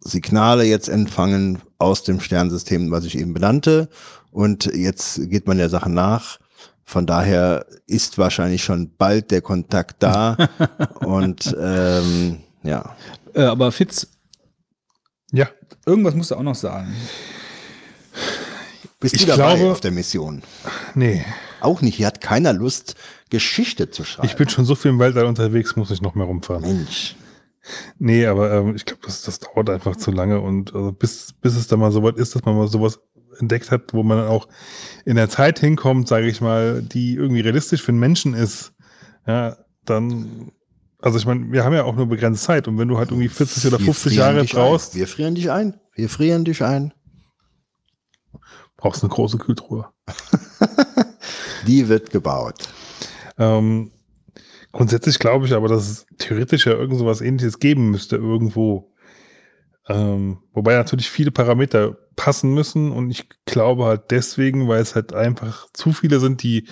Signale jetzt empfangen aus dem Sternsystem, was ich eben benannte. Und jetzt geht man der Sache nach. Von daher ist wahrscheinlich schon bald der Kontakt da. und ähm, ja. Äh, aber Fitz, Ja, irgendwas musst du auch noch sagen. Bist Ich du dabei glaube- auf der Mission? nee. Auch nicht. Hier hat keiner Lust, Geschichte zu schreiben. Ich bin schon so viel im Weltall unterwegs, muss ich noch mehr rumfahren. Mensch. Nee, aber ähm, ich glaube, das, das dauert einfach zu lange und also bis, bis es da mal so weit ist, dass man mal sowas entdeckt hat, wo man dann auch in der Zeit hinkommt, sage ich mal, die irgendwie realistisch für einen Menschen ist, ja, dann, also ich meine, wir haben ja auch nur begrenzt Zeit und wenn du halt irgendwie 40 oder Wir 50 frieren Jahre brauchst, Ein. Wir frieren dich ein. Wir frieren dich ein. Brauchst eine große Kühltruhe. Die wird gebaut. Ähm, grundsätzlich glaube ich aber, dass es theoretisch ja irgend so was ähnliches geben müsste irgendwo. Ähm, wobei natürlich viele Parameter passen müssen und ich glaube halt deswegen, weil es halt einfach zu viele sind, die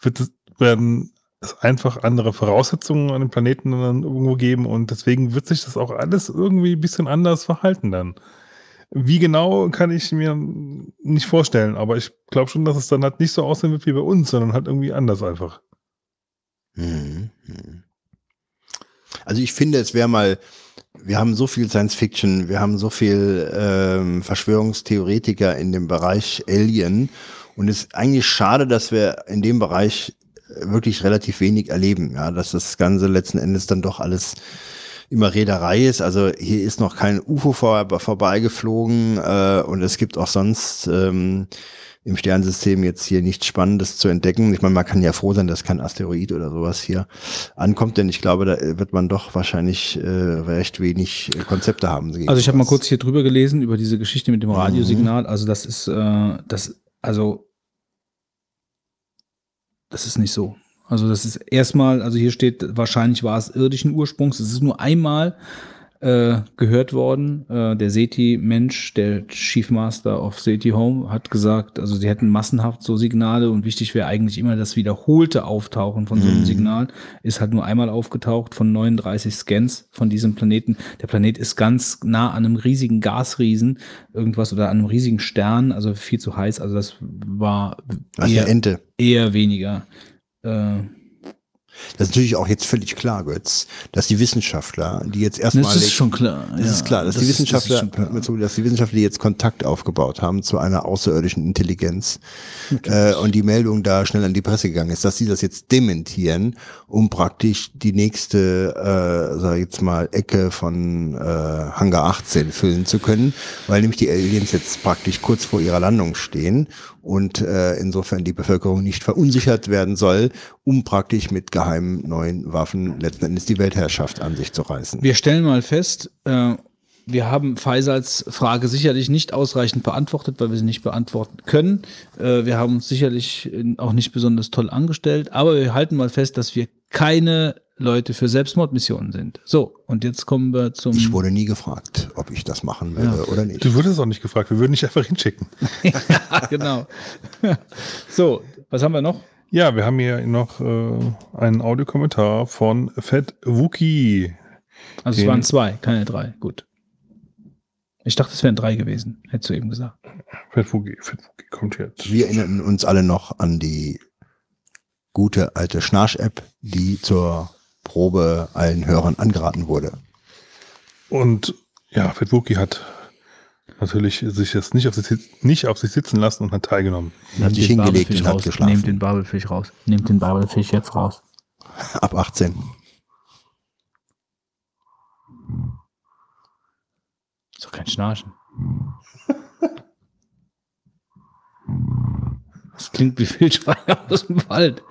wird werden es einfach andere Voraussetzungen an dem Planeten dann irgendwo geben und deswegen wird sich das auch alles irgendwie ein bisschen anders verhalten dann. Wie genau kann ich mir nicht vorstellen, aber ich glaube schon, dass es dann halt nicht so aussehen wird wie bei uns, sondern halt irgendwie anders einfach. Mhm. Mhm. Also ich finde, es wäre mal, wir haben so viel Science Fiction, wir haben so viel ähm, Verschwörungstheoretiker in dem Bereich Alien und es ist eigentlich schade, dass wir in dem Bereich wirklich relativ wenig erleben, ja, dass das Ganze letzten Endes dann doch alles immer Reederei ist. Also hier ist noch kein UFO vor, vorbeigeflogen äh, und es gibt auch sonst ähm, im Sternsystem jetzt hier nichts Spannendes zu entdecken. Ich meine, man kann ja froh sein, dass kein Asteroid oder sowas hier ankommt, denn ich glaube, da wird man doch wahrscheinlich äh, recht wenig äh, Konzepte haben. Also ich habe mal kurz hier drüber gelesen über diese Geschichte mit dem Radiosignal. Also das ist, äh, das, also das ist nicht so. Also das ist erstmal, also hier steht, wahrscheinlich war es irdischen Ursprungs. Es ist nur einmal äh, gehört worden. Äh, der SETI-Mensch, der Chief Master of SETI Home, hat gesagt, also sie hätten massenhaft so Signale und wichtig wäre eigentlich immer das wiederholte Auftauchen von so einem Mhm. Signal. Ist halt nur einmal aufgetaucht von 39 Scans von diesem Planeten. Der Planet ist ganz nah an einem riesigen Gasriesen, irgendwas oder an einem riesigen Stern, also viel zu heiß. Also das war eher, Ente. eher weniger. Äh, Das ist natürlich auch jetzt völlig klar, Götz, dass die Wissenschaftler, die jetzt erstmal. das ist schon klar. Das ja. ist klar, dass Das die ist- das ist Wissenschaftler, schon klar. dass die Wissenschaftler jetzt Kontakt aufgebaut haben zu einer außerirdischen Intelligenz äh, und die Meldung da schnell an die Presse gegangen ist, dass sie das jetzt dementieren, um praktisch die nächste, äh, sag ich jetzt mal, Ecke von äh, Hangar 18 füllen zu können, weil nämlich die Aliens jetzt praktisch kurz vor ihrer Landung stehen und äh, insofern die Bevölkerung nicht verunsichert werden soll, um praktisch mit geheimen neuen Waffen letzten Endes die Weltherrschaft an sich zu reißen. Wir stellen mal fest, äh, wir haben Faisals Frage sicherlich nicht ausreichend beantwortet, weil wir sie nicht beantworten können. Äh, wir haben uns sicherlich äh, auch nicht besonders toll angestellt, aber wir halten mal fest, dass wir keine Leute für Selbstmordmissionen sind. So, und jetzt kommen wir zum. Ich wurde nie gefragt, ob ich das machen werde oder nicht. Du würdest auch nicht gefragt, wir würden dich einfach hinschicken. ja, genau. so, was haben wir noch? Ja, wir haben hier noch äh, einen Audiokommentar von Fat Wookie. Also es waren zwei, keine drei. Gut. Ich dachte, es wären drei gewesen, hättest du eben gesagt. Fat Wookie kommt jetzt. Wir erinnern uns alle noch an die gute alte Schnarch-App, die zur Probe allen Hörern angeraten wurde. Und ja, Fat Wookie hat natürlich sich jetzt nicht auf sich, nicht auf sich sitzen lassen und hat teilgenommen. Hat sich den hingelegt Babelfisch und hat raus. geschlafen. Nehmt den Babelfisch raus. Nehmt den Babelfisch jetzt raus. Ab 18. Doch kein Schnarchen. Das klingt wie Wildschweine aus dem Wald,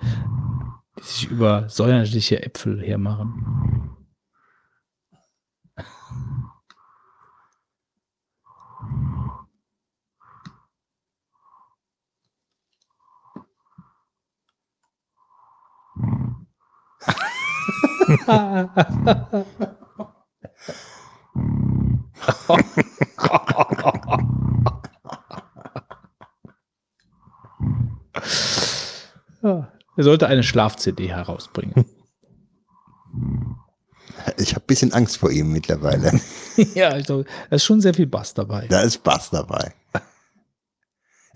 die sich über säuerliche Äpfel hermachen. Er sollte eine Schlaf-CD herausbringen. Ich habe ein bisschen Angst vor ihm mittlerweile. ja, also, da ist schon sehr viel Bass dabei. Da ist Bass dabei.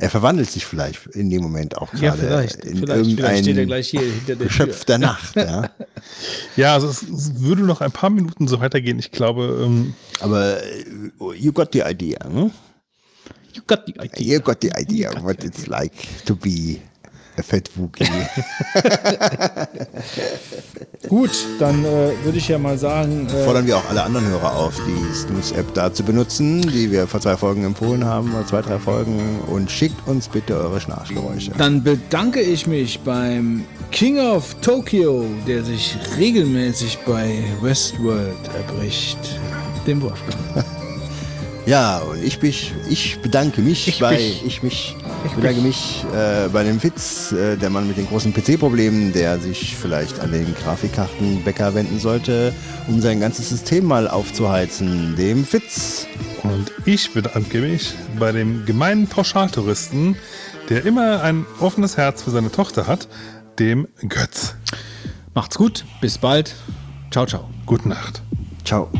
Er verwandelt sich vielleicht in dem Moment auch gerade Ja, vielleicht. in Vielleicht, vielleicht irgendein steht er gleich hier hinter der Geschöpf der Nacht. Ja. Ja, also es, es würde noch ein paar Minuten so weitergehen. Ich glaube, ähm, Aber äh, you got the idea. Hm? You got the idea. You got the idea what it's like to be fat Wookie. Gut, dann äh, würde ich ja mal sagen, äh, Fordern wir auch alle anderen Hörer auf, die Snooze-App da zu benutzen, die wir vor zwei Folgen empfohlen haben, oder zwei, drei Folgen. Und schickt uns bitte eure Schnarchgeräusche. dann bedanke ich mich beim King of Tokyo, der sich regelmäßig bei Westworld erbricht, dem Wolfgang. Ja, und ich, mich, ich bedanke mich Ich bei mich. ich mich ich bedanke mich äh, bei dem Fitz, äh, der Mann mit den großen PC-Problemen, der sich vielleicht an den Grafikkartenbäcker wenden sollte, um sein ganzes System mal aufzuheizen. Dem Fitz. und ich bedanke mich bei dem gemeinen Pauschaltouristen, der immer ein offenes Herz für seine Tochter hat, dem Götz. Macht's gut, bis bald. Ciao, ciao. Gute Nacht. Ciao.